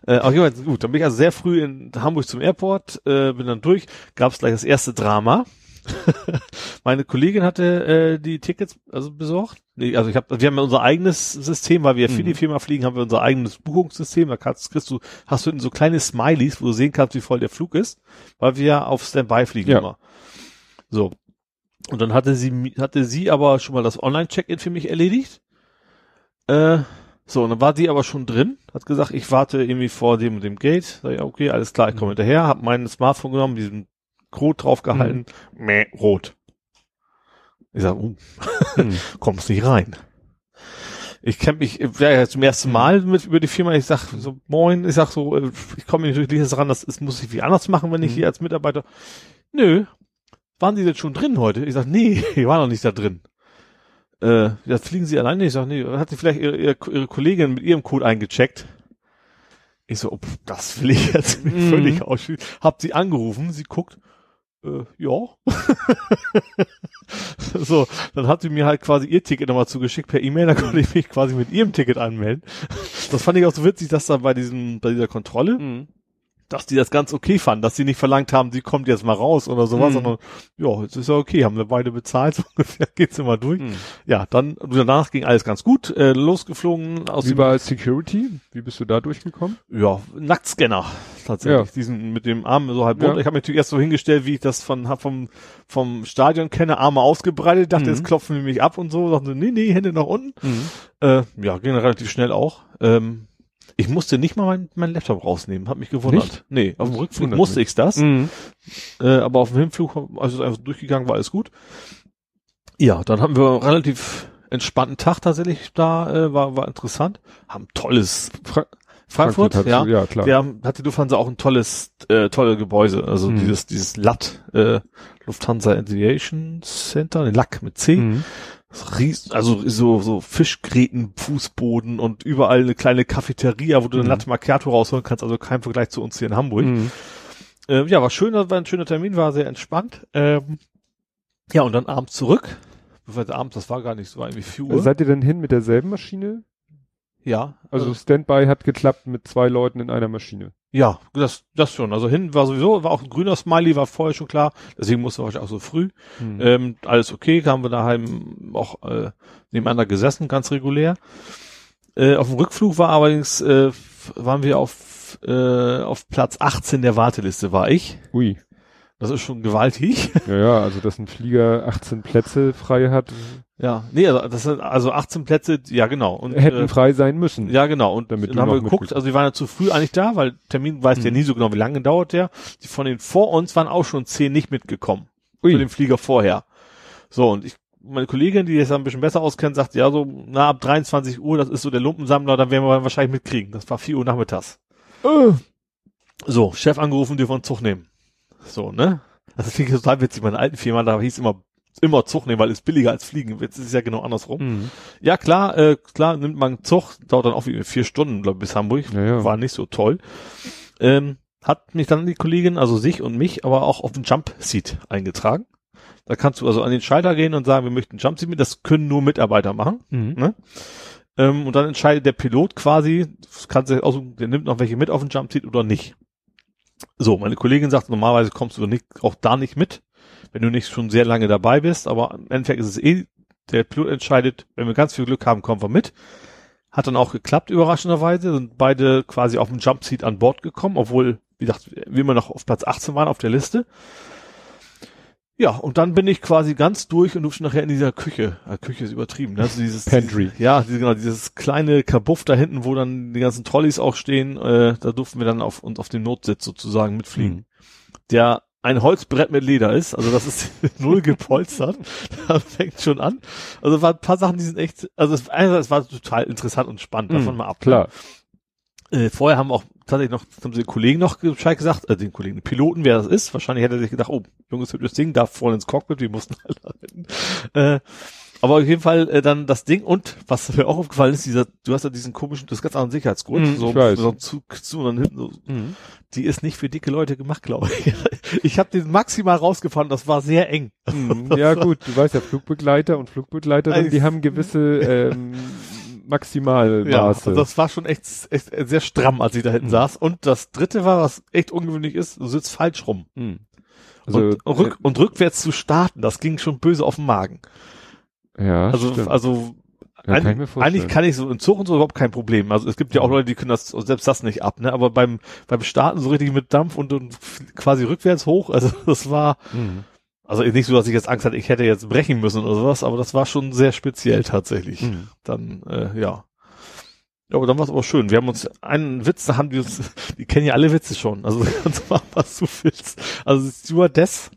Äh, aber jedenfalls gut, dann bin ich also sehr früh in Hamburg zum Airport, äh, bin dann durch, gab es gleich das erste Drama. Meine Kollegin hatte äh, die Tickets also besorgt. Nee, also ich hab, wir haben ja unser eigenes System, weil wir für Mhm. die Firma fliegen, haben wir unser eigenes Buchungssystem. Da kannst, kriegst du, hast du hinten so kleine Smileys, wo du sehen kannst, wie voll der Flug ist, weil wir ja auf Standby fliegen Ja. immer. So. Und dann hatte sie, hatte sie aber schon mal das Online-Check-In für mich erledigt. Äh, so, und dann war die aber schon drin, hat gesagt, ich warte irgendwie vor dem und dem Gate. Sag ich, okay, alles klar, ich komme hinterher, hab mein Smartphone genommen, diesen Code draufgehalten, meh, rot. Ich sag, uh, Mhm. kommst nicht rein. Ich kenn mich, ich wäre ja zum ersten Mal mit über die Firma, ich sag so, moin, ich sag so, äh, ich komme nicht wirklich nicht ran, das ist, muss ich wie anders machen, wenn ich Mhm. hier als Mitarbeiter. Nö, waren Sie denn schon drin heute? Ich sag, nee, ich war noch nicht da drin. Äh, ja, fliegen Sie alleine? Ich sag, nee, hat sie vielleicht ihre, ihre, ihre Kollegin mit ihrem Code eingecheckt? Ich so, pff, das will ich jetzt nicht Mhm. völlig ausschließen. Hab sie angerufen, sie guckt, äh, ja. so, dann hat sie mir halt quasi ihr Ticket nochmal zugeschickt per E-Mail, dann konnte ich mich quasi mit ihrem Ticket anmelden. Das fand ich auch so witzig, dass da bei diesem, bei dieser Kontrolle, Mhm. Dass die das ganz okay fanden, dass sie nicht verlangt haben, sie kommt jetzt mal raus oder sowas, Mhm. sondern ja, jetzt ist ja okay, haben wir beide bezahlt, so ungefähr geht's immer durch. Mhm. Ja, dann danach ging alles ganz gut, äh, losgeflogen aus Wie war Security? Wie bist du da durchgekommen? ja, Nacktscanner tatsächlich, Ja. diesen mit dem Arm so halb Ja. runter. Ich habe mich natürlich erst so hingestellt, wie ich das von vom vom Stadion kenne, Arme ausgebreitet, dachte, Mhm. jetzt klopfen die mich ab und so, sagten, nee, nee, Hände nach unten. Äh, ja, ging relativ schnell auch. Ähm, ich musste nicht mal meinen mein Laptop rausnehmen, hat mich gewundert. Nicht? Nee, auf dem Rückflug musste ich's das. Mhm. Äh, aber auf dem Hinflug, also ist einfach durchgegangen, war alles gut. Ja, dann haben wir einen relativ entspannten Tag tatsächlich da, äh, war, war interessant. Haben tolles Fra Frankfurt, hat- ja. ja, klar. Wir haben, hat die Lufthansa auch ein tolles, äh, tolle Gebäude, also Mhm. dieses, dieses LAT, äh, Lufthansa Aviation Center, den Lack mit C. Mhm. Ries, also so, so Fischgräten, Fußboden und überall eine kleine Cafeteria, wo du Mhm. eine Latte Macchiato rausholen kannst, also kein Vergleich zu uns hier in Hamburg. Mhm. Ähm, ja, war schön, war ein schöner Termin, war sehr entspannt. Ähm, ja, und dann abends zurück. Abends, das war gar nicht, so war irgendwie 4 Uhr. Seid ihr denn hin mit derselben Maschine? Ja, Also Standby hat geklappt mit zwei Leuten in einer Maschine. ja, das, das schon. Also hin war sowieso, war auch ein grüner Smiley, war vorher schon klar. Deswegen musste ich auch so früh. Mhm. Ähm, alles okay, haben wir daheim auch äh, nebeneinander gesessen, ganz regulär. Äh, auf dem Rückflug war allerdings, äh, waren wir auf, äh, auf Platz 18 der Warteliste, war ich. Ui. Das ist schon gewaltig. Ja, ja, also dass ein Flieger 18 Plätze frei hat, Ja, nee, also das sind also 18 Plätze, ja genau. Und, hätten äh, frei sein müssen. ja, genau. Und Damit dann haben wir geguckt, also wir waren ja zu früh eigentlich da, weil Termin weiß ja Mhm. nie so genau, wie lange dauert der. Die von den vor uns waren auch schon zehn nicht mitgekommen. Ui. Für den Flieger vorher. So, und ich, meine Kollegin, die das ein bisschen besser auskennt, sagt, ja, so, na, ab 23 Uhr, das ist so der Lumpensammler, dann werden wir wahrscheinlich mitkriegen. Das war 4 Uhr nachmittags. Äh. So, Chef angerufen, dürfen wir einen Zug nehmen. So, ne? Das klingt total witzig. Meine alten Firma, da hieß immer, immer Zug nehmen, weil es billiger als fliegen. Jetzt ist es ja genau andersrum. Mhm. Ja, klar, äh, klar, nimmt man Zug, dauert dann auch wie vier Stunden, glaube ich, bis Hamburg. Ja, ja. War nicht so toll. Ähm, hat mich dann die Kollegin, also sich und mich, aber auch auf den Jump Seat eingetragen. Da kannst du also an den Schalter gehen und sagen, wir möchten Jump Seat mit. Das können nur Mitarbeiter machen. Mhm. Ne? Ähm, und dann entscheidet der Pilot quasi, kannst du aussuchen, der nimmt noch welche mit auf den Jump Seat oder nicht. So, meine Kollegin sagt, normalerweise kommst du nicht, auch da nicht mit. wenn du nicht schon sehr lange dabei bist, aber im Endeffekt ist es eh, der Pilot entscheidet, wenn wir ganz viel Glück haben, kommen wir mit. Hat dann auch geklappt, überraschenderweise, sind beide quasi auf dem Jumpseat an Bord gekommen, obwohl, wie gesagt, wir immer noch auf Platz 18 waren auf der Liste. Ja, und dann bin ich quasi ganz durch und durfte nachher in dieser Küche, äh, Küche ist übertrieben, ne? also dieses Pantry. Ja, diese, genau, dieses kleine Kabuff da hinten, wo dann die ganzen Trolleys auch stehen, äh, da durften wir dann auf uns auf dem Notsitz sozusagen mitfliegen. Mhm. Der ein Holzbrett mit Leder ist, also das ist null gepolstert, da fängt schon an. Also war ein paar Sachen, die sind echt, also es, einerseits war total interessant und spannend, davon Mhm, mal ab. Klar. Äh, vorher haben auch tatsächlich noch, haben sie den Kollegen noch Bescheid gesagt, äh, den Kollegen, den Piloten, wer das ist. Wahrscheinlich hätte er sich gedacht, oh, junges, hübsches Ding, darf vorne ins Cockpit, wir mussten alle rein. Äh, aber auf jeden Fall äh, dann das Ding und was mir auch aufgefallen ist, dieser, du hast ja diesen komischen, das ist ganz anderen Sicherheitsgurt, Mhm, so, so ein Zug zu und dann hinten so, Mhm. die ist nicht für dicke Leute gemacht, glaube ich. Ich habe den maximal rausgefahren, das war sehr eng. Mhm. Ja gut, du weißt ja, Flugbegleiter und Flugbegleiterinnen, Also- die haben gewisse ähm, Ja, Maximalmaße. also das war schon echt, echt sehr stramm, als ich da hinten Mhm. saß. Und das dritte war, was echt ungewöhnlich ist, du sitzt falsch rum. Mhm. Also, und, rück, und rückwärts zu starten, das ging schon böse auf den Magen. äh, ja, Also, stimmt. also ja, kann eigentlich, mir vorstellen. eigentlich kann ich so in Zug und so überhaupt kein Problem. Also es gibt ja auch Mhm. Leute, die können das selbst das nicht ab, ne? Aber beim beim Starten so richtig mit Dampf und, und quasi rückwärts hoch, also das war Mhm. Also nicht so, dass ich jetzt Angst hatte, ich hätte jetzt brechen müssen oder sowas, aber das war schon sehr speziell tatsächlich. Mhm. Dann äh, ja. Ja, aber dann war es aber schön. Wir haben uns einen Witz, da haben die uns, die kennen ja alle Witze schon. Also du kannst machen, was du willst. Also Stewardess,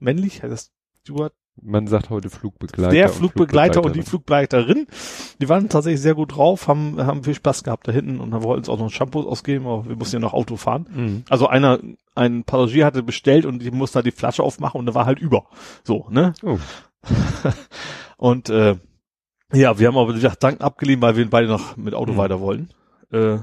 männlich, heißt das Steward, Man sagt heute Flugbegleiter. der und Flugbegleiter und die Flugbegleiterin. Flugbegleiterin, die waren tatsächlich sehr gut drauf, haben, haben viel Spaß gehabt da hinten und haben wollten uns auch noch ein Shampoo ausgeben, aber wir mussten ja noch Auto fahren. Mhm. Also einer, ein Passagier hatte bestellt und die musste halt die Flasche aufmachen und da war halt über. So, ne? Oh. und äh, ja, wir haben aber gesagt, Dank abgelehnt, weil wir beide noch mit Auto Mhm. weiter wollen. Äh,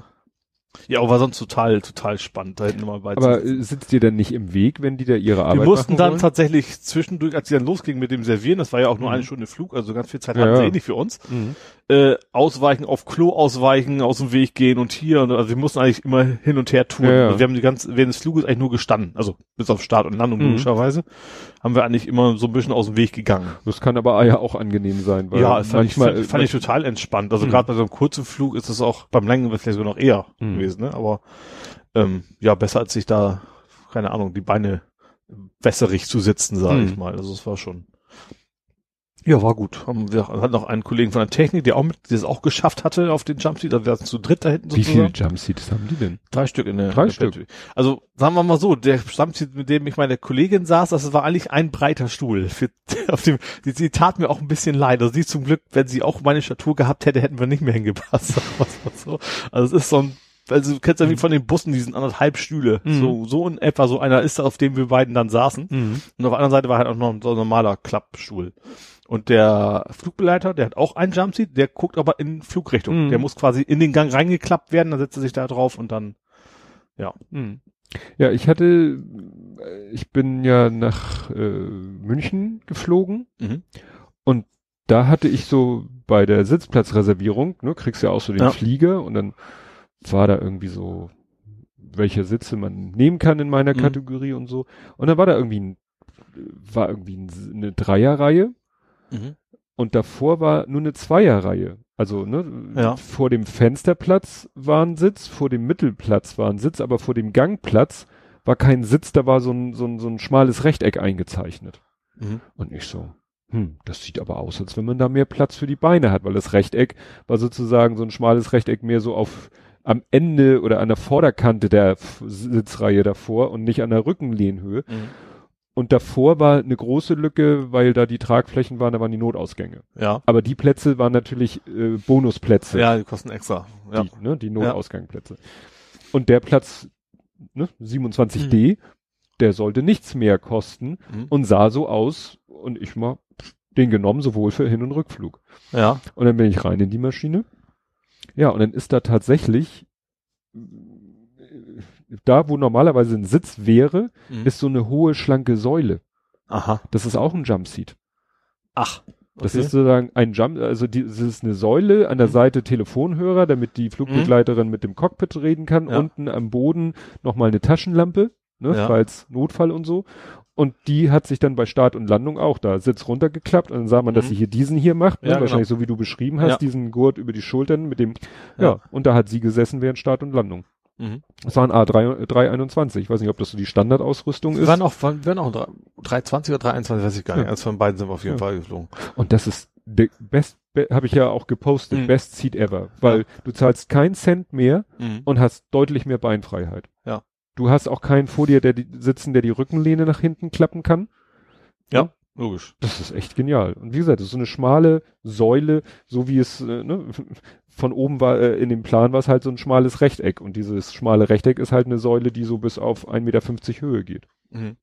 ja, aber war sonst total, total spannend, da hinten immer bei Aber äh, sitzt ihr denn nicht im Weg, wenn die da ihre Arbeit wir mussten machen dann wollen? tatsächlich zwischendurch, als sie dann losging mit dem Servieren, das war ja auch nur Mhm. eine Stunde Flug, also ganz viel Zeit Ja, hatten sie eh nicht für uns, Mhm. äh, ausweichen, auf Klo ausweichen, aus dem Weg gehen und hier, und, also wir mussten eigentlich immer hin und her touren. Ja, ja. Also wir haben die ganze, während des Fluges eigentlich nur gestanden, also bis auf Start und Landung Mhm. logischerweise, haben wir eigentlich immer so ein bisschen aus dem Weg gegangen. Das kann aber ja auch angenehm sein, weil ja, das fand, ich, manchmal fand, fand ich total entspannt. Also Mhm. gerade bei so einem kurzen Flug ist es auch beim längeren vielleicht sogar noch eher Mhm. gewesen, ne? Aber ähm, ja, besser als sich da, keine Ahnung, die Beine wässerig zu sitzen, sage Mhm. ich mal. Also es war schon. Ja, war gut. Wir hatten noch einen Kollegen von der Technik, der auch mit, der es auch geschafft hatte auf den Jumpseat. Wir hatten zu dritt da hinten Wie viele sozusagen. Jumpseats haben die denn? Drei Stück in der Drei in der Stück? Pantry. Also sagen wir mal so, der Jumpseat, mit dem ich meine Kollegin saß, das war eigentlich ein breiter Stuhl. Für, auf dem, die, die tat mir auch ein bisschen leid. Also sie zum Glück, wenn sie auch meine Statur gehabt hätte, hätten wir nicht mehr hingepasst. so. Also es ist so ein also du kennst ja wie von den Bussen, diesen anderthalb Stühle. Mhm. So, so in etwa, so einer ist da, auf dem wir beiden dann saßen. Mhm. Und auf der anderen Seite war halt auch noch ein so ein normaler Klappstuhl. Und der Flugbegleiter, der hat auch einen Jumpseat, der guckt aber in Flugrichtung. Mhm. Der muss quasi in den Gang reingeklappt werden, dann setzt er sich da drauf und dann, Mhm. Ja, ich hatte, ich bin ja nach äh, München geflogen mhm. und da hatte ich so bei der Sitzplatzreservierung, ne, kriegst ja auch so den Ja. Flieger und dann war da irgendwie so, welche Sitze man nehmen kann in meiner Mhm. Kategorie und so. Und dann war da irgendwie ein, war irgendwie ein, eine Dreierreihe Mhm. und davor war nur eine Zweierreihe. Also, ne, Ja. vor dem Fensterplatz war ein Sitz, vor dem Mittelplatz war ein Sitz, aber vor dem Gangplatz war kein Sitz, da war so ein, so ein, so ein schmales Rechteck eingezeichnet. Mhm. Und ich so, hm, das sieht aber aus, als wenn man da mehr Platz für die Beine hat, weil das Rechteck war sozusagen so ein schmales Rechteck mehr so auf am Ende oder an der Vorderkante der Sitzreihe davor und nicht an der Rückenlehnhöhe. Mhm. Und davor war eine große Lücke, weil da die Tragflächen waren, da waren die Notausgänge. Ja. Aber die Plätze waren natürlich äh, Bonusplätze, Ja, die kosten extra. Ja. die, ne, die Notausgangplätze. Und der Platz ne, Mhm. 27d, der sollte nichts mehr kosten Mhm. und sah so aus und ich mal den genommen, sowohl für Hin- und Rückflug. Ja. Und dann bin ich rein in die Maschine. Ja, und dann ist da tatsächlich da, wo normalerweise ein Sitz wäre, Mhm. ist so eine hohe, schlanke Säule. Aha. Das ist auch ein Jumpseat. Ach. Das okay. ist sozusagen ein Jump, also die, das ist eine Säule an der Mhm. Seite Telefonhörer, damit die Flugbegleiterin mit dem Cockpit reden kann. Ja. Unten am Boden nochmal eine Taschenlampe, ne, Ja. falls Notfall und so. Und die hat sich dann bei Start und Landung auch da Sitz runtergeklappt und dann sah man, dass Mhm. sie hier diesen hier macht, ne? Ja, wahrscheinlich so wie du beschrieben hast, Ja. diesen Gurt über die Schultern mit dem, ja. Ja. und da hat sie gesessen während Start und Landung. Mhm. Das war ein A3, 321. Ich weiß nicht, ob das so die Standardausrüstung Wir ist. waren auch, waren, wir waren auch ein 320 oder 321, weiß ich gar nicht. Ja. Eins von beiden sind wir auf jeden Ja. Fall geflogen. Und das ist der best, be, habe ich ja auch gepostet, Mhm. best Seat ever, weil du zahlst keinen Cent mehr Mhm. und hast deutlich mehr Beinfreiheit. Ja. Du hast auch keinen vor dir, der die, sitzen, der die Rückenlehne nach hinten klappen kann. Ja, logisch. Das ist echt genial. Und wie gesagt, das ist so eine schmale Säule, so wie es äh, ne, von oben war, äh, in dem Plan war es halt so ein schmales Rechteck. Und dieses schmale Rechteck ist halt eine Säule, die so bis auf 1,50 Meter Höhe geht. Mhm.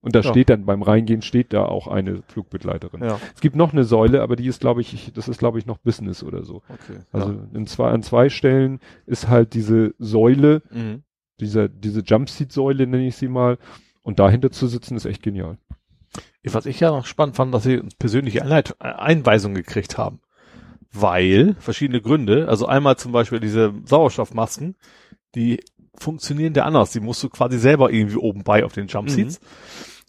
Und da Ja. steht dann beim Reingehen steht da auch eine Flugbegleiterin. Ja, Es gibt noch eine Säule, aber die ist, glaube ich, das ist, glaube ich, noch Business oder so. okay. Also ja. in zwei, an zwei Stellen ist halt diese Säule, Mhm. dieser, diese Jumpseat-Säule nenne ich sie mal. Und dahinter zu sitzen ist echt genial. Was ich ja noch spannend fand, dass sie persönliche Einleit äh, Einweisungen gekriegt haben. Weil, verschiedene Gründe, also einmal zum Beispiel diese Sauerstoffmasken, die funktionieren ja anders. Die musst du quasi selber irgendwie oben bei auf den Jumpseats.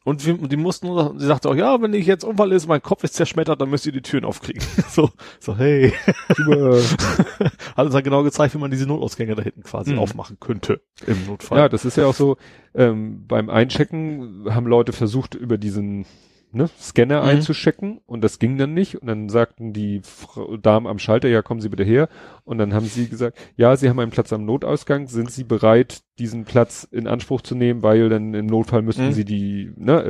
Und wir, die mussten, sie sagte auch, ja, wenn ich jetzt Unfall ist, mein Kopf ist zerschmettert, dann müsst ihr die Türen aufkriegen. so, so, hey. Hat uns dann genau gezeigt, wie man diese Notausgänge da hinten quasi Mhm. aufmachen könnte. Im Notfall. ja, das ist ja auch so, ähm, beim Einchecken haben Leute versucht, über diesen ne, Scanner Mhm. einzuchecken und das ging dann nicht. Und dann sagten die Damen am Schalter, ja, kommen Sie bitte her. Und dann haben sie gesagt, ja, Sie haben einen Platz am Notausgang. Sind Sie bereit, diesen Platz in Anspruch zu nehmen? Weil dann im Notfall müssten Mhm. Sie die, ne,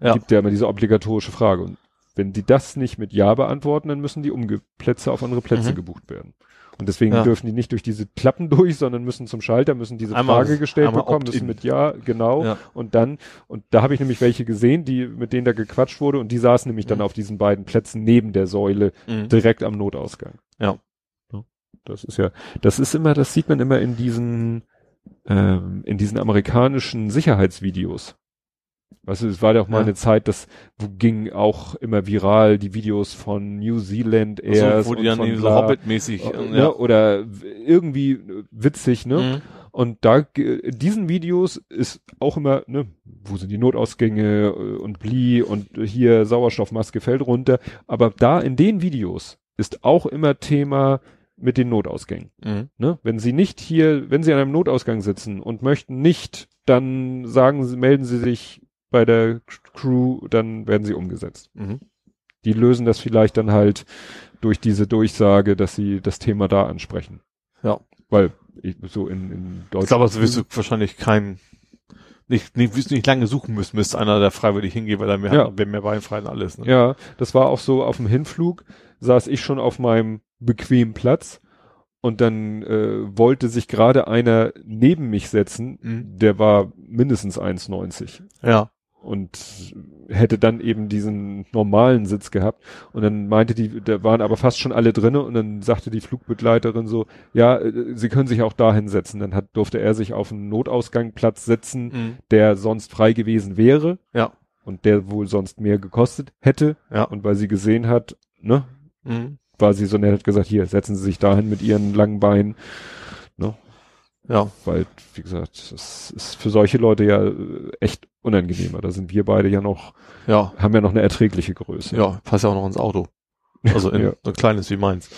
äh, Ja. gibt ja immer diese obligatorische Frage. Und wenn die das nicht mit Ja beantworten, dann müssen die Umge Plätze auf andere Plätze Mhm. gebucht werden. Und deswegen Ja. dürfen die nicht durch diese Klappen durch, sondern müssen zum Schalter, müssen diese Einmal- Frage gestellt bekommen, müssen mit Ja, genau. Ja. Und dann, und da habe ich nämlich welche gesehen, die, mit denen da gequatscht wurde und die saßen nämlich dann Mhm. auf diesen beiden Plätzen neben der Säule Mhm. direkt am Notausgang. Ja. Ja. Das ist ja, das ist immer, das sieht man immer in diesen, ähm, in diesen amerikanischen Sicherheitsvideos. Weißt du, es war ja auch mal Ja. eine Zeit, das wo ging auch immer viral, die Videos von New Zealand so, Airs wo die dann von so Hobbit-mäßig, äh, äh, ne, oder irgendwie äh, witzig, ne? Mhm. Und da, ge- in diesen Videos ist auch immer, ne, wo sind die Notausgänge äh, und Bli und hier Sauerstoffmaske fällt runter. Aber da in den Videos ist auch immer Thema mit den Notausgängen. Mhm. Ne? Wenn Sie nicht hier, wenn Sie an einem Notausgang sitzen und möchten nicht, dann sagen Sie, melden Sie sich bei der Crew, dann werden Sie umgesetzt. Mhm. Die lösen das vielleicht dann halt durch diese Durchsage, dass sie das Thema da ansprechen. Ja. Weil ich, so in, in Deutschland. Ich glaube, das wirst du wahrscheinlich kein, nicht, nicht, wirst du nicht lange suchen müssen, müsste einer der freiwillig hingehen, weil er mehr, Ja. mehr beinfrei und alles, ne? Ja, das war auch so auf dem Hinflug, saß ich schon auf meinem bequemen Platz und dann äh, wollte sich gerade einer neben mich setzen, Mhm. der war mindestens 1,90 Ja. Und hätte dann eben diesen normalen Sitz gehabt und dann meinte die, da waren aber fast schon alle drinne und dann sagte die Flugbegleiterin so, ja, äh, sie können sich auch dahin setzen. Dann hat, durfte er sich auf einen Notausgangplatz setzen, Mhm. der sonst frei gewesen wäre Ja. und der wohl sonst mehr gekostet hätte. Ja. Und weil sie gesehen hat, ne, Mhm. war sie so nett, hat gesagt, hier, setzen Sie sich dahin mit Ihren langen Beinen. Ne, Ja. weil, wie gesagt, das ist für solche Leute ja äh, echt unangenehmer. Da sind wir beide ja noch, Ja. haben ja noch eine erträgliche Größe. Ja. Passt ja auch noch ins Auto. Also in Ja. so ein kleines wie meins.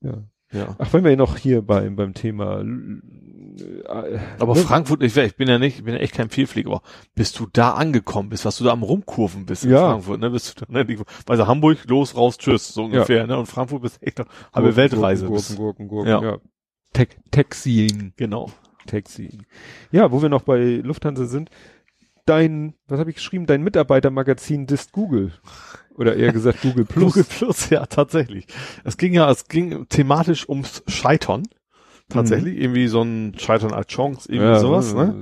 ja. Ja. Ach, wenn wir noch hier beim, beim Thema, äh, Aber ne, Frankfurt, ich, ich bin ja nicht, ich bin ja echt kein Vielflieger, aber bis du da angekommen bist, was du da am Rumkurven bist in Ja. Frankfurt, ne, bist du da, ne, also Hamburg, los, raus, tschüss, so ungefähr, ne, und Frankfurt bist echt noch halbe Gurken, Weltreise. Gurken, bist. Gurken, Gurken, Ja. ja. Te Taxiing. Genau. Taxiing. Ja, wo wir noch bei Lufthansa sind, dein, was habe ich geschrieben, dein Mitarbeitermagazin disst Google. Oder eher gesagt Google Plus. Google Plus, ja, tatsächlich. Es ging ja, es ging thematisch ums Scheitern. Tatsächlich, irgendwie so ein Scheitern als Chance, irgendwie Ja, sowas, ne?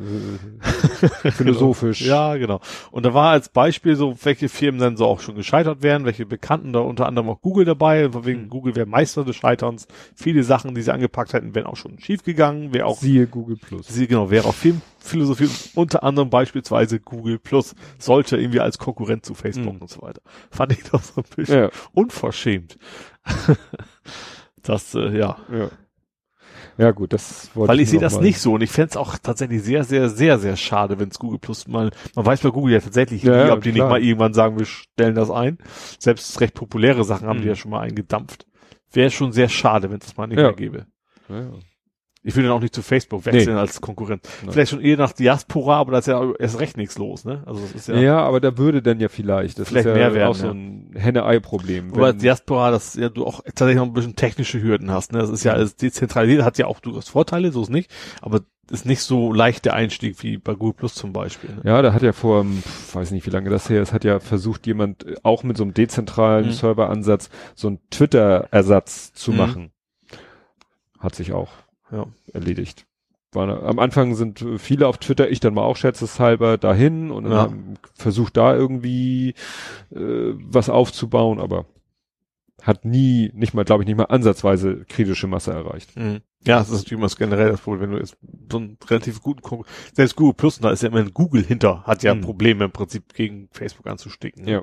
äh, Philosophisch. Ja, genau. Und da war als Beispiel so, welche Firmen dann so auch schon gescheitert wären, welche Bekannten, da unter anderem auch Google dabei, von wegen Mhm. Google wäre Meister des Scheiterns. Viele Sachen, die sie angepackt hätten, wären auch schon schief gegangen, wäre auch, Siehe Google Plus. sie, genau, wäre auch Filmphilosophie, unter anderem beispielsweise Google Plus, sollte irgendwie als Konkurrent zu Facebook Mhm. und so weiter. Fand ich doch so ein bisschen Ja, unverschämt. das, äh, ja. ja. Ja gut, das wollte Weil ich sehe nur das mal- nicht so und ich fänd's auch tatsächlich sehr, sehr, sehr, sehr schade, wenns Google Plus mal, man weiß bei Google ja tatsächlich Ja, nie, ob die klar. nicht mal irgendwann sagen, wir stellen das ein. Selbst recht populäre Sachen haben Mhm. die ja schon mal eingedampft. Wäre schon sehr schade, wenn es das mal nicht Ja. mehr gäbe. Ja. Ich will dann auch nicht zu Facebook wechseln als Konkurrent. Nein. Vielleicht schon eher nach Diaspora, aber da ist ja erst recht nichts los, ne? Also das ist ja, Ja. aber da würde dann ja vielleicht, das Vielleicht ist ja mehr werden, auch so ein Henne-Ei-Problem. Wobei Diaspora, dass ja du auch tatsächlich noch ein bisschen technische Hürden hast, ne? Das ist ja alles dezentralisiert, hat ja auch durchaus Vorteile, so ist nicht, aber ist nicht so leicht der Einstieg wie bei Google Plus zum Beispiel. Ne? Ja, da hat ja vor, pf, weiß nicht, wie lange das her ist, hat ja versucht jemand äh, auch mit so einem dezentralen Mhm. Serveransatz so einen Twitter-Ersatz zu Mhm. machen. Hat sich auch Ja. erledigt. War, am Anfang sind viele auf Twitter, ich dann mal auch scherzeshalber dahin und Ja. versucht da irgendwie äh, was aufzubauen, aber hat nie, nicht mal, glaube ich, nicht mal ansatzweise kritische Masse erreicht. Mhm. Ja, das ist natürlich immer generell das Problem, wenn du jetzt so einen relativ guten selbst Google Plus, da ist ja immer ein Google hinter, hat ja Mhm. Probleme im Prinzip gegen Facebook anzusticken. ne? Ja.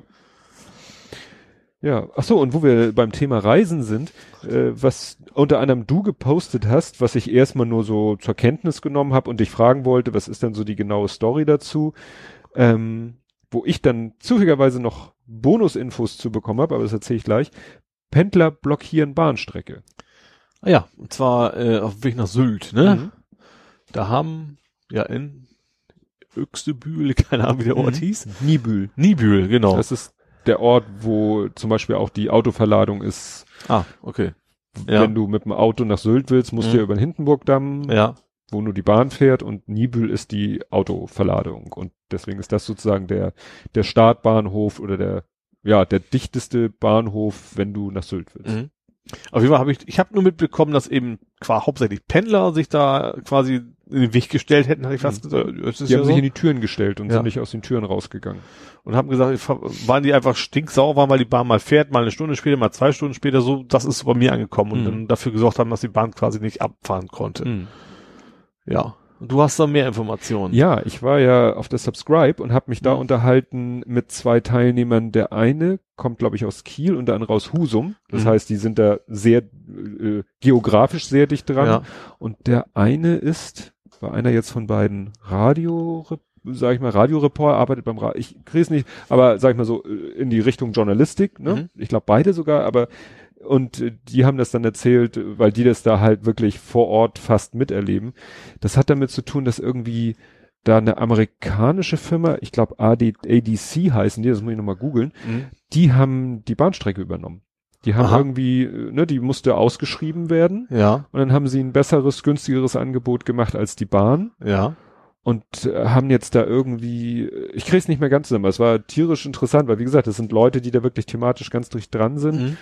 Ja, ach so, und wo wir beim Thema Reisen sind, äh, was unter anderem du gepostet hast, was ich erstmal nur so zur Kenntnis genommen habe und dich fragen wollte, was ist denn so die genaue Story dazu, ähm, wo ich dann zufälligerweise noch Bonusinfos zu bekommen habe, aber das erzähle ich gleich. Pendler blockieren Bahnstrecke. Ah ja, und zwar äh, auf dem Weg nach Sylt, ne? Mhm. Da haben, ja, in Öxtebühl, keine Ahnung, wie der Ort Mhm. hieß. Nibül. Nibül, genau. Das ist der Ort, wo zum Beispiel auch die Autoverladung ist. ah, okay. Ja. Wenn du mit dem Auto nach Sylt willst, musst du Mhm. ja über den Hindenburgdamm Ja, wo nur die Bahn fährt und Nibül ist die Autoverladung und deswegen ist das sozusagen der der Startbahnhof oder der ja der dichteste Bahnhof, wenn du nach Sylt willst. Mhm. Auf jeden Fall habe ich, ich habe nur mitbekommen, dass eben quasi hauptsächlich Pendler sich da quasi in den Weg gestellt hätten, hatte ich fast gesagt. Das ist Die ja haben so. sich in die Türen gestellt und Ja. sind nicht aus den Türen rausgegangen. und haben gesagt, waren die einfach stinksauer waren, weil die Bahn mal fährt, mal eine Stunde später, mal zwei Stunden später, so, das ist bei mir angekommen und Mhm. dann dafür gesorgt haben, dass die Bahn quasi nicht abfahren konnte. Mhm. Ja. Du hast da mehr Informationen. Ja, ich war ja auf der Subscribe und habe mich da Mhm. unterhalten mit zwei Teilnehmern. Der eine kommt, glaube ich, aus Kiel und der andere aus Husum. Das Mhm. heißt, die sind da sehr äh, geografisch sehr dicht dran. Ja. Und der eine ist, war einer jetzt von beiden Radio, sag ich mal, Radioreporter, arbeitet beim Radio, ich krieg's nicht, aber sag ich mal so, äh, in die Richtung Journalistik, ne? Mhm. Ich glaube beide sogar, aber und äh, die haben das dann erzählt, äh, weil die das da halt wirklich vor Ort fast miterleben. Das hat damit zu tun, dass irgendwie da eine amerikanische Firma, ich glaube AD, ADC heißen die, das muss ich nochmal googeln, Mhm. die haben die Bahnstrecke übernommen. Die haben Aha. irgendwie, äh, ne, die musste ausgeschrieben werden. Ja, Und dann haben sie ein besseres, günstigeres Angebot gemacht als die Bahn ja. und äh, haben jetzt da irgendwie, ich krieg's nicht mehr ganz zusammen, aber es war tierisch interessant, weil wie gesagt, das sind Leute, die da wirklich thematisch ganz dicht dran sind Mhm.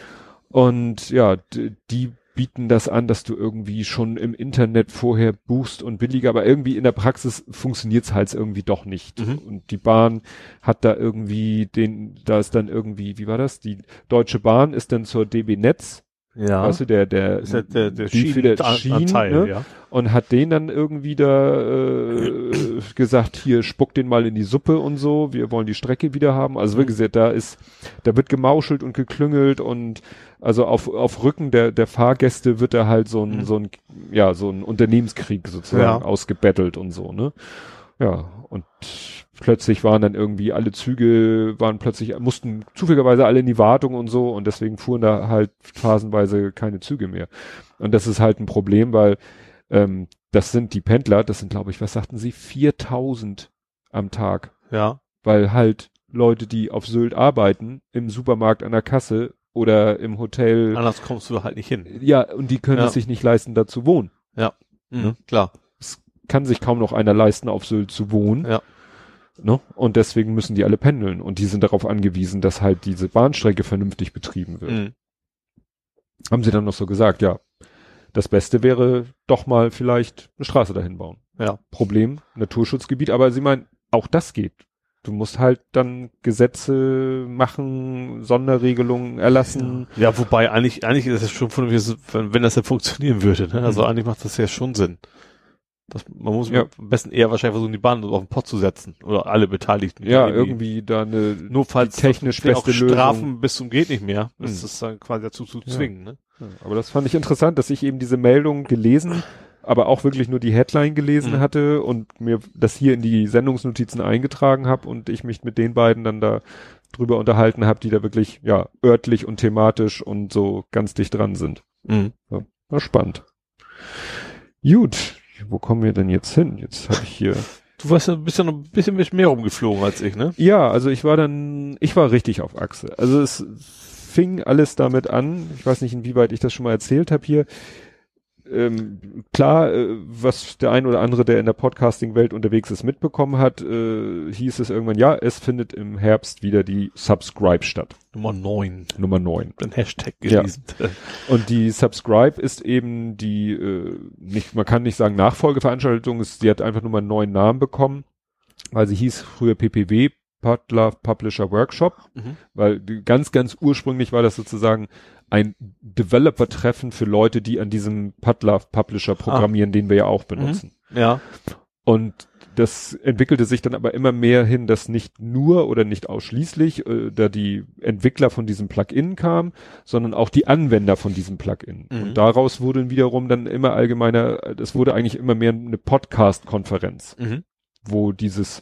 Und ja, die bieten das an, dass du irgendwie schon im Internet vorher buchst und billiger, aber irgendwie in der Praxis funktioniert's halt irgendwie doch nicht. Mhm. Und die Bahn hat da irgendwie den, da ist dann irgendwie, wie war das? Die Deutsche Bahn ist dann zur DB Netz, Ja. weißt du, der, der, ist ja der, der für der Schienen- Schienen, ne? ja. und hat den dann irgendwie da äh, gesagt, hier spuck den mal in die Suppe und so, wir wollen die Strecke wieder haben. Also wirklich, sehr, da ist, da wird gemauschelt und geklüngelt und also auf, auf Rücken der, der Fahrgäste wird da halt so ein, Mhm. so ein, ja, so ein Unternehmenskrieg sozusagen Ja. ausgebettelt und so, ne? Ja, und plötzlich waren dann irgendwie alle Züge waren plötzlich, mussten zufälligerweise alle in die Wartung und so und deswegen fuhren da halt phasenweise keine Züge mehr. Und das ist halt ein Problem, weil ähm, das sind die Pendler, das sind glaube ich, was sagten sie, 4000 am Tag, Ja. weil halt Leute, die auf Sylt arbeiten, im Supermarkt an der Kasse oder im Hotel, Anders kommst du halt nicht hin. ja, und die können Ja. es sich nicht leisten, da zu wohnen. Mhm. Klar. Kann sich kaum noch einer leisten, auf Sylt zu wohnen. Ja. Ne? Und deswegen müssen die alle pendeln und die sind darauf angewiesen, dass halt diese Bahnstrecke vernünftig betrieben wird. Mhm. Haben sie dann noch so gesagt, ja, das Beste wäre doch mal vielleicht eine Straße dahin bauen. Ja. Problem, Naturschutzgebiet, aber sie meinen, auch das geht. Du musst halt dann Gesetze machen, Sonderregelungen erlassen. Ja, wobei eigentlich, eigentlich ist es schon von, wenn, das ja funktionieren würde, ne? Also Mhm. eigentlich macht das ja schon Sinn. Das, man muss Ja. am besten eher wahrscheinlich versuchen, die Bahn auf den Pott zu setzen. Oder alle Beteiligten. Ja, irgendwie da eine Notfalls die technisch das- auch beste Lösung. Strafen bis zum geht nicht mehr. Das Mhm. ist dann quasi dazu zu Ja. zwingen, ne? Ja, aber das fand ich interessant, dass ich eben diese Meldung gelesen aber auch wirklich nur die Headline gelesen Mhm. hatte und mir das hier in die Sendungsnotizen eingetragen habe und ich mich mit den beiden dann da drüber unterhalten habe, die da wirklich ja örtlich und thematisch und so ganz dicht dran sind. Mhm. War spannend. Gut, wo kommen wir denn jetzt hin? Jetzt habe ich hier. Du warst ja, ja noch ein bisschen mehr rumgeflogen als ich, ne? Ja, also ich war dann, ich war richtig auf Achse. Also es fing alles damit an. Ich weiß nicht, inwieweit ich das schon mal erzählt habe hier. Ähm, klar, äh, was der ein oder andere, der in der Podcasting-Welt unterwegs ist, mitbekommen hat, äh, hieß es irgendwann, ja, es findet im Herbst wieder die Subscribe statt. Nummer neun. Nummer 9. Ein Hashtag Ja. gelesen. Und die Subscribe ist eben die, äh, nicht, man kann nicht sagen Nachfolgeveranstaltung, sie hat einfach nur mal einen neuen Namen bekommen, weil sie hieß früher PPW, Podlove Publisher Workshop, Mhm. weil ganz, ganz ursprünglich war das sozusagen ein Developer-Treffen für Leute, die an diesem Podlove Publisher programmieren, den wir ja auch benutzen. Ja. Und das entwickelte sich dann aber immer mehr hin, dass nicht nur oder nicht ausschließlich äh, da die Entwickler von diesem Plugin kamen, sondern auch die Anwender von diesem Plugin. Mhm. Und daraus wurde wiederum dann immer allgemeiner, es wurde eigentlich immer mehr eine Podcast-Konferenz, Mhm. wo dieses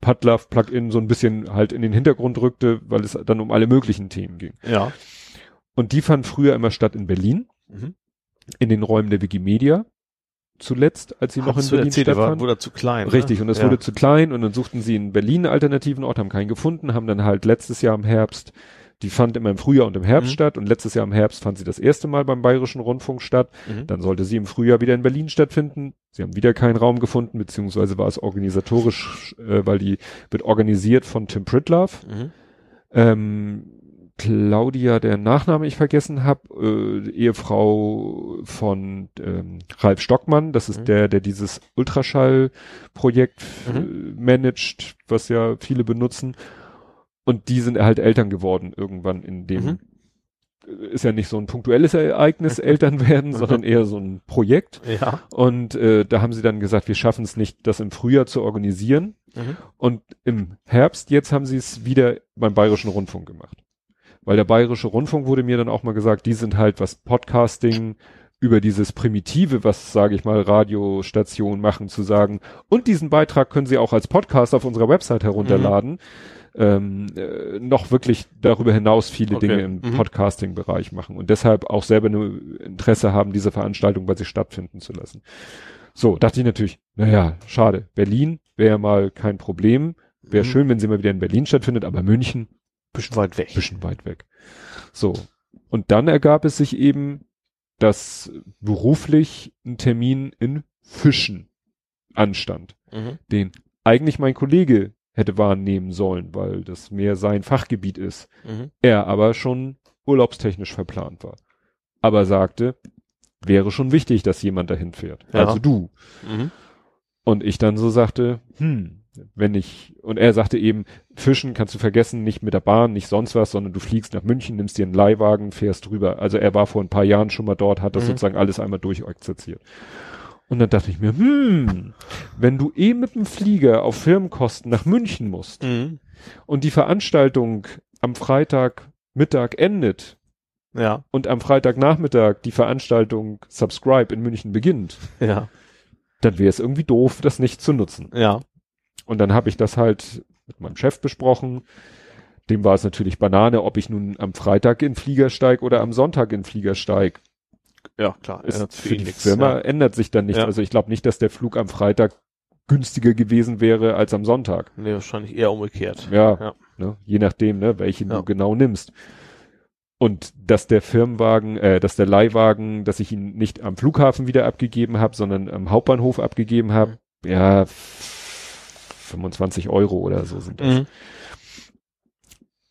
Padlove-Plugin so ein bisschen halt in den Hintergrund rückte, weil es dann um alle möglichen Themen ging. Ja. Und die fand früher immer statt in Berlin, Mhm. in den Räumen der Wikimedia. Zuletzt, als sie noch in Berlin erzählt, der war, stattfand. wurde zu klein. ne? Richtig, und es ja. wurde zu klein und dann suchten sie in Berlin einen alternativen Ort, haben keinen gefunden, haben dann halt letztes Jahr im Herbst, die fand immer im Frühjahr und im Herbst Mhm. statt und letztes Jahr im Herbst fand sie das erste Mal beim Bayerischen Rundfunk statt. Mhm. Dann sollte sie im Frühjahr wieder in Berlin stattfinden. Sie haben wieder keinen Raum gefunden, beziehungsweise war es organisatorisch, äh, weil die wird organisiert von Tim Pritlove. Mhm. Ähm, Claudia, der Nachname ich vergessen habe, äh, Ehefrau von ähm, Ralf Stockmann, das ist Mhm. der, der dieses Ultraschall-Projekt äh, managt, was ja viele benutzen. Und die sind halt Eltern geworden irgendwann in dem, Mhm. ist ja nicht so ein punktuelles Ereignis, Eltern werden, sondern eher so ein Projekt. Ja. Und äh, da haben sie dann gesagt, wir schaffen es nicht, das im Frühjahr zu organisieren. Mhm. Und im Herbst, jetzt haben sie es wieder beim Bayerischen Rundfunk gemacht. Weil der Bayerische Rundfunk wurde mir dann auch mal gesagt, die sind halt was Podcasting über dieses Primitive, was, sage ich mal, Radiostationen machen, zu sagen. Und diesen Beitrag können Sie auch als Podcast auf unserer Website herunterladen. Ähm, äh, noch wirklich darüber hinaus viele Okay. Dinge im Mhm. Podcasting-Bereich machen und deshalb auch selber nur Interesse haben, diese Veranstaltung bei sich stattfinden zu lassen. So, dachte ich natürlich, naja, schade. Berlin wäre mal kein Problem. Wäre Mhm. schön, wenn sie mal wieder in Berlin stattfindet, aber München, Bisschen weit weg. bisschen weit weg. So. Und dann ergab es sich eben, dass beruflich ein Termin in Fischen anstand, Mhm. den eigentlich mein Kollege hätte wahrnehmen sollen, weil das mehr sein Fachgebiet ist. Mhm. Er aber schon urlaubstechnisch verplant war. Aber sagte, wäre schon wichtig, dass jemand dahin fährt. Ja. Also du. Mhm. Und ich dann so sagte, hm, wenn ich, und er sagte eben, Fischen kannst du vergessen, nicht mit der Bahn, nicht sonst was, sondern du fliegst nach München, nimmst dir einen Leihwagen, fährst rüber. Also er war vor ein paar Jahren schon mal dort, hat das Mhm. sozusagen alles einmal durchexerziert. Und dann dachte ich mir, hm, wenn du eh mit dem Flieger auf Firmenkosten nach München musst Mhm. und die Veranstaltung am Freitag Mittag endet Ja. und am Freitagnachmittag die Veranstaltung Subscribe in München beginnt, Ja. dann wäre es irgendwie doof, das nicht zu nutzen. Ja. Und dann habe ich das halt mit meinem Chef besprochen. Dem war es natürlich Banane, ob ich nun am Freitag in Flieger steig oder am Sonntag in Flieger steig. Ja, klar. Ist für viel die nix, Firma Ja. ändert sich dann nicht. Ja. Also ich glaube nicht, dass der Flug am Freitag günstiger gewesen wäre als am Sonntag. Nee, wahrscheinlich eher umgekehrt. Ja, Ja. Ne, je nachdem, ne, welchen du genau nimmst. Und dass der Firmenwagen, äh, dass der Leihwagen, dass ich ihn nicht am Flughafen wieder abgegeben habe, sondern am Hauptbahnhof abgegeben habe, ja, 25 Euro oder so sind das. Mhm.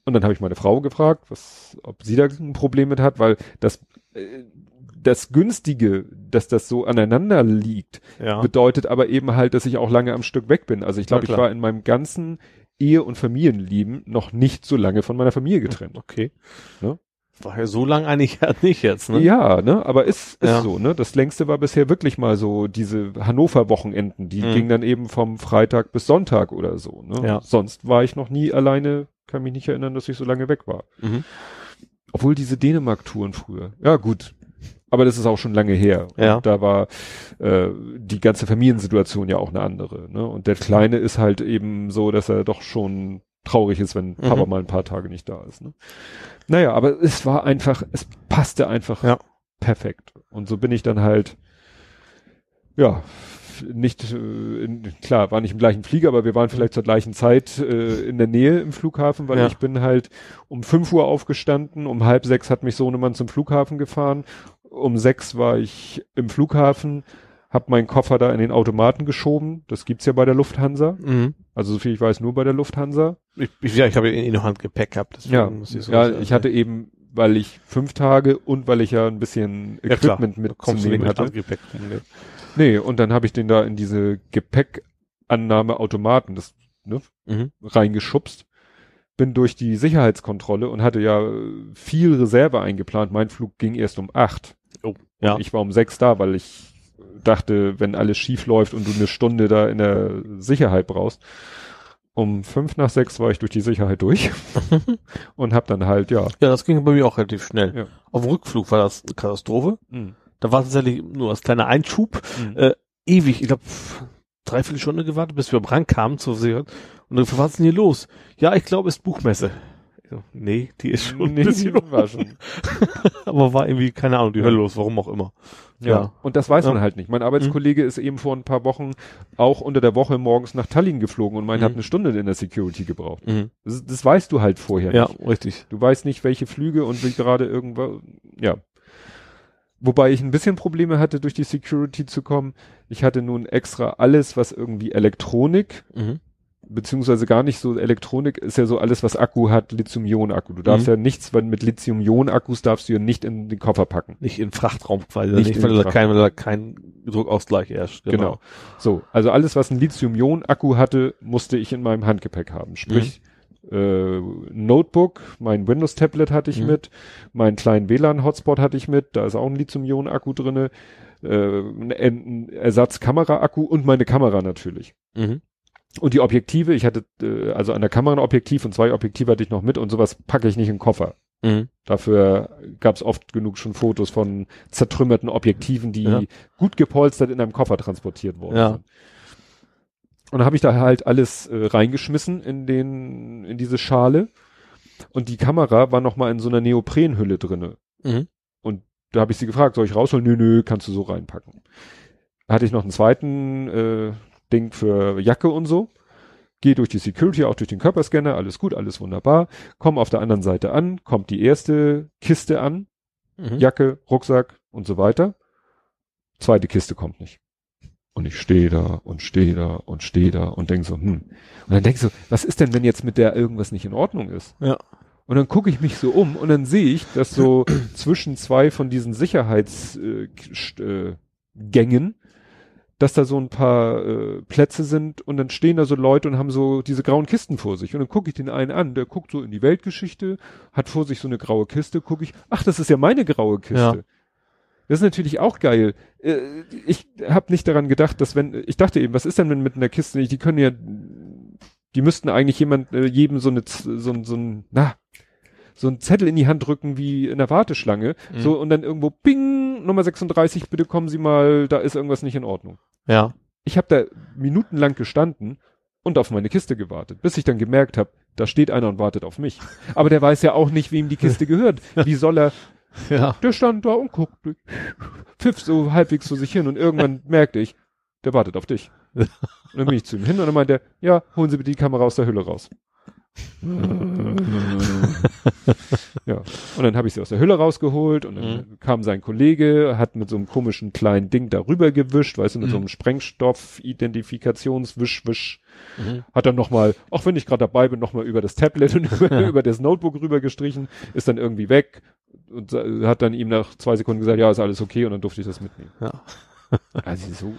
Und dann habe ich meine Frau gefragt, was, ob sie da ein Problem mit hat, weil das, äh, das Günstige, dass das so aneinander liegt, Ja. bedeutet aber eben halt, dass ich auch lange am Stück weg bin. Also ich glaube, ich war in meinem ganzen Ehe- und Familienleben noch nicht so lange von meiner Familie getrennt. Okay. Ne? War ja so lang eigentlich ja nicht jetzt, ne? Ja, ne, aber ist, ist Ja. so, ne? Das längste war bisher wirklich mal so diese Hannover-Wochenenden, die Mhm. gingen dann eben vom Freitag bis Sonntag oder so, ne? Ja. Sonst war ich noch nie alleine, kann mich nicht erinnern, dass ich so lange weg war. Mhm. Obwohl diese Dänemark-Touren früher. Ja, gut. Aber das ist auch schon lange her. Ja. Und da war äh, die ganze Familiensituation ja auch eine andere. Ne? Und der Kleine ist halt eben so, dass er doch schon traurig ist, wenn Papa Mhm. mal ein paar Tage nicht da ist. Ne? Naja, aber es war einfach, es passte einfach Ja. perfekt. Und so bin ich dann halt, ja, nicht, äh, in, klar, war nicht im gleichen Flieger, aber wir waren vielleicht zur gleichen Zeit äh, in der Nähe im Flughafen, weil Ja. ich bin halt um 5 Uhr aufgestanden, um halb sechs hat mich Sohnemann zum Flughafen gefahren, um sechs war ich im Flughafen, hab meinen Koffer da in den Automaten geschoben, das gibt's ja bei der Lufthansa, Mhm. also so viel ich weiß, nur bei der Lufthansa. Ich, ich, ja, ich habe eh noch Handgepäck gehabt. deswegen Ja, muss ich so ja, ich hatte eben, weil ich fünf Tage und weil ich ja ein bisschen ja, Equipment nicht mitzunehmen mit hatte. Handgepäck ne. Nee, und dann habe ich den da in diese Gepäckannahmeautomaten das, ne, Mhm. reingeschubst, bin durch die Sicherheitskontrolle und hatte ja viel Reserve eingeplant. Mein Flug ging erst um acht. Oh, ja. Ich war um sechs da, weil ich dachte, wenn alles schief läuft und du eine Stunde da in der Sicherheit brauchst. Um fünf nach sechs war ich durch die Sicherheit durch und hab dann halt, ja. Ja, das ging bei mir auch relativ schnell. Ja. Auf dem Rückflug war das eine Katastrophe. Mhm. Da war tatsächlich nur als kleiner Einschub. Mhm. Äh, ewig, ich glaube, dreiviertel Stunde gewartet, bis wir rankamen zur Sicherheit. Und dann, was ist denn hier los? Ja, ich glaube, es ist Buchmesse. So, nee, die ist schon Nee, ein bisschen war schon. aber war irgendwie, keine Ahnung, die Ja. Hölle los, warum auch immer. Ja. Ja. Und das weiß man Ja. halt nicht. Mein Arbeitskollege ist eben vor ein paar Wochen auch unter der Woche morgens nach Tallinn geflogen und meint, Mhm. hat eine Stunde in der Security gebraucht. Mhm. Das, das weißt du halt vorher Ja, nicht. richtig. Du weißt nicht, welche Flüge und wie gerade irgendwas, ja. Wobei ich ein bisschen Probleme hatte, durch die Security zu kommen. Ich hatte nun extra alles, was irgendwie Elektronik, Mhm. Beziehungsweise gar nicht so Elektronik, ist ja so alles, was Akku hat, Lithium-Ionen-Akku. Du darfst Mhm. ja nichts, weil mit Lithium-Ionen-Akkus darfst du ja nicht in den Koffer packen. Nicht in Frachtraum quasi, Nicht nicht, weil, da kein, weil da kein Druckausgleich herrscht. Genau. So, also alles, was ein Lithium-Ionen-Akku hatte, musste ich in meinem Handgepäck haben. Sprich, äh, Notebook, mein Windows-Tablet hatte ich Mhm. mit, meinen kleinen WLAN-Hotspot hatte ich mit, da ist auch ein Lithium-Ionen-Akku drinne, äh, ein, ein Ersatzkamera-Akku und meine Kamera natürlich. Mhm. Und die Objektive, ich hatte, äh, also an der Kamera ein Objektiv und zwei Objektive hatte ich noch mit und sowas packe ich nicht in den Koffer. Mhm. Dafür gab es oft genug schon Fotos von zertrümmerten Objektiven, die Ja. gut gepolstert in einem Koffer transportiert worden Ja. Und dann habe ich da halt alles äh, reingeschmissen in den in diese Schale und die Kamera war noch mal in so einer Neoprenhülle drinne. Mhm. Da habe ich sie gefragt, soll ich rausholen? Nö, nö, kannst du so reinpacken. Da hatte ich noch einen zweiten äh, Ding für Jacke und so. Gehe durch die Security, auch durch den Körperscanner, alles gut, alles wunderbar. Komm auf der anderen Seite an, kommt die erste Kiste an, Mhm. Jacke, Rucksack und so weiter. Zweite Kiste kommt nicht. Und ich stehe da und stehe da und stehe da und denk so, hm. Und dann denk so, was ist denn, wenn jetzt mit der irgendwas nicht in Ordnung ist? Ja. Und dann gucke ich mich so um und dann sehe ich, dass so zwischen zwei von diesen Sicherheitsgängen, äh, äh, Gängen, dass da so ein paar äh, Plätze sind und dann stehen da so Leute und haben so diese grauen Kisten vor sich. Und dann gucke ich den einen an, der guckt so in die Weltgeschichte, hat vor sich so eine graue Kiste, gucke ich, ach, das ist ja meine graue Kiste. Ja. Das ist natürlich auch geil. Äh, ich habe nicht daran gedacht, dass wenn, ich dachte eben, was ist denn wenn mit einer Kiste die können ja, die müssten eigentlich jemand, äh, jedem so eine, so, ein- so ein, na, so ein Zettel in die Hand drücken wie in der Warteschlange, Mhm. so und dann irgendwo, bing, Nummer 36, bitte kommen Sie mal, da ist irgendwas nicht in Ordnung. Ja. Ich habe da minutenlang gestanden und auf meine Kiste gewartet, bis ich dann gemerkt habe, da steht einer und wartet auf mich. Aber der weiß ja auch nicht, wem die Kiste gehört. Wie soll er, Ja. der stand da und guckte, pfiff so halbwegs zu sich hin und irgendwann merkte ich, der wartet auf dich. Und dann bin ich zu ihm hin und dann meinte er, ja, holen Sie bitte die Kamera aus der Hülle raus. Ja, und dann habe ich sie aus der Hülle rausgeholt und dann kam sein Kollege, hat mit so einem komischen kleinen Ding darüber gewischt, weißt du, mit so einem Sprengstoff-Identifikationswisch, wisch, Mhm. hat dann nochmal, auch wenn ich gerade dabei bin, nochmal über das Tablet und über, über das Notebook rüber gestrichen, ist dann irgendwie weg und hat dann ihm nach zwei Sekunden gesagt, ja, ist alles okay und dann durfte ich das mitnehmen. Ja. Also so,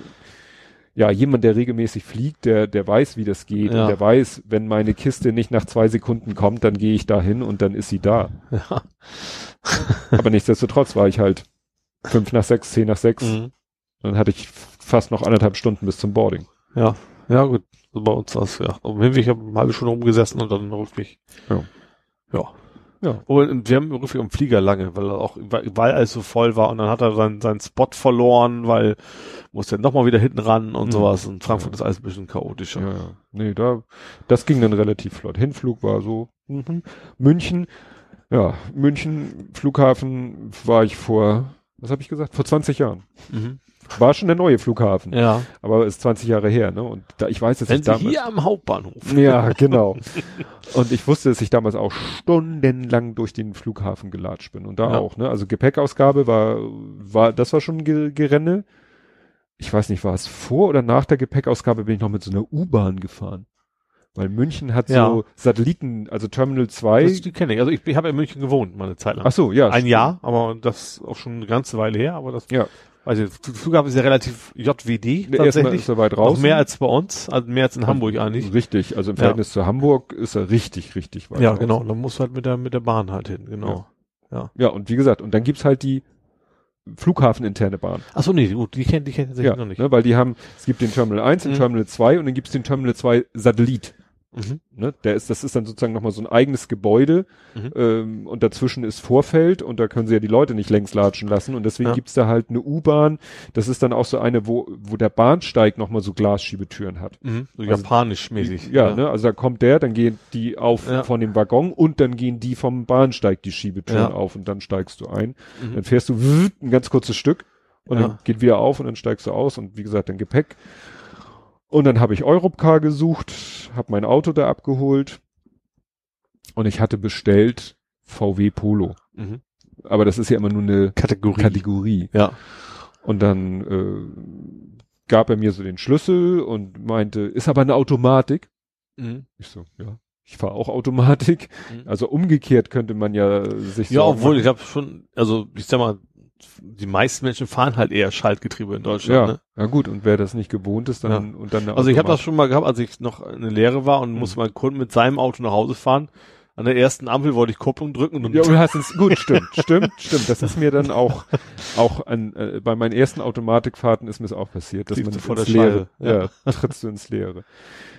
ja, jemand, der regelmäßig fliegt, der, der weiß, wie das geht Ja. und der weiß, wenn meine Kiste nicht nach zwei Sekunden kommt, dann gehe ich da hin und dann ist sie da. Ja. Aber nichtsdestotrotz war ich halt fünf nach sechs, zehn nach sechs, Mhm. dann hatte ich fast noch anderthalb Stunden bis zum Boarding. Ja. Ja, gut. So bei uns das, ja. Auf dem Hinweg habe ich eine halbe Stunde rumgesessen und dann Rückweg. Ja. Ja. Ja. Und wir haben wirklich am Flieger lange, weil er auch, weil alles so voll war und dann hat er seinen, seinen Spot verloren, weil musste dann nochmal wieder hinten ran und Mhm. sowas. Und Frankfurt Ja. ist alles ein bisschen chaotischer. Ja, ja. Nee, da, das ging dann relativ flott. Hinflug war so, mhm. München, ja, München, Flughafen war ich vor, was habe ich gesagt? Vor 20 Jahren. Mhm. War schon der neue Flughafen, Ja. aber ist 20 Jahre her, ne? Und da, ich weiß, dass Wenn ich Sie damals, hier am Hauptbahnhof. ja, genau. Und ich wusste, dass ich damals auch stundenlang durch den Flughafen gelatscht bin. Und da Ja. auch, ne? Also Gepäckausgabe war, war, das war schon ein Ge Gerenne. Ich weiß nicht, war es vor oder nach der Gepäckausgabe bin ich noch mit so einer U-Bahn gefahren. Weil München hat Ja. so Satelliten, also Terminal 2. Das, die kenne ich. Also ich, ich habe in München gewohnt, mal eine Zeit lang. Ach so, ja. Ein Jahr, aber das auch schon eine ganze Weile her, aber das, Ja. Der Flughafen ist ja relativ JWD, tatsächlich. ist weit Noch raus. mehr als bei uns, also mehr als in Hamburg eigentlich. Richtig, also im Ja. Verhältnis zu Hamburg ist er richtig, richtig weit Ja, raus. genau. Dann musst du halt mit der, mit der Bahn halt hin, genau. Ja, und wie gesagt, und dann gibt's halt die Flughafeninterne Bahn. Ach so, nee, gut, die kennt, die kennt tatsächlich Ja, noch nicht. ne, weil die haben, es gibt den Terminal 1, den Mhm. Terminal 2 und dann gibt's den Terminal 2 Satellit. Mhm. Ne? Der ist, das ist dann sozusagen nochmal so ein eigenes Gebäude Mhm. ähm, und dazwischen ist Vorfeld und da können sie ja die Leute nicht längs latschen lassen und deswegen Ja. gibt's da halt eine U-Bahn. Das ist dann auch so eine, wo, wo der Bahnsteig nochmal so Glasschiebetüren hat. Mhm. So Also, japanisch mäßig. Ja, ne, also da kommt der, dann gehen die auf Ja. von dem Waggon und dann gehen die vom Bahnsteig die Schiebetüren Ja. auf und dann steigst du ein. Mhm. Dann fährst du ein ganz kurzes Stück und Ja. dann geht wieder auf und dann steigst du aus und wie gesagt dann Gepäck. Und dann habe ich Europcar gesucht, habe mein Auto da abgeholt und ich hatte bestellt VW Polo. Mhm. Aber das ist ja immer nur eine Kategorie. Kategorie. Ja. Und dann äh, gab er mir so den Schlüssel und meinte, ist aber eine Automatik. Mhm. Ich so, ja, ich fahre auch Automatik. Mhm. Also umgekehrt könnte man ja sich Ja, obwohl, machen. ich habe schon, also ich sag mal, die meisten Menschen fahren halt eher Schaltgetriebe in ja, Deutschland. Ne? ja gut, und wer das nicht gewohnt ist, dann und dann Also ich habe das schon mal gehabt, als ich noch eine Lehre war und Mhm. musste meinen Kunden mit seinem Auto nach Hause fahren. An der ersten Ampel wollte ich Kupplung drücken und Ja, du hast es gut, stimmt, stimmt, stimmt. Das ist mir dann auch auch an äh, bei meinen ersten Automatikfahrten ist mir es auch passiert, dass Triebst man vor ins der Leere, Scheibe, ja, trittst du ins Leere.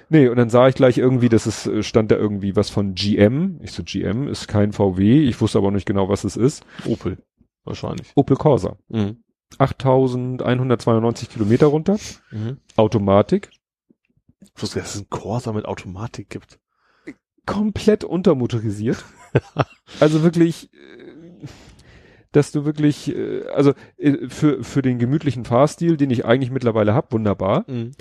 Nee, und dann sah ich gleich irgendwie, dass es äh, stand da irgendwie was von GM. Ich so GM ist kein VW, ich wusste aber nicht genau, was es ist. Opel. Wahrscheinlich. Opel Corsa. Mhm. 8192 Kilometer runter, Mhm. Automatik, Ich wusste, dass es einen Corsa mit Automatik gibt. komplett untermotorisiert. also wirklich, äh, dass du wirklich, äh, also äh, für, für den gemütlichen Fahrstil, den ich eigentlich mittlerweile hab, wunderbar. Mhm.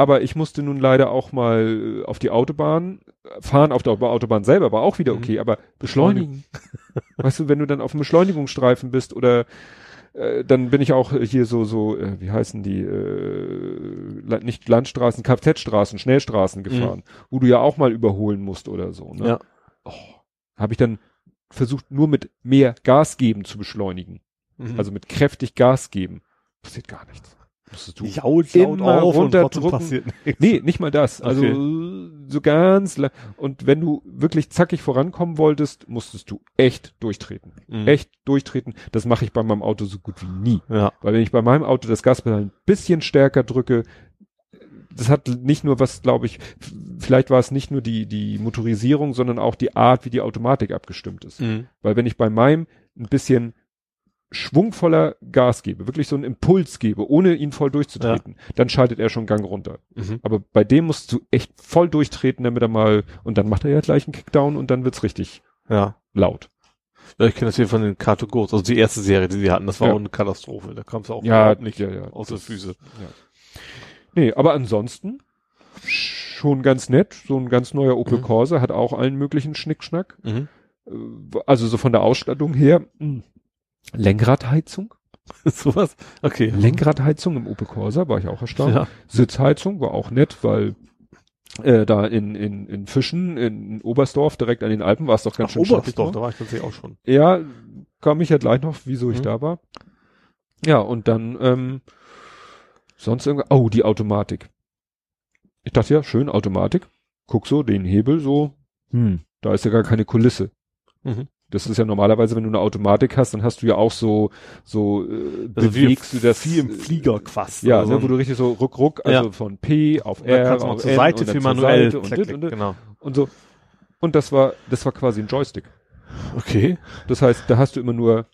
Aber ich musste nun leider auch mal äh, auf die Autobahn fahren, auf der Autobahn selber war auch wieder Mhm. okay, aber beschleunigen. weißt du, wenn du dann auf dem Beschleunigungsstreifen bist oder äh, dann bin ich auch hier so, so, äh, wie heißen die, äh, nicht Landstraßen, Kfz-Straßen, Schnellstraßen gefahren, wo du ja auch mal überholen musst oder so. Ne? Ja. Oh, Habe ich dann versucht, nur mit mehr Gas geben zu beschleunigen. Mhm. Also mit kräftig Gas geben. Passiert gar nichts. Musstest du jault, immer auf und runterdrücken. trotzdem passiert nichts. Nee, nicht mal das. Also so ganz und wenn du wirklich zackig vorankommen wolltest, musstest du echt durchtreten. Mhm. Echt durchtreten. Das mache ich bei meinem Auto so gut wie nie. Ja. Weil wenn ich bei meinem Auto das Gaspedal ein bisschen stärker drücke, das hat nicht nur was, glaube ich, vielleicht war es nicht nur die, die Motorisierung, sondern auch die Art, wie die Automatik abgestimmt ist. Mhm. Weil wenn ich bei meinem ein bisschen schwungvoller Gas gebe, wirklich so einen Impuls gebe, ohne ihn voll durchzutreten, dann schaltet er schon Gang runter. Mhm. Aber bei dem musst du echt voll durchtreten, damit er mal, und dann macht er ja gleich einen Kickdown und dann wird's richtig Ja. laut. Ja, ich kenne das hier von den Car to Goes, also die erste Serie, die sie hatten, das war Ja. auch eine Katastrophe. Da kam es auch Ja, nicht ja, ja. aus der Füße. Nee, aber ansonsten schon ganz nett. So ein ganz neuer Opel Mhm. Corsa hat auch allen möglichen Schnickschnack. Mhm. Äh, Also so von der Ausstattung her. Lenkradheizung. Sowas? Okay. Lenkradheizung im Opel Corsa war ich auch erstaunt. Ja. Sitzheizung war auch nett, weil äh, da in, in, in Fischen, in Oberstdorf, direkt an den Alpen, war es doch ganz Ach, schön Oberstdorf, noch. da war ich tatsächlich auch schon. Ja, kam ich ja gleich noch, wieso ich Mhm. da war. Ja, und dann ähm, sonst irgendwas. Oh, die Automatik. Ich dachte ja, schön, Automatik. Guck so, den Hebel so. Hm, da ist ja gar keine Kulisse. Mhm. Das ist ja normalerweise, wenn du eine Automatik hast, dann hast du ja auch so, so äh, Also bewegst du das. wie im äh, Flieger quasi. Ja, also, ne, wo du richtig so ruck, ruck, also Ja. von P auf und dann R, kannst auf zur N Seite und für manuell. Seite und, Klick, dit klick, und, genau. und so. Und das war, das war quasi ein Joystick. Okay. Das heißt, da hast du immer nur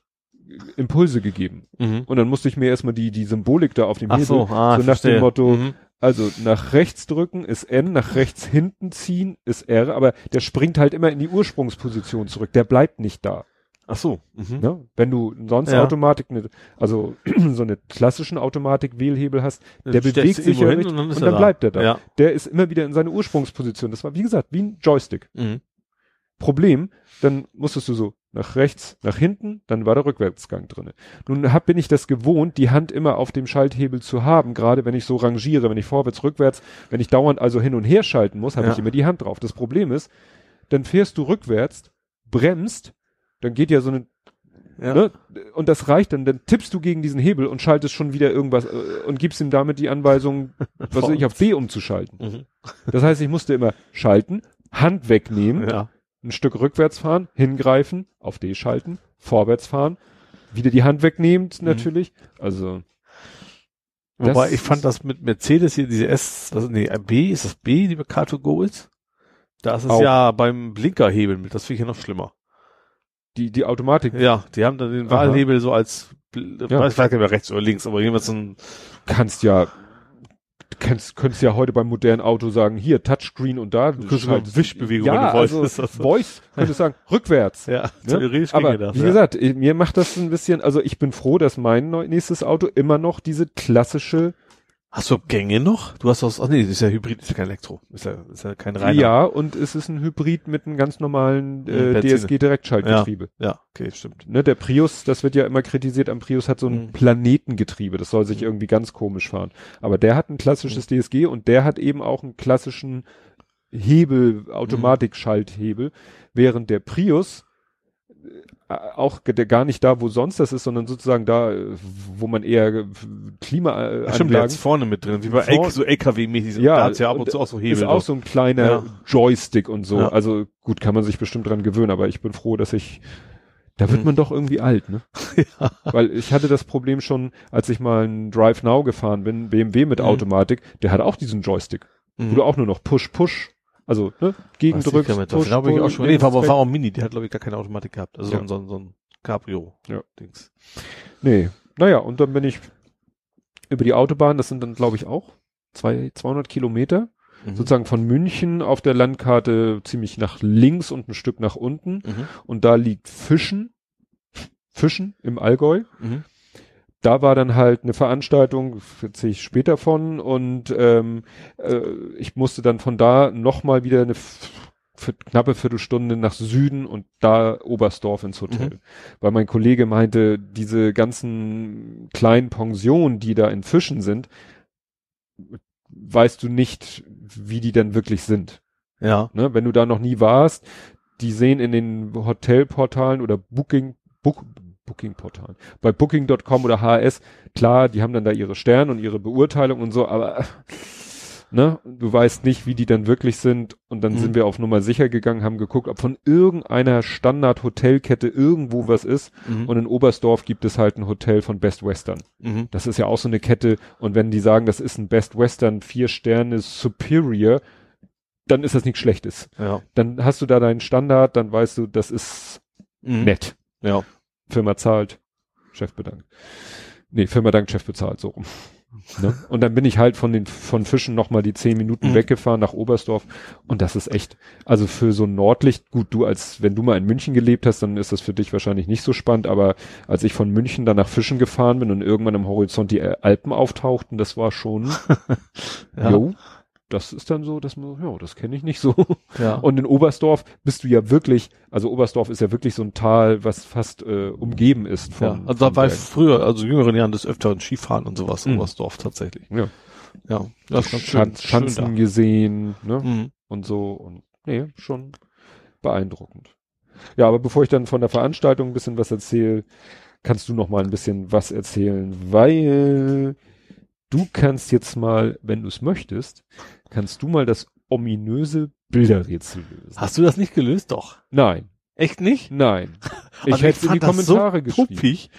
Impulse gegeben. Mhm. Und dann musste ich mir erstmal die, die Symbolik da auf dem Ach Hebel, so, ah, so nach verstehe. dem Motto, Mhm. Also nach rechts drücken ist N, nach rechts hinten ziehen ist R, aber der springt halt immer in die Ursprungsposition zurück, der bleibt nicht da. Ach so. Mhm. Ne? Wenn du sonst Ja. Automatik, ne, also so eine klassischen Automatik-Wählhebel hast, der bewegt sich ja hin richtig und dann und er dann da. bleibt er da. Ja. Der ist immer wieder in seine Ursprungsposition. Das war, wie gesagt, wie ein Joystick. Mhm. Problem, dann musstest du so nach rechts, nach hinten, dann war der Rückwärtsgang drinne. Nun hab, bin ich das gewohnt, die Hand immer auf dem Schalthebel zu haben, gerade wenn ich so rangiere, wenn ich vorwärts, rückwärts, wenn ich dauernd also hin und her schalten muss, habe Ja. ich immer die Hand drauf. Das Problem ist, dann fährst du rückwärts, bremst, dann geht ja so eine Ja. Ne? Und das reicht dann, dann tippst du gegen diesen Hebel und schaltest schon wieder irgendwas äh, und gibst ihm damit die Anweisung, was weiß ich, auf B umzuschalten. Mhm. Das heißt, ich musste immer schalten, Hand wegnehmen, Ja. Ein Stück rückwärts fahren, hingreifen, auf D schalten, vorwärts fahren, wieder die Hand wegnehmen natürlich. Also Wobei ich fand das mit Mercedes hier, diese S, was, nee, B, ist das B, die bei Car2Go ist? Da ist es Auch. ja beim Blinkerhebel mit, das finde ich ja noch schlimmer. die, die Automatik Ja, die haben dann den. Wahlhebel so als, Ja. weiß ich weiß nicht mehr rechts oder links, aber jedenfalls so ein, kannst ja, kannst, könntest ja heute beim modernen Auto sagen, hier Touchscreen und da. Du sogar schaltest- Wischbewegung, ja, wenn du also? Voice, könntest sagen, rückwärts. ja, Ne? theoretisch Aber das. wie ja. gesagt, mir macht das ein bisschen, also ich bin froh, dass mein nächstes Auto immer noch diese klassische, Hast du Gänge noch? Du hast das, ach nee, das ist ja Hybrid, ist ja kein Elektro, ist ja, ist ja kein reiner. ja, und es ist ein Hybrid mit einem ganz normalen äh. DSG-Direktschaltgetriebe. Ja, okay, stimmt. Ne, der Prius, das wird ja immer kritisiert, am Prius hat so ein Mhm. Planetengetriebe, das soll sich irgendwie ganz komisch fahren. Aber der hat ein klassisches Mhm. DSG und der hat eben auch einen klassischen Hebel, Automatik-Schalthebel, während der Prius auch ge- der gar nicht da, wo sonst das ist, sondern sozusagen da, äh, wo man eher äh, Ach, Stimmt, der Klimaanlagen hat's vorne mit drin, wie bei Vor- so LKW-mäßig. Ja, da hat's ja ab und zu auch so Hebel. ist auch so ein kleiner Ja. Joystick und so. Ja. Also gut, kann man sich bestimmt dran gewöhnen, aber ich bin froh, dass ich, da wird Mhm. man doch irgendwie alt, ne? ja. Weil ich hatte das Problem schon, als ich mal einen Drive Now gefahren bin, BMW mit Mhm. Automatik, der hat auch diesen Joystick, wo du auch nur noch Push, Push, also ne, gegendrückst, Push, Push, ich auch schon. Nee, war war auch Mini, die hat glaube ich gar keine Automatik gehabt. Also Ja. so, ein- so, so ein Cabrio. Ja. Nee, naja, und dann bin ich über die Autobahn, das sind dann glaube ich auch zwei, 200 Kilometer, Mhm. sozusagen von München auf der Landkarte ziemlich nach links und ein Stück nach unten. Mhm. Und da liegt Fischen, Fischen im Allgäu. Mhm. Da war dann halt eine Veranstaltung, erzähle ich später von, und ähm, äh, ich musste dann von da nochmal wieder eine knappe Viertelstunde nach Süden und da Oberstdorf ins Hotel. Mhm. Weil mein Kollege meinte, diese ganzen kleinen Pensionen, die da in Fischen sind, weißt du nicht, wie die denn wirklich sind. Ja. Ne? Wenn du da noch nie warst, die sehen in den Hotelportalen oder Booking, Book, Booking-Portalen, bei Booking.com oder HS, klar, die haben dann da ihre Sterne und ihre Beurteilung und so, aber ne, du weißt nicht, wie die dann wirklich sind und dann Mhm. sind wir auf Nummer sicher gegangen, haben geguckt, ob von irgendeiner Standard-Hotelkette irgendwo was ist Mhm. und in Oberstdorf gibt es halt ein Hotel von Best Western. Mhm. Das ist ja auch so eine Kette. Und wenn die sagen, das ist ein Best Western, vier Sterne Superior, dann ist das nichts Schlechtes. Ja. Dann hast du da deinen Standard, dann weißt du, das ist Mhm. nett. Ja. Firma zahlt, Chef bedankt. Nee, Firma dankt, Chef bezahlt, so rum. Ne? Und dann bin ich halt von den von Fischen nochmal die zehn Minuten Mhm. weggefahren nach Oberstdorf und das ist echt, also für so ein Nordlicht, gut, du als, wenn du mal in München gelebt hast, dann ist das für dich wahrscheinlich nicht so spannend, aber als ich von München dann nach Fischen gefahren bin und irgendwann am Horizont die Alpen auftauchten, das war schon, Ja. jo, das ist dann so, dass man, ja, das kenne ich nicht so. ja. Und in Oberstdorf bist du ja wirklich, also Oberstdorf ist ja wirklich so ein Tal, was fast äh, umgeben ist ja. von. Also da war ich früher, also jüngeren Jahren des Öfteren Skifahren und sowas Mhm. Oberstdorf tatsächlich. ja. Ja. Das ist ganz schön. Schanz, Schanzen gesehen, ne? schön. Mhm. Und so und nee, schon beeindruckend. Ja, aber bevor ich dann von der Veranstaltung ein bisschen was erzähle, kannst du noch mal ein bisschen was erzählen, weil du kannst jetzt mal, wenn du es möchtest, kannst du mal das ominöse Bilderrätsel lösen. Hast du das nicht gelöst? Doch. Nein, Echt nicht? nein. Ich hätte es in die Kommentare so geschrieben. puppig.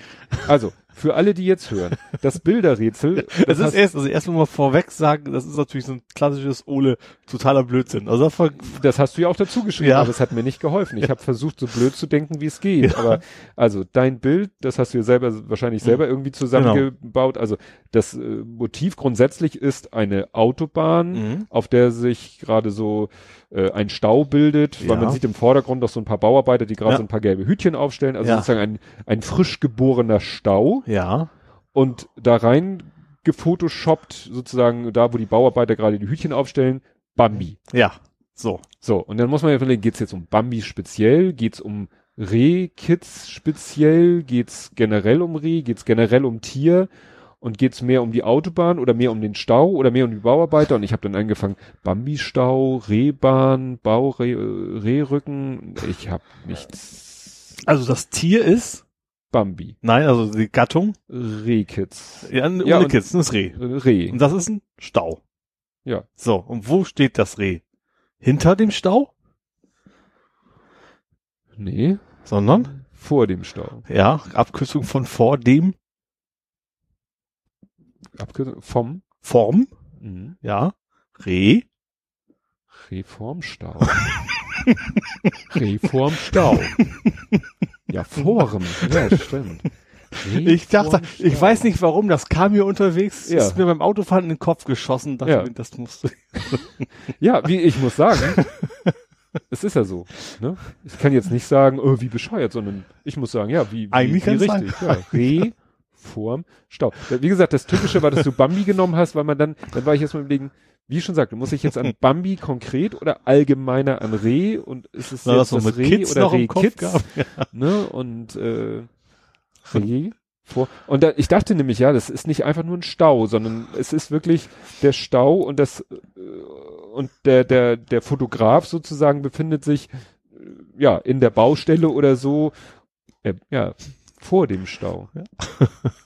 Also, für alle, die jetzt hören, das Bilderrätsel. Das, ist erst, also erstmal mal vorweg sagen, das ist natürlich so ein klassisches Ole, totaler Blödsinn. Also das, das hast du ja auch dazu geschrieben, ja. aber es hat mir nicht geholfen. Ich ja. habe versucht, so blöd zu denken, wie es geht. Ja. Aber also dein Bild, das hast du ja selber wahrscheinlich selber mhm. irgendwie zusammengebaut. Genau. Also das äh, Motiv grundsätzlich ist eine Autobahn, mhm. auf der sich gerade so äh, ein Stau bildet, ja. weil man sieht im Vordergrund noch so ein paar Bauarbeiter, die gerade ja. so ein paar gelbe Hütchen aufstellen, also ja. sozusagen ein, ein frisch geborener Stau. Ja. Und da rein gefotoshoppt, sozusagen da, wo die Bauarbeiter gerade die Hütchen aufstellen, Bambi. Ja. So. So. Und dann muss man ja überlegen, geht's jetzt um Bambi speziell? Geht's um Reh-Kids speziell? Geht's generell um Reh? Geht's generell um Tier? Und geht's mehr um die Autobahn oder mehr um den Stau oder mehr um die Bauarbeiter und ich habe dann angefangen Bambi-Stau, Rehbahn, Bau, Reh, Rehrücken, ich habe nichts. Also das Tier ist Bambi. Nein, also die Gattung Rehkids. Ja, ohne ja, Kids, das ist Reh. Reh. Und das ist ein Stau. Ja. So, und wo steht das Reh? Hinter dem Stau? Nee. Sondern? Vor dem Stau. Ja, Abkürzung von vor dem Abkürzung vom Form. Mhm. Ja. Re. Reformstau. Reformstau. ja, Form. Ja, stimmt. Ich dachte, ich weiß nicht warum, das kam mir unterwegs, ja. ist mir beim Autofahren in den Kopf geschossen, dachte ja. mir, das musste. ja, wie ich muss sagen, es ist ja so. Ne? Ich kann jetzt nicht sagen, oh, wie bescheuert, sondern ich muss sagen, ja, wie, wie, Eigentlich wie richtig. Ja. Re vorm Stau. Wie gesagt, das Typische war, dass du Bambi genommen hast, weil man dann, dann war ich jetzt mal überlegen, wie ich schon sagte, muss ich jetzt an Bambi konkret oder allgemeiner an Reh und ist es Na, jetzt das, das Reh Kids oder Reh Kids? Ja. Ne? Und äh, Reh vor. Und da, ich dachte nämlich, ja, das ist nicht einfach nur ein Stau, sondern es ist wirklich der Stau und das äh, und der der der Fotograf sozusagen befindet sich äh, ja in der Baustelle oder so. Äh, ja, vor dem Stau. Ja.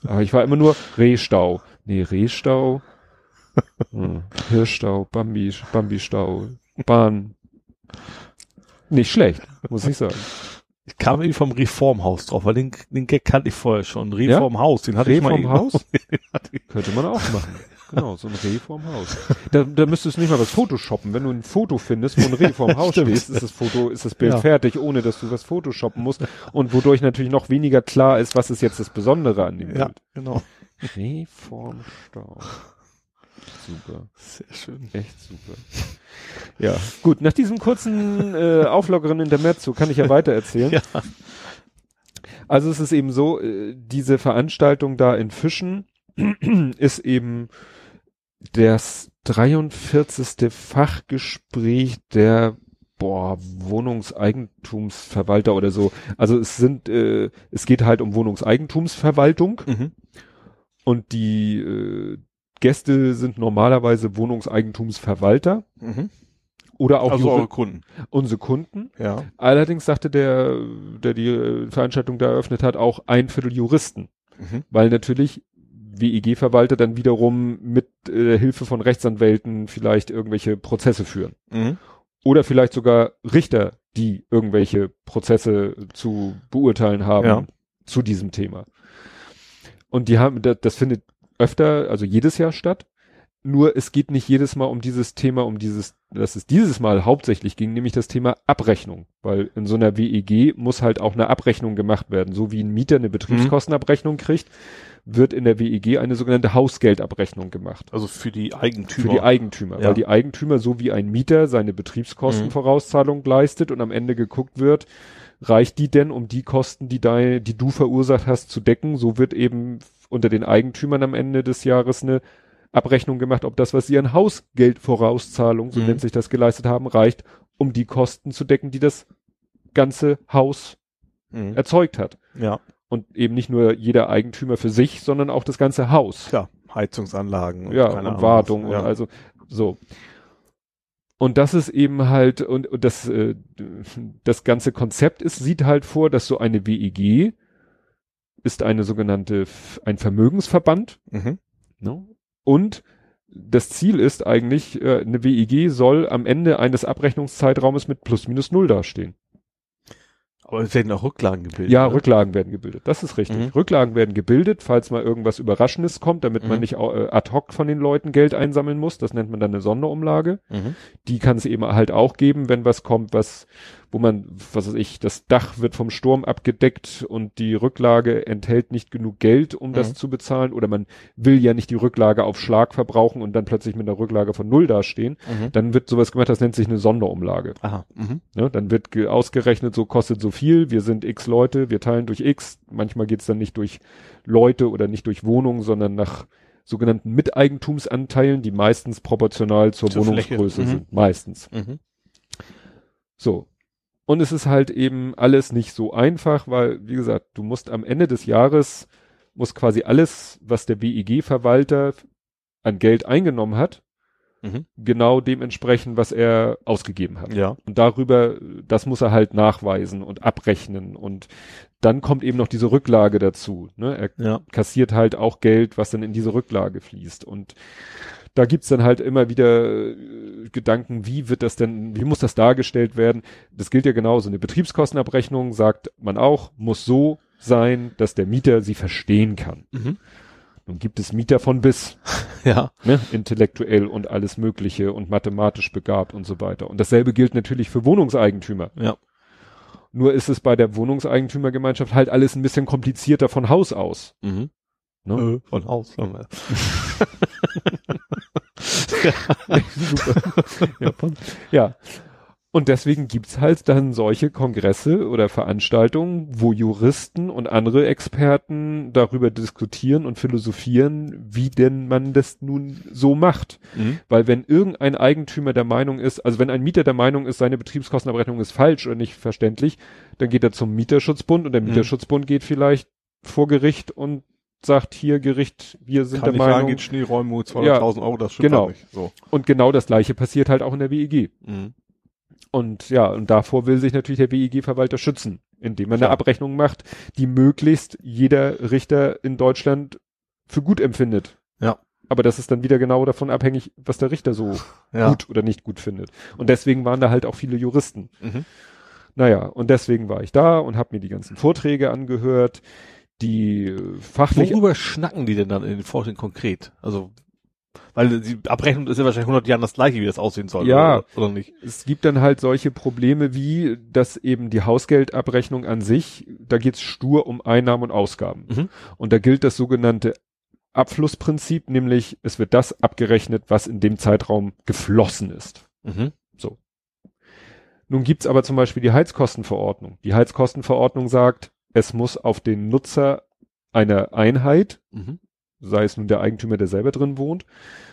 Aber ich war immer nur Rehstau. Nee, Rehstau. Hm. Hirschstau, Bambi, Bambi-Stau, Bahn. Nicht schlecht, muss ich sagen. Ich kam irgendwie vom Reformhaus drauf, weil den, den Gag kannte ich vorher schon. Reformhaus, ja? den hatte Reformhaus? ich mal. Könnte man auch machen. Genau, so ein Reh vorm Haus. Da, da müsstest du nicht mal was photoshoppen. Wenn du ein Foto findest, wo ein Reh vorm Haus steht, ist das Foto, ist das Bild ja. fertig, ohne dass du was photoshoppen musst. Und wodurch natürlich noch weniger klar ist, was ist jetzt das Besondere an dem ja, Bild. genau. Reh vorm Stau. Super. Sehr schön. Echt super. Ja, gut. Nach diesem kurzen äh, auflockeren Intermezzo kann ich ja weiter erzählen. Ja. Also es ist eben so, äh, diese Veranstaltung da in Fischen ist eben das 43. Fachgespräch der boah, Wohnungseigentumsverwalter oder so. Also es sind, äh, es geht halt um Wohnungseigentumsverwaltung mhm. und die äh, Gäste sind normalerweise Wohnungseigentumsverwalter. Mhm. Oder auch also eure Kunden. Unsere Kunden. Ja. Allerdings sagte der, der die Veranstaltung da eröffnet hat, auch ein Viertel Juristen. Mhm. Weil natürlich WEG-Verwalter dann wiederum mit äh, Hilfe von Rechtsanwälten vielleicht irgendwelche Prozesse führen. Mhm. Oder vielleicht sogar Richter, die irgendwelche Prozesse zu beurteilen haben ja. zu diesem Thema. Und die haben, das, das findet öfter, also jedes Jahr statt. Nur es geht nicht jedes Mal um dieses Thema, um dieses, dass es dieses Mal hauptsächlich ging, nämlich das Thema Abrechnung. Weil in so einer WEG muss halt auch eine Abrechnung gemacht werden. So wie ein Mieter eine Betriebskostenabrechnung kriegt, wird in der WEG eine sogenannte Hausgeldabrechnung gemacht. Also für die Eigentümer. Für die Eigentümer, ja. weil die Eigentümer so wie ein Mieter seine Betriebskostenvorauszahlung mhm. leistet und am Ende geguckt wird, reicht die denn, um die Kosten, die, deine, die du verursacht hast, zu decken? So wird eben unter den Eigentümern am Ende des Jahres eine Abrechnung gemacht, ob das, was sie an Hausgeldvorauszahlung, so mhm. nennt sich das, geleistet haben, reicht, um die Kosten zu decken, die das ganze Haus mhm. erzeugt hat. Ja. Und eben nicht nur jeder Eigentümer für sich, sondern auch das ganze Haus. Ja, Heizungsanlagen. Und ja, und Wartung ja. und also so. Und das ist eben halt, und, und das, äh, das ganze Konzept ist, sieht halt vor, dass so eine WEG ist eine sogenannte, ein Vermögensverband. Mhm. Ne? Und das Ziel ist eigentlich, äh, eine WEG soll am Ende eines Abrechnungszeitraumes mit plus minus null dastehen. Aber es werden auch Rücklagen gebildet. Ja, ne? Rücklagen werden gebildet. Das ist richtig. Mhm. Rücklagen werden gebildet, falls mal irgendwas Überraschendes kommt, damit man Mhm. nicht äh, ad hoc von den Leuten Geld einsammeln muss. Das nennt man dann eine Sonderumlage. Mhm. Die kann es eben halt auch geben, wenn was kommt, was, wo man, was weiß ich, das Dach wird vom Sturm abgedeckt und die Rücklage enthält nicht genug Geld, um das Mhm. zu bezahlen. Oder man will ja nicht die Rücklage auf Schlag verbrauchen und dann plötzlich mit einer Rücklage von Null dastehen. Mhm. Dann wird sowas gemacht, das nennt sich eine Sonderumlage. Aha. Mhm. Ne, dann wird ge- ausgerechnet, so kostet so viel, wir sind x Leute, wir teilen durch x. Manchmal geht's dann nicht durch Leute oder nicht durch Wohnungen, sondern nach sogenannten Miteigentumsanteilen, die meistens proportional zur, Zur. Wohnungsgröße Mhm. sind. Meistens. Mhm. So. Und es ist halt eben alles nicht so einfach, weil, wie gesagt, du musst am Ende des Jahres, muss quasi alles, was der BEG-Verwalter an Geld eingenommen hat, Mhm. genau dementsprechend, was er ausgegeben hat. Ja. Und darüber, das muss er halt nachweisen und abrechnen. Und dann kommt eben noch diese Rücklage dazu. Ne? Er Ja. kassiert halt auch Geld, was dann in diese Rücklage fließt. Und da gibt's dann halt immer wieder äh, Gedanken, wie wird das denn, wie muss das dargestellt werden? Das gilt ja genauso. Eine Betriebskostenabrechnung sagt man auch, muss so sein, dass der Mieter sie verstehen kann. Mhm. Nun gibt es Mieter von bis Ja. ne, intellektuell und alles Mögliche und mathematisch begabt und so weiter. Und dasselbe gilt natürlich für Wohnungseigentümer. Ja. Nur ist es bei der Wohnungseigentümergemeinschaft halt alles ein bisschen komplizierter von Haus aus. Mhm. Ne? Äh, von Haus. wir. ja. Und deswegen gibt's halt dann solche Kongresse oder Veranstaltungen, wo Juristen und andere Experten darüber diskutieren und philosophieren, wie denn man das nun so macht. Mhm. Weil wenn irgendein Eigentümer der Meinung ist, also wenn ein Mieter der Meinung ist, seine Betriebskostenabrechnung ist falsch oder nicht verständlich, dann geht er zum Mieterschutzbund und der Mhm. Mieterschutzbund geht vielleicht vor Gericht und sagt hier Gericht, wir sind Kann der Meinung. sagen, geht Schneeräumen 200.000 Euro, das stimmt genau. nicht. So. Und genau das gleiche passiert halt auch in der WEG. Mhm. Und ja, und davor will sich natürlich der WEG-Verwalter schützen, indem man Klar. eine Abrechnung macht, die möglichst jeder Richter in Deutschland für gut empfindet. Ja. Aber das ist dann wieder genau davon abhängig, was der Richter so Ja. gut oder nicht gut findet. Und deswegen waren da halt auch viele Juristen. Mhm. Naja, und deswegen war ich da und habe mir die ganzen Vorträge angehört, die äh, fachlich Worüber schnacken die denn dann in den Vorträgen konkret? Also, weil die Abrechnung ist ja wahrscheinlich 100 Jahren das gleiche, wie das aussehen soll. Ja. Oder, oder nicht? es gibt dann halt solche Probleme wie, dass eben die Hausgeldabrechnung an sich, da geht's stur um Einnahmen und Ausgaben. Mhm. Und da gilt das sogenannte Abflussprinzip, nämlich es wird das abgerechnet, was in dem Zeitraum geflossen ist. Mhm. Nun gibt's aber zum Beispiel die Heizkostenverordnung. Die Heizkostenverordnung sagt, es muss auf den Nutzer einer Einheit, Mhm. sei es nun der Eigentümer, der selber drin wohnt,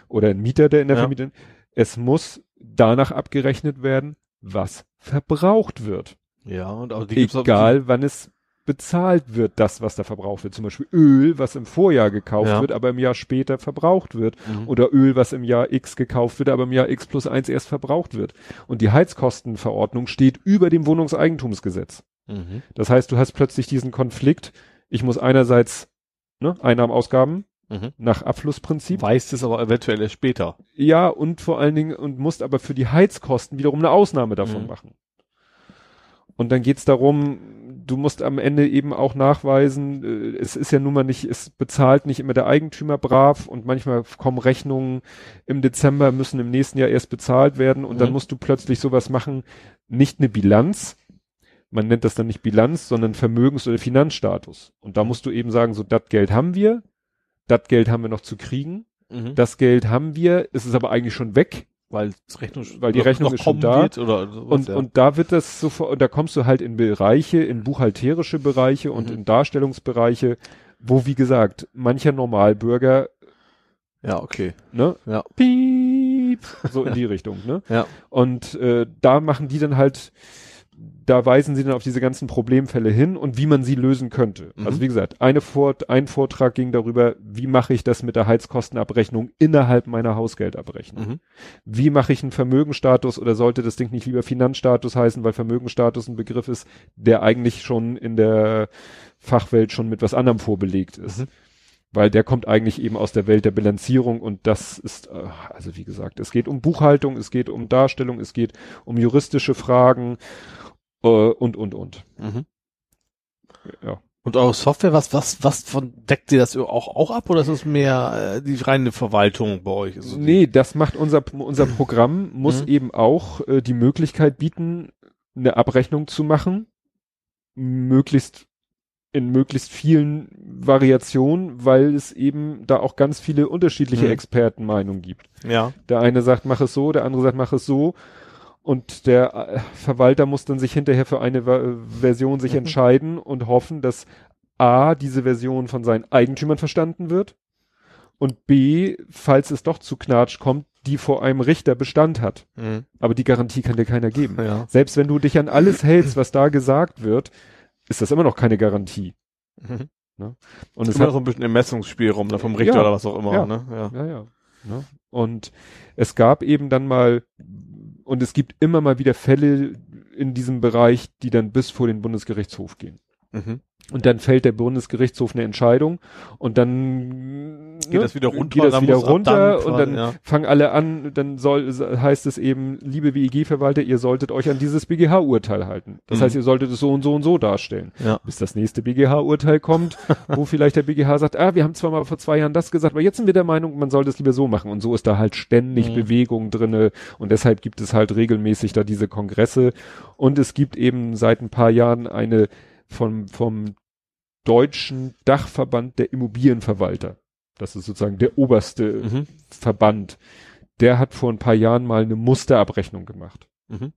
oder ein Mieter, der in der Ja. Vermietung, es muss danach abgerechnet werden, was verbraucht wird. Ja, und auch die gibt's auch- Egal, wann es bezahlt wird, das, was da verbraucht wird. Zum Beispiel Öl, was im Vorjahr gekauft Ja. wird, aber im Jahr später verbraucht wird. Mhm. Oder Öl, was im Jahr X gekauft wird, aber im Jahr X plus eins erst verbraucht wird. Und die Heizkostenverordnung steht über dem Wohnungseigentumsgesetz. Mhm. Das heißt, du hast plötzlich diesen Konflikt. Ich muss einerseits ne, Einnahmen, Ausgaben Mhm. nach Abflussprinzip. Weißt es aber eventuell erst später. Ja, und vor allen Dingen, und musst aber für die Heizkosten wiederum eine Ausnahme davon Mhm. machen. Und dann geht's darum, du musst am Ende eben auch nachweisen, äh, es ist ja nun mal nicht, es bezahlt nicht immer der Eigentümer brav und manchmal kommen Rechnungen im Dezember, müssen im nächsten Jahr erst bezahlt werden und dann Mhm. musst du plötzlich sowas machen, nicht eine Bilanz, man nennt das dann nicht Bilanz, sondern Vermögens- oder Finanzstatus. Und da musst du eben sagen, so, das Geld haben wir, das Geld haben wir noch zu kriegen, Mhm. das Geld haben wir, es ist aber eigentlich schon weg. weil Rechnung, Weil die noch- Rechnung noch ist schon da. Sowas, Und, ja. und da wird das sofort, und da kommst du halt in Bereiche, in buchhalterische Bereiche und Mhm. in Darstellungsbereiche, wo, wie gesagt, mancher Normalbürger, ja, okay. ne, Ja. piep, so in die Richtung, ne? Ja. Und äh, da machen die dann halt, da weisen sie dann auf diese ganzen Problemfälle hin und wie man sie lösen könnte. Mhm. Also wie gesagt, eine Vort ein Vortrag ging darüber, wie mache ich das mit der Heizkostenabrechnung innerhalb meiner Hausgeldabrechnung. Mhm. Wie mache ich einen Vermögenstatus oder sollte das Ding nicht lieber Finanzstatus heißen, weil Vermögenstatus ein Begriff ist, der eigentlich schon in der Fachwelt schon mit was anderem vorbelegt ist. Mhm. Weil der kommt eigentlich eben aus der Welt der Bilanzierung und das ist, äh, also wie gesagt, es geht um Buchhaltung, es geht um Darstellung, es geht um juristische Fragen und, und, und. Mhm. Ja. Und eure Software, was, was, was von, deckt ihr das auch, auch ab oder ist es mehr äh, die reine Verwaltung bei euch? Also Nee, das macht unser, unser Programm, muss Mhm. eben auch äh, die Möglichkeit bieten, eine Abrechnung zu machen, möglichst in möglichst vielen Variationen, weil es eben da auch ganz viele unterschiedliche Mhm. Expertenmeinungen gibt. Ja. Der eine sagt, mach es so, der andere sagt, mach es so. Und der äh, Verwalter muss dann sich hinterher für eine Version sich Mhm. entscheiden und hoffen, dass A, diese Version von seinen Eigentümern verstanden wird und B, falls es doch zu Knatsch kommt, die vor einem Richter Bestand hat. Mhm. Aber die Garantie kann dir keiner geben. Ja. Selbst wenn du dich an alles hältst, was da gesagt wird, ist das immer noch keine Garantie. Mhm. Und es Immer hat so ein bisschen Ermessungsspielraum ne, vom Richter Ja. oder was auch immer, Ja. ne? Ja. Ja, ja. Ne? Und es gab eben dann mal, und es gibt immer mal wieder Fälle in diesem Bereich, die dann bis vor den Bundesgerichtshof gehen. Mhm. Und dann fällt der Bundesgerichtshof eine Entscheidung und dann Geht das wieder runter, geht das wieder runter dann und dann ja. fangen alle an, dann soll, heißt es eben, liebe WEG-Verwalter, ihr solltet euch an dieses BGH-Urteil halten. Das Mhm. heißt, ihr solltet es so und so und so darstellen. Ja. Bis das nächste BGH-Urteil kommt, wo vielleicht der BGH sagt, ah, wir haben zwar mal vor zwei Jahren das gesagt, aber jetzt sind wir der Meinung, man sollte es lieber so machen. Und so ist da halt ständig Mhm. Bewegung drinne und deshalb gibt es halt regelmäßig da diese Kongresse und es gibt eben seit ein paar Jahren eine vom, vom Deutschen Dachverband der Immobilienverwalter. Das ist sozusagen der oberste Mhm. Verband. Der hat vor ein paar Jahren mal eine Musterabrechnung gemacht Mhm.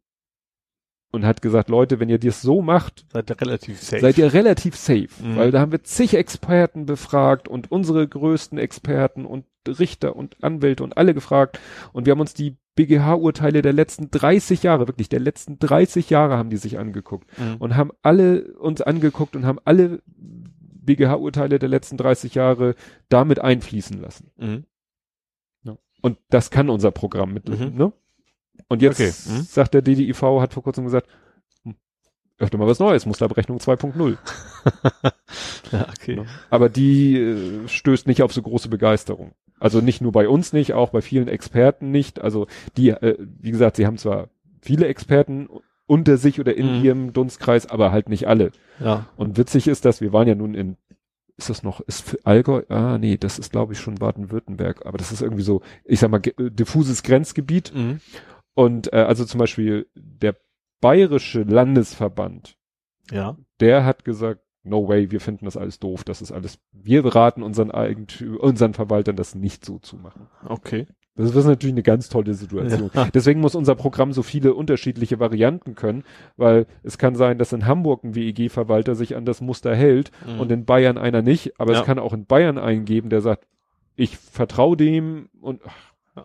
und hat gesagt, Leute, wenn ihr das so macht, Seid ihr relativ safe. seid ihr relativ safe, Mhm. weil da haben wir zig Experten befragt und unsere größten Experten und Richter und Anwälte und alle gefragt und wir haben uns die BGH-Urteile der letzten 30 Jahre, wirklich der letzten 30 Jahre haben die sich angeguckt Mhm. und haben alle uns angeguckt und haben alle BGH-Urteile der letzten 30 Jahre damit einfließen lassen. Mhm. Und das kann unser Programm mit, Mhm. ne? Und jetzt Okay, mhm. sagt der DDIV, hat vor kurzem gesagt, öfter mal was Neues, Musterabrechnung 2.0. Ja, okay. Ne? Aber die äh, stößt nicht auf so große Begeisterung. Also nicht nur bei uns nicht, auch bei vielen Experten nicht. Also die, äh, wie gesagt, sie haben zwar viele Experten unter sich oder in Mhm. ihrem Dunstkreis, aber halt nicht alle. Ja. Und witzig ist, dass wir waren ja nun in, ist das noch, ist für Allgäu, ah nee, das ist glaube ich schon Baden-Württemberg, aber das ist irgendwie so, ich sag mal, äh, diffuses Grenzgebiet. Mhm. Und äh, also zum Beispiel der bayerische Landesverband, Ja. der hat gesagt, no way, wir finden das alles doof, das ist alles, wir raten unseren Eigentü unseren Verwaltern das nicht so zu machen. Okay. Das ist natürlich eine ganz tolle Situation. Ja. Deswegen muss unser Programm so viele unterschiedliche Varianten können, weil es kann sein, dass in Hamburg ein WEG-Verwalter sich an das Muster hält Mhm. und in Bayern einer nicht, aber Ja. es kann auch in Bayern einen geben, der sagt, ich vertraue dem und Ja.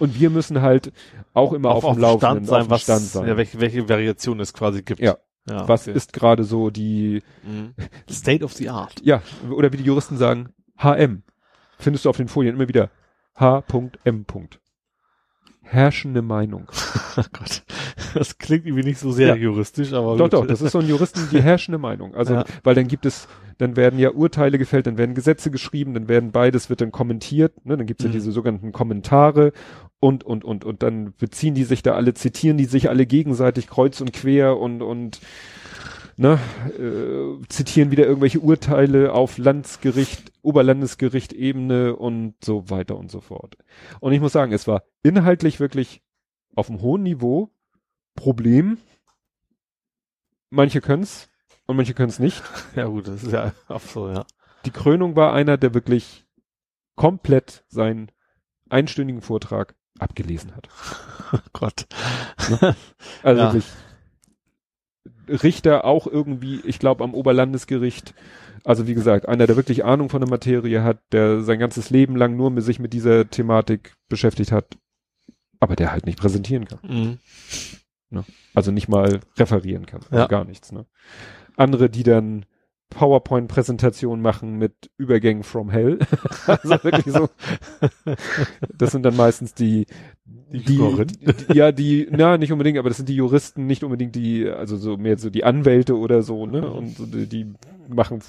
Und wir müssen halt auch immer auf, dem Laufenden, sein, auf dem was, Stand sein. Ja, welche, welche Variation es quasi gibt. Ja. ja was okay. ist gerade so die, Mhm. State of the art. ja, oder wie die Juristen sagen, HM. Findest du auf den Folien immer wieder H.M. Herrschende Meinung. Oh Gott. Das klingt irgendwie nicht so sehr Ja. juristisch, aber Doch, gut. doch, das ist so ein Juristen die herrschende Meinung. Also, Ja. weil dann gibt es, dann werden ja Urteile gefällt, dann werden Gesetze geschrieben, dann werden beides, wird dann kommentiert, ne? dann gibt's ja Mhm. diese sogenannten Kommentare und, und, und, und dann beziehen die sich da alle, zitieren die sich alle gegenseitig kreuz und quer und, und, ne, äh, zitieren wieder irgendwelche Urteile auf Landesgericht, Oberlandesgericht Ebene und so weiter und so fort. Und ich muss sagen, es war inhaltlich wirklich auf einem hohen Niveau. Problem, manche können's und manche können's nicht. Ja gut, das ist ja auch so, ja. Die Krönung war einer, der wirklich komplett seinen einstündigen Vortrag abgelesen hat. Oh Gott. Also Ja. wirklich Richter auch irgendwie, ich glaube am Oberlandesgericht, also wie gesagt, einer, der wirklich Ahnung von der Materie hat, der sein ganzes Leben lang nur mit sich mit dieser Thematik beschäftigt hat, aber der halt nicht präsentieren kann. Mhm. Also nicht mal referieren kann. Also Ja. Gar nichts, ne? Andere, die dann PowerPoint-Präsentationen machen mit Übergängen from Hell. also wirklich so. Das sind dann meistens die, Die die, Juristen. die, ja, die, na, nicht unbedingt, aber das sind die Juristen, nicht unbedingt die, also so mehr so die Anwälte oder so, ne? Und so die, die machen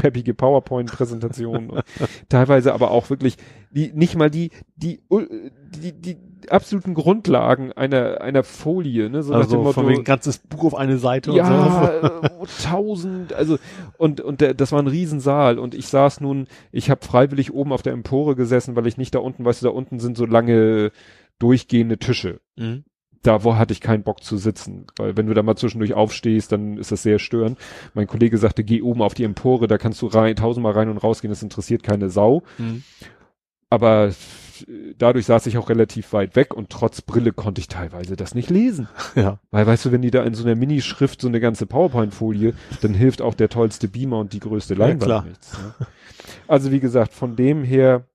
peppige PowerPoint-Präsentationen. teilweise aber auch wirklich die, nicht mal die, die, die, die absoluten Grundlagen einer, einer Folie, ne? So also Motto, von wegen ganzes Buch auf eine Seite ja, und so. Äh, tausend, also, und, und der, das war ein Riesensaal und ich saß nun, ich habe freiwillig oben auf der Empore gesessen, weil ich nicht da unten, weißt du, da unten sind so lange durchgehende Tische. Mhm da wo hatte ich keinen Bock zu sitzen, weil wenn du da mal zwischendurch aufstehst, dann ist das sehr störend. Mein Kollege sagte, geh oben auf die Empore, da kannst du rein, tausendmal rein und rausgehen, das interessiert keine Sau. Mhm. Aber dadurch saß ich auch relativ weit weg und trotz Brille konnte ich teilweise das nicht lesen. Ja. Weil weißt du, wenn die da in so einer Minischrift so eine ganze PowerPoint-Folie, dann hilft auch der tollste Beamer und die größte Leinwand ja, nichts. Ne? Also wie gesagt, von dem her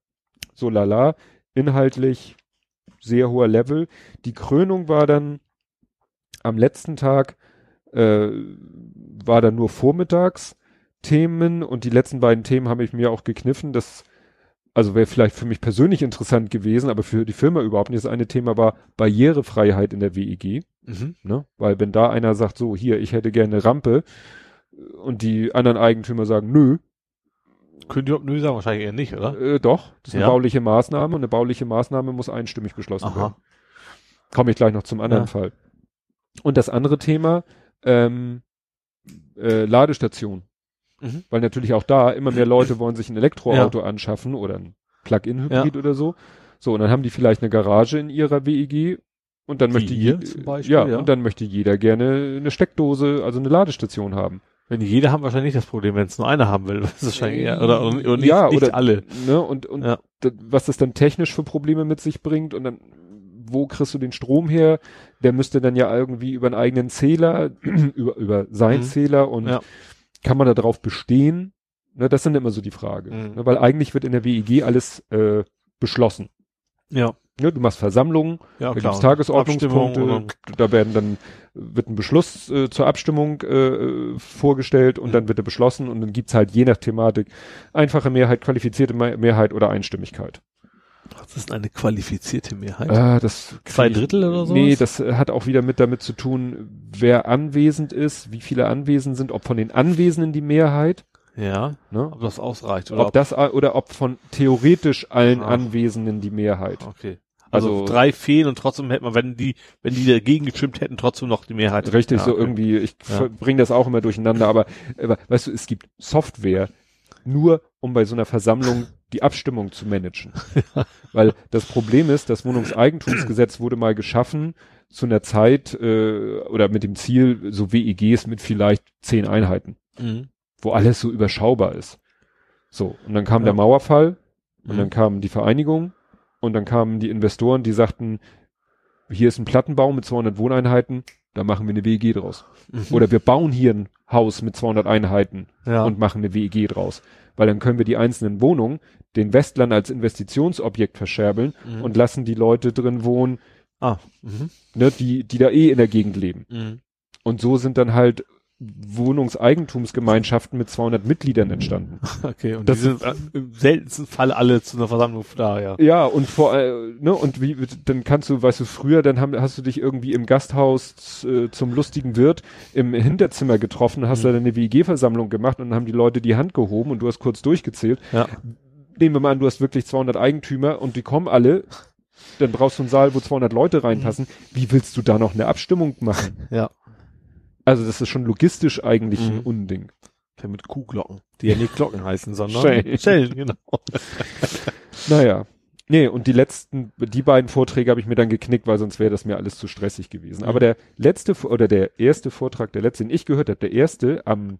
so lala, inhaltlich sehr hoher Level. Die Krönung war dann am letzten Tag, äh, war dann nur vormittags Themen und die letzten beiden Themen habe ich mir auch gekniffen. Das, also wäre vielleicht für mich persönlich interessant gewesen, aber für die Firma überhaupt nicht. Das eine Thema war Barrierefreiheit in der WEG. Mhm. Ne? Weil wenn da einer sagt, so hier, ich hätte gerne Rampe und die anderen Eigentümer sagen, nö, können die überhaupt nö sagen? Wahrscheinlich eher nicht, oder? Äh, doch, das ist ja. eine bauliche Maßnahme und eine bauliche Maßnahme muss einstimmig beschlossen Aha. werden. Komme ich gleich noch zum anderen ja. Fall. Und das andere Thema, ähm, äh, Ladestation. Mhm. Weil natürlich auch da immer mehr Leute wollen sich ein Elektroauto ja. anschaffen oder ein Plug-in-Hybrid oder so. So, und dann haben die vielleicht eine Garage in ihrer WEG und dann Wie möchte ihr zum Beispiel, ja, ja, und dann möchte jeder gerne eine Steckdose, also eine Ladestation haben. Wenn jeder haben wahrscheinlich nicht das Problem, wenn es nur einer haben will. Das ist wahrscheinlich eher, oder, oder nicht, ja, nicht oder, alle. Ne, und und ja. was das dann technisch für Probleme mit sich bringt und dann wo kriegst du den Strom her? Der müsste dann ja irgendwie über einen eigenen Zähler, über, über sein mhm. Zähler und ja. kann man da drauf bestehen? Ne, das sind immer so die Frage. Mhm. Ne, weil eigentlich wird in der WEG alles äh, beschlossen. Ja. Ja, du machst Versammlungen, ja, da gibt's Tagesordnungspunkte, da werden dann, wird ein Beschluss äh, zur Abstimmung äh, vorgestellt und mhm. dann wird er beschlossen und dann gibt's halt je nach Thematik einfache Mehrheit, qualifizierte Mehrheit oder Einstimmigkeit. Was ist eine qualifizierte Mehrheit? Äh, das Zwei Drittel oder so? Nee, das hat auch wieder mit damit zu tun, wer anwesend ist, wie viele anwesend sind, ob von den Anwesenden die Mehrheit. Ja. Ne? Ob das ausreicht oder ob, ob das oder ob von theoretisch allen Ach. Anwesenden die Mehrheit. Okay. Also, also, drei fehlen und trotzdem hätte man, wenn die, wenn die dagegen gestimmt hätten, trotzdem noch die Mehrheit. Richtig, ja, so okay. irgendwie, ich ja. bringe das auch immer durcheinander, aber, aber weißt du, es gibt Software nur, um bei so einer Versammlung die Abstimmung zu managen. Ja. Weil das Problem ist, das Wohnungseigentumsgesetz wurde mal geschaffen zu einer Zeit äh, oder mit dem Ziel, so WEGs mit vielleicht zehn Einheiten, mhm. wo alles so überschaubar ist. So, und dann kam der Mauerfall und mhm. dann kam die Vereinigung und dann kamen die Investoren, die sagten, hier ist ein Plattenbau mit 200 Wohneinheiten, da machen wir eine WEG draus. Mhm. Oder wir bauen hier ein Haus mit 200 Einheiten ja. und machen eine WEG draus. Weil dann können wir die einzelnen Wohnungen den Westlern als Investitionsobjekt verscherbeln mhm. und lassen die Leute drin wohnen, ah. Mhm. ne, die, die da eh in der Gegend leben. Mhm. Und so sind dann halt Wohnungseigentumsgemeinschaften mit 200 Mitgliedern entstanden. Okay, und das sind im seltensten Fall alle zu einer Versammlung da, ja. Ja, und vor, äh, ne, und wie, dann kannst du, weißt du, früher, dann haben, hast du dich irgendwie im Gasthaus äh, zum lustigen Wirt im Hinterzimmer getroffen, hast mhm. da eine WG-Versammlung gemacht und dann haben die Leute die Hand gehoben und du hast kurz durchgezählt. Ja. Nehmen wir mal an, du hast wirklich 200 Eigentümer und die kommen alle, dann brauchst du einen Saal, wo 200 Leute reinpassen. Mhm. Wie willst du da noch eine Abstimmung machen? Ja. Also das ist schon logistisch eigentlich mhm. ein Unding. Ja, mit Kuhglocken, die ja nicht Glocken heißen, sondern Schellen, Schellen genau. naja. Nee, und die letzten, die beiden Vorträge habe ich mir dann geknickt, weil sonst wäre das mir alles zu stressig gewesen. Mhm. Aber der letzte oder der erste Vortrag, der letzte, den ich gehört habe, der erste am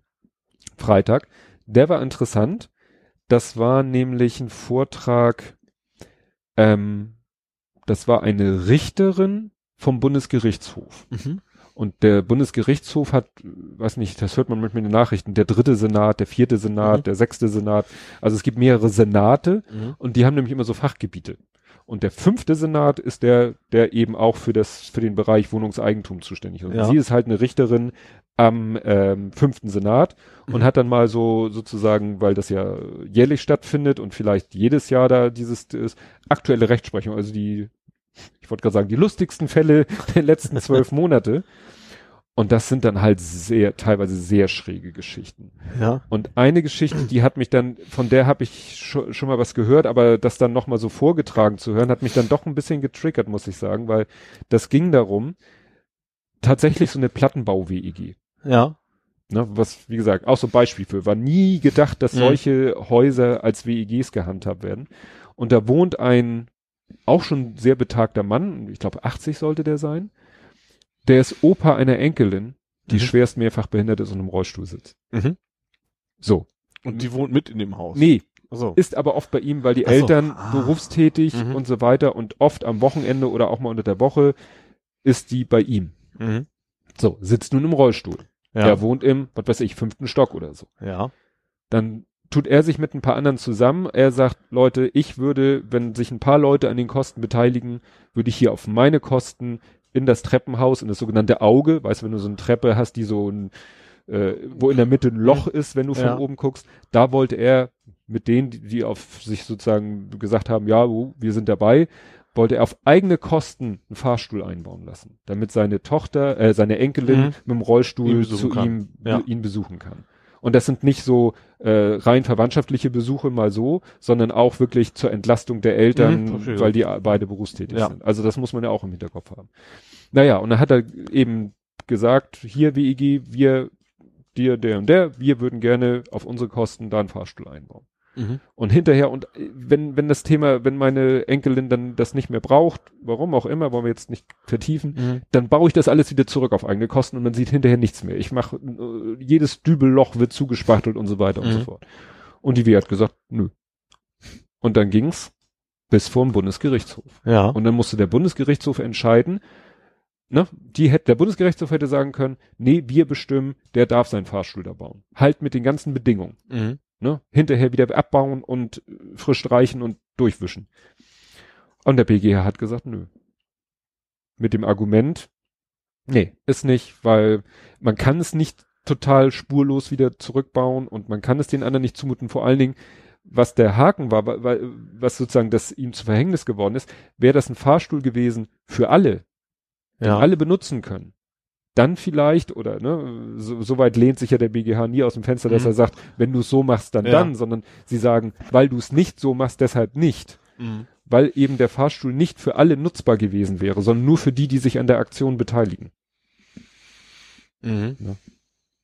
Freitag, der war interessant. Das war nämlich ein Vortrag, ähm, das war eine Richterin vom Bundesgerichtshof. Mhm. Und der Bundesgerichtshof hat, weiß nicht, das hört man manchmal in den Nachrichten, der dritte Senat, der vierte Senat, mhm. der sechste Senat. Also es gibt mehrere Senate mhm. und die haben nämlich immer so Fachgebiete. Und der fünfte Senat ist der, der eben auch für das, für den Bereich Wohnungseigentum zuständig ist. Und ja. sie ist halt eine Richterin am ähm, fünften Senat und mhm. hat dann mal so sozusagen, weil das ja jährlich stattfindet und vielleicht jedes Jahr da dieses ist, aktuelle Rechtsprechung, also die ich wollte gerade sagen, die lustigsten Fälle der letzten zwölf Monate. Und das sind dann halt sehr, teilweise sehr schräge Geschichten. Ja. Und eine Geschichte, die hat mich dann, von der habe ich schon, schon mal was gehört, aber das dann nochmal so vorgetragen zu hören, hat mich dann doch ein bisschen getriggert, muss ich sagen, weil das ging darum, tatsächlich so eine Plattenbau-WEG. Ja. Ne, was, wie gesagt, auch so ein Beispiel für, war nie gedacht, dass Mhm. solche Häuser als WEGs gehandhabt werden. Und da wohnt ein auch schon sehr betagter Mann, ich glaube 80 sollte der sein, der ist Opa einer Enkelin, die Mhm. schwerst mehrfach behindert ist und im Rollstuhl sitzt. Mhm. So. Und die wohnt mit in dem Haus. Nee, So. ist aber oft bei ihm, weil die Ach so. Eltern Ah. berufstätig Mhm. und so weiter und oft am Wochenende oder auch mal unter der Woche ist die bei ihm. Mhm. So, sitzt nun im Rollstuhl. Ja. Er wohnt im, was weiß ich, fünften Stock oder so. ja. Dann tut er sich mit ein paar anderen zusammen. Er sagt, Leute, ich würde, wenn sich ein paar Leute an den Kosten beteiligen, würde ich hier auf meine Kosten in das Treppenhaus, in das sogenannte Auge, weißt du, wenn du so eine Treppe hast, die so ein, äh, wo in der Mitte ein Loch ist, wenn du von Ja. oben guckst, da wollte er mit denen, die, die auf sich sozusagen gesagt haben, ja, wir sind dabei, wollte er auf eigene Kosten einen Fahrstuhl einbauen lassen, damit seine Tochter, äh, seine Enkelin Mhm. mit dem Rollstuhl Ihn zu kann. ihm, Ja. ihn besuchen kann. Und das sind nicht so äh, rein verwandtschaftliche Besuche mal so, sondern auch wirklich zur Entlastung der Eltern, Mhm, weil die beide berufstätig Ja. sind. Also das muss man ja auch im Hinterkopf haben. Naja, und dann hat er eben gesagt, hier WEG, wir, dir, der und der, wir würden gerne auf unsere Kosten da einen Fahrstuhl einbauen. Mhm. Und hinterher, und äh, wenn, wenn das Thema, wenn meine Enkelin dann das nicht mehr braucht, warum auch immer, wollen wir jetzt nicht vertiefen, Mhm. dann baue ich das alles wieder zurück auf eigene Kosten und man sieht hinterher nichts mehr. Ich mache, äh, jedes Dübelloch wird zugespachtelt und so weiter und so Mhm. fort. Und die W hat gesagt, nö. Und dann ging's bis vor den Bundesgerichtshof. Ja. Und dann musste der Bundesgerichtshof entscheiden, ne, die hätte, der Bundesgerichtshof hätte sagen können, nee, wir bestimmen, der darf seinen Fahrstuhl da bauen. Halt mit den ganzen Bedingungen Mhm. Ne, hinterher wieder abbauen und frisch streichen und durchwischen. Und der BGH hat gesagt, nö. Mit dem Argument, nee, ist nicht, weil man kann es nicht total spurlos wieder zurückbauen und man kann es den anderen nicht zumuten. Vor allen Dingen, was der Haken war, wa- wa- was sozusagen das ihm zu Verhängnis geworden ist, wäre das ein Fahrstuhl gewesen für alle, den Ja. alle benutzen können. Dann vielleicht, oder ne, so, so weit lehnt sich ja der BGH nie aus dem Fenster, dass Mhm. er sagt, wenn du es so machst, dann Ja. dann, sondern sie sagen, weil du es nicht so machst, deshalb nicht. Mhm. Weil eben der Fahrstuhl nicht für alle nutzbar gewesen wäre, sondern nur für die, die sich an der Aktion beteiligen. Mhm.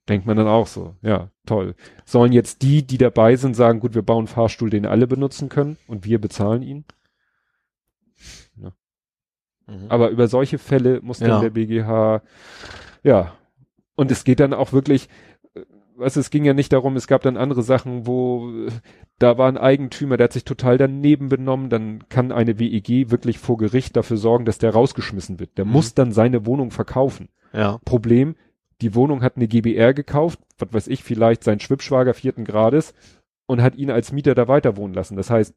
Denkt man dann auch so, ja, toll. Sollen jetzt die, die dabei sind, sagen, gut, wir bauen einen Fahrstuhl, den alle benutzen können und wir bezahlen ihn? Mhm. Aber über solche Fälle muss dann Ja. der BGH, ja. Und es geht dann auch wirklich, äh, was es ging ja nicht darum, es gab dann andere Sachen, wo da war ein Eigentümer, der hat sich total daneben benommen, dann kann eine WEG wirklich vor Gericht dafür sorgen, dass der rausgeschmissen wird. Der Mhm. muss dann seine Wohnung verkaufen. Ja. Problem, die Wohnung hat eine GBR gekauft, was weiß ich, vielleicht sein Schwippschwager vierten Grades und hat ihn als Mieter da weiter wohnen lassen. Das heißt,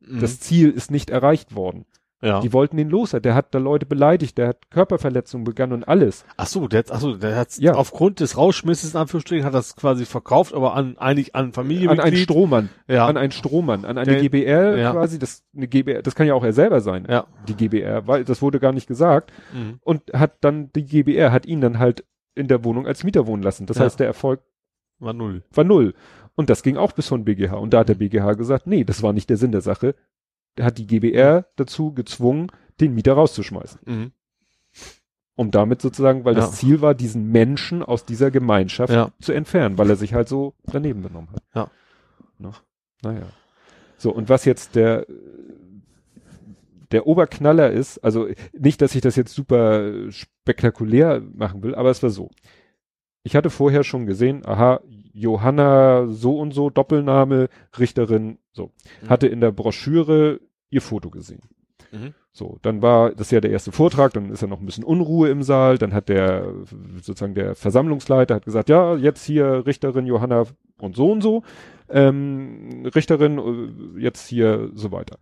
Mhm. das Ziel ist nicht erreicht worden. Ja. Die wollten ihn los, der hat da Leute beleidigt, der hat Körperverletzungen begangen und alles. Ach so, der hat, ach so, der hat Ja. aufgrund des Rausschmisses in Anführungsstrichen hat das quasi verkauft, aber an eigentlich an An Familienmitglied. einen Strohmann, ja. an einen Strohmann, an eine Der- GBR ja. quasi, das eine GBR, das kann ja auch er selber sein, ja. die GBR, weil das wurde gar nicht gesagt Mhm. und hat dann die GBR hat ihn dann halt in der Wohnung als Mieter wohnen lassen. Das Ja. heißt, der Erfolg War null. war null. Und das ging auch bis von BGH. Und da hat der BGH gesagt, nee, das war nicht der Sinn der Sache. Hat die GBR dazu gezwungen, den Mieter rauszuschmeißen. Mhm. Um damit sozusagen, weil Ja. das Ziel war, diesen Menschen aus dieser Gemeinschaft Ja. zu entfernen, weil er sich halt so daneben benommen hat. Ja. Ne? Naja. So, und was jetzt der, der Oberknaller ist, also nicht, dass ich das jetzt super spektakulär machen will, aber es war so. Ich hatte vorher schon gesehen, aha, Johanna so und so, Doppelname, Richterin, so. Mhm. Hatte in der Broschüre ihr Foto gesehen. Mhm. So, dann war das ja der erste Vortrag, dann ist ja noch ein bisschen Unruhe im Saal, dann hat der sozusagen der Versammlungsleiter hat gesagt, ja, jetzt hier Richterin Johanna und so und so, ähm, Richterin, äh, jetzt hier so weiter.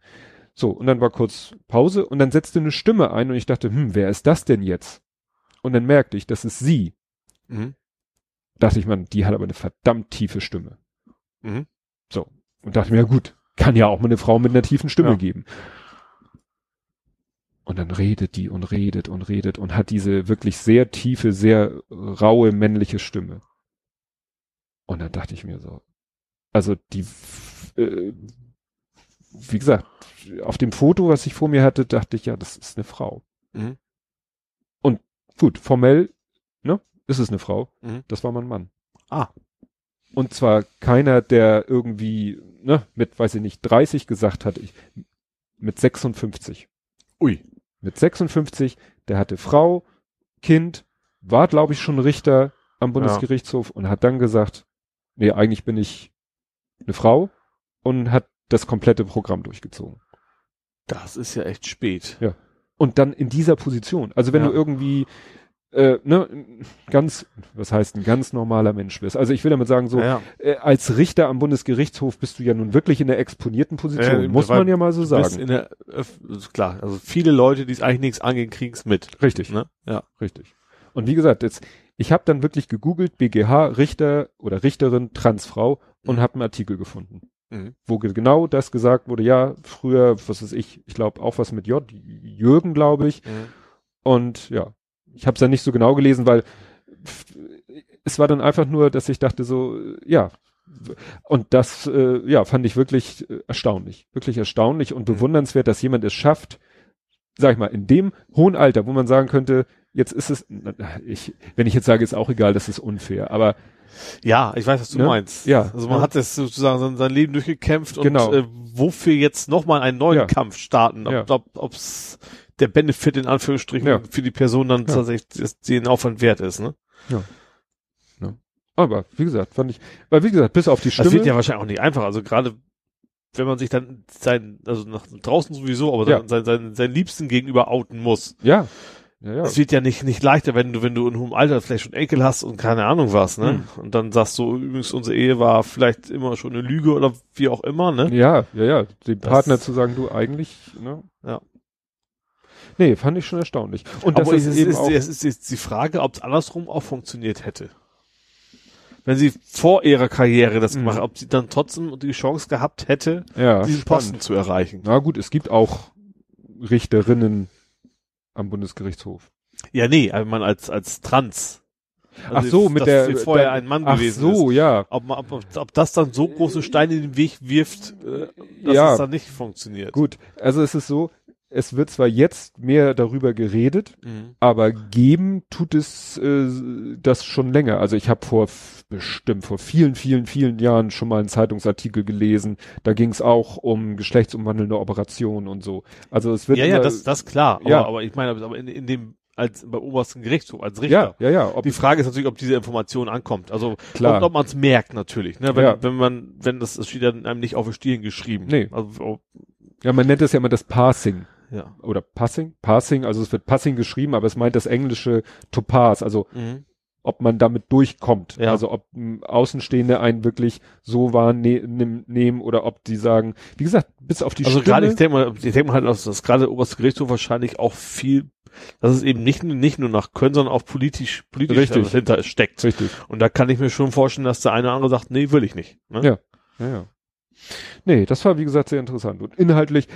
So, und dann war kurz Pause und dann setzte eine Stimme ein und ich dachte, hm, wer ist das denn jetzt? Und dann merkte ich, das ist sie. Mhm. Dachte ich, man, die hat aber eine verdammt tiefe Stimme. Mhm. So. Und dachte mir, ja gut, kann ja auch mal eine Frau mit einer tiefen Stimme Ja. geben. Und dann redet die und redet und redet und hat diese wirklich sehr tiefe, sehr raue männliche Stimme. Und dann dachte ich mir so, also die, äh, wie gesagt, auf dem Foto, was ich vor mir hatte, dachte ich, ja, das ist eine Frau. Mhm. Und gut, formell, ne, ist es eine Frau. Mhm. Das war mein Mann. Ah. Und zwar keiner, der irgendwie, ne, mit, weiß ich nicht, 30 gesagt hat, ich, mit 56. Ui. Mit 56, der hatte Frau, Kind, war, glaube ich, schon Richter am Bundesgerichtshof und hat dann gesagt, nee, eigentlich bin ich eine Frau und hat das komplette Programm durchgezogen. Das ist ja echt spät. Und dann in dieser Position. Also wenn Ja. du irgendwie äh, ne, ganz, was heißt ein ganz normaler Mensch bist. Also ich will damit sagen, so ja, äh, als Richter am Bundesgerichtshof bist du ja nun wirklich in der exponierten Position, Äh, muss man ja mal so sagen. in der, klar, also viele Leute, die es eigentlich nichts angehen, kriegen's mit. Richtig, Ne? Ja. richtig. Und wie gesagt, jetzt, ich habe dann wirklich gegoogelt, BGH, Richter oder Richterin, Transfrau und Mhm. habe einen Artikel gefunden. Mhm. wo ge- genau das gesagt wurde, ja, früher, was weiß ich, ich glaube auch was mit J, Jürgen, glaube ich. Mhm. Und ja, ich habe es dann nicht so genau gelesen, weil es war dann einfach nur, dass ich dachte so, äh, ja. Und das, äh, ja, fand ich wirklich erstaunlich, wirklich erstaunlich und bewundernswert, dass jemand es schafft, sag ich mal, in dem hohen Alter, wo man sagen könnte, jetzt ist es, ich, wenn ich jetzt sage, ist auch egal, das ist unfair, aber Ja, ich weiß, was du Ne? meinst. Ja. Also man Ja. hat das sozusagen sein, sein Leben durchgekämpft und Genau. äh, wofür jetzt nochmal einen neuen Ja. Kampf starten, ob, Ja. ob, ob's der Benefit in Anführungsstrichen Ja. für die Person dann Ja. tatsächlich das- den Aufwand wert ist, ne? aber wie gesagt, fand ich, weil wie gesagt, bis auf die Das Stimme. wird ja wahrscheinlich auch nicht einfach. Also gerade wenn man sich dann sein, also nach draußen sowieso, aber Ja. sein, sein, sein, Liebsten gegenüber outen muss. ja, ja, ja. Das wird ja nicht, nicht leichter, wenn du, wenn du in hohem Alter vielleicht schon Enkel hast und keine Ahnung was, ne? Hm. Und dann sagst du, übrigens, unsere Ehe war vielleicht immer schon eine Lüge oder wie auch immer, ne? Ja, ja, ja. Dem Das- Partner zu sagen, du eigentlich, ne? Ja. Nee, fand ich schon erstaunlich. Und das Aber ist, es ist, eben ist, auch, es ist jetzt die Frage, ob es andersrum auch funktioniert hätte. Wenn sie vor ihrer Karriere das Mhm. gemacht, ob sie dann trotzdem die Chance gehabt hätte, ja, diesen spannend. Posten zu erreichen. Na gut, es gibt auch Richterinnen am Bundesgerichtshof. Ja, nee, aber man als, als Trans. Ach so, mit der- sie vorher der- ein Mann Ach gewesen so, ist. ja. Ob, man, ob, ob das dann so große Steine in den Weg wirft, äh, dass Ja. es dann nicht funktioniert. Gut, also es ist so, es wird zwar jetzt mehr darüber geredet, Mhm. aber geben tut es äh, das schon länger. Also ich habe vor bestimmt vor vielen, vielen, vielen Jahren schon mal einen Zeitungsartikel gelesen. Da ging es auch um geschlechtsumwandelnde Operationen und so. Also es wird Ja, ja, immer- das, das klar. Aber, Ja. aber ich meine, aber in, in dem, als beim obersten Gerichtshof, als Richter. ja, ja, ja. Ob, Die Frage ist natürlich, ob diese Information ankommt. Also Klar. und ob man es merkt natürlich. Ne? Wenn, Ja. wenn man, wenn das, das steht dann einem nicht auf den Stirn geschrieben. Nee. Also, oh, ja, man nennt es ja immer das Passing. Ja. Oder Passing? Passing, also es wird Passing geschrieben, aber es meint das englische to pass, also Mhm. ob man damit durchkommt. Ja. Also ob m, Außenstehende einen wirklich so wahrnehmen oder ob die sagen, wie gesagt, bis auf die Also Stimme. gerade, ich denke mal, ich denke mal halt, dass das gerade oberste Gerichtshof wahrscheinlich auch viel, dass es eben nicht, nicht nur nach Können, sondern auch politisch, politisch Richtig. dahinter steckt. Richtig. Und da kann ich mir schon vorstellen, dass der eine oder andere sagt, nee, will ich nicht. Ne? Ja. Ja, ja. Nee, das war wie gesagt sehr interessant und inhaltlich.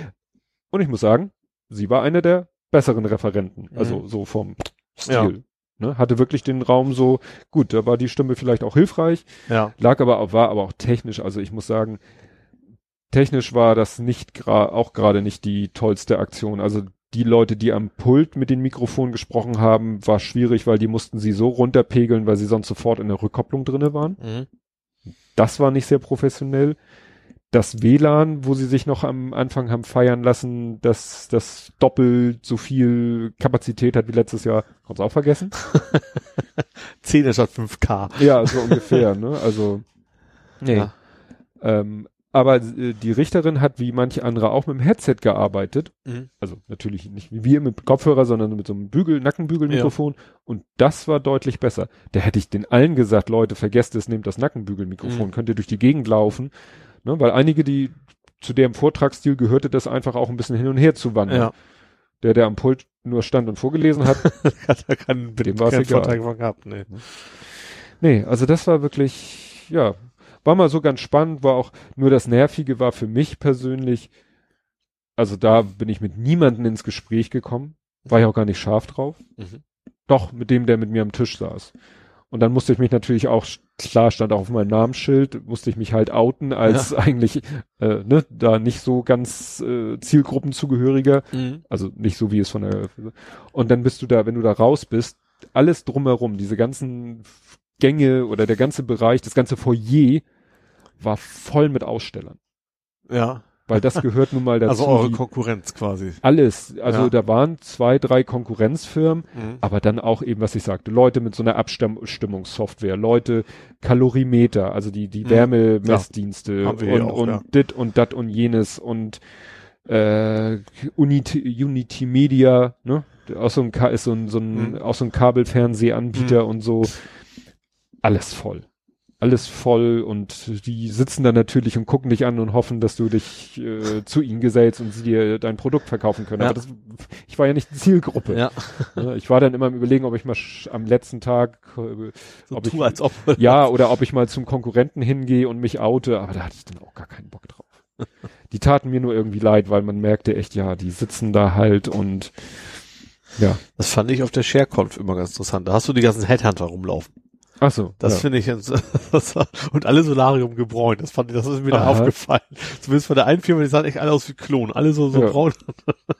Und ich muss sagen, sie war eine der besseren Referenten. Also Mhm. so vom Stil. Ja. Ne, hatte wirklich den Raum so, gut, da war die Stimme vielleicht auch hilfreich, Ja. lag aber auch, war aber auch technisch. Also ich muss sagen, technisch war das nicht gra auch gerade nicht die tollste Aktion. Also die Leute, die am Pult mit den Mikrofonen gesprochen haben, war schwierig, weil die mussten sie so runterpegeln, weil sie sonst sofort in der Rückkopplung drinne waren. Mhm. Das war nicht sehr professionell. Das WLAN, wo sie sich noch am Anfang haben feiern lassen, dass das doppelt so viel Kapazität hat wie letztes Jahr, haben sie auch vergessen. 10 statt 5K. Ja, so ungefähr, ne? Also, nee. Ja. Ähm, aber äh, die Richterin hat wie manche andere auch mit dem Headset gearbeitet. Mhm. Also natürlich nicht wie wir mit Kopfhörer, sondern mit so einem Bügel, Nackenbügelmikrofon. Und das war deutlich besser. Da hätte ich den allen gesagt, Leute, vergesst es, nehmt das Nackenbügelmikrofon, Mhm. könnt ihr durch die Gegend laufen. Ne? Weil einige, die zu dem Vortragsstil gehörte, das einfach auch ein bisschen hin und her zu wandern. Ja. Der, der am Pult nur stand und vorgelesen hat, Hat er keinen, Dem egal. Vorteil von gehabt, nee. Nee, also das war wirklich, ja, war mal so ganz spannend, war auch, nur das Nervige war für mich persönlich, Also da bin ich mit niemandem ins Gespräch gekommen. War ich auch gar nicht scharf drauf. Mhm. Doch, mit dem, der mit mir am Tisch saß. Und dann musste ich mich natürlich auch, klar stand auch auf meinem Namensschild, musste ich mich halt outen als eigentlich, äh, ne, da nicht so ganz äh, Zielgruppenzugehöriger. Mhm. Also nicht so wie es von der, und dann bist du da, wenn du da raus bist, alles drumherum, diese ganzen Gänge oder der ganze Bereich, das ganze Foyer war voll mit Ausstellern. Ja. Weil das gehört nun mal dazu. Also eure Konkurrenz quasi. alles. Also Ja. da waren zwei, drei Konkurrenzfirmen, Mhm. aber dann auch eben, was ich sagte, Leute mit so einer Abstimmungssoftware, Leute Kalorimeter, also die, die Mhm. Wärmemessdienste hier und, auch, und ja. dit und dat und jenes und äh, Unity, Unity Media, ne? Auch so ein, ist so ein, so ein, Mhm. auch so ein Kabelfernsehanbieter und so. Alles voll. Alles voll und die sitzen da natürlich und gucken dich an und hoffen, dass du dich äh, zu ihnen gesellst und sie dir dein Produkt verkaufen können. Ja. Aber das, ich war ja nicht Zielgruppe. Ja. Ich war dann immer im Überlegen, ob ich mal am letzten Tag, äh, So ob tu, ich, als ob. ja, oder ob ich mal zum Konkurrenten hingehe und mich oute, aber da hatte ich dann auch gar keinen Bock drauf. Die taten mir nur irgendwie leid, weil man merkte echt, ja, die sitzen da halt und ja. Das fand ich auf der ShareConf immer ganz interessant. Da hast du die ganzen Headhunter rumlaufen. Ach so. Das ja. finde ich jetzt, das und alle Solarium gebräunt. Das fand ich, das ist mir da aufgefallen. Zumindest von der einen Firma, die sahen echt alle aus wie Klon. Alle so, so Ja. braun.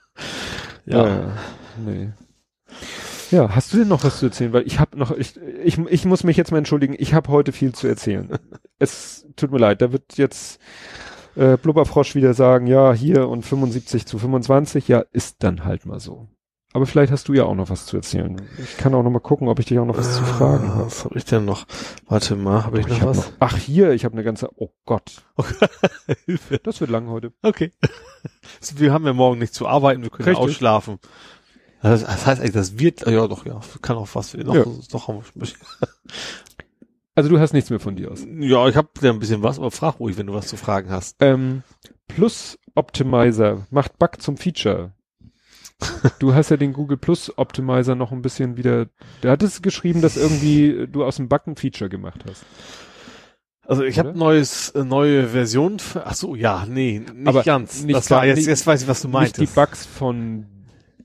ja. ja. Nee. Ja, hast du denn noch was zu erzählen? Weil ich habe noch, ich, ich, ich muss mich jetzt mal entschuldigen, ich habe heute viel zu erzählen. es tut mir leid, da wird jetzt äh, Blubberfrosch wieder sagen, ja, hier und 75 zu 25, ja, ist dann halt mal so. Aber vielleicht hast du ja auch noch was zu erzählen. Ich kann auch noch mal gucken, ob ich dich auch noch was zu fragen Ah, habe. Was habe ich denn noch? Warte mal, habe ich noch hab was? noch- ach, hier, ich habe eine ganze, oh Gott, Hilfe. das wird lang heute. Okay. Wir haben ja morgen nicht zu arbeiten, wir können ja Richtig. ausschlafen. Das, das heißt eigentlich, das wird, ja doch, ja, kann auch was, noch, Ja. noch haben wir- Also du hast nichts mehr von dir aus. ja, ich habe ja ein bisschen was, aber frag ruhig, wenn du was zu fragen hast. Ähm, Plus Optimizer macht Bug zum Feature. Du hast ja den Google Plus Optimizer noch ein bisschen wieder. Der hat es geschrieben, dass irgendwie du aus dem ein Feature gemacht hast. Also ich habe neues, äh, neue Version. Ach so, ja, nee, nicht Aber ganz. nicht das war jetzt, jetzt weiß ich, was du Nicht die. Bugs von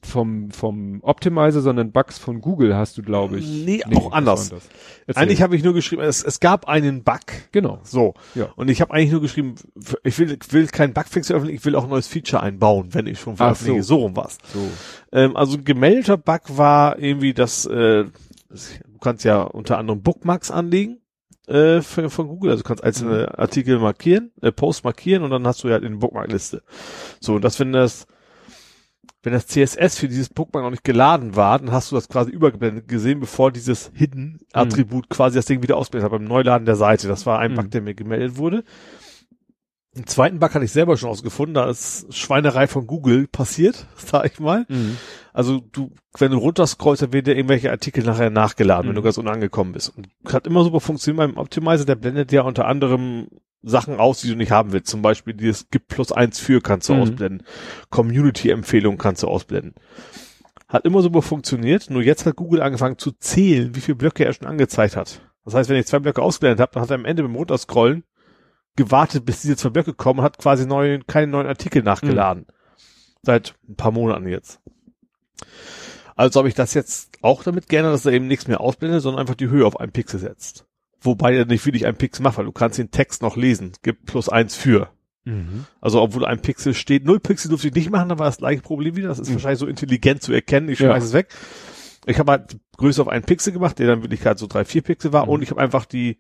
vom vom Optimizer, sondern Bugs von Google hast du, glaube ich. Nee, auch was anders. Eigentlich habe ich nur geschrieben, es, es gab einen Bug. genau. So. Ja. Und ich habe eigentlich nur geschrieben, ich will, will keinen Bugfix veröffentlichen, ich will auch ein neues Feature einbauen, wenn ich schon veröffentliche. so. So rum war's. So. Ähm, also ein gemeldeter Bug war irgendwie, dass äh, du kannst ja unter anderem Bookmarks anlegen äh, von, von Google. Also du kannst einzelne Artikel markieren, äh, Post markieren und dann hast du ja eine Bookmarkliste. So, und das, wenn das wenn das CSS für dieses Bookmark noch nicht geladen war, dann hast du das quasi übergeblendet gesehen, bevor dieses Hidden-Attribut quasi das Ding wieder ausblendet hat beim Neuladen der Seite. Das war ein Mhm. Bug, der mir gemeldet wurde. Den zweiten Bug hatte ich selber schon ausgefunden, da ist Schweinerei von Google passiert, sag ich mal. Mhm. Also du, wenn du runterscrollst, dann werden dir irgendwelche Artikel nachher nachgeladen, wenn Mhm. du ganz unangekommen bist. Und hat immer super funktioniert beim Optimizer, der blendet ja unter anderem Sachen aus, die du nicht haben willst. Zum Beispiel dieses Gib plus eins für kannst du Mhm. ausblenden. Community-Empfehlungen kannst du ausblenden. Hat immer super funktioniert, nur jetzt hat Google angefangen zu zählen, wie viele Blöcke er schon angezeigt hat. Das heißt, wenn ich zwei Blöcke ausgeblendet habe, dann hat er am Ende beim Runterscrollen gewartet, bis diese zwei Blöcke kommen und hat quasi neue, keine neuen Artikel nachgeladen. Seit ein paar Monaten jetzt. Also habe ich das jetzt auch damit gerne, dass er eben nichts mehr ausblendet, sondern einfach die Höhe auf einen Pixel setzt. Wobei er nicht wirklich einen Pixel macht, weil du kannst den Text noch lesen. Gibt plus eins für. Mhm. Also obwohl ein Pixel steht, null Pixel durfte ich nicht machen, dann war das gleiche Problem wieder. Das ist Mhm. wahrscheinlich so intelligent zu erkennen, ich Ja. schmeiß es weg. Ich habe halt die Größe auf einen Pixel gemacht, der dann in Wirklichkeit so drei, vier Pixel war Mhm. und ich habe einfach die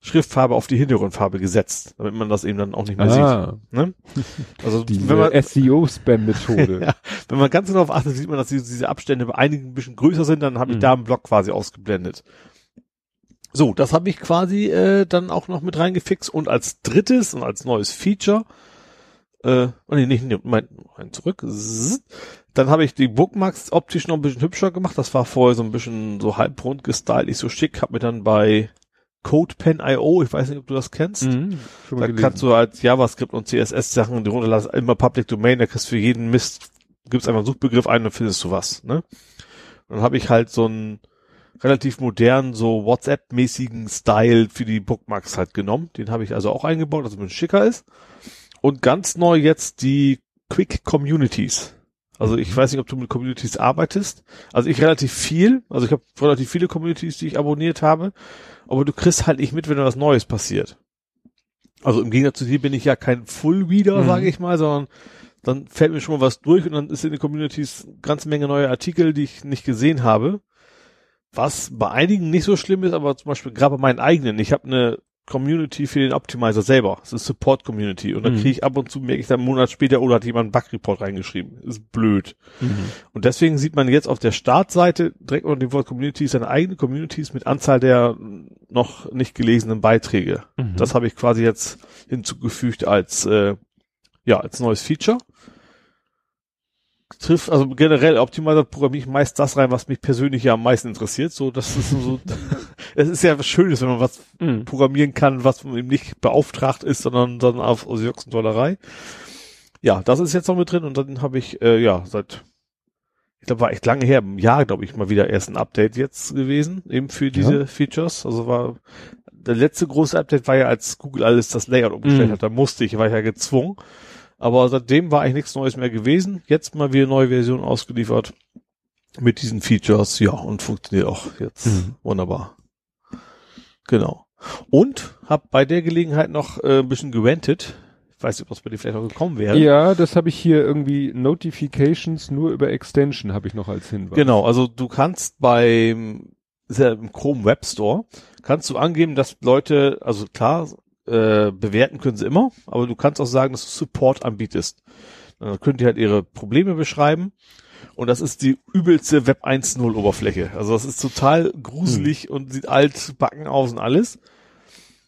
Schriftfarbe auf die Hintergrundfarbe gesetzt, damit man das eben dann auch nicht mehr Ah, sieht. Ne? Also diese wenn man, SEO-Spam-Methode. ja, wenn man ganz genau darauf achtet, sieht man, dass diese, Abstände bei einigen ein bisschen größer sind, dann habe ich Mhm. da einen Block quasi ausgeblendet. So, das habe ich quasi äh, dann auch noch mit reingefixt und als drittes und als neues Feature, äh, oh nee, nicht, nicht mein, mein zurück, Zzz. dann habe ich die Bookmarks optisch noch ein bisschen hübscher gemacht, das war vorher so ein bisschen so halbrund gestylt, nicht so schick, habe mir dann bei CodePen.io, ich weiß nicht, ob du das kennst, Mhm. Da gelesen. kannst du halt JavaScript und CSS Sachen die runterlassen, immer Public Domain, da kriegst du für jeden Mist, gibst einfach einen Suchbegriff ein und findest du was, ne? Dann habe ich halt so einen relativ modernen, so WhatsApp-mäßigen Style für die Bookmarks halt genommen. Den habe ich also auch eingebaut, dass es ein bisschen schicker ist. Und ganz neu jetzt die Quick Communities. Also ich weiß nicht, ob du mit Communities arbeitest. Also ich relativ viel. Also ich habe relativ viele Communities, die ich abonniert habe. Aber du kriegst halt nicht mit, wenn was Neues passiert. Also im Gegensatz zu dir bin ich ja kein Full-Reader, Mhm. sage ich mal, sondern dann fällt mir schon mal was durch und dann ist in den Communities eine ganze Menge neue Artikel, die ich nicht gesehen habe. Was bei einigen nicht so schlimm ist, aber zum Beispiel gerade bei meinen eigenen. Ich habe eine Community für den Optimizer selber. Das ist Support Community. Und dann Mhm. kriege ich ab und zu, merke ich dann einen Monat später, oder hat jemand einen Bug-Report reingeschrieben. Ist blöd. Mhm. Und deswegen sieht man jetzt auf der Startseite direkt unter dem Wort Communities seine eigene Communities mit Anzahl der noch nicht gelesenen Beiträge. Mhm. Das habe ich quasi jetzt hinzugefügt als äh, ja als neues Feature. Trifft also generell Optimizer programmiere ich meist das rein, was mich persönlich ja am meisten interessiert. So, das ist so. es ist ja was Schönes, wenn man was Mhm. programmieren kann, was man eben nicht beauftragt ist, sondern dann auf aus Juxendollerei. Ja, das ist jetzt noch mit drin und dann habe ich äh, ja seit ich glaube war echt lange her, im Jahr glaube ich mal wieder erst ein Update jetzt gewesen, eben für diese Features. Also war der letzte große Update war ja als Google alles das Layout umgestellt Mhm. hat, da musste ich, war ich ja gezwungen. Aber seitdem war eigentlich nichts Neues mehr gewesen. Jetzt mal wieder neue Version ausgeliefert mit diesen Features, ja, und funktioniert auch jetzt Mhm. wunderbar. Genau. Und habe bei der Gelegenheit noch äh, ein bisschen gewentet. Ich weiß nicht, ob das bei dir vielleicht noch gekommen wäre. Ja, das habe ich hier irgendwie Notifications nur über Extension habe ich noch als Hinweis. Genau, also du kannst beim ist ja im Chrome Web Store kannst du angeben, dass Leute, also klar, äh, bewerten können sie immer, aber du kannst auch sagen, dass du Support anbietest. Dann können die halt ihre Probleme beschreiben und das ist die übelste Web 1.0 Oberfläche. Also das ist total gruselig und sieht alt backen aus und alles.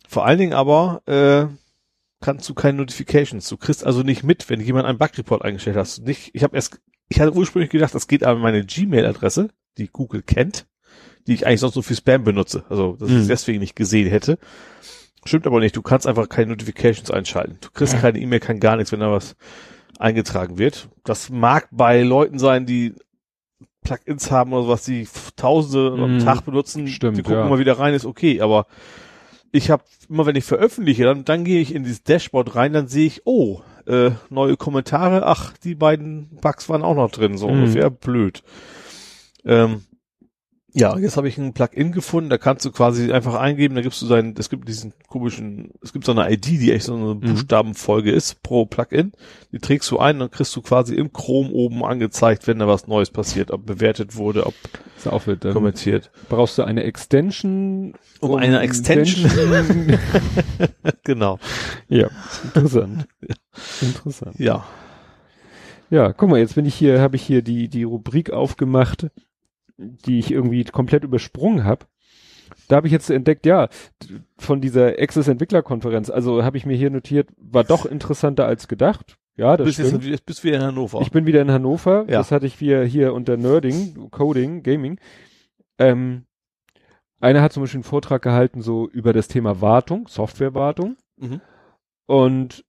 Vor allen Dingen aber äh, kannst du keine Notifications. Du kriegst also nicht mit, wenn jemand einen Bug-Report eingestellt hast. Nicht, ich habe erst, ich hatte ursprünglich gedacht, das geht an meine Gmail-Adresse, die Google kennt, die ich eigentlich sonst so für Spam benutze. Also, dass ich Mhm. es deswegen nicht gesehen hätte. Stimmt aber nicht. Du kannst einfach keine Notifications einschalten. Du kriegst keine E-Mail, kein gar nichts, wenn da was eingetragen wird. Das mag bei Leuten sein, die Plugins haben oder was, die Tausende am Mhm. Tag benutzen. Stimmt, Die gucken ja. mal wieder rein, ist okay. Aber ich habe immer, wenn ich veröffentliche, dann, dann gehe ich in dieses Dashboard rein, dann sehe ich, oh, äh, neue Kommentare. Ach, die beiden Bugs waren auch noch drin, so Mhm. ungefähr. Blöd. Ähm, ja, jetzt habe ich ein Plugin gefunden, da kannst du quasi einfach eingeben, da gibst du deinen, es gibt diesen komischen, es gibt so eine ID, die echt so eine Mhm. Buchstabenfolge ist pro Plugin. Die trägst du ein, dann kriegst du quasi im Chrome oben angezeigt, wenn da was Neues passiert, ob bewertet wurde, ob dann kommentiert. brauchst du eine Extension. Um eine Extension. Extension- genau. ja, interessant. Interessant. Ja. Ja, guck mal, jetzt bin ich hier, habe ich hier die die Rubrik aufgemacht, die ich irgendwie komplett übersprungen habe. Da habe ich jetzt entdeckt, ja, von dieser Access Entwicklerkonferenz, also habe ich mir hier notiert, war doch interessanter als gedacht. Ja, das bist stimmt. jetzt, jetzt bist du wieder in Hannover. Ich bin wieder in Hannover. Ja. Das hatte ich wieder hier unter Nerding, Coding, Gaming. Ähm, einer hat zum Beispiel einen Vortrag gehalten so über das Thema Wartung, Softwarewartung. mhm. Und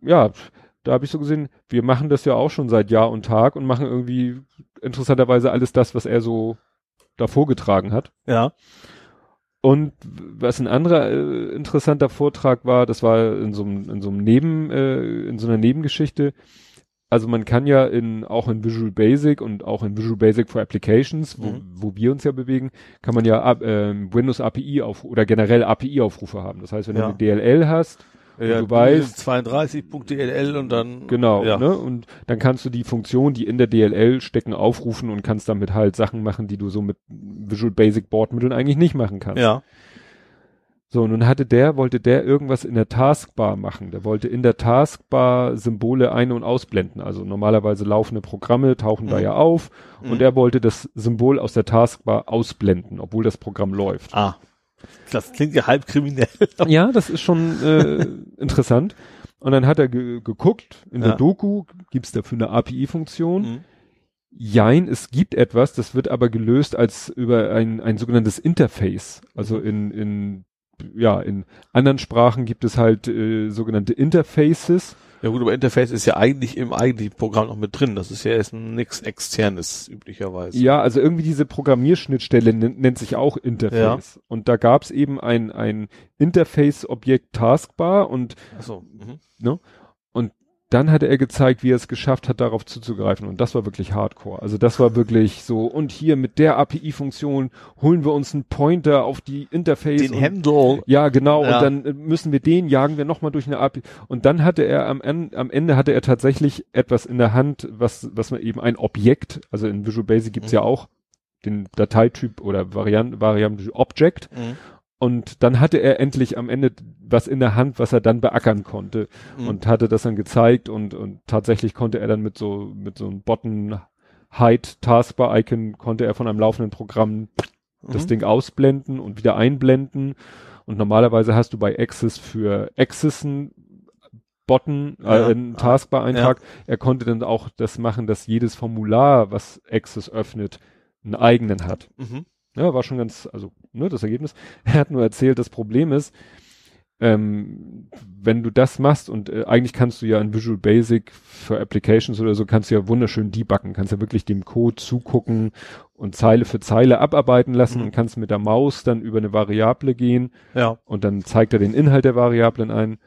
ja, da habe ich so gesehen, wir machen das ja auch schon seit Jahr und Tag und machen irgendwie interessanterweise alles das, was er so da vorgetragen hat. Ja. Und was ein anderer äh, interessanter Vortrag war, das war in so einem, in so einem Neben, äh, in so einer Nebengeschichte. Also man kann ja in, auch in Visual Basic und auch in Visual Basic for Applications, wo, Mhm. wo wir uns ja bewegen, kann man ja ähm, Windows API auf oder generell API Aufrufe haben. Das heißt, wenn Ja. du eine DLL hast, ja du weißt- 32.dll und dann Genau, ja. ne? Und dann kannst du die Funktion, die in der DLL stecken, aufrufen und kannst damit halt Sachen machen, die du so mit Visual Basic Bordmitteln eigentlich nicht machen kannst. Ja. So, nun hatte der, wollte der irgendwas in der Taskbar machen. Der wollte in der Taskbar Symbole ein- und ausblenden. Also normalerweise laufende Programme tauchen da Mhm. ja auf Mhm. und er wollte das Symbol aus der Taskbar ausblenden, obwohl das Programm läuft. Ah. Das klingt ja halb kriminell. Ja, das ist schon äh, interessant. Und dann hat er ge geguckt, in Ja. der Doku gibt's dafür eine API-Funktion. Mhm. Jein, es gibt etwas, das wird aber gelöst als über ein, ein sogenanntes Interface. Also in, in, ja, in anderen Sprachen gibt es halt äh, sogenannte Interfaces. Ja gut, aber Interface ist ja eigentlich im eigentlichen Programm noch mit drin. Das ist ja erst nichts externes üblicherweise. Ja, also irgendwie diese Programmierschnittstelle nennt, sich auch Interface. Und da gab's eben ein, ein Interface-Objekt Taskbar und Achso. Mhm. Dann hatte er gezeigt, wie er es geschafft hat, darauf zuzugreifen. Und das war wirklich hardcore. Also das war wirklich so, und hier mit der API-Funktion holen wir uns einen Pointer auf die Interface. Den und, Handle. Ja, genau. Ja. Und dann müssen wir den, jagen wir nochmal durch eine API. Und dann hatte er am, En- am Ende hatte er tatsächlich etwas in der Hand, was, was man eben ein Objekt, also in Visual Basic gibt's Mhm. ja auch den Dateityp oder Variant, Variable Object. Mhm. Und dann hatte er endlich am Ende was in der Hand, was er dann beackern konnte Mhm. und hatte das dann gezeigt und, und tatsächlich konnte er dann mit so, mit so einem Button Hide Taskbar Icon konnte er von einem laufenden Programm das Mhm. Ding ausblenden und wieder einblenden. Und normalerweise hast du bei Access für Access einen Button, äh, Ja. einen Taskbar-Eintrag. Er konnte dann auch das machen, dass jedes Formular, was Access öffnet, einen eigenen hat. Mhm. Ja, war schon ganz, also, ne, das Ergebnis. Er hat nur erzählt, das Problem ist, ähm, wenn du das machst und äh, eigentlich kannst du ja in Visual Basic für Applications oder so kannst du ja wunderschön debuggen, kannst ja wirklich dem Code zugucken und Zeile für Zeile abarbeiten lassen Mhm. und kannst mit der Maus dann über eine Variable gehen Ja. und dann zeigt er den Inhalt der Variablen ein.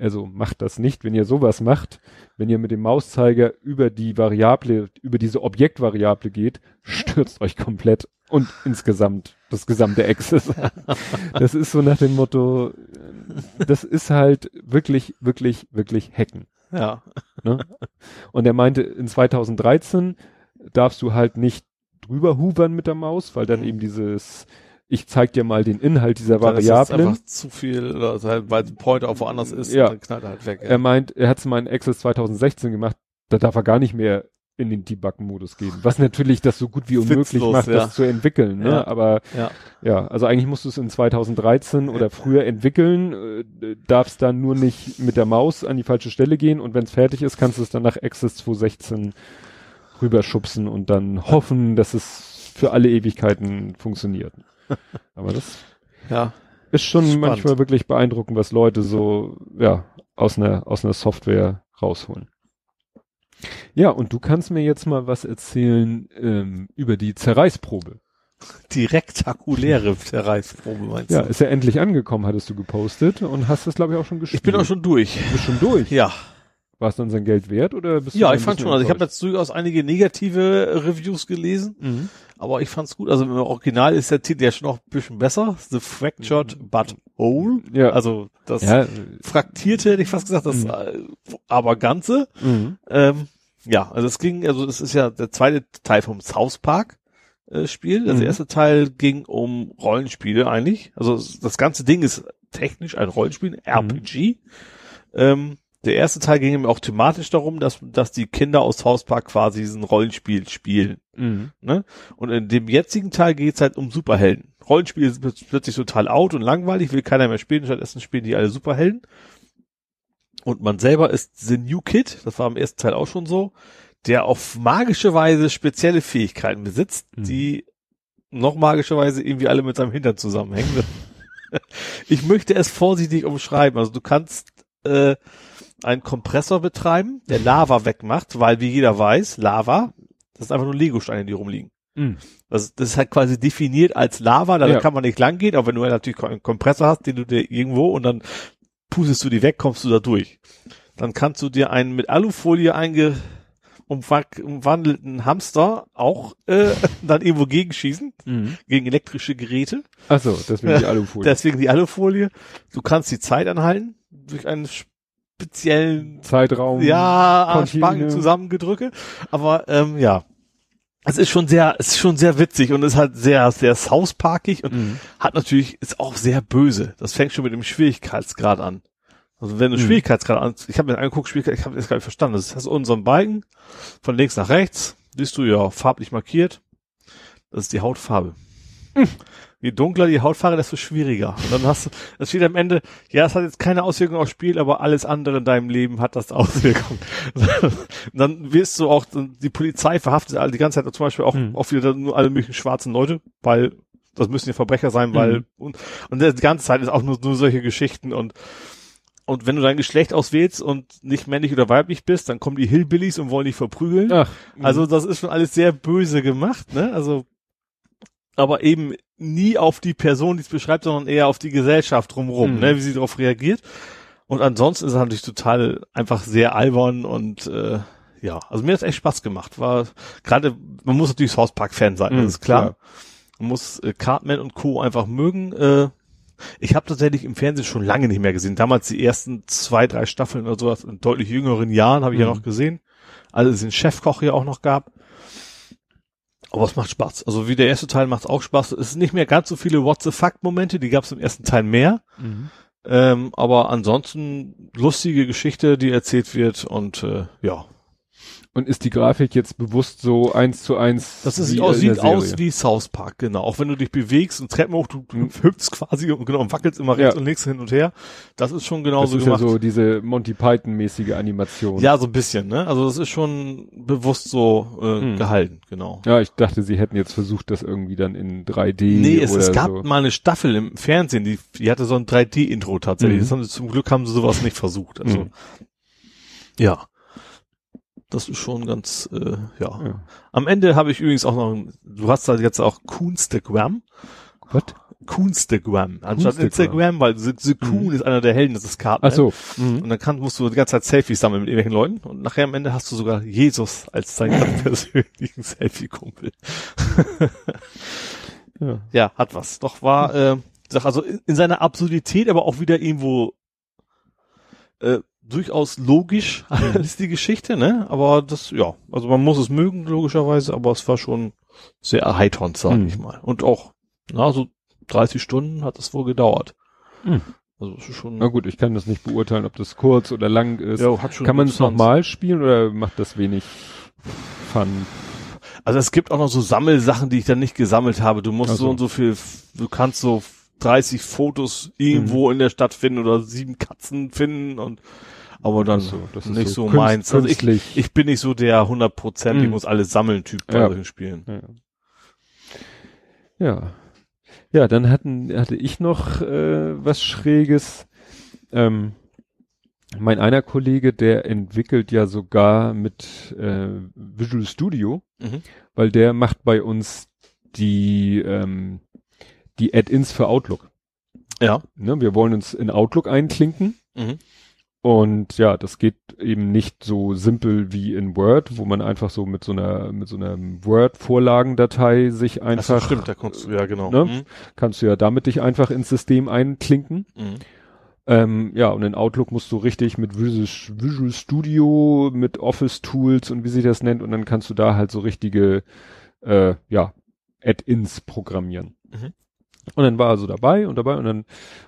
Also macht das nicht, wenn ihr sowas macht, wenn ihr mit dem Mauszeiger über die Variable, über diese Objektvariable geht, stürzt euch komplett und insgesamt das gesamte Access. das ist so nach dem Motto, äh, das ist halt wirklich, wirklich, wirklich hacken. Ja. Ne? Und er meinte, in 2013 darfst du halt nicht drüber hovern mit der Maus, weil dann Mhm. eben dieses, ich zeig dir mal den Inhalt dieser Dann ist das Variablen. einfach zu viel, ist halt, weil ein Pointer auch woanders ist, Ja. dann knallt er halt weg. Er meint, er hat es mal in Access 2016 gemacht, da darf er gar nicht mehr in den Debug-Modus gehen. Was natürlich das so gut wie unmöglich Witzlos, macht, ja. das zu entwickeln. Ne? Ja. Aber Ja. ja, also eigentlich musst du es in 2013 oder früher entwickeln, äh, darfst dann nur nicht mit der Maus an die falsche Stelle gehen und wenn es fertig ist, kannst du es dann nach Access 216 rüberschubsen und dann hoffen, dass es für alle Ewigkeiten funktioniert. Aber das Ja. ist schon Spannend. manchmal wirklich beeindruckend, was Leute so, ja, aus einer, aus einer Software rausholen. Ja, und du kannst mir jetzt mal was erzählen ähm, über die Zerreißprobe. Die rektakuläre Zerreißprobe meinst Ja, du? ist ja endlich angekommen, hattest du gepostet und hast das, glaube ich, auch schon gespielt. Ich bin auch schon durch. Du bist schon durch. Ja. War es dann sein Geld wert oder bist du Ja, ich fand schon. Also ich habe jetzt durchaus einige negative Reviews gelesen, Mhm. Aber ich fand's gut. Also im Original ist der Titel ja schon noch ein bisschen besser. The Fractured But Whole. Ja. Also das ja. Fraktierte, hätte ich fast gesagt, das Mhm. äh, aber Ganze. Mhm. Ähm, ja, also es ging, also das ist ja der zweite Teil vom South Park äh, Spiel. Das Mhm. erste Teil ging um Rollenspiele eigentlich. Also es- das ganze Ding ist technisch ein Rollenspiel, ein RPG. Ähm, der erste Teil ging eben auch thematisch darum, dass, dass die Kinder aus South Park quasi diesen Rollenspiel spielen. Mhm. Ne? Und in dem jetzigen Teil geht's halt um Superhelden. Rollenspiele sind plötz- plötzlich total out und langweilig, will keiner mehr spielen, stattdessen spielen die alle Superhelden. Und man selber ist The New Kid, das war im ersten Teil auch schon so, der auf magische Weise spezielle Fähigkeiten besitzt, Mhm. die noch magischerweise irgendwie alle mit seinem Hintern zusammenhängen. ich möchte es vorsichtig umschreiben. Also du kannst äh, einen Kompressor betreiben, der Lava wegmacht, weil wie jeder weiß, Lava, das sind einfach nur Legosteine, die rumliegen. Mhm. Das, das ist halt quasi definiert als Lava, da Ja. kann man nicht lang gehen, aber wenn du natürlich einen Kompressor hast, den du dir irgendwo und dann pustest du die weg, kommst du da durch. Dann kannst du dir einen mit Alufolie einge umwa- umwandelten Hamster auch äh, dann irgendwo gegenschießen, Mhm. gegen elektrische Geräte. Achso, deswegen die Alufolie. Deswegen die Alufolie. Du kannst die Zeit anhalten durch einen speziellen Zeitraum. ja. Spangen zusammengedrücke. Aber ähm, ja, es ist schon sehr, es ist schon sehr witzig und ist halt sehr, sehr South Parkig und Mhm. hat natürlich ist auch sehr böse. Das fängt schon mit dem Schwierigkeitsgrad an. Also wenn du Mhm. Schwierigkeitsgrad an, ich habe mir angeguckt, Schwierigkeit, ich habe das gar nicht verstanden. Das hast unseren Balken von links nach rechts, siehst du ja farblich markiert. Das ist die Hautfarbe. Mhm. Je dunkler die Hautfarbe, desto schwieriger. Und dann hast du, das steht am Ende, ja, es hat jetzt keine Auswirkung aufs Spiel, aber alles andere in deinem Leben hat das Auswirkungen. Und dann wirst du auch, die Polizei verhaftet alle die ganze Zeit zum Beispiel auch, Mhm. auch wieder nur alle möglichen schwarzen Leute, weil das müssen ja Verbrecher sein, weil, Mhm. und, und die ganze Zeit ist auch nur, nur solche Geschichten und, und wenn du dein Geschlecht auswählst und nicht männlich oder weiblich bist, dann kommen die Hillbillies und wollen dich verprügeln. Ach. Also das ist schon alles sehr böse gemacht, ne? Also, aber eben nie auf die Person, die es beschreibt, sondern eher auf die Gesellschaft drumherum, Mhm. ne? Wie sie darauf reagiert. Und ansonsten ist es natürlich total einfach sehr albern und äh, ja, also mir hat echt Spaß gemacht. War gerade, man muss natürlich South Park Fan sein, das Mhm, ist klar. klar. Man muss äh, Cartman und Co. einfach mögen. Äh, ich habe tatsächlich im Fernsehen schon lange nicht mehr gesehen. Damals die ersten zwei, drei Staffeln oder sowas in deutlich jüngeren Jahren habe ich ja Mhm. noch gesehen. Als es den Chefkoch ja auch noch gab. Aber es macht Spaß. Also wie der erste Teil macht es auch Spaß. Es sind nicht mehr ganz so viele What the fuck Momente, die gab es im ersten Teil mehr. Ähm, aber ansonsten lustige Geschichte, die erzählt wird und äh, ja. Und ist die Grafik jetzt bewusst so eins zu eins? Das ist, wie aus, in der sieht aus Serie? wie South Park, genau. Auch wenn du dich bewegst und Treppen hoch, du, du hüpfst quasi und, genau, und wackelst immer rechts Ja. und links hin und her. Das ist schon Das genauso ist gemacht. ja so diese Monty Python-mäßige Animation. ja, so ein bisschen, ne? Also das ist schon bewusst so äh, Hm. gehalten, genau. Ja, ich dachte, sie hätten jetzt versucht, das irgendwie dann in 3D Nee, es, es gab so. mal eine Staffel im Fernsehen, die, die hatte so ein 3D-Intro tatsächlich. Mhm. Das haben sie, zum Glück haben sie sowas nicht versucht. Also, Mhm. ja. Das ist schon ganz, äh, ja. Ja. Am Ende habe ich übrigens auch noch, du hast da jetzt auch Coonstagram. Was? Coonstagram. Anstatt Coonstagram. Instagram, weil The, The Coon Mhm. ist einer der Helden, das ist Cartman. Ach so. Mhm. Und dann kann, musst du die ganze Zeit Selfies sammeln mit irgendwelchen Leuten und nachher am Ende hast du sogar Jesus als deinen persönlichen Selfie-Kumpel. Ja. Ja, hat was. Doch war, äh, sag also in, in seiner Absurdität, aber auch wieder irgendwo äh, durchaus logisch ist die Geschichte, ne? Aber das, ja, also man muss es mögen, logischerweise, aber es war schon sehr erheiternd, sag Mhm. ich mal. Und auch, na, so 30 Stunden hat es wohl gedauert. Mhm. Also schon. Na gut, ich kann das nicht beurteilen, ob das kurz oder lang ist. ja, hat schon kann man es nochmal spielen oder macht das wenig Fun? Also es gibt auch noch so Sammelsachen, die ich dann nicht gesammelt habe. Du musst Ach so. so. und so viel, du kannst so 30 Fotos irgendwo Mhm. in der Stadt finden oder sieben Katzen finden und aber dann so, das ist nicht so so, meins. Also ich, ich bin nicht so der 100% ich Mhm. muss alles sammeln Typ bei Ja. solchen Spielen. Ja. Ja. Ja, dann hatten, hatte ich noch äh, was Schräges. Ähm, mein einer Kollege, der entwickelt ja sogar mit äh, Visual Studio, Mhm. weil der macht bei uns die ähm, die Add-ins für Outlook. Ja. Ne, wir wollen uns in Outlook einklinken Mhm. Und ja, das geht eben nicht so simpel wie in Word, wo man einfach so mit so einer mit so einer Word-Vorlagendatei sich Ach einfach so, stimmt, da kommst du ja genau. Ne? Mhm. kannst du ja damit dich einfach ins System einklinken. Mhm. Ähm, ja, und in Outlook musst du richtig mit Visual, Visual Studio, mit Office Tools und wie sich das nennt, und dann kannst du da halt so richtige, äh, ja, Add-ins programmieren. Mhm. Und dann war er so dabei und dabei und dann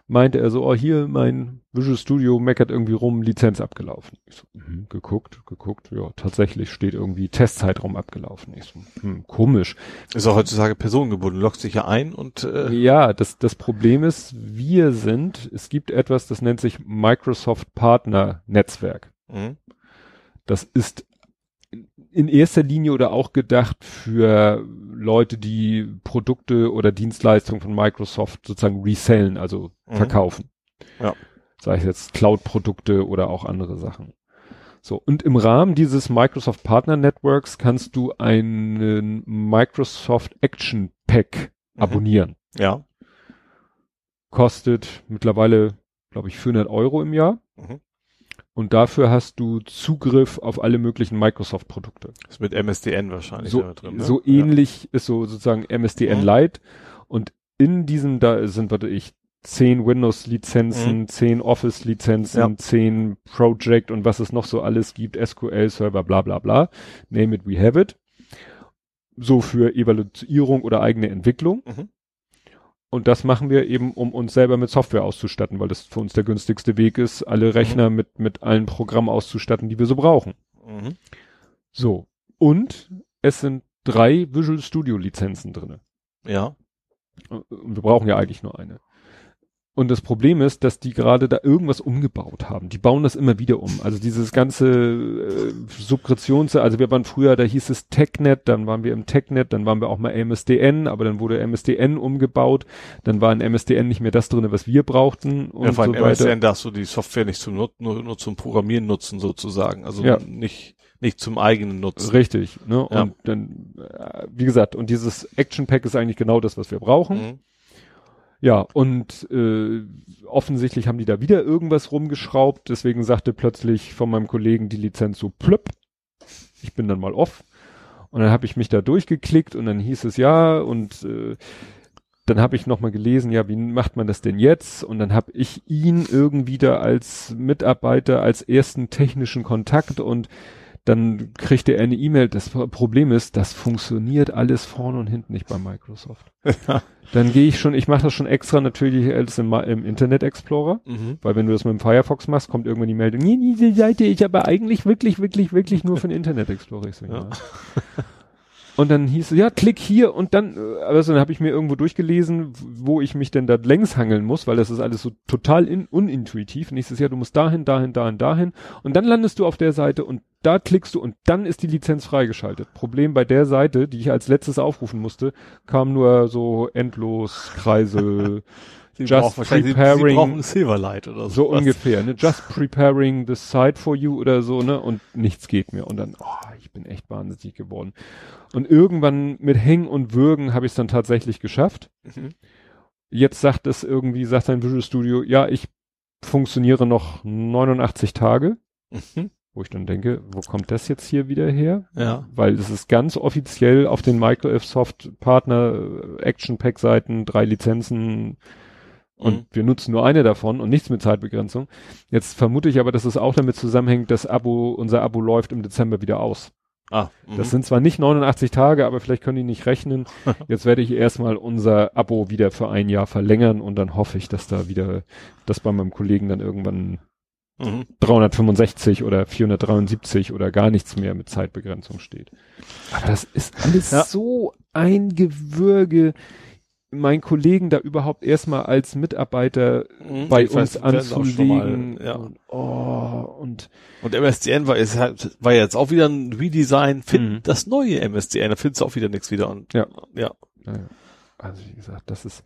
meinte er so, oh, hier mein Visual Studio meckert irgendwie rum, Lizenz abgelaufen. Ich so, mhm, geguckt, geguckt, ja, tatsächlich steht irgendwie Testzeitraum abgelaufen. Ich so, hm, komisch. Ist auch heutzutage personengebunden. Du loggst dich ja ein und äh, Ja, das, das Problem ist, wir sind, es gibt etwas, das nennt sich Microsoft Partner Netzwerk. mhm. Das ist in erster Linie oder auch gedacht für Leute, die Produkte oder Dienstleistungen von Microsoft sozusagen resellen, also Mhm. verkaufen. Ja. Sei es jetzt Cloud-Produkte oder auch andere Sachen. So, und im Rahmen dieses Microsoft Partner Networks kannst du einen Microsoft Action Pack Mhm. abonnieren. ja. kostet mittlerweile, glaube ich, 400 Euro im Jahr. Mhm. Und dafür hast du Zugriff auf alle möglichen Microsoft-Produkte. Ist mit MSDN wahrscheinlich So, da drin. Ne? so ja. ähnlich ist so sozusagen MSDN Mhm. Lite. Und in diesem, da sind, warte ich, 10 Windows-Lizenzen, Mhm. 10 Office-Lizenzen, Ja. 10 Project und was es noch so alles gibt, SQL-Server, bla bla bla. Name it, we have it. So für Evaluierung oder eigene Entwicklung. Mhm. Und das machen wir eben, um uns selber mit Software auszustatten, weil das für uns der günstigste Weg ist, alle Rechner mit, mit allen Programmen auszustatten, die wir so brauchen. Mhm. So. Und es sind drei Visual Studio Lizenzen drinne. Ja. Und wir brauchen ja eigentlich nur eine. Und das Problem ist, dass die gerade da irgendwas umgebaut haben. Die bauen das immer wieder um. Also dieses ganze äh, Subskriptions, also wir waren früher, da hieß es TechNet, dann waren wir im TechNet, dann waren wir auch mal MSDN, aber dann wurde MSDN umgebaut, dann war in MSDN nicht mehr das drinne, was wir brauchten und ja, vor allem so. MSN darfst du die Software nicht zum nur, nur zum Programmieren nutzen sozusagen. Also Ja. nicht, nicht zum eigenen Nutzen. Richtig, ne? Ja. Und dann, äh, wie gesagt, und dieses Action Pack ist eigentlich genau das, was wir brauchen. Mhm. Ja, und äh, offensichtlich haben die da wieder irgendwas rumgeschraubt, deswegen sagte plötzlich von meinem Kollegen die Lizenz so plöpp. Ich bin dann mal off. Und dann habe ich mich da durchgeklickt und dann hieß es ja und äh, dann habe ich nochmal gelesen, ja, wie macht man das denn jetzt? Und dann habe ich ihn irgendwie da als Mitarbeiter, als ersten technischen Kontakt und dann kriegte er eine E-Mail. Das Problem ist, das funktioniert alles vorne und hinten nicht bei Microsoft. dann gehe ich schon, ich mache das schon extra natürlich als im, im Internet Explorer, Mhm. weil wenn du das mit dem Firefox machst, kommt irgendwann die Meldung, nee, diese Seite ist aber eigentlich wirklich, wirklich, wirklich nur für den Internet Explorer. Ich so, ja. Und dann hieß es, ja, klick hier und dann, äh, also dann habe ich mir irgendwo durchgelesen, wo ich mich denn da längs hangeln muss, weil das ist alles so total in, unintuitiv. Nächstes Jahr, du musst dahin, dahin, dahin, dahin. Und dann landest du auf der Seite und da klickst du und dann ist die Lizenz freigeschaltet. Problem bei der Seite, die ich als letztes aufrufen musste, kam nur so endlos Kreise, Sie Just preparing- Sie brauchen Silverlight oder so. so ungefähr, ne? Just preparing the site for you oder so, ne? Und nichts geht mehr. Und dann, oh, ich bin echt wahnsinnig geworden. Und irgendwann mit Hängen und Würgen habe ich es dann tatsächlich geschafft. Mhm. Jetzt sagt es irgendwie, sagt sein Visual Studio, ja, ich funktioniere noch 89 Tage. Mhm. Wo ich dann denke, wo kommt das jetzt hier wieder her? Ja. Weil es ist ganz offiziell auf den Microsoft Partner äh, Action Pack Seiten, drei Lizenzen und Mhm. wir nutzen nur eine davon und nichts mit Zeitbegrenzung. Jetzt vermute ich aber, dass es auch damit zusammenhängt, dass Abo, unser Abo läuft im Dezember wieder aus. Ah, mhm. Das sind zwar nicht 89 Tage, aber vielleicht können die nicht rechnen. Jetzt werde ich erstmal unser Abo wieder für ein Jahr verlängern und dann hoffe ich, dass da wieder, dass bei meinem Kollegen dann irgendwann mhm. 365 oder 473 oder gar nichts mehr mit Zeitbegrenzung steht. Aber das ist alles Ja. so ein Gewürge, meinen Kollegen da überhaupt erstmal als Mitarbeiter Mhm. bei weiß, uns auch schon mal, anzulegen. ja. Und, oh, und Und MSDN war, ist halt, war jetzt auch wieder ein Redesign. Find Mhm. das neue MSDN, da findest du auch wieder nichts wieder. Und, Ja. ja. also wie gesagt, das ist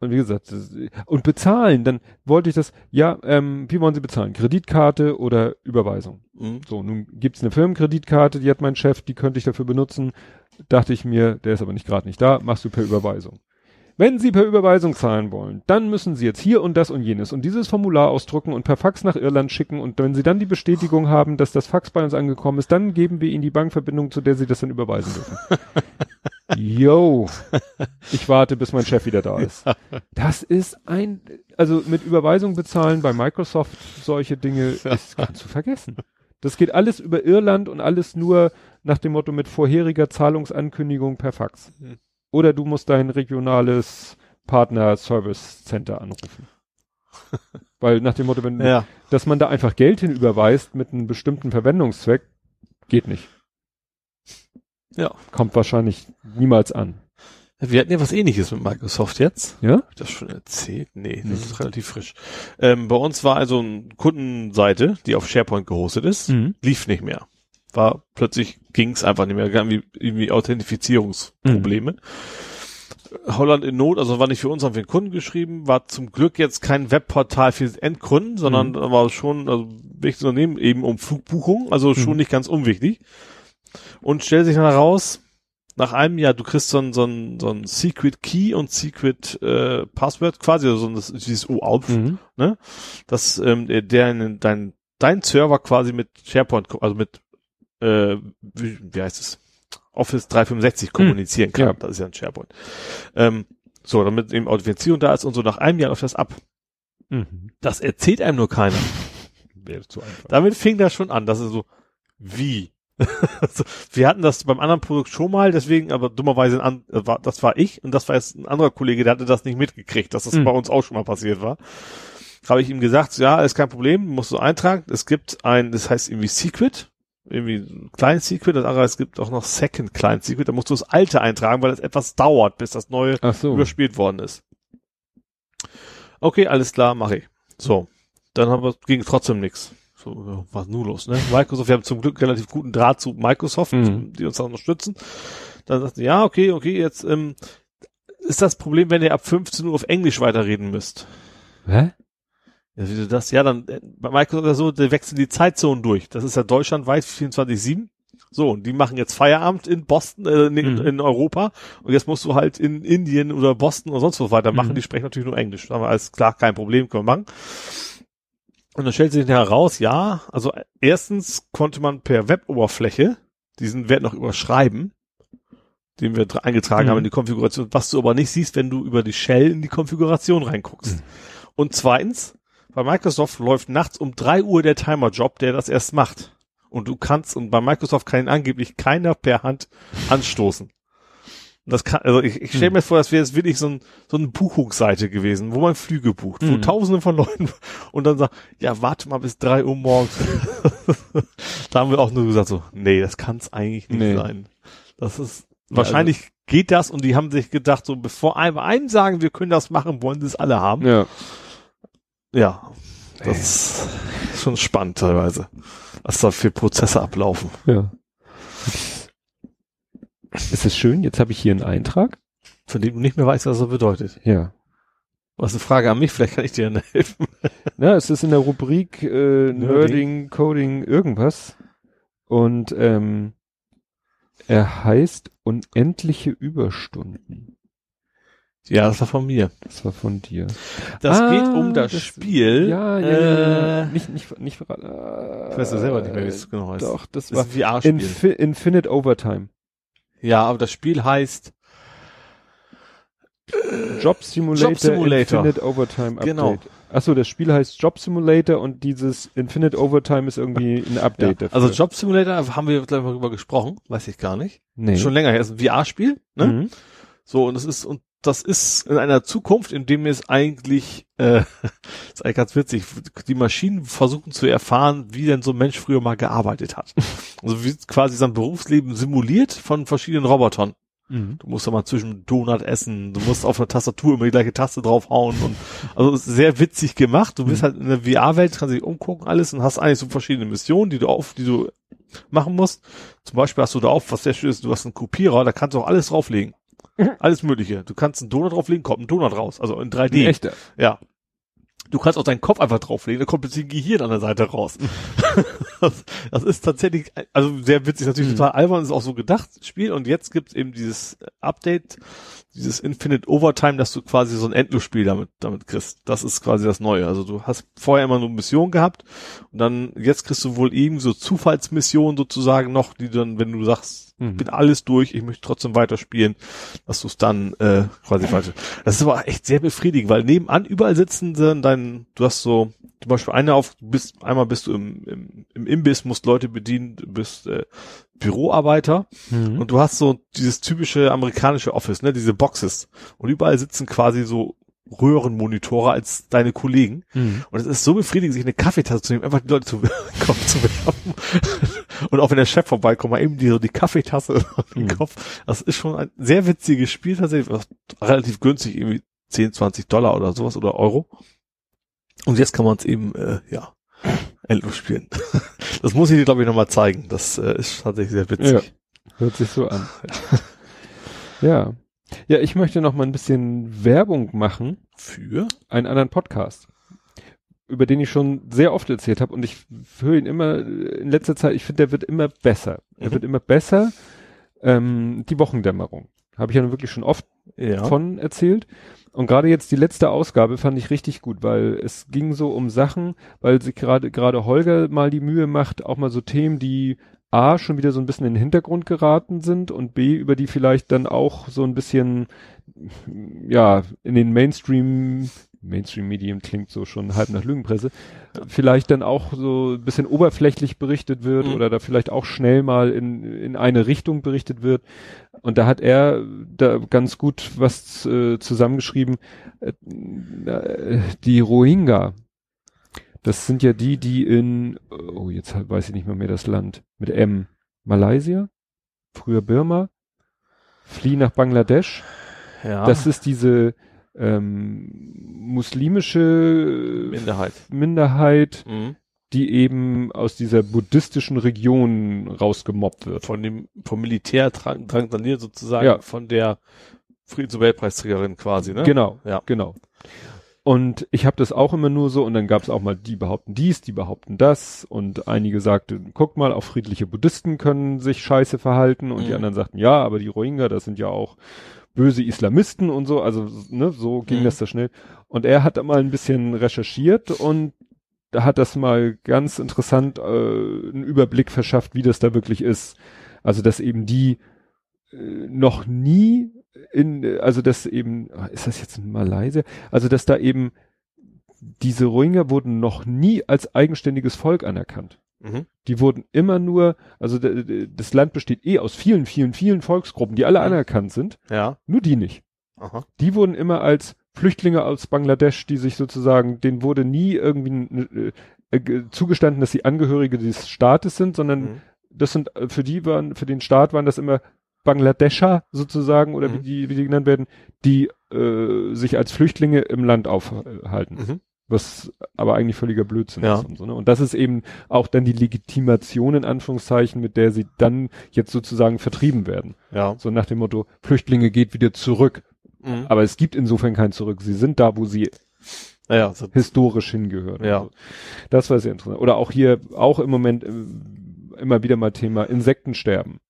und wie gesagt, das, und bezahlen, dann wollte ich das, ja, ähm, wie wollen Sie bezahlen? Kreditkarte oder Überweisung? Mhm. So, nun gibt's eine Firmenkreditkarte, die hat mein Chef, die könnte ich dafür benutzen. Dachte ich mir, der ist aber nicht gerade nicht da, machst du per Überweisung. Wenn Sie per Überweisung zahlen wollen, dann müssen Sie jetzt hier und das und jenes und dieses Formular ausdrucken und per Fax nach Irland schicken und wenn Sie dann die Bestätigung haben, dass das Fax bei uns angekommen ist, dann geben wir Ihnen die Bankverbindung, zu der Sie das dann überweisen dürfen. Yo, ich warte, bis mein Chef wieder da ist. Das ist ein, also mit Überweisung bezahlen bei Microsoft solche Dinge ist kannst du vergessen. Das geht alles über Irland und alles nur nach dem Motto mit vorheriger Zahlungsankündigung per Fax. Mhm. Oder du musst dein regionales Partner Service Center anrufen. Weil nach dem Motto, wenn, Ja. dass man da einfach Geld hinüberweist mit einem bestimmten Verwendungszweck, geht nicht. Ja. Kommt wahrscheinlich niemals an. Wir hatten ja was ähnliches mit Microsoft jetzt. Ja? Hab ich das schon erzählt? Nee, das Nee. ist relativ frisch. Ähm, bei uns war also eine Kundenseite, die auf SharePoint gehostet ist, Mhm. lief nicht mehr. War plötzlich ging's einfach nicht mehr, irgendwie, irgendwie Authentifizierungsprobleme. Holland in Not, also war nicht für uns, sondern für den Kunden geschrieben, war zum Glück jetzt kein Webportal für Endkunden, sondern Mhm. war schon, also wichtiges Unternehmen eben um Flugbuchung, also schon Mhm. nicht ganz unwichtig. Und stellt sich dann heraus, nach einem Jahr, du kriegst so ein, so ein, so ein Secret Key und Secret äh, Password quasi, also so ein, das- dieses OAuth, Mhm. ne? Dass ähm, der, der in dein, dein Server quasi mit SharePoint, also mit äh, wie, wie heißt es? Office 365 kommunizieren kann. ja. Das ist ja ein SharePoint. Ähm, so, damit eben Authentifizierung da ist und so nach einem Jahr läuft das ab. Mhm. Das erzählt einem nur keiner. Wäre zu einfach. Damit fing das schon an. Das ist so, wie? so, wir hatten das beim anderen Produkt schon mal, deswegen, aber dummerweise, ein an, äh, das war ich und das war jetzt ein anderer Kollege, der hatte das nicht mitgekriegt, dass das Mhm. bei uns auch schon mal passiert war. Habe ich ihm gesagt, ja, ist kein Problem, musst du eintragen. Es gibt ein, das heißt irgendwie Secret, irgendwie Client Secret, das andere, es gibt auch noch Second Client Secret, da musst du das alte eintragen, weil das etwas dauert, bis das neue so. überspielt worden ist. Okay, alles klar, mache ich. So, dann haben wir, ging trotzdem nix. So, was nun los, ne? Microsoft, wir haben zum Glück relativ guten Draht zu Microsoft, Mhm. die uns da unterstützen. Dann sagten ja, okay, okay, jetzt ähm, ist das Problem, wenn ihr ab 15 Uhr auf Englisch weiterreden müsst. Hä? Ja, wie du das? Ja, dann äh, bei Microsoft das so, der wechseln die Zeitzonen durch. Das ist ja deutschlandweit 24-7. So, und die machen jetzt Feierabend in Boston, äh, in, Mhm. in Europa und jetzt musst du halt in Indien oder Boston oder sonst was weitermachen. Mhm. Die sprechen natürlich nur Englisch. Aber alles klar, kein Problem, können wir machen. Und dann stellt sich heraus, ja, also erstens konnte man per Web-Oberfläche diesen Wert noch überschreiben, den wir eingetragen Mhm. haben in die Konfiguration, was du aber nicht siehst, wenn du über die Shell in die Konfiguration reinguckst. Mhm. Und zweitens, bei Microsoft läuft nachts um drei Uhr der Timer-Job, der das erst macht. Und du kannst, und bei Microsoft kann ihn angeblich keiner per Hand anstoßen. Und Das kann, also ich, ich stelle Hm. mir vor, das wäre jetzt wirklich so, ein, so eine Buchungsseite gewesen, wo man Flüge bucht, wo Hm. tausende von Leuten und dann sagt, ja, warte mal bis drei Uhr morgens. da haben wir auch nur gesagt so, nee, das kann es eigentlich nicht Nee. sein. Das ist, Ja, wahrscheinlich geht das und die haben sich gedacht, so bevor einem, einem sagen, wir können das machen, wollen sie es alle haben. Ja. Ja, das ist schon spannend teilweise, was da für Prozesse ablaufen. Ja. Ist es schön? Jetzt habe ich hier einen Eintrag. Von dem du nicht mehr weißt, was er bedeutet. Ja. Was eine Frage an mich, vielleicht kann ich dir helfen. Ja, es ist in der Rubrik äh, Nerding. Nerding, Coding, irgendwas. Und ähm, er heißt Unendliche Überstunden. Ja, das war von mir. Das war von dir. Das Ah, geht um das, das- Spiel. Ja, ja, äh, ja. Nicht, nicht, nicht verraten. Äh, Ich weiß ja selber nicht mehr, wie es genau heißt. Doch, das Das war ist ein VR-Spiel. Infi Infinite Overtime. Ja, aber das Spiel heißt, Job Simulator, Job Simulator. Infinite Overtime Update. Genau. Achso, das Spiel heißt Job Simulator und dieses Infinite Overtime ist irgendwie ein ja, Update dafür. also Job Simulator haben wir gleich mal drüber gesprochen, weiß ich gar nicht. nee. Schon länger her, ist ein VR-Spiel, ne? Mhm. So, und das ist, und das ist in einer Zukunft, in dem es eigentlich, äh, ist eigentlich ganz witzig, die Maschinen versuchen zu erfahren, wie denn so ein Mensch früher mal gearbeitet hat. Also wie quasi sein Berufsleben simuliert von verschiedenen Robotern. Mhm. Du musst da mal zwischen Donut essen, du musst auf der Tastatur immer die gleiche Taste draufhauen und also ist sehr witzig gemacht. Du bist Mhm. halt in der VR-Welt, kannst dich umgucken alles und hast eigentlich so verschiedene Missionen, die du auf, die du machen musst. Zum Beispiel hast du da auf, was sehr schön ist, du hast einen Kopierer, da kannst du auch alles drauflegen. Alles Mögliche. Du kannst einen Donut drauflegen, kommt ein Donut raus, also in 3D. Ein echter. Ja. Du kannst auch deinen Kopf einfach drauflegen, da kommt plötzlich ein Gehirn an der Seite raus. das, das ist tatsächlich, also sehr witzig, natürlich Mhm. total albern, ist auch so gedacht, Spiel. Und jetzt gibt's eben dieses Update, dieses Infinite Overtime, dass du quasi so ein Endlosspiel damit, damit kriegst. Das ist quasi das Neue. Also du hast vorher immer nur Missionen gehabt und dann, jetzt kriegst du wohl eben so Zufallsmissionen sozusagen noch, die dann, wenn du sagst, Mhm. bin alles durch, ich möchte trotzdem weiterspielen, dass du es dann äh, quasi weiter. Das ist aber echt sehr befriedigend, weil nebenan überall sitzen sie dein, du hast so zum Beispiel eine auf, bist einmal bist du im, im, im Imbiss, musst Leute bedienen, du bist äh, Büroarbeiter Mhm. und du hast so dieses typische amerikanische Office, ne, diese Boxes und überall sitzen quasi so Röhrenmonitore als deine Kollegen Mhm. und es ist so befriedigend, sich eine Kaffeetasse zu nehmen, einfach die Leute zu, Kopf zu werfen. Und auch wenn der Chef vorbeikommt, mal eben die, so die Kaffeetasse auf den Mhm. Kopf. Das ist schon ein sehr witziges Spiel tatsächlich, was relativ günstig, irgendwie 10, 20 Dollar oder sowas oder Euro. Und jetzt kann man es eben, äh, ja, endlos spielen. Das muss ich dir, glaube ich, nochmal zeigen. Das äh, ist tatsächlich sehr witzig. Hört sich so an. ja. Ja, ich möchte noch mal ein bisschen Werbung machen. Für? einen anderen Podcast, über den ich schon sehr oft erzählt habe und ich höre ihn immer in letzter Zeit, ich finde, der wird immer besser. Er Mhm. wird immer besser. Ähm, die Wochendämmerung. Habe ich ja nun wirklich schon oft Ja. von erzählt. Und gerade jetzt die letzte Ausgabe fand ich richtig gut, weil es ging so um Sachen, weil sich gerade gerade Holger mal die Mühe macht, auch mal so Themen, die A schon wieder so ein bisschen in den Hintergrund geraten sind und B über die vielleicht dann auch so ein bisschen ja in den Mainstream Mainstream Medium klingt so schon halb nach Lügenpresse, vielleicht dann auch so ein bisschen oberflächlich berichtet wird Mhm. oder da vielleicht auch schnell mal in, in eine Richtung berichtet wird. Und da hat er da ganz gut was äh, zusammengeschrieben. Äh, äh, die Rohingya, das sind ja die, die in, oh, jetzt weiß ich nicht mehr mehr das Land, mit M, Malaysia, früher Birma, fliehen nach Bangladesch. ja. Das ist diese ähm, muslimische Minderheit. Minderheit, Mhm. die eben aus dieser buddhistischen Region rausgemobbt wird. Von dem, vom Militär drang- drangsaliert sozusagen Ja. von der Friedensnobelpreisträgerin quasi, ne? Genau, Ja. genau. Und ich habe das auch immer nur so und dann gab es auch mal, die behaupten dies, die behaupten das und einige sagten, guck mal, auch friedliche Buddhisten können sich scheiße verhalten und Mhm. die anderen sagten, ja, aber die Rohingya, das sind ja auch böse Islamisten und so, also ne, so ging Mhm. das da schnell. Und er hat da mal ein bisschen recherchiert und da hat das mal ganz interessant äh, einen Überblick verschafft, wie das da wirklich ist. Also dass eben die äh, noch nie in, also dass eben, ah, ist das jetzt in Malaysia? Also dass da eben diese Rohingya wurden noch nie als eigenständiges Volk anerkannt. Mhm. Die wurden immer nur, also das Land besteht eh aus vielen, vielen, vielen Volksgruppen, die alle Mhm. anerkannt sind, Ja. nur die nicht. Aha. Die wurden immer als Flüchtlinge aus Bangladesch, die sich sozusagen, denen wurde nie irgendwie äh, äh, zugestanden, dass sie Angehörige des Staates sind, sondern Mhm. das sind äh, für die waren, für den Staat waren das immer Bangladescher sozusagen oder Mhm. wie die, wie die genannt werden, die äh, sich als Flüchtlinge im Land aufhalten. Mhm. Was aber eigentlich völliger Blödsinn Ja. ist und so, ne? Und das ist eben auch dann die Legitimation in Anführungszeichen, mit der sie dann jetzt sozusagen vertrieben werden. Ja. So nach dem Motto, Flüchtlinge geht wieder zurück. Mhm. Aber es gibt insofern kein Zurück. Sie sind da, wo sie Ja, so, historisch hingehören. Ja. Also, das war sehr interessant. Oder auch hier, auch im Moment äh, immer wieder mal Thema Insektensterben.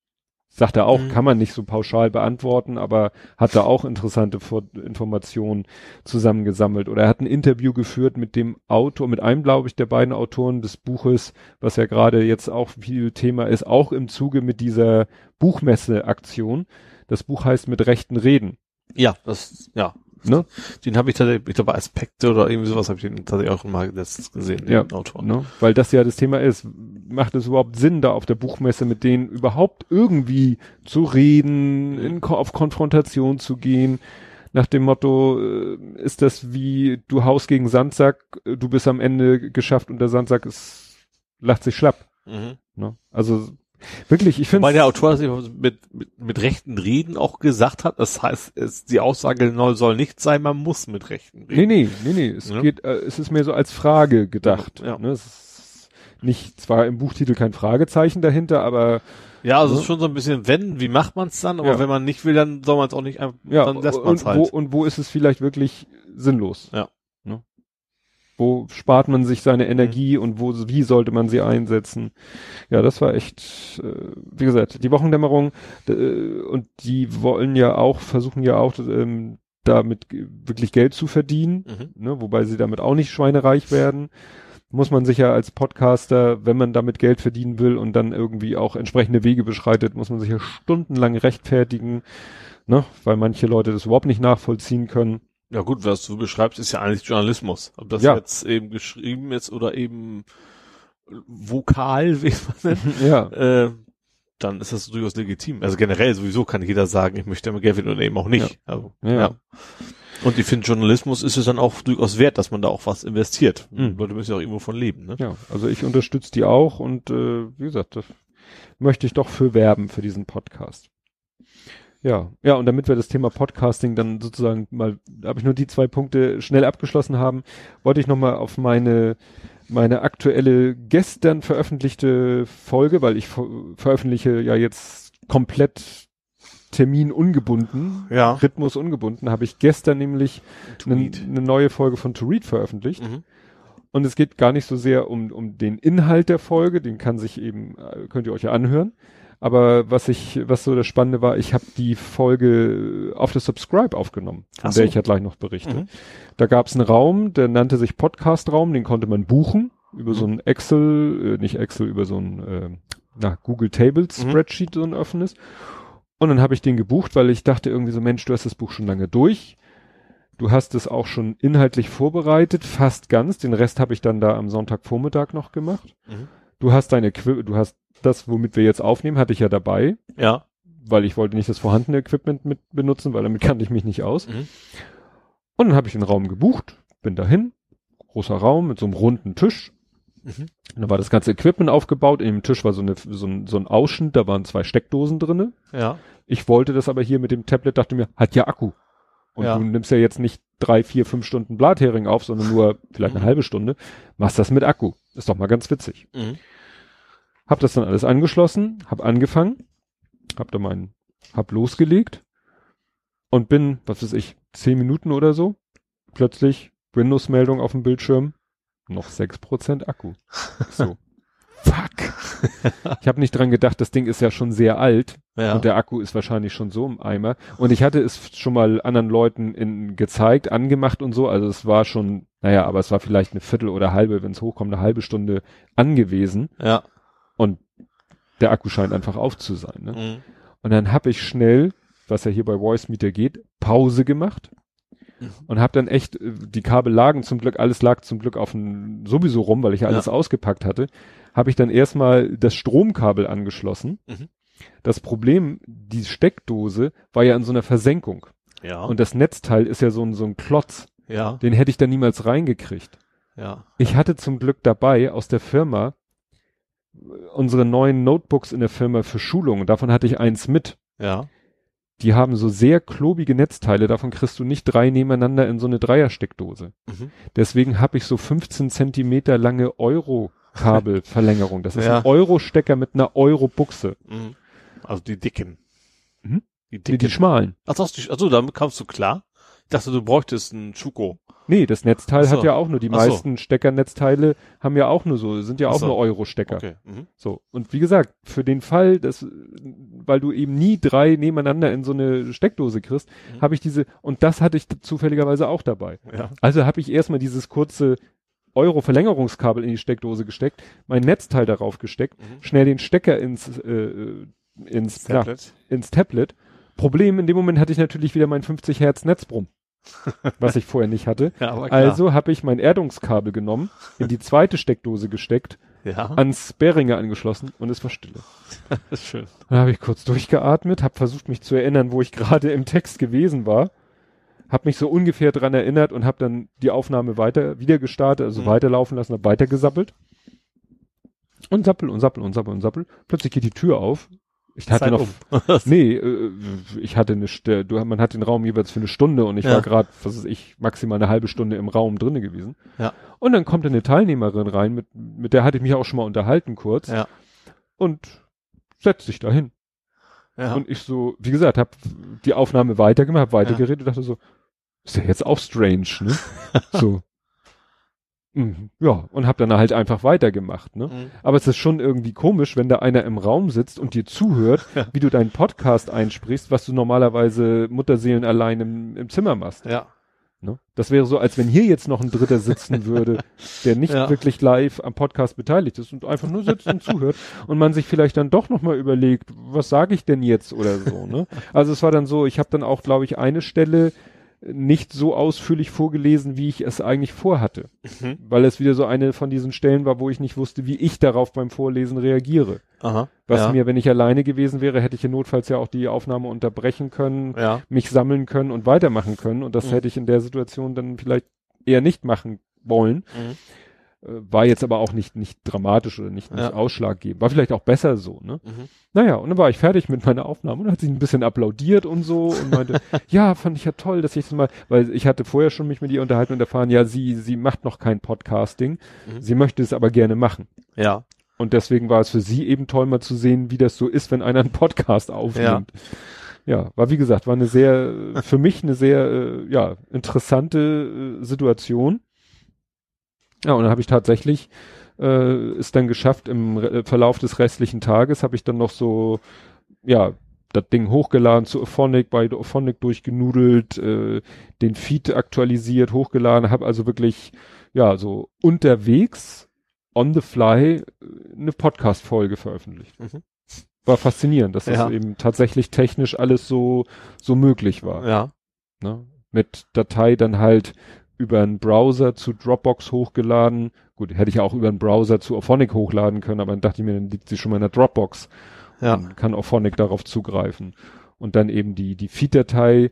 Sagt er auch, Mhm. kann man nicht so pauschal beantworten, aber hat da auch interessante Informationen zusammengesammelt. Oder er hat ein Interview geführt mit dem Autor, mit einem, glaube ich, der beiden Autoren des Buches, was ja gerade jetzt auch viel Thema ist, auch im Zuge mit dieser Buchmesse-Aktion. Das Buch heißt Mit rechten Reden. ja, das, ja. Ne? Den habe ich tatsächlich, ich glaube Aspekte oder irgendwie sowas habe ich den tatsächlich auch mal letztens gesehen, den Ja, Autor. Ne? Weil das ja das Thema ist. Macht es überhaupt Sinn, da auf der Buchmesse mit denen überhaupt irgendwie zu reden, in, auf Konfrontation zu gehen? Nach dem Motto, äh, ist das wie du haust gegen Sandsack, du bist am Ende geschafft und der Sandsack ist, lacht sich schlapp. Mhm. Ne? Also wirklich, ich finde Weil der Autor mit, mit, mit rechten Reden auch gesagt hat, das heißt, es, die Aussage soll- nicht sein, man muss mit rechten Nee, reden. nee, nee, nee. Es Ja. geht, äh, es ist mehr so als Frage gedacht. Ja. Ne? Es ist nicht, zwar im Buchtitel kein Fragezeichen dahinter, aber Ja, also es Ne? ist schon so ein bisschen, wenn, wie macht man es dann? Aber Ja. wenn man nicht will, dann soll man es auch nicht, dann lässt man und, es halt. wo, und wo ist es vielleicht wirklich sinnlos? Ja. Wo spart man sich seine Energie und wo, wie sollte man sie einsetzen? Ja, das war echt, äh, wie gesagt, die Wochendämmerung, äh, und die wollen ja auch, versuchen ja auch, ähm, damit wirklich Geld zu verdienen, Mhm. ne? wobei sie damit auch nicht schweinereich werden. Muss man sich ja als Podcaster, wenn man damit Geld verdienen will und dann irgendwie auch entsprechende Wege beschreitet, muss man sich ja stundenlang rechtfertigen, ne? weil manche Leute das überhaupt nicht nachvollziehen können. Ja gut, was du beschreibst, ist ja eigentlich Journalismus. Ob das Ja. jetzt eben geschrieben ist oder eben vokal, wie man nennt, ja, äh, dann ist das durchaus legitim. Also generell sowieso kann jeder sagen, ich möchte Geld verdienen oder eben auch nicht. Also, Ja, ja. Und ich finde, Journalismus ist es dann auch durchaus wert, dass man da auch was investiert. Mhm. Leute müssen ja auch irgendwo von leben, ne? ja, also ich unterstütze die auch und äh, wie gesagt, das möchte ich doch für werben für diesen Podcast. Ja, ja, und damit wir das Thema Podcasting dann sozusagen mal, habe ich nur die zwei Punkte schnell abgeschlossen haben, wollte ich nochmal auf meine, meine aktuelle gestern veröffentlichte Folge, weil ich ver veröffentliche ja jetzt komplett Termin ungebunden, Ja. Rhythmus ungebunden, habe ich gestern nämlich eine eine neue Folge von To Read veröffentlicht. Mhm. Und es geht gar nicht so sehr um, um den Inhalt der Folge, den kann sich eben, äh, könnt ihr euch ja anhören. Aber was ich, was so das Spannende war, ich habe die Folge auf der Subscribe aufgenommen, von so. der ich ja gleich noch berichte. Mhm. Da gab es einen Raum, der nannte sich Podcast-Raum, den konnte man buchen über Mhm. so ein Excel, äh, nicht Excel, über so ein äh, na, Google Tables Mhm. Spreadsheet, so ein offenes. Und dann habe ich den gebucht, weil ich dachte irgendwie so, Mensch, du hast das Buch schon lange durch. Du hast es auch schon inhaltlich vorbereitet, fast ganz. Den Rest habe ich dann da am Sonntagvormittag noch gemacht. Mhm. Du hast deine, Equi- du hast das, womit wir jetzt aufnehmen, hatte ich ja dabei, Ja. weil ich wollte nicht das vorhandene Equipment mit benutzen, weil damit kannte ich mich nicht aus. Mhm. Und dann habe ich den Raum gebucht, bin dahin, großer Raum mit so einem runden Tisch. Mhm. Und dann war das ganze Equipment aufgebaut. In dem Tisch war so, eine, so, ein, so ein Ausschnitt, da waren zwei Steckdosen drinne. Ja. Ich wollte das aber hier mit dem Tablet, dachte mir, hat ja Akku. Und Ja. du nimmst ja jetzt nicht drei, vier, fünf Stunden Blathering auf, sondern nur vielleicht eine Mhm. halbe Stunde. Machst das mit Akku. Ist doch mal ganz witzig. Mhm. Hab das dann alles angeschlossen, hab angefangen, hab da meinen, hab losgelegt und bin, was weiß ich, zehn Minuten oder so, plötzlich Windows-Meldung auf dem Bildschirm, noch 6% Akku. So. Fuck. Ich habe nicht dran gedacht, das Ding ist ja schon sehr alt Ja. und der Akku ist wahrscheinlich schon so im Eimer. Und ich hatte es schon mal anderen Leuten in, gezeigt, angemacht und so. Also es war schon, naja, aber es war vielleicht eine Viertel oder halbe, wenn es hochkommt, eine halbe Stunde angewiesen. ja. Und der Akku scheint einfach auf zu sein. Ne? Mhm. Und dann habe ich schnell, was ja hier bei Voice Meter geht, Pause gemacht Mhm. und habe dann echt, äh, die Kabel lagen zum Glück, alles lag zum Glück auf dem, sowieso rum, weil ich ja alles ausgepackt hatte, habe ich dann erstmal das Stromkabel angeschlossen. Mhm. Das Problem, die Steckdose war ja in so einer Versenkung Ja. und das Netzteil ist ja so ein, so ein Klotz, ja. den hätte ich da niemals reingekriegt. Ja. Ich hatte zum Glück dabei aus der Firma unsere neuen Notebooks in der Firma für Schulungen. Davon hatte ich eins mit. Ja. Die haben so sehr klobige Netzteile. Davon kriegst du nicht drei nebeneinander in so eine Dreiersteckdose. Mhm. Deswegen habe ich so 15 Zentimeter lange Euro-Kabelverlängerung. Das ist Ja. ein Euro-Stecker mit einer Euro-Buchse. Mhm. Also die dicken. Mhm. Die Die, dicken. die schmalen. Ach, so, die- also damit kamst du klar? Ich dachte, du bräuchtest einen Schuko. Nee, das Netzteil so. hat ja auch nur, die Ach so. meisten Steckernetzteile haben ja auch nur so, sind ja auch so. nur Euro-Stecker. Okay. Mhm. So. Und wie gesagt, für den Fall, dass, weil du eben nie drei nebeneinander in so eine Steckdose kriegst, Mhm. habe ich diese, und das hatte ich zufälligerweise auch dabei. Ja. Also habe ich erstmal dieses kurze Euro-Verlängerungskabel in die Steckdose gesteckt, mein Netzteil darauf gesteckt, Mhm. schnell den Stecker ins, äh, ins, na, Tablet. ins Tablet. Problem, in dem Moment hatte ich natürlich wieder mein 50 Hertz Netzbrumm, was ich vorher nicht hatte. Ja. Also habe ich mein Erdungskabel genommen, in die zweite Steckdose gesteckt, ja. ans Behringer angeschlossen und es war Stille. Das ist schön. Dann habe ich kurz durchgeatmet, habe versucht mich zu erinnern, wo ich gerade im Text gewesen war, habe mich so ungefähr dran erinnert und habe dann die Aufnahme weiter wieder gestartet, also Mhm. weiterlaufen lassen, habe weitergesappelt und sappel und sappel und sappel und sappel. Plötzlich geht die Tür auf. Ich hatte noch, um. nee, äh, ich hatte eine, St- du, man hat den Raum jeweils für eine Stunde und ich Ja. war gerade, was weiß ich, maximal eine halbe Stunde im Raum drinne gewesen. Ja. Und dann kommt eine Teilnehmerin rein, mit, mit der hatte ich mich auch schon mal unterhalten kurz Ja. und setzt sich dahin. Ja. Und ich so, wie gesagt, habe die Aufnahme weitergemacht, habe weitergeredet und dachte so, ist ja jetzt auch strange, ne? so. Mhm, Ja, und habe dann halt einfach weitergemacht, ne? Mhm. Aber es ist schon irgendwie komisch, wenn da einer im Raum sitzt und dir zuhört, Ja. wie du deinen Podcast einsprichst, was du normalerweise Mutterseelen allein im, im Zimmer machst. Ja. Ne? Das wäre so, als wenn hier jetzt noch ein Dritter sitzen würde, der nicht Ja. wirklich live am Podcast beteiligt ist und einfach nur sitzt und zuhört und man sich vielleicht dann doch nochmal überlegt, was sage ich denn jetzt oder so. Ne? Also es war dann so, ich habe dann auch, glaube ich, eine Stelle nicht so ausführlich vorgelesen, wie ich es eigentlich vorhatte, Mhm. weil es wieder so eine von diesen Stellen war, wo ich nicht wusste, wie ich darauf beim Vorlesen reagiere. Aha. Was ja. mir, wenn ich alleine gewesen wäre, hätte ich ja notfalls ja auch die Aufnahme unterbrechen können, Ja. mich sammeln können und weitermachen können. Und das Mhm. hätte ich in der Situation dann vielleicht eher nicht machen wollen. Mhm. War jetzt aber auch nicht, nicht dramatisch oder nicht, nicht Ja. ausschlaggebend. War vielleicht auch besser so, ne? Mhm. Naja, und dann war ich fertig mit meiner Aufnahme und hat sich ein bisschen applaudiert und so und meinte, ja, fand ich ja toll, dass ich das mal, weil ich hatte vorher schon mich mit ihr unterhalten und erfahren, ja, sie, sie macht noch kein Podcasting. Mhm. Sie möchte es aber gerne machen. Ja. Und deswegen war es für sie eben toll, mal zu sehen, wie das so ist, wenn einer einen Podcast aufnimmt. Ja, war wie gesagt, war eine sehr, für mich eine sehr, äh, ja, interessante äh, Situation. Ja, und dann habe ich tatsächlich, äh, es dann geschafft, im Re Verlauf des restlichen Tages habe ich dann noch so, ja, das Ding hochgeladen zu Ophonic, bei Ophonic durchgenudelt, äh, den Feed aktualisiert, hochgeladen, habe also wirklich, ja, so unterwegs, on the fly, äh, eine Podcast-Folge veröffentlicht. Mhm. War faszinierend, dass Ja. das eben tatsächlich technisch alles so, so möglich war. Ja. Ne? Mit Datei dann halt über einen Browser zu Dropbox hochgeladen. Gut, hätte ich auch über einen Browser zu Ophonic hochladen können, aber dann dachte ich mir, dann liegt sie schon mal in der Dropbox. Ja. Dann kann Ophonic darauf zugreifen. Und dann eben die, die Feed-Datei,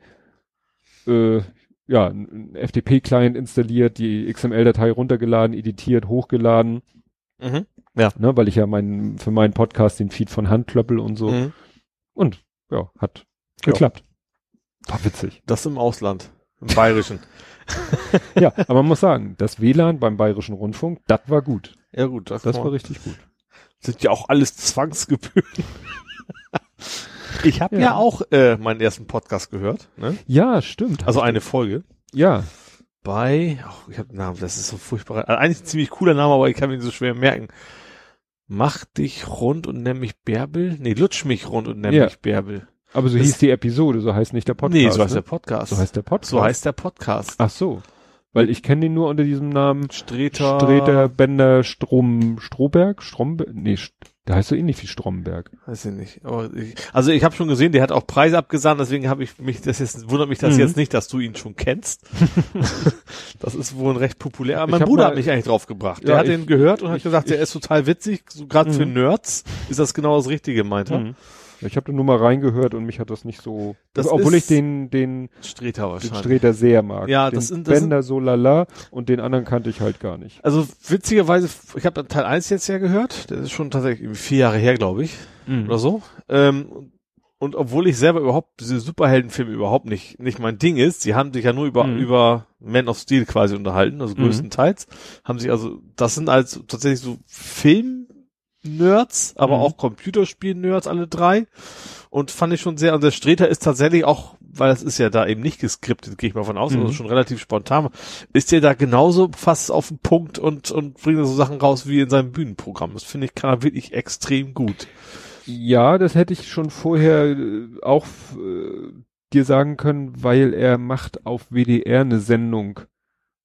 äh, ja, ein FTP-Client installiert, die XML-Datei runtergeladen, editiert, hochgeladen, Mhm. ne, weil ich ja meinen, für meinen Podcast den Feed von Hand klöppel und so. Mhm. Und, ja, hat Ja. geklappt. War witzig. Das im Ausland. Im Bayerischen. ja, aber man muss sagen, das WLAN beim Bayerischen Rundfunk, das war gut. ja gut, das, Das war man- richtig gut. sind ja auch alles Zwangsgebühren. ich habe ja. Ja. auch äh, meinen ersten Podcast gehört. Ne? Ja, stimmt. Also eine Folge. Ja, bei, ach, ich habe den Namen, das ist so furchtbar. Also eigentlich ein ziemlich cooler Name, aber ich kann ihn so schwer merken. Mach dich rund und nenn mich Bärbel? Nee, lutsch mich rund und nenn Ja. mich Bärbel. Aber so Das- hieß die Episode, so heißt nicht der Podcast. nee, so heißt ne? der Podcast. So heißt der Podcast. So heißt der Podcast. Ach so. Weil ich kenne den nur unter diesem Namen Streter. Streter, Bender, Strom, Strohberg, Stromberg, nee, der heißt so ähnlich wie Stromberg. Weiß ich nicht. Ich, also ich habe schon gesehen, der hat auch Preise abgesandt, deswegen habe ich mich, das jetzt wundert mich das Mhm. jetzt nicht, dass du ihn schon kennst. das ist wohl ein recht populär. Aber mein Bruder mal- hat mich eigentlich drauf gebracht. Ja, Der hat ich- den gehört und hat ich- gesagt, der ist total witzig, so gerade für Mhm. Nerds ist das genau das Richtige, meint er. Mhm. Ich habe da nur mal reingehört und mich hat das nicht so, Das obwohl ich den, den, Streter den wahrscheinlich. Streter sehr mag. Ja, den das sind- das Bender so lala und den anderen kannte ich halt gar nicht. Also witzigerweise, ich habe Teil 1 jetzt ja gehört, das ist schon tatsächlich vier Jahre her, glaube ich, oder so. Ähm, und obwohl ich selber überhaupt diese Superheldenfilme überhaupt nicht nicht mein Ding ist, sie haben sich ja nur über Mhm. über Man of Steel quasi unterhalten, also Mhm. größtenteils haben sich also das sind also tatsächlich so Film-Nerds, aber Mhm. auch Computerspiel-Nerds alle drei und fand ich schon sehr. Und der Streter ist tatsächlich auch, weil das ist ja da eben nicht geskriptet, gehe ich mal von aus, Mhm. also schon relativ spontan. Ist der da genauso fast auf den Punkt und und bringt so Sachen raus wie in seinem Bühnenprogramm. Das finde ich kann er wirklich extrem gut. Ja, das hätte ich schon vorher äh, auch äh, dir sagen können, weil er macht auf WDR eine Sendung,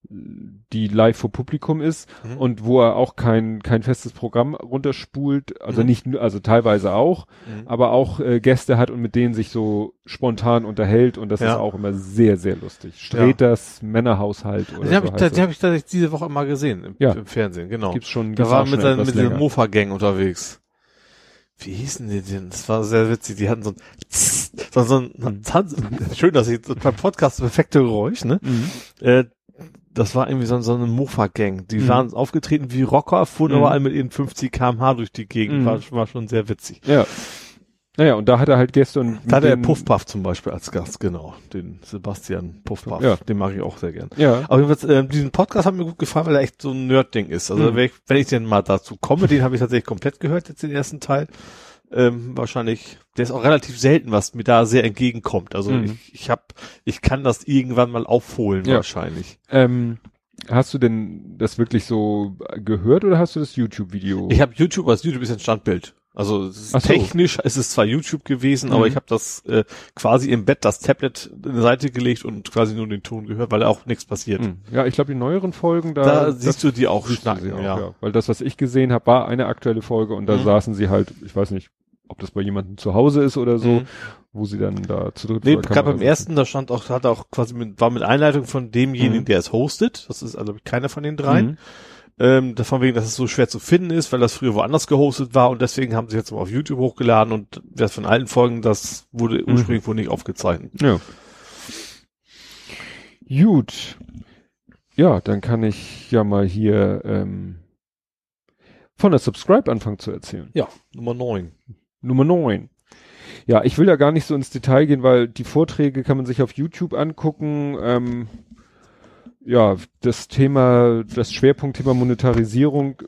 die live vor Publikum ist Mhm. und wo er auch kein kein festes Programm runterspult, also Mhm. nicht nur, also teilweise auch, Mhm. aber auch äh, Gäste hat und mit denen sich so spontan unterhält und das Ja. ist auch immer sehr sehr lustig. Streters Männerhaushalt oder Den habe so ich, da- heißt den hab ich tatsächlich diese Woche mal gesehen im, Ja. im Fernsehen, genau. Gibt's schon Da war mit, seinem, mit dieser länger. Mofa-Gang unterwegs. Wie hießen die denn? Das war sehr witzig. Die hatten so ein, so, so ein. Tanz, schön, dass ich beim Podcast perfekte Geräusch, ne? Mhm. Äh, das war irgendwie so, so eine Mofa-Gang. Die Mhm. waren aufgetreten wie Rocker, fuhren Mhm. aber alle mit ihren 50 kmh durch die Gegend. Mhm. War, war schon sehr witzig. Ja. Naja, und da hat er halt Gäste und Da hatte er Puffpuff zum Beispiel als Gast, genau. Den Sebastian Puffpuff. Ja. Den mag ich auch sehr gern. Ja. Aber jedenfalls, äh, diesen Podcast hat mir gut gefallen, weil er echt so ein Nerd-Ding ist. Also Mhm. wenn, ich, wenn ich denn mal dazu komme, den habe ich tatsächlich komplett gehört, jetzt den ersten Teil. Ähm, wahrscheinlich, der ist auch relativ selten, was mir da sehr entgegenkommt. Also Mhm. ich, ich hab, ich kann das irgendwann mal aufholen, Ja. wahrscheinlich. Ähm, hast du denn das wirklich so gehört oder hast du das YouTube-Video? Ich habe YouTube, das YouTube ist ein Standbild. Also so. technisch ist es zwar YouTube gewesen, aber Mhm. ich habe das äh, quasi im Bett das Tablet in die Seite gelegt und quasi nur den Ton gehört, weil auch nichts passiert. Hm. Ja, ich glaube, die neueren Folgen, da, Da siehst du die auch schnacken, auch, ja. ja. Weil das, was ich gesehen habe, war eine aktuelle Folge und da Mhm. saßen sie halt, ich weiß nicht, ob das bei jemandem zu Hause ist oder so, Mhm. wo sie dann da zu dritt Nee, gerade beim ersten, da stand auch, hat auch quasi mit, war mit Einleitung von demjenigen, Mhm. der es hostet. Das ist also keiner von den dreien. Ähm, davon wegen, dass es so schwer zu finden ist, weil das früher woanders gehostet war und deswegen haben sie jetzt mal auf YouTube hochgeladen und das von allen Folgen, das wurde Mhm. ursprünglich wohl nicht aufgezeichnet. Ja. Gut. Ja, dann kann ich ja mal hier ähm, von der Subscribe anfangen zu erzählen. Ja, Nummer neun. Nummer 9. Ja, ich will ja gar nicht so ins Detail gehen, weil die Vorträge kann man sich auf YouTube angucken. Ähm, ja, das Thema, das Schwerpunktthema Monetarisierung.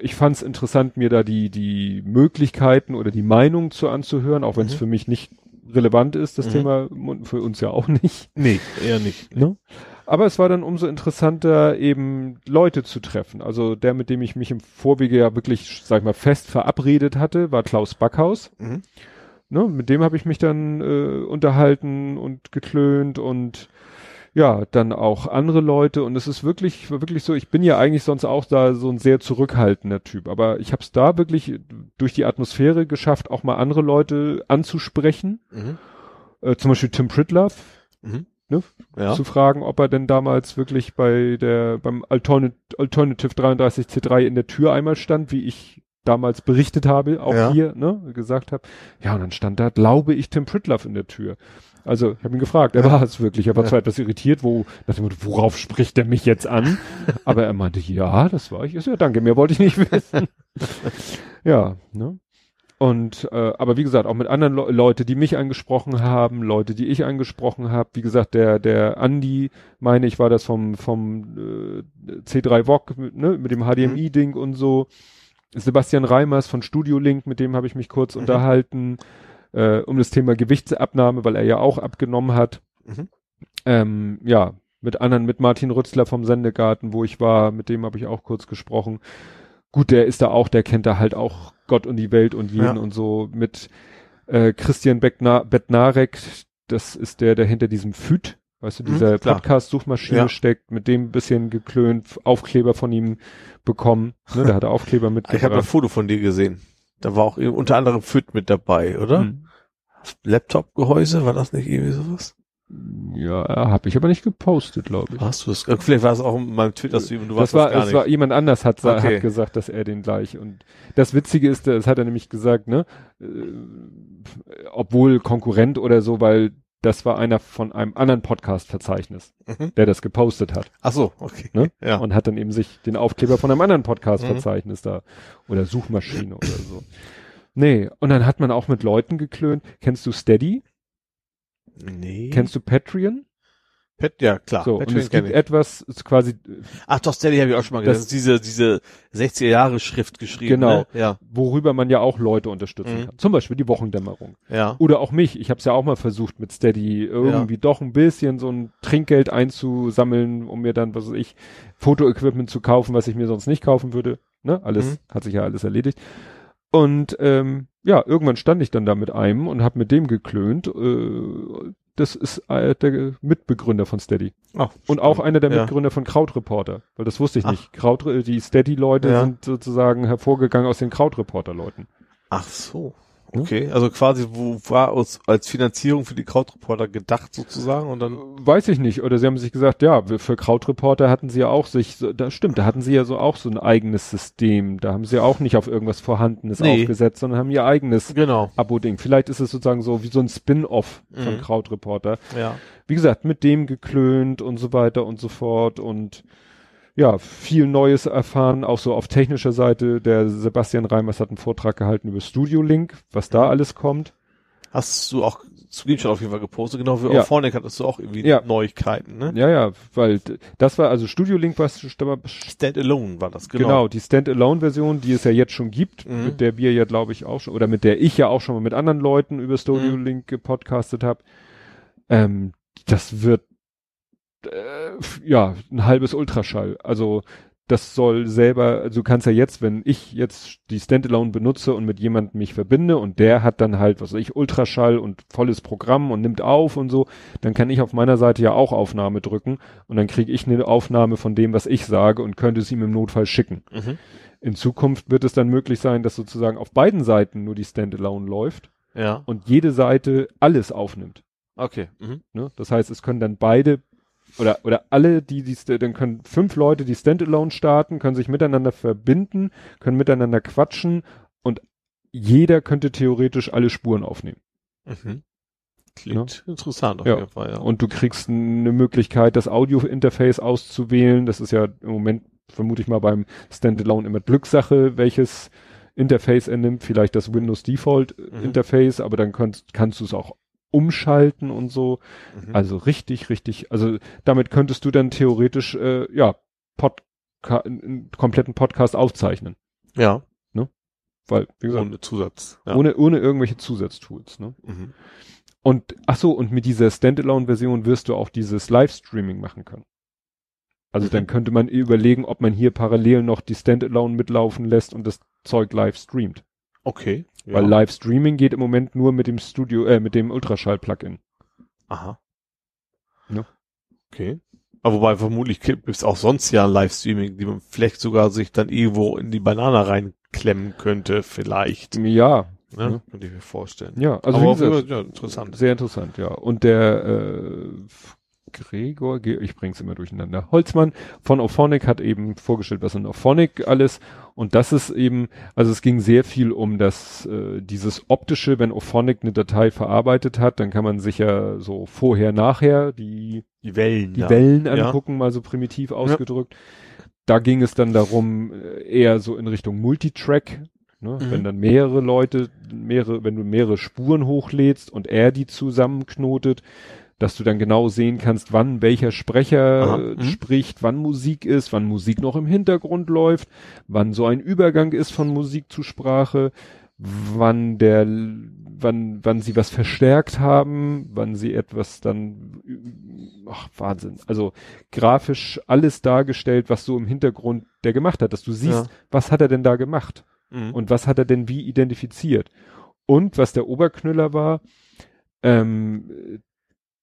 Ich fand es interessant, mir da die, die Möglichkeiten oder die Meinung zu anzuhören, auch wenn es Mhm. für mich nicht relevant ist, das Mhm. Thema, für uns ja auch nicht. Nee, eher nicht. Ne? Aber es war dann umso interessanter, eben Leute zu treffen. Also der, mit dem ich mich im Vorwege ja wirklich, sag ich mal, fest verabredet hatte, war Klaus Backhaus. Mhm. Ne? Mit dem habe ich mich dann äh, unterhalten und geklönt und ja, dann auch andere Leute. Und es ist wirklich, wirklich so, ich bin ja eigentlich sonst auch da so ein sehr zurückhaltender Typ. Aber ich habe es da wirklich durch die Atmosphäre geschafft, auch mal andere Leute anzusprechen. Mhm. Äh, zum Beispiel Tim Pritlove Mhm. Ne? Ja. zu fragen, ob er denn damals wirklich bei der, beim Alternat Alternative 33 C3 in der Tür einmal stand, wie ich damals berichtet habe, auch Ja. hier, ne, gesagt habe. Ja, und dann stand da, glaube ich, Tim Pritlove in der Tür. Also, ich habe ihn gefragt, er Ja. war es wirklich. Er war Ja. zwar etwas irritiert, wo, nach dem Motto, worauf spricht er mich jetzt an? Aber er meinte, ja, das war ich. So, ja, danke, mehr wollte ich nicht wissen. ja, ne? Und äh, aber wie gesagt, auch mit anderen Le Leute, die mich angesprochen haben, Leute, die ich angesprochen habe. Wie gesagt, der der Andi, meine ich, war das vom vom äh, C3 VOG, mit, ne, mit dem HDMI-Ding und so. Sebastian Reimers von Studio Link, mit dem habe ich mich kurz Mhm. unterhalten äh, um das Thema Gewichtsabnahme, weil er ja auch abgenommen hat. Mhm. Ähm, ja, mit anderen, mit Martin Rützler vom Sendegarten, wo ich war, mit dem habe ich auch kurz gesprochen. Gut, der ist da auch, der kennt da halt auch Gott und die Welt und jeden Ja. und so. Mit äh, Christian Beckna Bednarek, das ist der, der hinter diesem FÜD, weißt du, Mhm, dieser klar. Podcast-Suchmaschine Ja. steckt, mit dem ein bisschen geklönt, Aufkleber von ihm bekommen. Ne, der hatte Aufkleber Ich habe mitgebracht. ein Foto von dir gesehen. Da war auch unter anderem FIT mit dabei, oder? Hm. Laptop-Gehäuse, war das nicht irgendwie sowas? Ja, habe ich aber nicht gepostet, glaube ich. Hast du das? äh, Vielleicht war es auch in meinem Twitter-Stream und du das warst war, das gar es nicht. war jemand anders hat, Okay. hat gesagt, dass er den gleich und das Witzige ist, das hat er nämlich gesagt, ne, äh, obwohl Konkurrent oder so, weil das war einer von einem anderen Podcast-Verzeichnis, Mhm. der das gepostet hat Ach so, okay. Ne? Ja. und hat dann eben sich den Aufkleber von einem anderen Podcast-Verzeichnis da oder Suchmaschine oder so. Nee, und dann hat man auch mit Leuten geklönt. Kennst du Steady? nee. Kennst du Patreon? Pet, ja, klar. so, und Patreon es gibt ich. etwas, ist quasi Ach doch, Steady habe ich auch schon mal gesehen. Das- ist diese, diese 60er Jahre Schrift geschrieben. Genau. Ne? Ja. worüber man ja auch Leute unterstützen Mhm. kann. Zum Beispiel die Wochendämmerung. Ja. Oder auch mich. Ich habe es ja auch mal versucht mit Steady irgendwie doch ein bisschen so ein Trinkgeld einzusammeln, um mir dann, was weiß ich, Fotoequipment zu kaufen, was ich mir sonst nicht kaufen würde. Ne? Alles Mhm. hat sich ja alles erledigt. Und ähm, ja, irgendwann stand ich dann da mit einem und habe mit dem geklönt. Äh, das ist äh, der Mitbegründer von Steady. Ach, Und auch einer der Ja. Mitgründer von Krautreporter. Weil das wusste ich Ach. nicht. Kraut, die Steady-Leute Ja. sind sozusagen hervorgegangen aus den Krautreporter-Leuten. Ach so. Okay, also quasi, wo war aus, als Finanzierung für die Krautreporter gedacht sozusagen und dann, Weiß ich nicht. Oder sie haben sich gesagt, ja, für Krautreporter hatten sie ja auch sich, das stimmt, da hatten sie ja so auch so ein eigenes System. Da haben sie ja auch nicht auf irgendwas Vorhandenes Nee. aufgesetzt, sondern haben ihr eigenes genau, Abo-Ding. Vielleicht ist es sozusagen so wie so ein Spin-off von Mhm. Krautreporter. ja. Wie gesagt, mit dem geklönt und so weiter und so fort und ja, viel Neues erfahren, auch so auf technischer Seite. Der Sebastian Reimers hat einen Vortrag gehalten über Studio Link, was da alles kommt. Hast du auch Screenshot auf jeden Fall gepostet, genau wie Ja. auch vorne hattest du auch irgendwie Ja. Neuigkeiten, ne? Ja, ja, weil das war also Studio Link, was st- Standalone war das, genau. Genau, die Standalone-Version, die es ja jetzt schon gibt, Mhm. mit der wir ja, glaube ich, auch schon, oder mit der ich ja auch schon mal mit anderen Leuten über Studio Mhm. Link gepodcastet habe. Ähm, das wird äh, ja ein halbes Ultraschall. Also das soll selber, also du kannst ja jetzt, wenn ich jetzt die Standalone benutze und mit jemandem mich verbinde und der hat dann halt, was weiß ich, Ultraschall und volles Programm und nimmt auf und so, dann kann ich auf meiner Seite ja auch Aufnahme drücken und dann kriege ich eine Aufnahme von dem, was ich sage und könnte es ihm im Notfall schicken. Mhm. In Zukunft wird es dann möglich sein, dass sozusagen auf beiden Seiten nur die Standalone läuft Ja, und jede Seite alles aufnimmt. okay. Mhm. Ne? Das heißt, es können dann beide oder oder alle, die die dann können fünf Leute die Standalone starten, können sich miteinander verbinden, können miteinander quatschen und jeder könnte theoretisch alle Spuren aufnehmen. Mhm. Klingt interessant auf Ja. jeden Fall, ja. Und du kriegst eine Möglichkeit, das Audio-Interface auszuwählen. Das ist ja im Moment, vermute ich mal, beim Standalone immer Glückssache, welches Interface er nimmt. Vielleicht das Windows Default Mhm. Interface, aber dann kannst, kannst du es auch umschalten und so. Mhm. Also richtig, richtig. Also damit könntest du dann theoretisch, äh, ja, Podca einen kompletten Podcast aufzeichnen. ja, Weil, wie gesagt, ohne Zusatz. Ja. ohne, ohne irgendwelche Zusatztools. Ne? Mhm. Und ach so, und mit dieser Standalone-Version wirst du auch dieses Livestreaming machen können. Also Mhm. dann könnte man überlegen, ob man hier parallel noch die Standalone mitlaufen lässt und das Zeug live streamt. Okay. Ja. Weil Livestreaming geht im Moment nur mit dem Studio, äh, mit dem Ultraschall-Plugin. Aha. Ja. Okay. Aber wobei vermutlich gibt es auch sonst ja Livestreaming, die man vielleicht sogar sich dann irgendwo in die Banane reinklemmen könnte, vielleicht. Ja, Ne? Ja. Könnte ich mir vorstellen. ja, also Aber gesagt, ja, interessant. sehr interessant, ja. Und der äh, Gregor, ich bring's immer durcheinander, Holzmann von Ophonic hat eben vorgestellt, was in Ophonic alles und das ist eben, also es ging sehr viel um das, äh, dieses optische, wenn Ophonic eine Datei verarbeitet hat, dann kann man sich ja so vorher, nachher die, Die Wellen. die ja. Wellen Ja. angucken, mal so primitiv ausgedrückt. Da ging es dann darum, äh, eher so in Richtung Multitrack, ne? Mhm. wenn dann mehrere Leute, mehrere, wenn du mehrere Spuren hochlädst und er die zusammenknotet, dass du dann genau sehen kannst, wann welcher Sprecher mhm. spricht, wann Musik ist, wann Musik noch im Hintergrund läuft, wann so ein Übergang ist von Musik zu Sprache, wann der, wann, wann sie was verstärkt haben, wann sie etwas dann, ach, Wahnsinn. Also grafisch alles dargestellt, was so im Hintergrund der gemacht hat, dass du siehst, Ja. was hat er denn da gemacht Mhm. und was hat er denn wie identifiziert. Und was der Oberknüller war, ähm,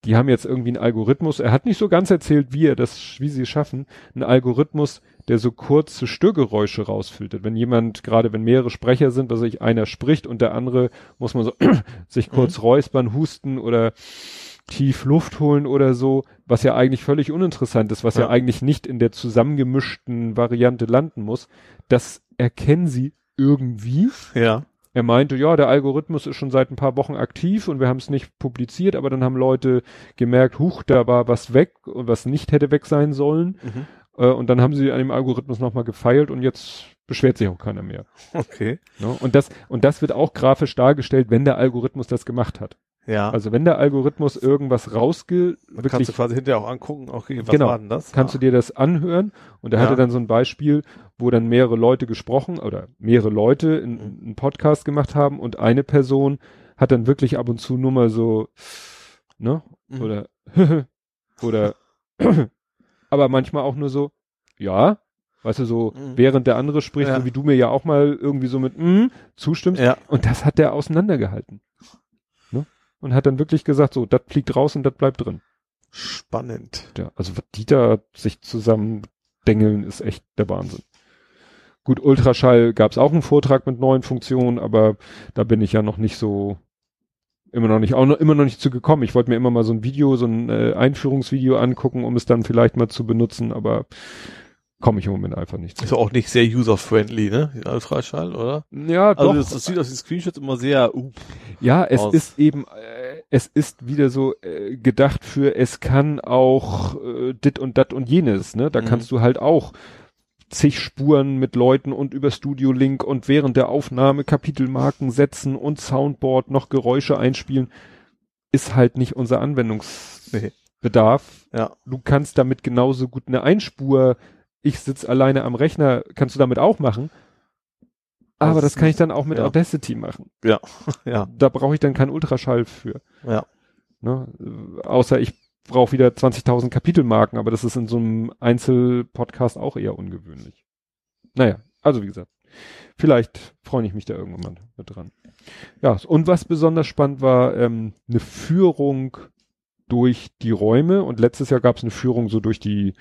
die haben jetzt irgendwie einen Algorithmus, er hat nicht so ganz erzählt, wie er das, wie sie es schaffen, einen Algorithmus, der so kurze Störgeräusche rausfiltert. Wenn jemand, gerade wenn mehrere Sprecher sind, was ich, einer spricht und der andere muss man so sich kurz räuspern, husten oder tief Luft holen oder so, was ja eigentlich völlig uninteressant ist, was ja, Ja. eigentlich nicht in der zusammengemischten Variante landen muss, das erkennen sie irgendwie. Ja. Er meinte, ja, der Algorithmus ist schon seit ein paar Wochen aktiv und wir haben es nicht publiziert, aber dann haben Leute gemerkt, huch, da war was weg und was nicht hätte weg sein sollen. Mhm. Äh, und dann haben sie an dem Algorithmus nochmal gefeilt und jetzt beschwert sich auch keiner mehr. Okay. Ne? Und das, und das wird auch grafisch dargestellt, wenn der Algorithmus das gemacht hat. Ja. Also wenn der Algorithmus irgendwas rausge, Dann wirklich kannst du quasi hinterher auch angucken, okay, was Genau. war denn das? kannst du Ah. dir das anhören und er Ja. hatte dann so ein Beispiel, wo dann mehrere Leute gesprochen oder mehrere Leute in- Mhm. einen Podcast gemacht haben und eine Person hat dann wirklich ab und zu nur mal so, ne, Mhm. oder oder aber manchmal auch nur so, ja, weißt du, so, Mhm. während der andere spricht, Ja. so wie du mir ja auch mal irgendwie so mit mm, zustimmst. Ja. Und das hat der auseinandergehalten. Und hat dann wirklich gesagt, so, das fliegt raus und das bleibt drin. Spannend. Ja, also was die da sich zusammen dengeln, ist echt der Wahnsinn. Gut, Ultraschall gab es auch einen Vortrag mit neuen Funktionen, aber da bin ich ja noch nicht so immer noch nicht auch noch, immer noch nicht zu gekommen. Ich wollte mir immer mal so ein Video, so ein äh, Einführungsvideo angucken, um es dann vielleicht mal zu benutzen, aber komme ich im Moment einfach nicht zu. Ist ja auch nicht sehr user-friendly, ne? Die Ultraschall, oder? Ja, Also doch. das, das sieht aus den Screenshots immer sehr, uh, Ja, es aus. ist eben, äh, es ist wieder so äh, gedacht für, es kann auch äh, dit und dat und jenes, ne? Da Mhm. kannst du halt auch zig Spuren mit Leuten und über Studio Link und während der Aufnahme Kapitelmarken setzen und Soundboard noch Geräusche einspielen. Ist halt nicht unser Anwendungsbedarf. Nee. Ja. Du kannst damit genauso gut eine Einspur, ich sitz alleine am Rechner, kannst du damit auch machen. Aber Das das kann ich dann auch mit ja. Audacity machen. ja. Da brauche ich dann keinen Ultraschall für. Ja. Ne? Außer ich brauche wieder 20.000 Kapitelmarken, aber das ist in so einem Einzelpodcast auch eher ungewöhnlich. Naja, also wie gesagt, vielleicht freue ich mich da irgendwann mit dran. Ja, und was besonders spannend war, ähm, eine Führung durch die Räume und letztes Jahr gab es eine Führung so durch die,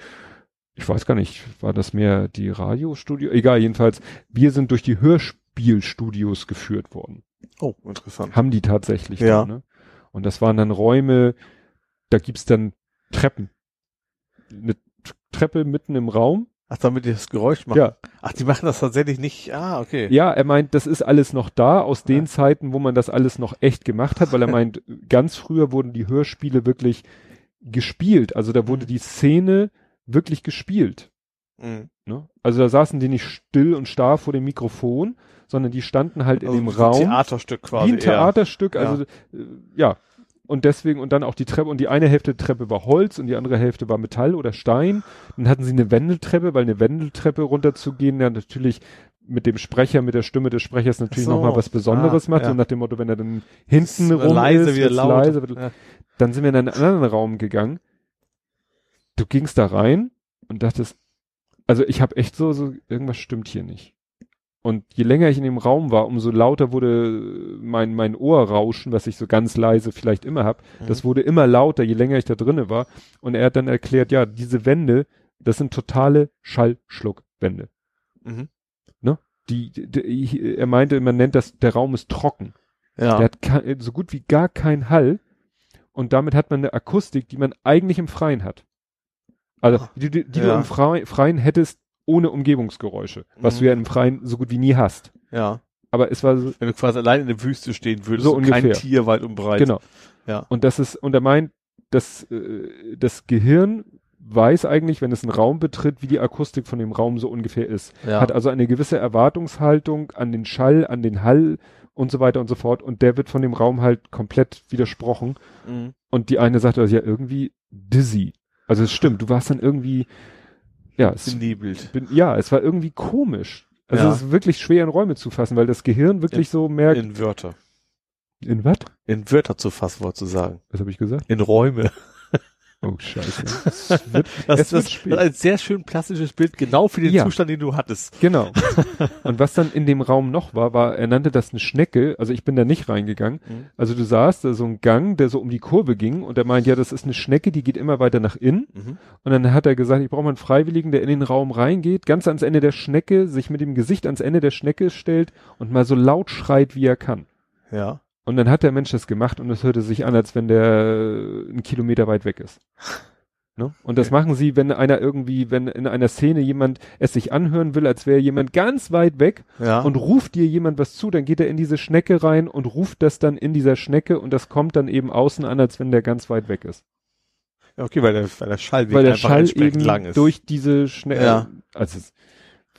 ich weiß gar nicht, war das mehr die Radiostudio? Egal, jedenfalls, wir sind durch die Hörspielstudios geführt worden Oh, interessant. haben die tatsächlich. Ja. Dann, ne? Und das waren dann Räume, da gibt's dann Treppen. Eine Treppe mitten im Raum. Ach, damit die das Geräusch machen. Ja. Ach, die machen das tatsächlich nicht. Ah, okay. Ja, er meint, das ist alles noch da aus den Ja. Zeiten, wo man das alles noch echt gemacht hat, weil er meint, ganz früher wurden die Hörspiele wirklich gespielt. Also da wurde Mhm. die Szene wirklich gespielt. Mhm. Ne? Also da saßen die nicht still und starr vor dem Mikrofon, sondern die standen halt Also in dem wie so ein Raum. Theaterstück quasi. Wie ein eher. Theaterstück, Ja. also äh, ja. Und deswegen, und dann auch die Treppe, und die eine Hälfte der Treppe war Holz und die andere Hälfte war Metall oder Stein. Dann hatten sie eine Wendeltreppe, weil eine Wendeltreppe runterzugehen, ja natürlich mit dem Sprecher, mit der Stimme des Sprechers natürlich so. nochmal was Besonderes Ah, macht. ja. So nach dem Motto, wenn er dann hinten rum leise, ist, wieder laut. leise, ja. dann sind wir in einen anderen Raum gegangen. Du gingst da rein und dachtest, also ich habe echt so, so, irgendwas stimmt hier nicht. Und je länger ich in dem Raum war, umso lauter wurde mein, mein Ohrrauschen, was ich so ganz leise vielleicht immer hab. Das Mhm. wurde immer lauter, je länger ich da drinne war. Und er hat dann erklärt, ja, diese Wände, das sind totale Schallschluckwände. Mhm. Die, die, er meinte, man nennt das, der Raum ist trocken. Ja. Der hat so gut wie gar keinen Hall und damit hat man eine Akustik, die man eigentlich im Freien hat. Also die, die, die du Ja. im Frei, Freien hättest ohne Umgebungsgeräusche, was Mhm. du ja im Freien so gut wie nie hast. ja. Aber es war so, Wenn du quasi allein in der Wüste stehen würdest So und kein ungefähr. Tier weit und breit. genau. Ja. Und das ist, und er meint, das, äh, das Gehirn weiß eigentlich, wenn es einen Raum betritt, wie die Akustik von dem Raum so ungefähr ist. Ja. Hat also eine gewisse Erwartungshaltung an den Schall, an den Hall und so weiter und so fort. Und der wird von dem Raum halt komplett widersprochen. Mhm. Und die eine sagte, also ja, irgendwie dizzy. Also es stimmt, du warst dann irgendwie, ja, es, Benebelt. bin, ja, es war irgendwie komisch. Also Ja. es ist wirklich schwer in Räume zu fassen, weil das Gehirn wirklich so merkt, In Wörter. In was? In Wörter zu fassen, wollte zu sagen. Was habe ich gesagt? In Räume. Oh, scheiße. Es wird, Das, es wird das, ist ein sehr schön plastisches Bild, genau für den Ja. Zustand, den du hattest. Genau. Und was dann in dem Raum noch war, war, er nannte das eine Schnecke, also ich bin da nicht reingegangen. Mhm. Also du sahst da so ein Gang, der so um die Kurve ging und er meint, ja, das ist eine Schnecke, die geht immer weiter nach innen. Mhm. Und dann hat er gesagt, ich brauche mal einen Freiwilligen, der in den Raum reingeht, ganz ans Ende der Schnecke, sich mit dem Gesicht ans Ende der Schnecke stellt und mal so laut schreit, wie er kann. Ja. Und dann hat der Mensch das gemacht und es hörte sich an, als wenn der äh, einen Kilometer weit weg ist. Ne? Und das Okay. machen sie, wenn einer irgendwie, wenn in einer Szene jemand es sich anhören will, als wäre jemand ganz weit weg Ja. und ruft dir jemand was zu, dann geht er in diese Schnecke rein und ruft das dann in dieser Schnecke und das kommt dann eben außen an, als wenn der ganz weit weg ist. ja, okay, weil der, weil der Schallweg Weil der Schall eben lang ist. durch diese Schnecke, Ja. also es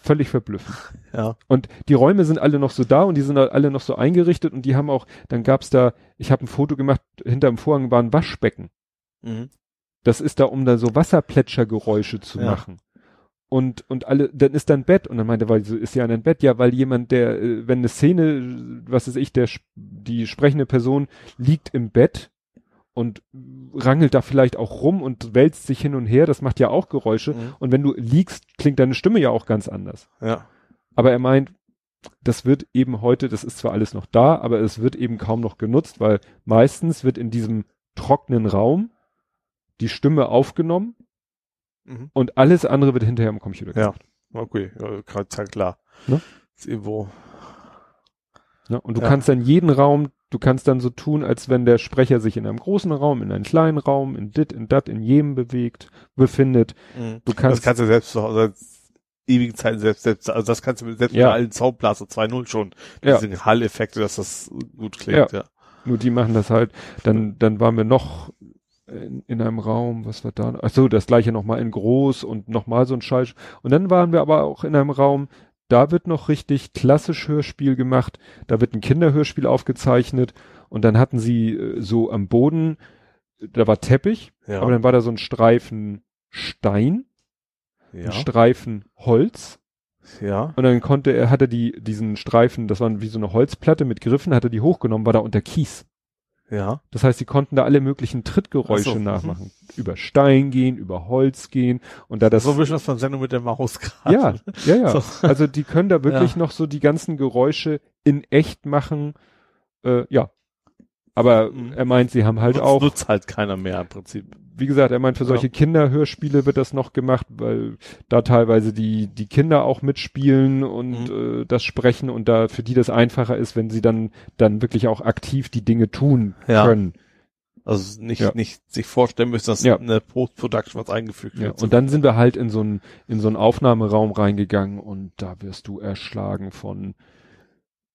völlig verblüffend. ja. Und die Räume sind alle noch so da und die sind alle noch so eingerichtet und die haben auch, dann gab's da, ich habe ein Foto gemacht, hinterm Vorhang war ein Waschbecken. Mhm. Das ist da, um da so Wasserplätschergeräusche zu Ja. machen. Und, und alle, dann ist da ein Bett und dann meinte er, weil so ist ja ein Bett, ja, weil jemand, der, äh, wenn eine Szene, was weiß ich, der, die sprechende Person liegt im Bett und rangelt da vielleicht auch rum und wälzt sich hin und her, das macht ja auch Geräusche. Mhm. Und wenn du liegst, klingt deine Stimme ja auch ganz anders. Ja. Aber er meint, das wird eben heute, das ist zwar alles noch da, aber es wird eben kaum noch genutzt, weil meistens wird in diesem trockenen Raum die Stimme aufgenommen Mhm. und alles andere wird hinterher im Computer Ja. gemacht. Okay, ja, gerade ja klar. Ne? Ist irgendwo. Ne? Und du Ja. kannst dann jeden Raum, du kannst dann so tun, als wenn der Sprecher sich in einem großen Raum, in einem kleinen Raum, in dit, in dat, in jedem bewegt, befindet. Mhm. Du Das kannst, kannst du selbst zu Hause ewigen Zeiten selbst, selbst, also das kannst du mit, selbst Ja. mit allen Soundblaster 2.0 schon. Ja. Diese Hall-Effekte, dass das gut klingt, ja. nur die machen das halt. Dann, dann waren wir noch in, in einem Raum, was war da? Ach so, das gleiche nochmal in groß und nochmal so ein Scheiß. Und dann waren wir aber auch in einem Raum, da wird noch richtig klassisch Hörspiel gemacht, da wird ein Kinderhörspiel aufgezeichnet und dann hatten sie äh, so am Boden, da war Teppich, Ja. aber dann war da so ein Streifen Stein, ein ja. Streifen Holz ja. und dann konnte er, hatte die, diesen Streifen, das war wie so eine Holzplatte mit Griffen, hat er die hochgenommen, war da unter Kies. Ja. Das heißt, sie konnten da alle möglichen Trittgeräusche so, mhm. nachmachen. Über Stein gehen, über Holz gehen und da das. so ein bisschen was von Sendung mit der Maus gerade. ja, ja, ja. So. Also die können da wirklich noch so die ganzen Geräusche in echt machen. Äh, ja. Aber Mhm. er meint, sie haben halt Nutzt- auch, Nutzt halt keiner mehr im Prinzip. Wie gesagt, er meint, für solche Ja. Kinderhörspiele wird das noch gemacht, weil da teilweise die, die Kinder auch mitspielen und Mhm. äh, das sprechen und da für die das einfacher ist, wenn sie dann, dann wirklich auch aktiv die Dinge tun Ja. können. Also nicht, Ja. nicht sich vorstellen müssen, dass Ja. eine Post-Production was eingefügt Ja, wird. und dann sind wir halt in so einen in so einen Aufnahmeraum reingegangen und da wirst du erschlagen von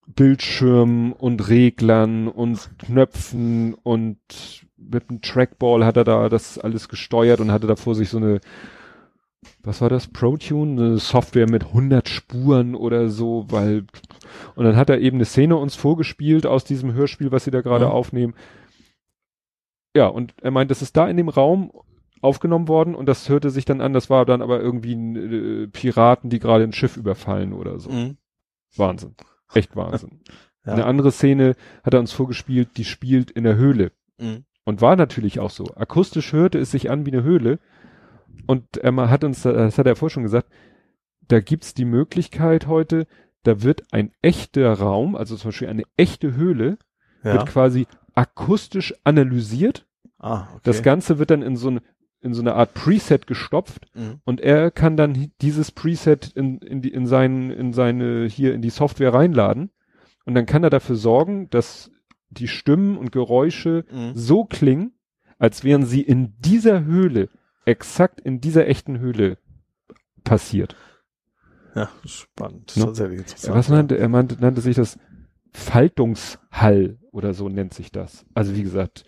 Bildschirmen und Reglern und Knöpfen und mit einem Trackball hat er da das alles gesteuert und hatte da vor sich so eine was war das? ProTune, eine Software mit 100 Spuren oder so, weil und dann hat er eben eine Szene uns vorgespielt aus diesem Hörspiel, was sie da gerade Mhm. aufnehmen. Ja, und er meint, das ist da in dem Raum aufgenommen worden und das hörte sich dann an, das war dann aber irgendwie ein, äh, Piraten, die gerade ein Schiff überfallen oder so. Mhm. Wahnsinn. Echt Wahnsinn. Ja. Eine andere Szene hat er uns vorgespielt, die spielt in der Höhle. Mhm. Und war natürlich auch so. Akustisch hörte es sich an wie eine Höhle. Und er mal hat uns, das hat er vorher schon gesagt, da gibt's die Möglichkeit heute, da wird ein echter Raum, also zum Beispiel eine echte Höhle, Ja. wird quasi akustisch analysiert. Ah, okay. Das Ganze wird dann in so, ein, in so eine Art Preset gestopft Mhm. und er kann dann dieses Preset in, in, die, in, seinen, in seine, hier in die Software reinladen und dann kann er dafür sorgen, dass die Stimmen und Geräusche Mhm. so klingen, als wären sie in dieser Höhle, exakt in dieser echten Höhle passiert. Ja, spannend. Ne? Tatsächlich interessant. Was nannte, er nannte, nannte sich das Faltungshall oder so nennt sich das. Also wie gesagt,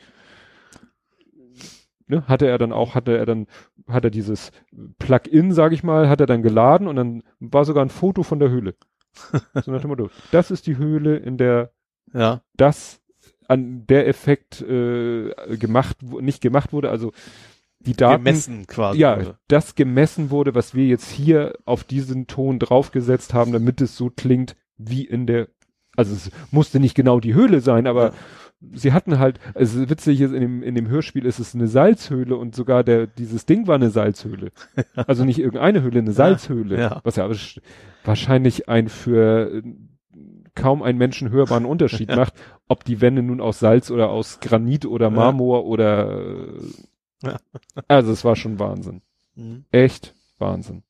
ne, hatte er dann auch, hatte er dann, hat er dieses Plugin, sage ich mal, hat er dann geladen und dann war sogar ein Foto von der Höhle. So nach dem Motto, das ist die Höhle, in der Ja. das an der Effekt äh, gemacht, nicht gemacht wurde, also die Daten, Gemessen quasi. ja, wurde. das gemessen wurde, was wir jetzt hier auf diesen Ton draufgesetzt haben, damit es so klingt wie in der, also es musste nicht genau die Höhle sein, aber Ja. sie hatten halt, also witzig ist, in dem, in dem Hörspiel ist es eine Salzhöhle und sogar der, dieses Ding war eine Salzhöhle. Also nicht irgendeine Höhle, eine Salzhöhle. ja. Was ja aber sch- wahrscheinlich ein für äh, kaum einen Menschen hörbaren Unterschied macht, ob die Wände nun aus Salz oder aus Granit oder Marmor oder, äh, Ja. also es war schon Wahnsinn. Mhm. Echt Wahnsinn.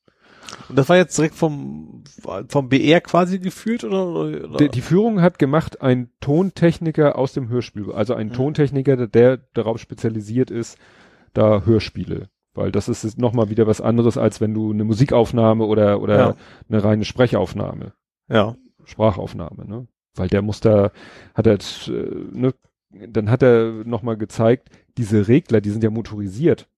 Und das war jetzt direkt vom, vom BR quasi geführt oder? oder? Die, die Führung hat gemacht ein Tontechniker aus dem Hörspiel, also ein Mhm. Tontechniker, der, der darauf spezialisiert ist, da Hörspiele. Weil das ist jetzt nochmal wieder was anderes, als wenn du eine Musikaufnahme oder, oder Ja. eine reine Sprechaufnahme, ja. Sprachaufnahme, ne? Weil der muss da, hat er, äh, ne, dann hat er nochmal gezeigt, diese Regler, die sind ja motorisiert.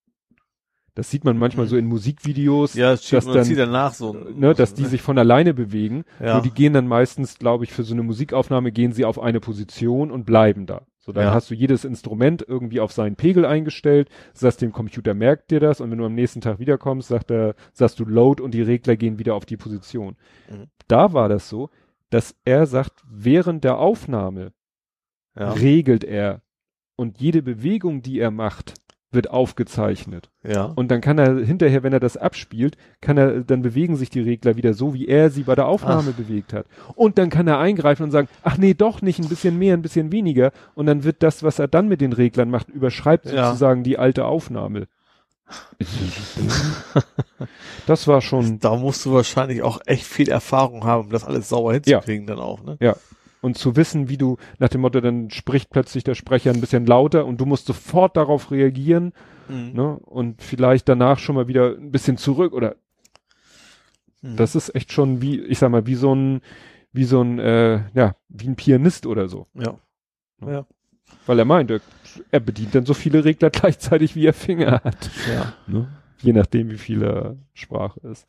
Das sieht man manchmal Mhm. so in Musikvideos, Ja, das dass dann, zieht danach so. ne, dass die sich von alleine bewegen. ja. Nur die gehen dann meistens, glaube ich, für so eine Musikaufnahme gehen sie auf eine Position und bleiben da. So, dann Ja. hast du jedes Instrument irgendwie auf seinen Pegel eingestellt, sagst dem Computer merkt dir das und wenn du am nächsten Tag wiederkommst, sagt er, sagst du Load und die Regler gehen wieder auf die Position. Mhm. Da war das so, dass er sagt, während der Aufnahme ja. regelt er und jede Bewegung, die er macht, wird aufgezeichnet. ja. Und dann kann er hinterher, wenn er das abspielt, kann er, dann bewegen sich die Regler wieder so, wie er sie bei der Aufnahme bewegt hat. Und dann kann er eingreifen und sagen, ach nee, doch nicht, ein bisschen mehr, ein bisschen weniger. Und dann wird das, was er dann mit den Reglern macht, überschreibt Ja. sozusagen die alte Aufnahme. das war schon, Da musst du wahrscheinlich auch echt viel Erfahrung haben, um das alles sauber hinzukriegen dann auch, ne? und zu wissen, wie du, nach dem Motto, dann spricht plötzlich der Sprecher ein bisschen lauter und du musst sofort darauf reagieren, Mhm. ne, und vielleicht danach schon mal wieder ein bisschen zurück oder Mhm. Das ist echt schon wie, ich sag mal, wie so ein, wie so ein, äh, ja, wie ein Pianist oder so. ja. Ja. Weil er meint, er, er bedient dann so viele Regler gleichzeitig, wie er Finger hat. Ja. Ne? Je nachdem, wie viel er Sprache ist.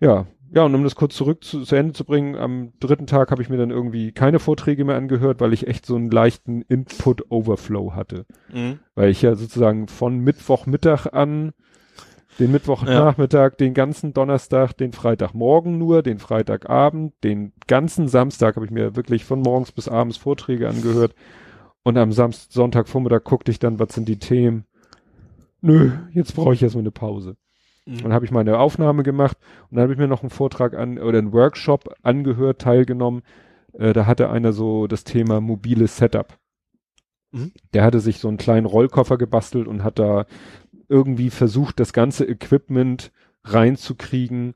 Ja, ja, und um das kurz zurück zu, zu Ende zu bringen, am dritten Tag habe ich mir dann irgendwie keine Vorträge mehr angehört, weil ich echt so einen leichten Input-Overflow hatte. Mhm. Weil ich ja sozusagen von Mittwochmittag an, den Mittwochnachmittag, den ganzen Donnerstag, den Freitagmorgen nur, den Freitagabend, den ganzen Samstag habe ich mir wirklich von morgens bis abends Vorträge angehört. Und am Samstag, Sonntagvormittag guckte ich dann, was sind die Themen. Nö, jetzt brauche ich erstmal eine Pause. Mhm. Dann habe ich meine Aufnahme gemacht und dann habe ich mir noch einen Vortrag an oder einen Workshop angehört, teilgenommen. Äh, da hatte einer so das Thema mobiles Setup. Mhm. Der hatte sich so einen kleinen Rollkoffer gebastelt und hat da irgendwie versucht, das ganze Equipment reinzukriegen,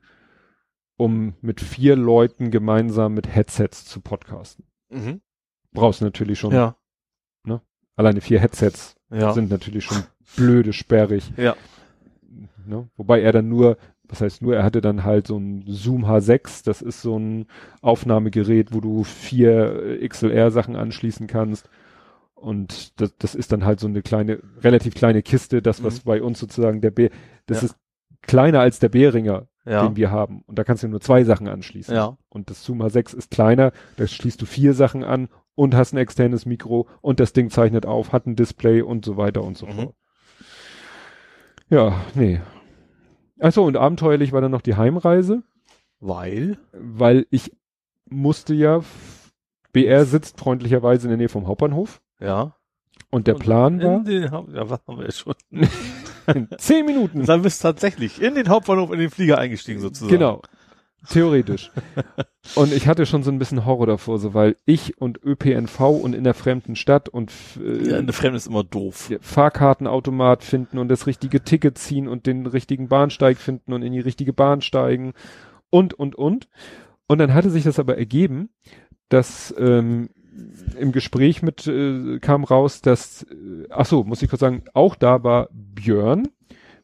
um mit vier Leuten gemeinsam mit Headsets zu podcasten. Mhm. Brauchst natürlich schon, Ja. Alleine vier Headsets Ja. sind natürlich schon blöde, sperrig. Ja. Ne? Wobei er dann nur, was heißt nur, er hatte dann halt so ein Zoom H6, das ist so ein Aufnahmegerät, wo du vier XLR-Sachen anschließen kannst. Und das, das ist dann halt so eine kleine, relativ kleine Kiste, das, was Mhm. bei uns sozusagen der B, das Ja. ist kleiner als der Behringer, Ja. den wir haben. Und da kannst du nur zwei Sachen anschließen. Ja. Und das Zoom H6 ist kleiner, da schließt du vier Sachen an und hast ein externes Mikro und das Ding zeichnet auf, hat ein Display und so weiter und so Mhm. fort. Ja, nee. Achso, und abenteuerlich war dann noch die Heimreise, Weil? weil ich musste ja, BR sitzt freundlicherweise in der Nähe vom Hauptbahnhof Ja. und der Und Plan war, In den Haupt ja, was haben wir schon? in zehn Minuten, Dann bist du tatsächlich in den Hauptbahnhof in den Flieger eingestiegen sozusagen. genau, theoretisch. und ich hatte schon so ein bisschen Horror davor, so weil ich und ÖPNV und in der fremden Stadt und äh, Ja, eine Fremde ist immer doof. Fahrkartenautomat finden und das richtige Ticket ziehen und den richtigen Bahnsteig finden und in die richtige Bahn steigen und, und, und. Und dann hatte sich das aber ergeben, dass ähm, im Gespräch mit äh, kam raus, dass, äh, ach so, muss ich kurz sagen, auch da war Björn.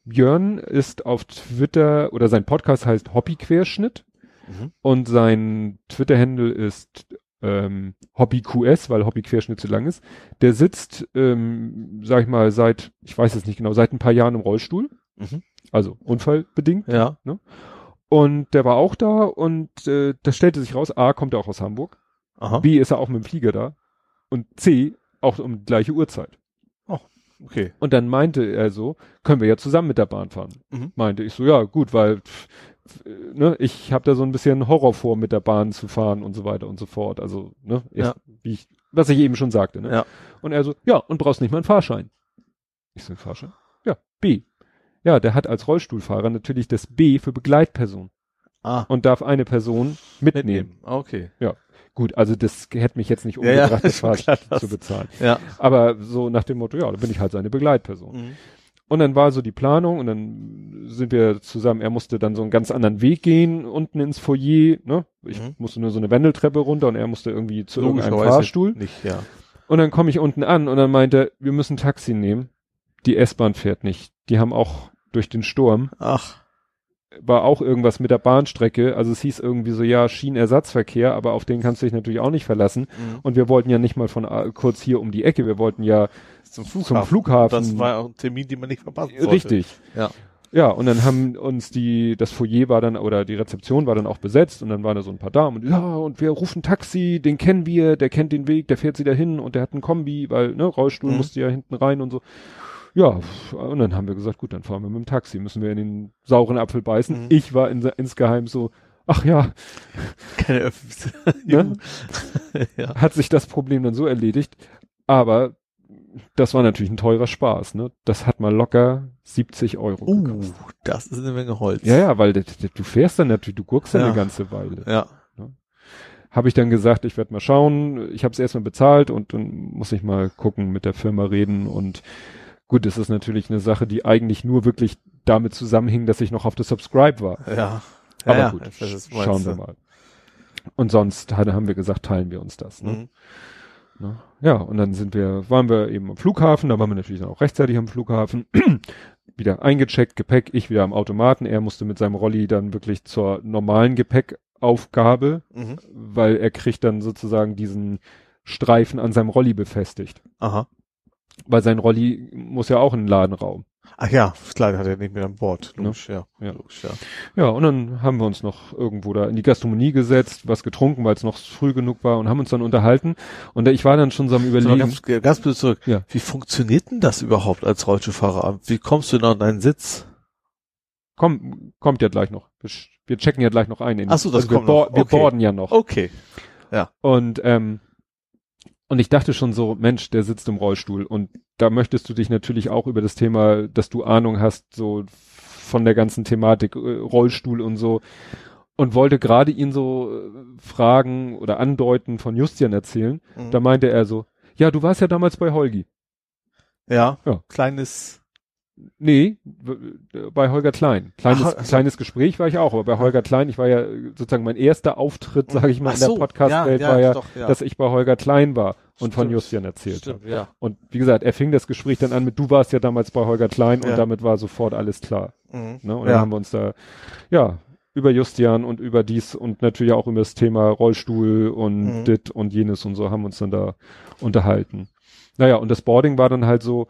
Björn ist auf Twitter oder sein Podcast heißt Hobbyquerschnitt Mhm. und sein Twitter-Handle ist ähm, HobbyQS, weil Hobbyquerschnitt zu lang ist. Der sitzt, ähm, sag ich mal, seit, ich weiß es nicht genau, seit ein paar Jahren im Rollstuhl. Mhm. Also unfallbedingt. Ja. Und der war auch da und äh, das stellte sich raus, A, kommt er auch aus Hamburg, Aha. B, ist er auch mit dem Flieger da und C, auch um die gleiche Uhrzeit. Okay. Und dann meinte er so, können wir ja zusammen mit der Bahn fahren. Mhm. Meinte ich so, ja gut, weil ne, ich habe da so ein bisschen Horror vor, mit der Bahn zu fahren und so weiter und so fort. Also, ne, ich, Ja. wie ich was ich eben schon sagte, ne? Ja. Und er so, ja, und brauchst nicht mal einen Fahrschein. Ich so, Fahrschein? Ja, B. Ja, der hat als Rollstuhlfahrer natürlich das B für Begleitperson Ah, und darf eine Person mitnehmen. Okay. Gut, also das hätte mich jetzt nicht Ja, ja, umgebracht, das Fahrschein zu bezahlen. Ja. Aber so nach dem Motto, ja, da bin ich halt seine Begleitperson. Mhm. Und dann war so die Planung und dann sind wir zusammen, er musste dann so einen ganz anderen Weg gehen, unten ins Foyer, ne? Ich Mhm. musste nur so eine Wendeltreppe runter und er musste irgendwie zu irgendeinem Fahrstuhl. Nicht, ja. Und dann komme ich unten an und dann meinte, er, wir müssen Taxi nehmen. Die S-Bahn fährt nicht. Die haben auch durch den Sturm, Ach. War auch irgendwas mit der Bahnstrecke. Also es hieß irgendwie so, ja, Schienenersatzverkehr, aber auf den kannst du dich natürlich auch nicht verlassen. Mhm. Und wir wollten ja nicht mal von äh, kurz hier um die Ecke, wir wollten ja Zum zum Flughafen. Das war auch ein Termin, den man nicht verpassen sollte. Richtig. Ja. Ja, und dann haben uns die, das Foyer war dann, oder die Rezeption war dann auch besetzt und dann waren da so ein paar Damen und ja, und wir rufen Taxi, den kennen wir, der kennt den Weg, der fährt sie dahin und der hat einen Kombi, weil, ne, Rollstuhl Mhm. musste ja hinten rein und so. Ja, und dann haben wir gesagt, gut, dann fahren wir mit dem Taxi, müssen wir in den sauren Apfel beißen. Mhm. Ich war in, insgeheim so, ach ja, Keine Öffis. ne, ja. hat sich das Problem dann so erledigt. Aber das war natürlich ein teurer Spaß, ne? Das hat mal locker 70 Euro Uh, gekostet. das ist eine Menge Holz. Ja, ja, weil du fährst dann natürlich, du guckst dann Ja. eine ganze Weile. Ja. Habe ich dann gesagt, ich werde mal schauen. Ich habe es erstmal bezahlt und dann muss ich mal gucken, mit der Firma reden. Und gut, es ist natürlich eine Sache, die eigentlich nur wirklich damit zusammenhing, dass ich noch auf das Subscribe war. Ja. Aber ja, gut, das ist, sch- schauen wir mal. Und sonst hat- haben wir gesagt, teilen wir uns das. Ne? Mhm. Ne? Ja, und dann sind wir, waren wir eben am Flughafen, da waren wir natürlich dann auch rechtzeitig am Flughafen, wieder eingecheckt, Gepäck, ich wieder am Automaten, er musste mit seinem Rolli dann wirklich zur normalen Gepäckaufgabe, Mhm. weil er kriegt dann sozusagen diesen Streifen an seinem Rolli befestigt. Aha. Weil sein Rolli muss ja auch in den Ladenraum. Ach ja, klar, hat er nicht mehr an Bord. Logisch, ja. Ja. Logisch, ja. Ja, und dann haben wir uns noch irgendwo da in die Gastronomie gesetzt, was getrunken, weil es noch früh genug war und haben uns dann unterhalten. Und ich war dann schon so am So, überlegen. ganz, ganz kurz zurück. Ja. Wie funktioniert denn das überhaupt als Rollstuhlfahrer? Wie kommst du da an deinen Sitz? Komm, kommt ja gleich noch. Wir, wir checken ja gleich noch ein. In, Ach so, das also wir, kommt noch. wir Okay. boarden ja noch. Okay. Und ähm, und ich dachte schon so, Mensch, der sitzt im Rollstuhl und da möchtest du dich natürlich auch über das Thema, dass du Ahnung hast, so von der ganzen Thematik äh, Rollstuhl und so und wollte gerade ihn so äh, fragen oder andeuten von Justian erzählen. Mhm. Da meinte er so, ja, du warst ja damals bei Holgi. Ja. Ja. Kleines. Nee, w- bei Holger Klein. Kleines, Ach, ach so. kleines Gespräch war ich auch, aber bei Holger Klein, ich war ja äh, sozusagen mein erster Auftritt, sage ich mal, Ach in der so, Podcast-Welt ja, war ja, doch, ja. dass ich bei Holger Klein war und von Stimmt. Justian erzählt habe. Stimmt, ja. Und wie gesagt, er fing das Gespräch dann an mit, du warst ja damals bei Holger Klein Ja. und damit war sofort alles klar. Mhm. Ne? Und Ja. dann haben wir uns da, ja, über Justian und über dies und natürlich auch über das Thema Rollstuhl und Mhm. dit und jenes und so haben wir uns dann da unterhalten. Naja, und das Boarding war dann halt so, äh,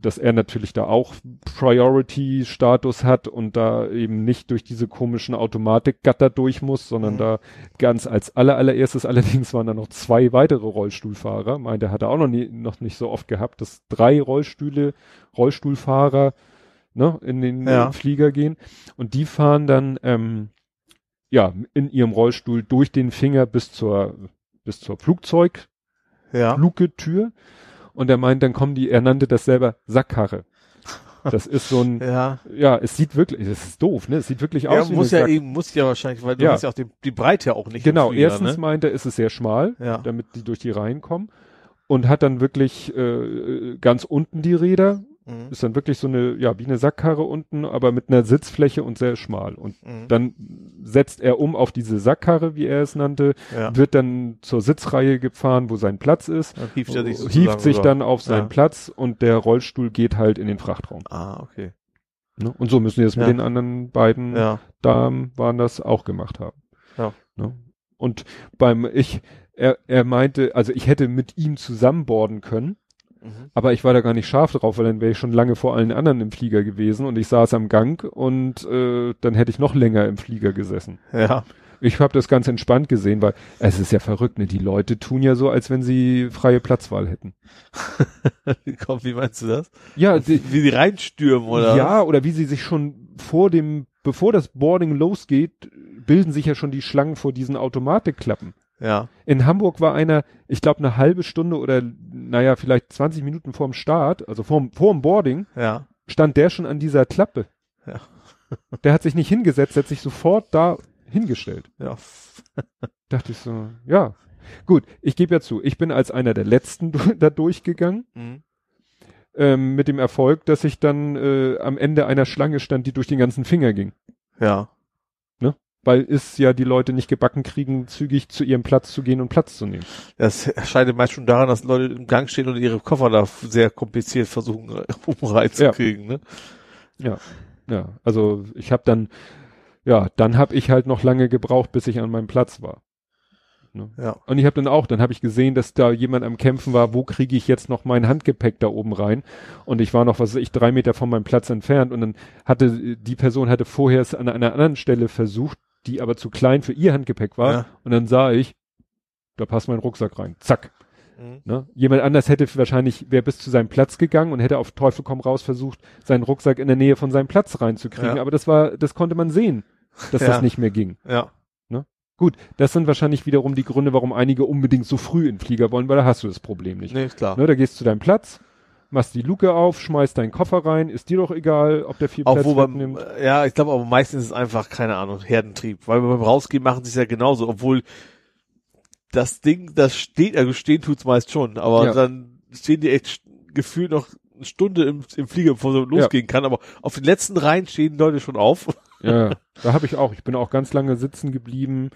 dass er natürlich da auch Priority-Status hat und da eben nicht durch diese komischen Automatikgatter durch muss, sondern Mhm. da ganz als aller allererstes, allerdings waren da noch zwei weitere Rollstuhlfahrer, meint er hat er auch noch, nie, noch nicht so oft gehabt, dass drei Rollstühle, Rollstuhlfahrer ne, in den Ja. äh, Flieger gehen und die fahren dann ähm, ja in ihrem Rollstuhl durch den Finger bis zur bis zur Flugzeug Ja. Luke-Tür. Und er meint, dann kommen die, er nannte das selber Sackkarre. Das ist so ein, Ja. ja, es sieht wirklich, es ist doof, ne? Es sieht wirklich Ja, aus wie muss ja eben, muss ja wahrscheinlich, weil du Ja. hast ja auch die, die Breite ja auch nicht. Genau, Flieger, erstens ne? meint er, ist es sehr schmal, Ja. damit die durch die Reihen kommen. Und hat dann wirklich äh, ganz unten die Räder. Mhm. Ist dann wirklich so eine, ja, wie eine Sackkarre unten, aber mit einer Sitzfläche und sehr schmal. Und Mhm. dann setzt er um auf diese Sackkarre, wie er es nannte, Ja. wird dann zur Sitzreihe gefahren, wo sein Platz ist. Dann hieft er sich sozusagen hieft sich dann auf seinen Ja. Platz und der Rollstuhl geht halt in den Frachtraum. Ah, okay. Ne? Und so müssen wir es Ja. mit den anderen beiden. Damen waren das auch gemacht haben. Ja. Ne? Und beim ich, er, er meinte, also ich hätte mit ihm zusammenborden können, Mhm. aber ich war da gar nicht scharf drauf, weil dann wäre ich schon lange vor allen anderen im Flieger gewesen und ich saß am Gang und äh, dann hätte ich noch länger im Flieger gesessen. Ja. Ich habe das ganz entspannt gesehen, weil es ist ja verrückt, ne? Die Leute tun ja so, als wenn sie freie Platzwahl hätten. Komm, wie meinst du das? Ja, die, Wie die reinstürmen, oder? Ja, oder wie sie sich schon vor dem, bevor das Boarding losgeht, bilden sich ja schon die Schlangen vor diesen Automatikklappen. Ja. In Hamburg war einer, ich glaube, eine halbe Stunde oder, naja, vielleicht 20 Minuten vorm Start, also vorm, vorm Boarding, Ja. stand der schon an dieser Klappe. Ja. Der hat sich nicht hingesetzt, hat sich sofort da hingestellt. Ja. Dachte ich so, ja. Gut, ich gebe ja zu, ich bin als einer der Letzten da durchgegangen, Mhm. ähm, mit dem Erfolg, dass ich dann äh, am Ende einer Schlange stand, die durch den ganzen Finger ging. Ja. Weil es ja die Leute nicht gebacken kriegen, zügig zu ihrem Platz zu gehen und Platz zu nehmen. Das scheint meist schon daran, dass Leute im Gang stehen und ihre Koffer da sehr kompliziert versuchen umreinzukriegen, ne? Ja, ja. Also ich habe dann, ja, dann habe ich halt noch lange gebraucht, bis ich an meinem Platz war. Ne? Ja. Und ich habe dann auch, dann habe ich gesehen, dass da jemand am Kämpfen war, wo kriege ich jetzt noch mein Handgepäck da oben rein? Und ich war noch, was weiß ich, drei Meter von meinem Platz entfernt und dann hatte, die Person hatte vorher es an einer anderen Stelle versucht, die aber zu klein für ihr Handgepäck war. Ja. Und dann sah ich, da passt mein Rucksack rein. Zack. Mhm. Ne? Jemand anders hätte wahrscheinlich, wäre bis zu seinem Platz gegangen und hätte auf Teufel komm raus versucht, seinen Rucksack in der Nähe von seinem Platz reinzukriegen. Ja. Aber das war, das konnte man sehen, dass Ja. das nicht mehr ging. Ja. Gut, das sind wahrscheinlich wiederum die Gründe, warum einige unbedingt so früh in den Flieger wollen, weil da hast du das Problem nicht. Nee, ist klar. Ne, da gehst du zu deinem Platz, machst die Luke auf, schmeißt deinen Koffer rein, ist dir doch egal, ob der viel Auch Platz wegnimmt. ja, ich glaube, aber meistens ist es einfach, keine Ahnung, Herdentrieb. Weil beim Rausgehen machen sie es ja genauso, obwohl das Ding, das steht, also stehen tut's meist schon, aber Ja. dann stehen die echt gefühlt noch eine Stunde im, im Flieger, bevor so losgehen kann, aber auf den letzten Reihen stehen Leute schon auf. Ja, ja. da habe ich auch. Ich bin auch ganz lange sitzen geblieben,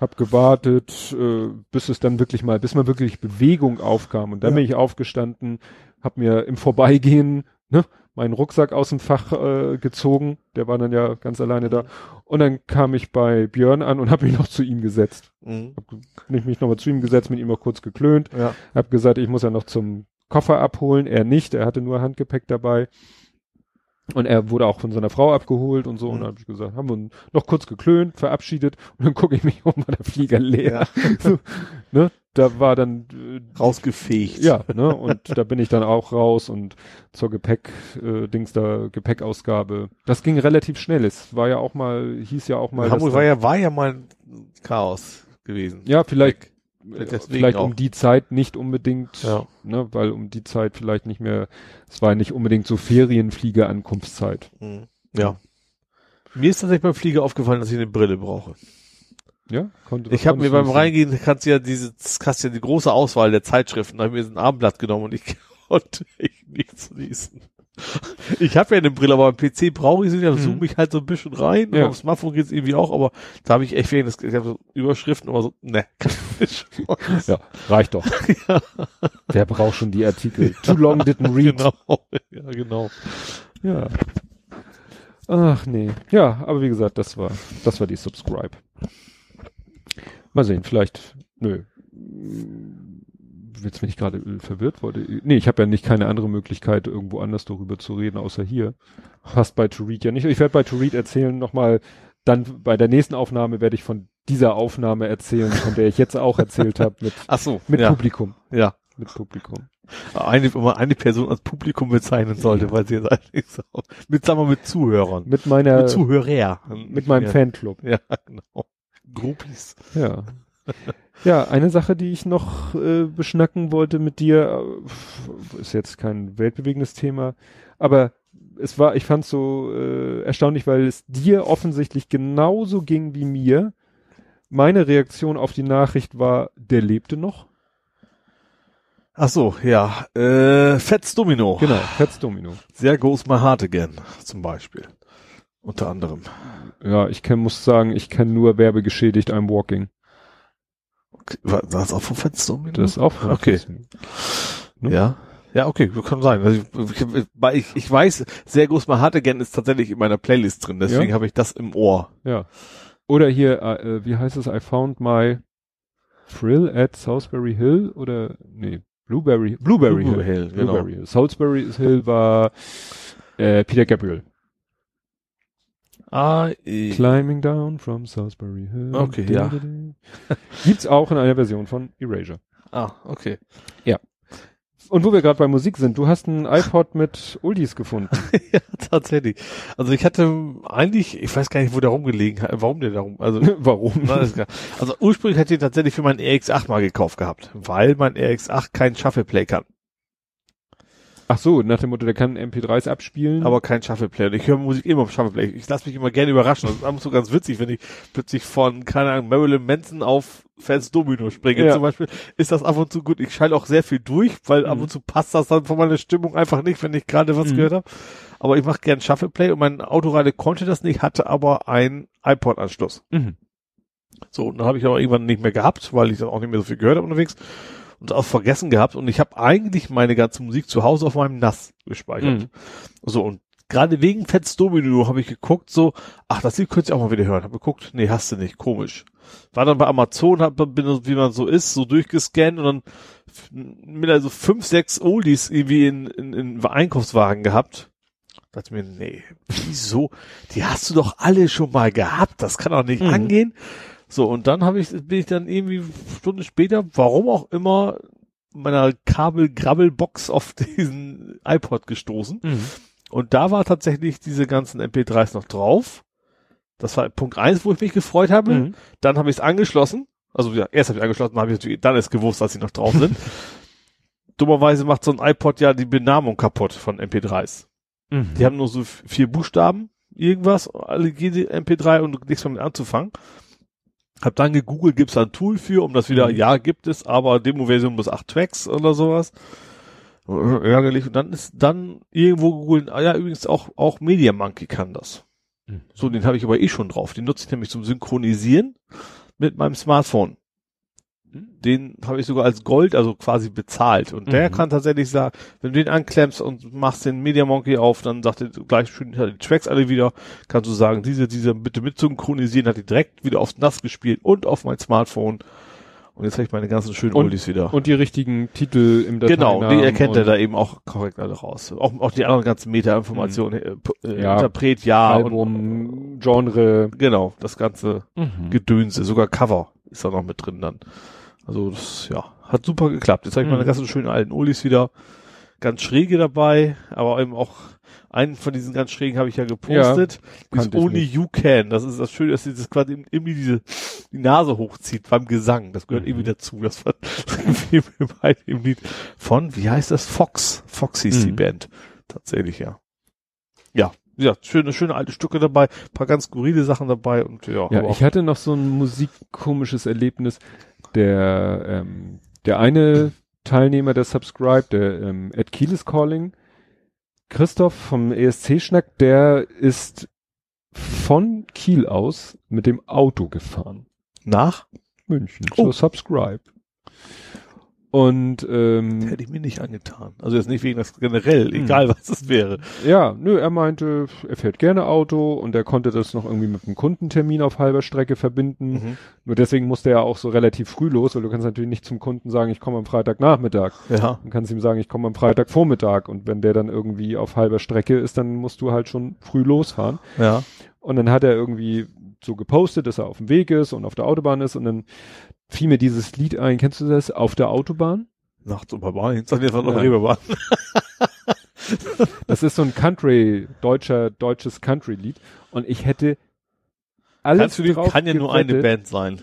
hab gewartet, äh, bis es dann wirklich mal, bis mal wirklich Bewegung aufkam. Und dann Ja. bin ich aufgestanden, hab mir im Vorbeigehen ne, meinen Rucksack aus dem Fach äh, gezogen. Der war dann ja ganz alleine da. Und dann kam ich bei Björn an und habe mich noch zu ihm gesetzt. Mhm. Hab mich mich nochmal zu ihm gesetzt, mit ihm noch kurz geklönt. Ja. Hab gesagt, ich muss ja noch zum Koffer abholen. Er nicht, er hatte nur Handgepäck dabei. Und er wurde auch von seiner Frau abgeholt und so. Und Mhm. dann habe ich gesagt, haben wir noch kurz geklönt, verabschiedet. Und dann gucke ich mich um, war der Flieger leer. So, ne? Da war dann, äh, Rausgefegt. ja, ne? Und da bin ich dann auch raus und zur Gepäck, äh, Dings da, Gepäckausgabe. Das ging relativ schnell. Es war ja auch mal, hieß ja auch mal. Hamburg war ja, war ja mal ein Chaos gewesen. ja, vielleicht, deswegen vielleicht auch. um die Zeit nicht unbedingt, Ja. ne, weil um die Zeit vielleicht nicht mehr, es war nicht unbedingt so Ferienflieger-Ankunftszeit. Mhm. Ja. Mir ist tatsächlich beim Flieger aufgefallen, dass ich eine Brille brauche. Ja, konnte. Ich habe mir beim sehen? Reingehen, kannst du ja diese, hast ja die große Auswahl der Zeitschriften, da habe ich mir so ein Abendblatt genommen und ich konnte echt nichts lesen. Ich habe ja eine Brille, aber am PC brauche ich sie, dann Mhm. zoome ich halt so ein bisschen rein und Ja. aufs Smartphone geht's irgendwie auch, aber da habe ich echt des, ich hab so Überschriften, aber so, ne. Ja, reicht doch. Wer braucht schon die Artikel? Too long didn't read. Genau, ja, genau. Ja. Ach nee. Ja, aber wie gesagt, das war, das war die Subscribe. Mal sehen, vielleicht, nö. Jetzt bin ich gerade äh, verwirrt wurde. Nee, ich habe ja nicht keine andere Möglichkeit, irgendwo anders darüber zu reden, außer hier. Passt bei To Read ja nicht. Ich werde bei To Read erzählen nochmal, dann bei der nächsten Aufnahme werde ich von dieser Aufnahme erzählen, von der ich jetzt auch erzählt habe, mit, Ach so, mit ja, Publikum. ja. Mit Publikum. Eine, wenn man eine Person als Publikum bezeichnen sollte, weil sie jetzt eigentlich so, mit, sagen wir, mit Zuhörern. Mit meiner, mit Zuhörer. mit meinem ja. Fanclub. Ja, genau. Groupies. Ja. Ja, eine Sache, die ich noch äh, beschnacken wollte mit dir, äh, ist jetzt kein weltbewegendes Thema, aber es war, ich fand so äh, erstaunlich, weil es dir offensichtlich genauso ging wie mir. Meine Reaktion auf die Nachricht war, der lebte noch. Ach so, ja. Äh, Fats Domino. Genau, Fats Domino. Sehr goes my heart again, zum Beispiel. Unter anderem. Ja, ich kenn, muss sagen, ich kenne nur werbegeschädigt I'm Walking. War das auch Fats Domino? Das ist auch von Okay. Ne? Ja. Ja, okay, kann sein. Also ich, ich, ich, weiß, sehr goes my heart again ist tatsächlich in meiner Playlist drin, deswegen Ja? habe ich das im Ohr. Ja. Oder hier, äh, äh, wie heißt es? I found my thrill at Salisbury Hill oder nee, Blueberry Blueberry, Blueberry Hill. Hill, genau. Blueberry Hill. Salisbury Hill war äh, Peter Gabriel. Ah, äh, Climbing down from Salisbury Hill. Okay, ja. Gibt's auch in einer Version von Erasure. ah, okay. Ja. Und wo wir gerade bei Musik sind, du hast ein iPod mit Oldies gefunden. ja, tatsächlich. Also ich hatte eigentlich, ich weiß gar nicht, wo der rumgelegen hat, warum der da rum, also Warum? Also ursprünglich hätte ich ihn tatsächlich für meinen RX8 mal gekauft gehabt, weil mein RX8 keinen Shuffleplay kann, Ach so, nach dem Motto, der kann MP3s abspielen. aber kein Shuffleplay. Und ich höre Musik immer auf Shuffleplay. Ich lasse mich immer gerne überraschen. Das ist ab und zu ganz witzig, wenn ich plötzlich von, keine Ahnung, Marilyn Manson auf Fans Domino springe Ja. zum Beispiel, ist das ab und zu gut. Ich schalte auch sehr viel durch, weil ab Mhm. und zu passt das dann von meiner Stimmung einfach nicht, wenn ich gerade was Mhm. gehört habe. Aber ich mache gern Shuffleplay und mein Autoradio konnte das nicht, hatte aber einen iPod-Anschluss. Mhm. So, und dann habe ich aber irgendwann nicht mehr gehabt, weil ich dann auch nicht mehr so viel gehört habe unterwegs und auch vergessen gehabt. Und ich habe eigentlich meine ganze Musik zu Hause auf meinem NAS gespeichert. Mhm. So, und gerade wegen Fats Domino habe ich geguckt, so, ach, das Lied könnte ich auch mal wieder hören. Habe geguckt, nee, hast du nicht, komisch. War dann bei Amazon, hab, bin, wie man so ist, so durchgescannt und dann mit also fünf, sechs Oldies irgendwie in, in, in Einkaufswagen gehabt. Dachte mir, nee, wieso? Die hast du doch alle schon mal gehabt. Das kann doch nicht Mhm. angehen. So, und dann habe ich, bin ich dann irgendwie Stunde später, warum auch immer, meiner Kabel-Grabbel-Box auf diesen iPod gestoßen. Mhm. Und da war tatsächlich diese ganzen MP3s noch drauf. Das war Punkt eins, wo ich mich gefreut habe. Mhm. Dann habe ich es angeschlossen. Also ja, erst habe ich angeschlossen, dann habe ich natürlich dann ist gewusst, dass sie noch drauf sind. Dummerweise macht so ein iPod ja die Benamung kaputt von MP3s. Mhm. Die haben nur so vier Buchstaben, irgendwas, alle jede MP3 und nichts damit anzufangen. Hab dann gegoogelt, gibt's da ein Tool für, um das wieder, Mhm. ja, gibt es, aber Demo-Version bis acht Tracks oder sowas. Äh, Ärgerlich. Und dann ist dann irgendwo gegoogelt, ah ja, übrigens auch, auch Media Monkey kann das. Mhm. So, den habe ich aber eh schon drauf. Den nutze ich nämlich zum Synchronisieren mit meinem Smartphone. Den habe ich sogar als Gold, also quasi bezahlt. Und der Mhm. kann tatsächlich sagen, wenn du den anklemmst und machst den Media Monkey auf, dann sagt er gleich schön hat die Tracks alle wieder, kannst du sagen, diese, diese bitte mit synchronisieren, hat die direkt wieder aufs Nass gespielt und auf mein Smartphone. Und jetzt habe ich meine ganzen schönen Und- Oldies wieder. Und die richtigen Titel im Dateinamen. Genau, die erkennt er und da eben auch korrekt alle raus. Auch, auch die anderen ganzen Meta-Informationen, äh, p- äh, Ja, Interpret, ja, und, Album, Genre. genau, das ganze Mhm. Gedönse, sogar Cover ist da noch mit drin dann. Also das, ja, hat super geklappt. Jetzt habe ich meine Mhm. ganzen schönen alten Oldies wieder, ganz schräge dabei, aber eben auch einen von diesen ganz schrägen habe ich ja gepostet. Kannte ich Only nicht. You Can. Das ist das Schöne, dass sie das quasi irgendwie diese die Nase hochzieht beim Gesang. Das gehört Mhm. irgendwie dazu. Das war bei dem Lied von, wie heißt das? Fox. Fox hieß die Mhm. Band. Tatsächlich, ja. Ja, ja, schöne, schöne alte Stücke dabei, paar ganz skurrile Sachen dabei und ja, Ja, ich hatte noch so ein musikkomisches Erlebnis. Der, ähm, der eine Teilnehmer der Subscribe, der ähm, Ed Kiel is Calling, Christoph vom ESC-Schnack, der ist von Kiel aus mit dem Auto gefahren. nach München Oh. zur Subscribe. Und ähm, hätte ich mir nicht angetan. Also jetzt nicht wegen das generell, Hm. egal was es wäre. Ja, nö, er meinte, er fährt gerne Auto und er konnte das noch irgendwie mit einem Kundentermin auf halber Strecke verbinden. Mhm. Nur deswegen musste er auch so relativ früh los, weil du kannst natürlich nicht zum Kunden sagen, ich komme am Freitagnachmittag. Ja. Du kannst ihm sagen, ich komme am Freitagvormittag und wenn der dann irgendwie auf halber Strecke ist, dann musst du halt schon früh losfahren. Ja. Und dann hat er irgendwie so gepostet, dass er auf dem Weg ist und auf der Autobahn ist und dann fiel mir dieses Lied ein, kennst du das? Auf der Autobahn? Nachts um eins, dann jetzt noch Ja. Reeperbahn. Das ist so ein Country, deutscher, deutsches Country-Lied. Und ich hätte alles Kannst du dir, kann ja nur eine gewettet- Band sein.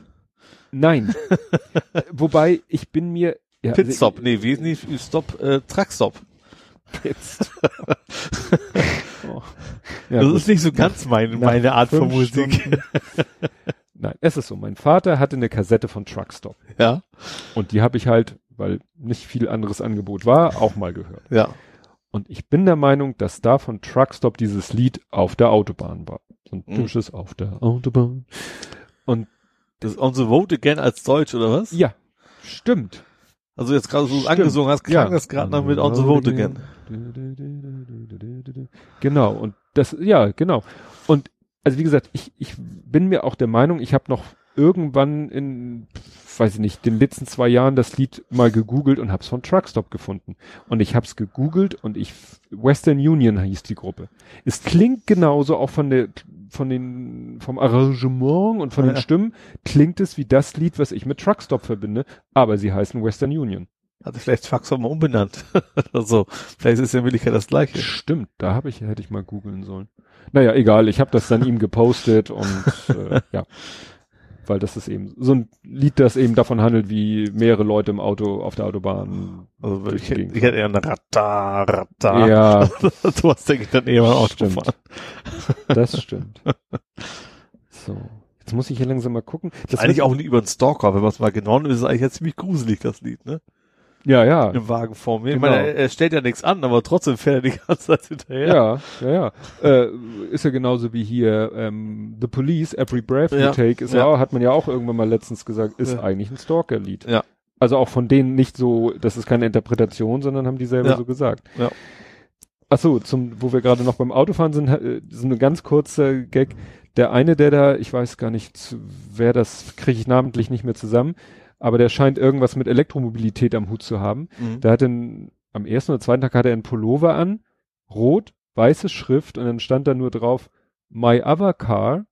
Nein. Wobei, ich bin mir, ja, also Pitstop, nee, wie ist nicht, Stop, äh, Truckstop. Oh. Ja, das gut. ist nicht so ganz meine, meine Art von Musik. Nein, es ist so. Mein Vater hatte eine Kassette von Truckstop. Ja. Und die habe ich halt, weil nicht viel anderes Angebot war, auch mal gehört. Ja. Und ich bin der Meinung, dass da von Truckstop dieses Lied auf der Autobahn war. So ein Mhm. typisches auf der Autobahn. Das ist On the Vote Again als Deutsch, oder was? Ja, stimmt. Also jetzt gerade so Stimmt. angesungen hast, klang das gerade noch mit On the Vote Again. Genau, und das, ja, genau. Und also wie gesagt, ich, ich bin mir auch der Meinung, ich habe noch irgendwann in, weiß ich nicht, den letzten zwei Jahren das Lied mal gegoogelt und habe es von Truckstop gefunden. Und ich habe es gegoogelt und ich, Western Union hieß die Gruppe. Es klingt genauso, auch von der, von den, vom Arrangement und von den Ja. Stimmen, klingt es wie das Lied, was ich mit Truckstop verbinde, aber sie heißen Western Union. Hat sich vielleicht Fax auch mal umbenannt. also, vielleicht ist ja in Wirklichkeit das gleiche. Stimmt, da habe ich, hätte ich mal googeln sollen. Naja, egal, ich habe das dann ihm gepostet und äh, ja. Weil das ist eben so ein Lied, das eben davon handelt, wie mehrere Leute im Auto auf der Autobahn. Also ich, hätte- ich hätte eher eine Ratta, Ratta. Ja, Sowas denke ich dann eher Stimmt. Autofahren. das stimmt. So. Jetzt muss ich hier langsam mal gucken. Das eigentlich auch nicht über einen Stalker, wenn man es mal genau nimmt, ist es eigentlich ja ziemlich gruselig, das Lied, ne? Ja, ja. Im Wagen vor mir. Ich Genau. meine, er, er stellt ja nichts an, aber trotzdem fährt er die ganze Zeit hinterher. Ja, ja, ja. Äh, ist ja genauso wie hier ähm, The Police, Every Breath You Ja. Take, ist ja. Auch, hat man ja auch irgendwann mal letztens gesagt, ist Ja. eigentlich ein Stalker-Lied. Ja. Also auch von denen nicht so, das ist keine Interpretation, sondern haben die selber so gesagt. Ja. Ach so, zum, wo wir gerade noch beim Autofahren sind, äh, so eine ganz kurze Gag. Der eine, der da, ich weiß gar nicht, wer das kriege ich namentlich nicht mehr zusammen, aber der scheint irgendwas mit Elektromobilität am Hut zu haben. Mhm. Der hat den, am ersten oder zweiten Tag hatte er einen Pullover an, rot, weiße Schrift und dann stand da nur drauf, my other car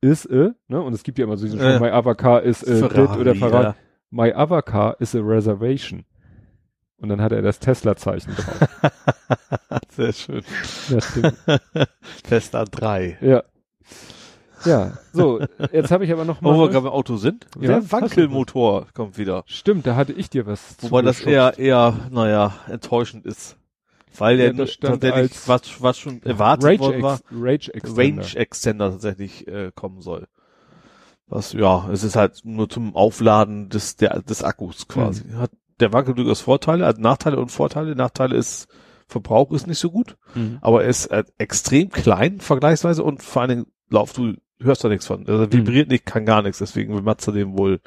is a, ne, und es gibt ja immer so diesen Spruch, Äh, my other car is a dit oder Ferrari, ja. my other car is a reservation. Und dann hat er das Tesla-Zeichen drauf. Sehr schön. ja. Tesla 3. ja. Ja, so, jetzt habe ich aber noch Wo wir mal. gerade im Auto sind. Ja, Der Wankelmotor kommt wieder. Stimmt, da hatte ich dir was Wobei das eher, eher, naja, enttäuschend ist. Weil Ja, der tatsächlich, als was, was schon erwartet Rage, worden war, Rage Extender. Range Extender tatsächlich äh, kommen soll. Was, ja, es ist halt nur zum Aufladen des, der, des Akkus quasi. Hat der Wankel durchaus Vorteile, also Nachteile und Vorteile. Nachteile ist, Verbrauch ist nicht so gut, Mhm. aber er ist äh, extrem klein vergleichsweise und vor allen Dingen Lauf, du hörst da nichts von. Also Hm. vibriert nicht, kann gar nichts, deswegen will Matze den wohl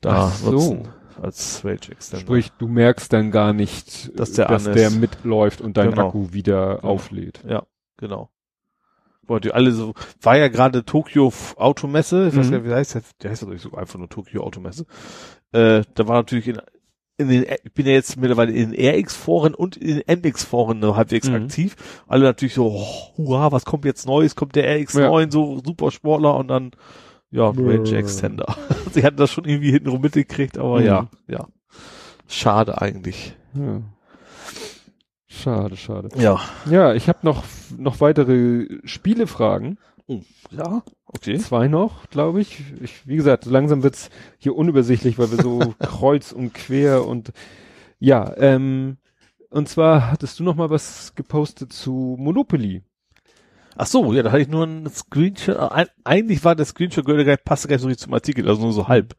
da so. nutzen als Rage Extender. Sprich, du merkst dann gar nicht, Dass der dass der mitläuft und dein Genau. Akku wieder Genau. auflädt. Ja, genau. Wollte alle so, war ja gerade Tokio Automesse, ich weiß Mhm. gar nicht, wie heißt der, der heißt ja nicht so einfach nur Tokio Automesse. Äh, da war natürlich in, in den, ich bin ja jetzt mittlerweile in den RX-Foren und in den MX-Foren noch halbwegs Mhm. aktiv. Alle natürlich so, oh, hurra, was kommt jetzt Neues? Kommt der RX9, so super Sportler und dann, ja, Range. Extender. Sie hatten das schon irgendwie hintenrum mitgekriegt, aber Mhm. ja, ja. Schade eigentlich. Ja. Schade, schade. Ja. Ja, ich habe noch noch weitere Spielefragen. Ja, okay. Zwei noch, glaube ich. ich. Wie gesagt, langsam wird's hier unübersichtlich, weil wir so kreuz und quer und ja, ähm, und zwar hattest du noch mal was gepostet zu Monopoly. Ach so, ja, da hatte ich nur einen Screenshot. Ein, eigentlich war der Screenshot gehörte gar passte gar nicht so richtig zum Artikel, also nur so halb.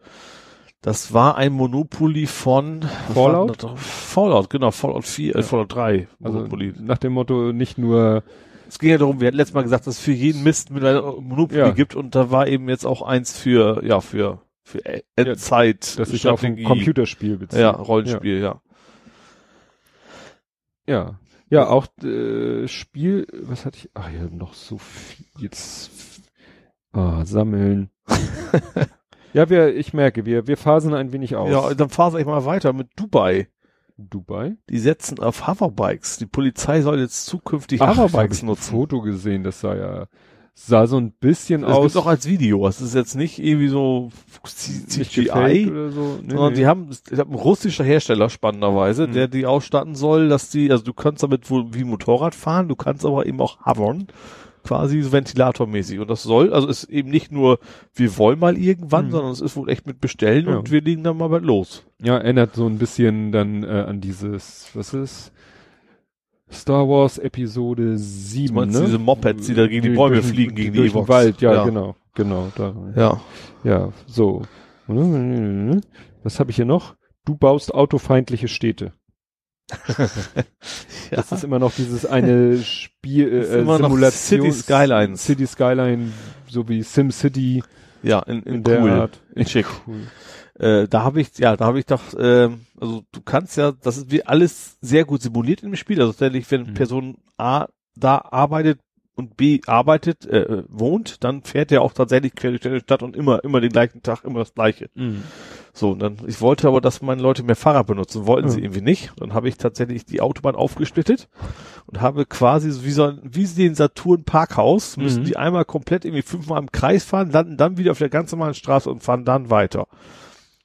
Das war ein Monopoly von Fallout? Fallout, genau, Fallout 4, äh, Fallout 3 Also Monopoly. nach dem Motto nicht nur es ging ja darum, wir hatten letztes Mal gesagt, dass es für jeden Mist mit einer Monopoly Ja. gibt und da war eben jetzt auch eins für, ja, für, für E- Endzeit, dass sich auf ein. Computerspiel bezieht. Ja, Rollenspiel, ja. Ja. Ja, auch äh, Spiel, was hatte ich? Ach ja, noch so viel jetzt ah, sammeln. ja, wir, ich merke, wir, wir phasen ein wenig aus. Ja, dann fahren wir mal weiter mit Dubai. Dubai? Die setzen auf Hoverbikes. Die Polizei soll jetzt zukünftig Ach, Hoverbikes ich ein nutzen. Foto gesehen, das sah ja, sah so ein bisschen Das aus. gibt's auch als Video. Es ist jetzt nicht irgendwie so CGI, oder so. Nee, sondern nee. die haben, ich hab einen russischer Hersteller spannenderweise, Mhm. der die ausstatten soll, dass die, also du kannst damit wohl wie Motorrad fahren, du kannst aber eben auch hovern, quasi so ventilatormäßig. Und das soll, also ist eben nicht nur, wir wollen mal irgendwann, Mhm. sondern es ist wohl echt mit bestellen Ja. und wir legen dann mal bald los. Ja, erinnert so ein bisschen dann äh, an dieses, was ist? Star Wars Episode 7, Du ne? diese Mopeds, die da gegen die Bäume durch fliegen, gegen die durch den. Wald, ja, Ja. genau, genau. Da, Ja. Ja, so. Was habe ich hier noch? Du baust autofeindliche Städte. Das ist immer noch dieses eine Spiel, äh, Simulation. City Skylines. City Skyline, so wie Sim City Ja, in, in, in der cool. Art. In schick. Cool. Äh, da habe ich, ja, da habe ich doch, ähm, also du kannst ja, das ist wie alles sehr gut simuliert im Spiel. Also tatsächlich, wenn Mhm. Person A da arbeitet und B arbeitet, äh, wohnt, dann fährt er auch tatsächlich quer durch die Stadt und immer, immer den gleichen Tag, immer das gleiche. Mhm. So, und dann, ich wollte aber, dass meine Leute mehr Fahrrad benutzen, wollten sie Ja. irgendwie nicht. Dann habe ich tatsächlich die Autobahn aufgesplittet und habe quasi so wie so ein, wie sie den Saturn Parkhaus, müssen Mhm. die einmal komplett irgendwie fünfmal im Kreis fahren, landen dann wieder auf der ganz normalen Straße und fahren dann weiter.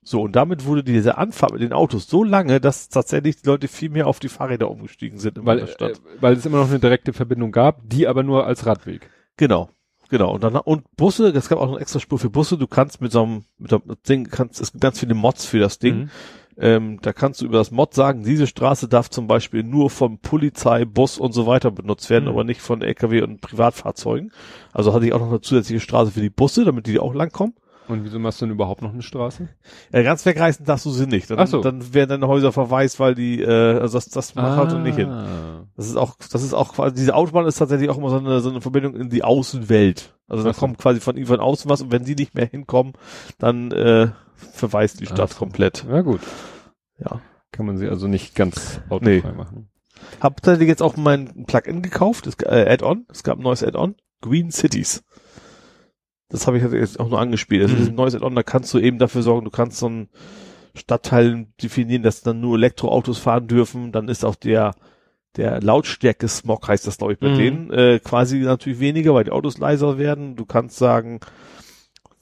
So, und damit wurde diese Anfahrt mit den Autos so lange, dass tatsächlich die Leute viel mehr auf die Fahrräder umgestiegen sind in weil, der Stadt. äh, weil es immer noch eine direkte Verbindung gab, die aber nur als Radweg. Genau. Genau. Und dann, und Busse, es gab auch noch eine extra Spur für Busse. Du kannst mit so einem, mit so einem Ding, kannst, es gibt ganz viele Mods für das Ding. Mhm. Ähm, da kannst du über das Mod sagen, diese Straße darf zum Beispiel nur vom Polizei, Bus und so weiter benutzt werden, Mhm. aber nicht von LKW und Privatfahrzeugen. Also hatte ich auch noch eine zusätzliche Straße für die Busse, damit die auch langkommen. Und wieso machst du denn überhaupt noch eine Straße? Ja, ganz wegreißen darfst du sie nicht. Dann, Ach so. dann werden deine Häuser verwaist, weil die, äh, also das, das macht halt so nicht hin. Ah. Das ist auch, das ist auch quasi, diese Autobahn ist tatsächlich auch immer so eine, so eine Verbindung in die Außenwelt. Also da so. kommt quasi von irgendwann außen was und wenn die nicht mehr hinkommen, dann äh, verweist die Stadt so. komplett. Ja gut. Ja. Kann man sie also nicht ganz autofrei machen. Hab tatsächlich jetzt auch mein Plugin gekauft, das, äh, Add-on. Es gab ein neues Add-on, Green Cities. Das habe ich jetzt auch nur angespielt. Also Mhm. dieses neues Add-on, da kannst du eben dafür sorgen, du kannst so einen Stadtteil definieren, dass dann nur Elektroautos fahren dürfen. Dann ist auch der der Lautstärke-Smog heißt das, glaube ich, bei Mhm. denen, äh, quasi natürlich weniger, weil die Autos leiser werden. Du kannst sagen,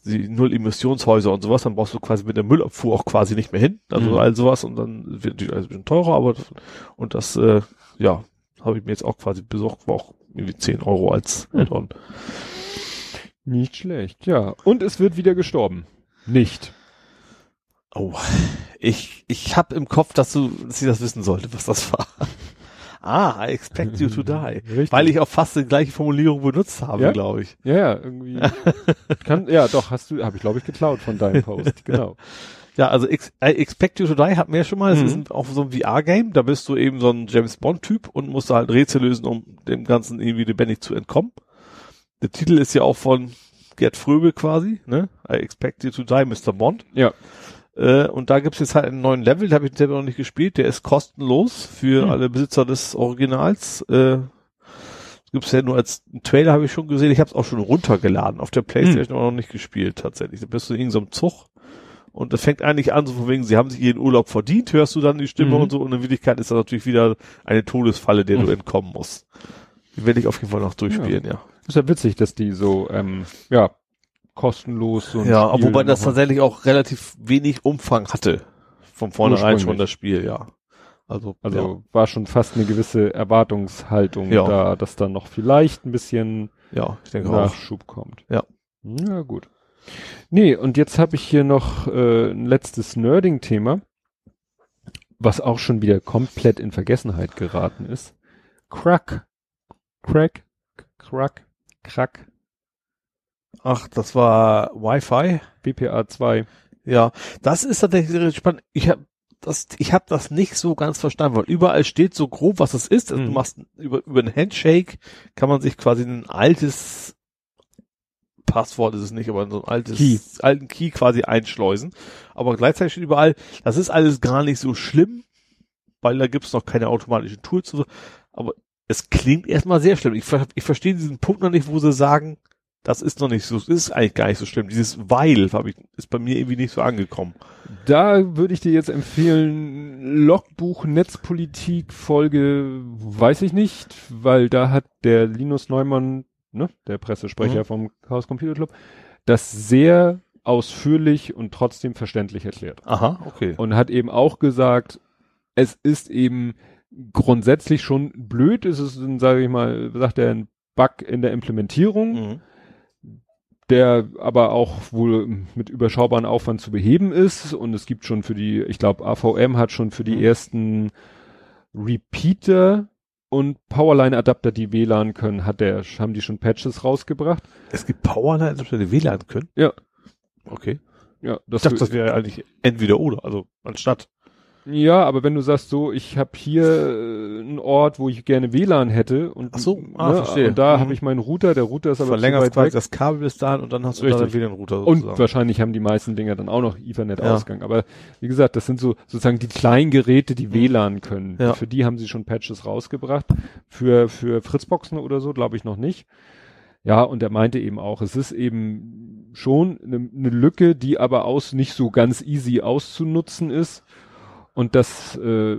die Null-Emissionshäuser und sowas, dann brauchst du quasi mit der Müllabfuhr auch quasi nicht mehr hin. Also Mhm. all sowas und dann wird natürlich alles ein bisschen teurer, aber und das, äh, ja, habe ich mir jetzt auch quasi besorgt, war auch irgendwie 10 Euro als Mhm. Nicht schlecht, ja. Und es wird wieder gestorben. Nicht. Oh, ich, ich habe im Kopf, dass du, dass ich das wissen sollte, was das war. Ah, I expect you to die. Richtig. Weil ich auch fast die gleiche Formulierung benutzt habe, Ja? glaube ich. Ja, ja, irgendwie. kann, ja, doch, hast du, habe ich glaube ich geklaut von deinem Post, genau. Ja, also I Expect You to Die wir ja schon mal. Das Mhm. ist ein, auch so ein VR-Game. Da bist du eben so ein James Bond-Typ und musst da halt Rätsel lösen, um dem Ganzen irgendwie lebendig zu entkommen. Der Titel ist ja auch von Gerd Fröbel quasi, ne? I Expect You to Die, Mr. Bond. Ja. Äh, und da gibt's jetzt halt einen neuen Level, den habe ich selber noch nicht gespielt. Der ist kostenlos für Mhm. alle Besitzer des Originals. Äh, gibt's ja nur als Trailer habe ich schon gesehen. Ich habe es auch schon runtergeladen auf der Playstation, aber noch nicht gespielt tatsächlich. Da bist du in irgendeinem Zug und das fängt eigentlich an, so von wegen, sie haben sich ihren Urlaub verdient, hörst du dann die Stimme Mhm. und so. Und in Wirklichkeit ist das natürlich wieder eine Todesfalle, der Mhm. du entkommen musst. Die werde ich auf jeden Fall noch durchspielen, ja. Ist ja witzig, dass die so, ähm, ja, kostenlos so ein Ja, Spiel wobei das tatsächlich auch relativ wenig Umfang hatte. Von vornherein schon das Spiel, ja. Also, Also ja. war schon fast eine gewisse Erwartungshaltung Ja. da, dass da noch vielleicht ein bisschen ja, ich denke auch. Nachschub kommt. Ja. Ja, gut. Nee, und jetzt habe ich hier noch äh, ein letztes Nerding-Thema, was auch schon wieder komplett in Vergessenheit geraten ist. Crack. Crack. Crack. Crack. Ach, das war Wi-Fi. BPA 2. Ja, das ist tatsächlich spannend. Ich habe das, ich habe das nicht so ganz verstanden, weil überall steht so grob, was das ist. Also Mhm. du machst über über ein Handshake kann man sich quasi ein altes Passwort ist es nicht, aber so ein altes Key. alten Key quasi einschleusen. Aber gleichzeitig steht überall, das ist alles gar nicht so schlimm, weil da gibt's noch keine automatischen Tools. So. Aber es klingt erstmal sehr schlimm. Ich, ich verstehe diesen Punkt noch nicht, wo sie sagen, das ist noch nicht so, das ist eigentlich gar nicht so schlimm. Dieses Weil hab ich, ist bei mir irgendwie nicht so angekommen. Da würde ich dir jetzt empfehlen, Logbuch Netzpolitik Folge, weiß ich nicht, weil da hat der Linus Neumann, ne, der Pressesprecher Mhm. vom Chaos Computer Club, das sehr ausführlich und trotzdem verständlich erklärt. Aha, okay. Und hat eben auch gesagt, es ist eben grundsätzlich schon blöd, es ist, sage ich mal, sagt er, ein Bug in der Implementierung Mhm. der aber auch wohl mit überschaubaren Aufwand zu beheben ist. Und es gibt schon für die, ich glaube, AVM hat schon für die Mhm. ersten Repeater und Powerline-Adapter, die WLAN können, hat der, haben die schon Patches rausgebracht. Es gibt Powerline, dass wir die WLAN können? Ja. Okay. Ja, Ich das, dachte, das wäre eigentlich entweder oder, also anstatt. Ja, aber wenn du sagst so, ich habe hier äh, einen Ort, wo ich gerne WLAN hätte und, Ach so, ah, ne, verstehe. und da Mhm. habe ich meinen Router, der Router ist aber weit quasi weg. das Kabel bis dahin und dann hast du Richtig. da wieder einen Router Und sozusagen. wahrscheinlich haben die meisten Dinger dann auch noch Ethernet-Ausgang. Ja. Aber wie gesagt, das sind so sozusagen die kleinen Geräte, die WLAN können. Ja. Für die haben sie schon Patches rausgebracht. Für, für Fritzboxen oder so glaube ich noch nicht. Ja, und er meinte eben auch, es ist eben schon eine, eine Lücke, die aber aus nicht so ganz easy auszunutzen ist. Und das, äh,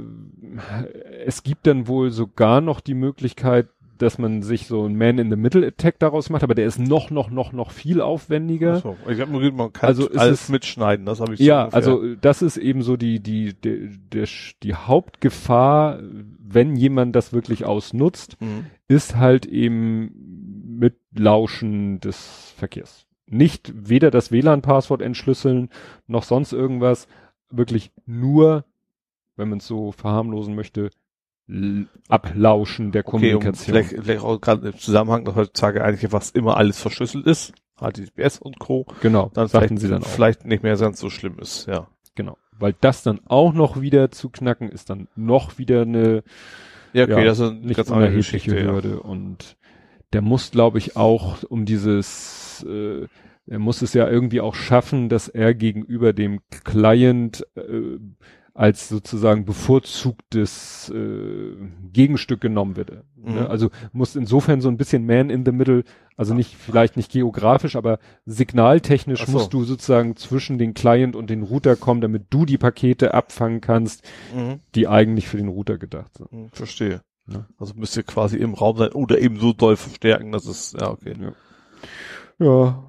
es gibt dann wohl sogar noch die Möglichkeit, dass man sich so ein Man-in-the-Middle-Attack daraus macht, aber der ist noch, noch, noch, noch viel aufwendiger. So, ich habe nur gesagt, man kann Also ist alles es- mitschneiden, das habe ich so Ja, ungefähr. also das ist eben so die, die, die, die, die Hauptgefahr, wenn jemand das wirklich ausnutzt, Mhm. ist halt eben mit Lauschen des Verkehrs. Nicht weder das WLAN-Passwort entschlüsseln, noch sonst irgendwas, wirklich nur, wenn man es so verharmlosen möchte, Ablauschen der Okay, um Kommunikation. vielleicht, vielleicht auch gerade im Zusammenhang, dass heutzutage eigentlich fast immer alles verschlüsselt ist, HTTPS und Co., genau, dann sagten vielleicht, sie dann auch. vielleicht nicht mehr ganz so schlimm ist, ja. Genau. Weil das dann auch noch wieder zu knacken, ist dann noch wieder eine Ja, okay, Ja, das ist eine nicht ganz andere unerhebliche Geschichte, ja. Hürde und der muss, glaube ich, auch um dieses, äh, er muss es ja irgendwie auch schaffen, dass er gegenüber dem Client äh, als sozusagen bevorzugtes äh, Gegenstück genommen wird. Mhm. Ne? Also muss insofern so ein bisschen Man in the Middle, also nicht vielleicht nicht geografisch, aber signaltechnisch so. musst du sozusagen zwischen den Client und den Router kommen, damit du die Pakete abfangen kannst, Mhm. die eigentlich für den Router gedacht sind. Mhm, Verstehe. Ja. Also müsst ihr quasi im Raum sein oder eben so doll verstärken, dass es, ja, okay. Ja.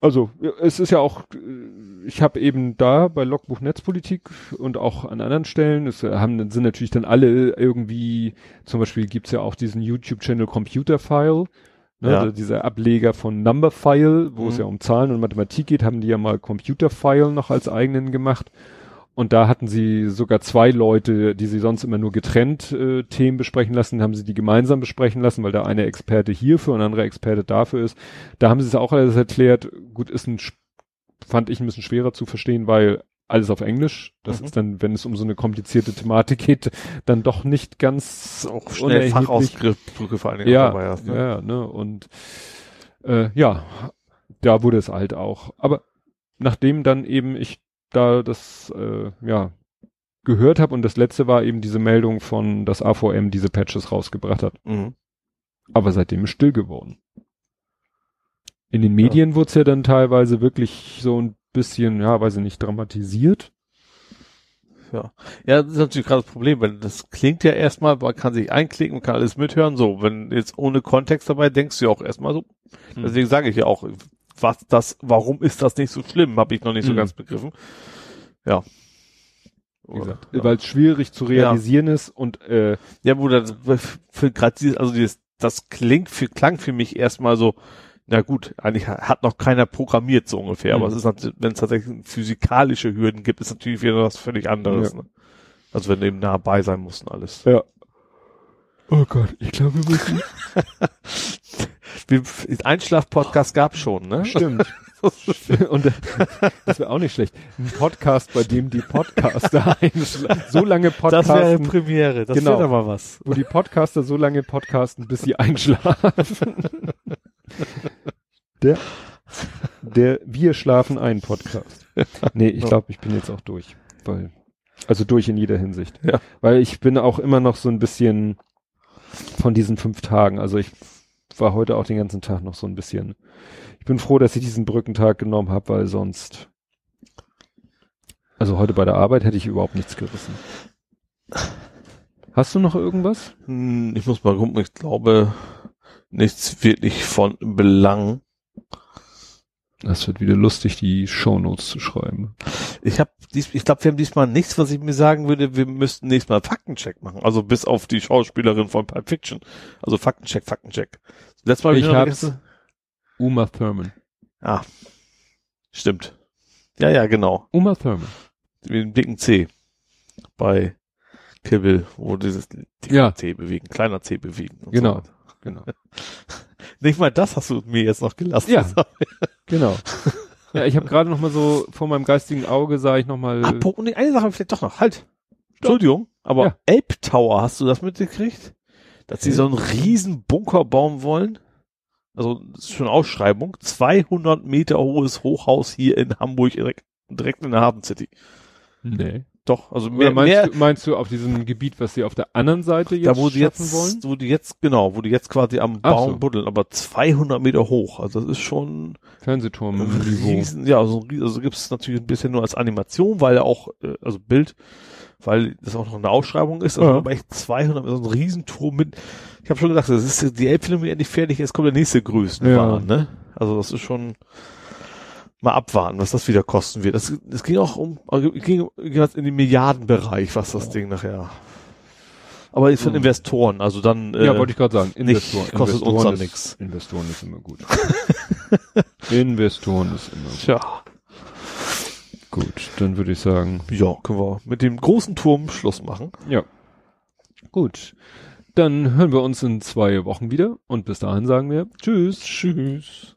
Also, es ist ja auch, äh, ich habe eben da bei Logbuch Netzpolitik und auch an anderen Stellen, es haben, sind natürlich dann alle irgendwie, zum Beispiel gibt's ja auch diesen YouTube-Channel Computer File, ne, Ja. also dieser Ableger von Number File, wo es Mhm. ja um Zahlen und Mathematik geht, haben die ja mal Computer File noch als eigenen gemacht. Und da hatten sie sogar zwei Leute, die sie sonst immer nur getrennt äh, Themen besprechen lassen, haben sie die gemeinsam besprechen lassen, weil der eine Experte hierfür und der andere Experte dafür ist. Da haben sie es auch alles erklärt. Gut, ist ein, fand ich ein bisschen schwerer zu verstehen, weil alles auf Englisch. Das Mhm. ist dann, wenn es um so eine komplizierte Thematik geht, dann doch nicht ganz Auch schnell allen Dingen Ja, dabei hast, ne? ja, ne, und äh, ja, da wurde es halt auch. Aber nachdem dann eben ich da das äh, ja gehört habe und das letzte war eben diese Meldung von, dass AVM diese Patches rausgebracht hat. Mhm. Aber seitdem ist still geworden. In den Medien wurde es ja dann teilweise wirklich so ein bisschen, ja, weiß ich nicht, dramatisiert. Ja. Ja, das ist natürlich gerade das Problem, weil das klingt ja erstmal, man kann sich einklicken, man kann alles mithören, so, wenn jetzt ohne Kontext dabei denkst du ja auch erstmal so, Hm. deswegen sage ich ja auch, was das, warum ist das nicht so schlimm, habe ich noch nicht so Mhm. ganz begriffen. Ja. Ja. weil es schwierig zu realisieren ist und äh, Ja, wo das für gerade dieses, also dieses, das klingt für, klang für mich erstmal so, na gut, eigentlich ha- hat noch keiner programmiert so ungefähr, Mhm. aber es ist natürlich, wenn es tatsächlich physikalische Hürden gibt, ist natürlich wieder was völlig anderes. Ja. Ne? Also wenn du eben nah bei sein musst und alles. ja. Oh Gott, ich glaube, wir müssen. Einschlaf-Podcast gab's schon, ne? Stimmt. Und äh, das wäre auch nicht schlecht. Ein Podcast, bei dem die Podcaster einschlafen. So lange Das wäre podcasten, Premiere, das Genau. wäre mal was. wo die Podcaster so lange podcasten, bis sie einschlafen. Der, der Wir schlafen ein Podcast. Nee, ich glaube, ich bin jetzt auch durch. Weil, also durch in jeder Hinsicht. Ja. Weil ich bin auch immer noch so ein bisschen von diesen fünf Tagen. Also ich war heute auch den ganzen Tag noch so ein bisschen. Ich bin froh, dass ich diesen Brückentag genommen habe, weil sonst. Also heute bei der Arbeit hätte ich überhaupt nichts gerissen. Hast du noch irgendwas? Hm, ich muss mal gucken, ich glaube, nichts wirklich von Belang. Das wird wieder lustig, die Shownotes zu schreiben. Ich habe dies, ich glaube, wir haben diesmal nichts, was ich mir sagen würde, wir müssten nächstes Mal Faktencheck machen. Also bis auf die Schauspielerin von Pulp Fiction. Also Faktencheck, Faktencheck. Letztes Mal Ich vergessen- Uma Thurman. Ah, stimmt. Ja, ja, genau. Uma Thurman. Mit dem dicken C. Bei Kill Bill, wo dieses dicke Ja. C bewegen, kleiner C bewegen. Genau. So. Genau. Nicht mal das hast du mir jetzt noch gelassen. Ja. Genau. Ja, ich habe gerade noch mal so vor meinem geistigen Auge sah ich noch mal. Apropos, nee, eine Sache vielleicht doch noch. Halt. Entschuldigung, aber Ja. Ape Tower, hast du das mitgekriegt? Dass sie so einen riesen Bunker bauen wollen? Also, das ist schon Ausschreibung. 200 Meter hohes Hochhaus hier in Hamburg, direkt, direkt in der Hafen City. nee. Doch, also mehr, meinst, mehr du, meinst du auf diesem Gebiet, was sie auf der anderen Seite jetzt da wo die jetzt, wollen? wo die jetzt, genau, wo die jetzt quasi am Ach Baum so. buddeln, aber 200 Meter hoch, also das ist schon Fernsehturm riesen, ja, so ein ries- also gibt's natürlich ein bisschen nur als Animation, weil ja auch, äh, also Bild, weil das auch noch eine Ausschreibung ist, also Ja. aber echt 200 Meter, so ein Riesenturm mit, ich habe schon gedacht, das ist die Elbphilharmonie endlich fertig ist, kommt der nächste Größenwahn, ne? Also das ist schon mal abwarten, was das wieder kosten wird. Das, das ging auch um, also ging, ging in den Milliardenbereich, was das Ding nachher. Aber ist von Mhm. Investoren, also dann äh, ja, wollte ich gerade sagen. nicht, Investoren, kostet uns Investoren dann ist, nichts. Investoren ist immer gut. Investoren ist immer gut. Tja, Gut, dann würde ich sagen, ja, können wir mit dem großen Turm Schluss machen. ja. Gut. Dann hören wir uns in zwei Wochen wieder und bis dahin sagen wir Tschüss. Tschüss.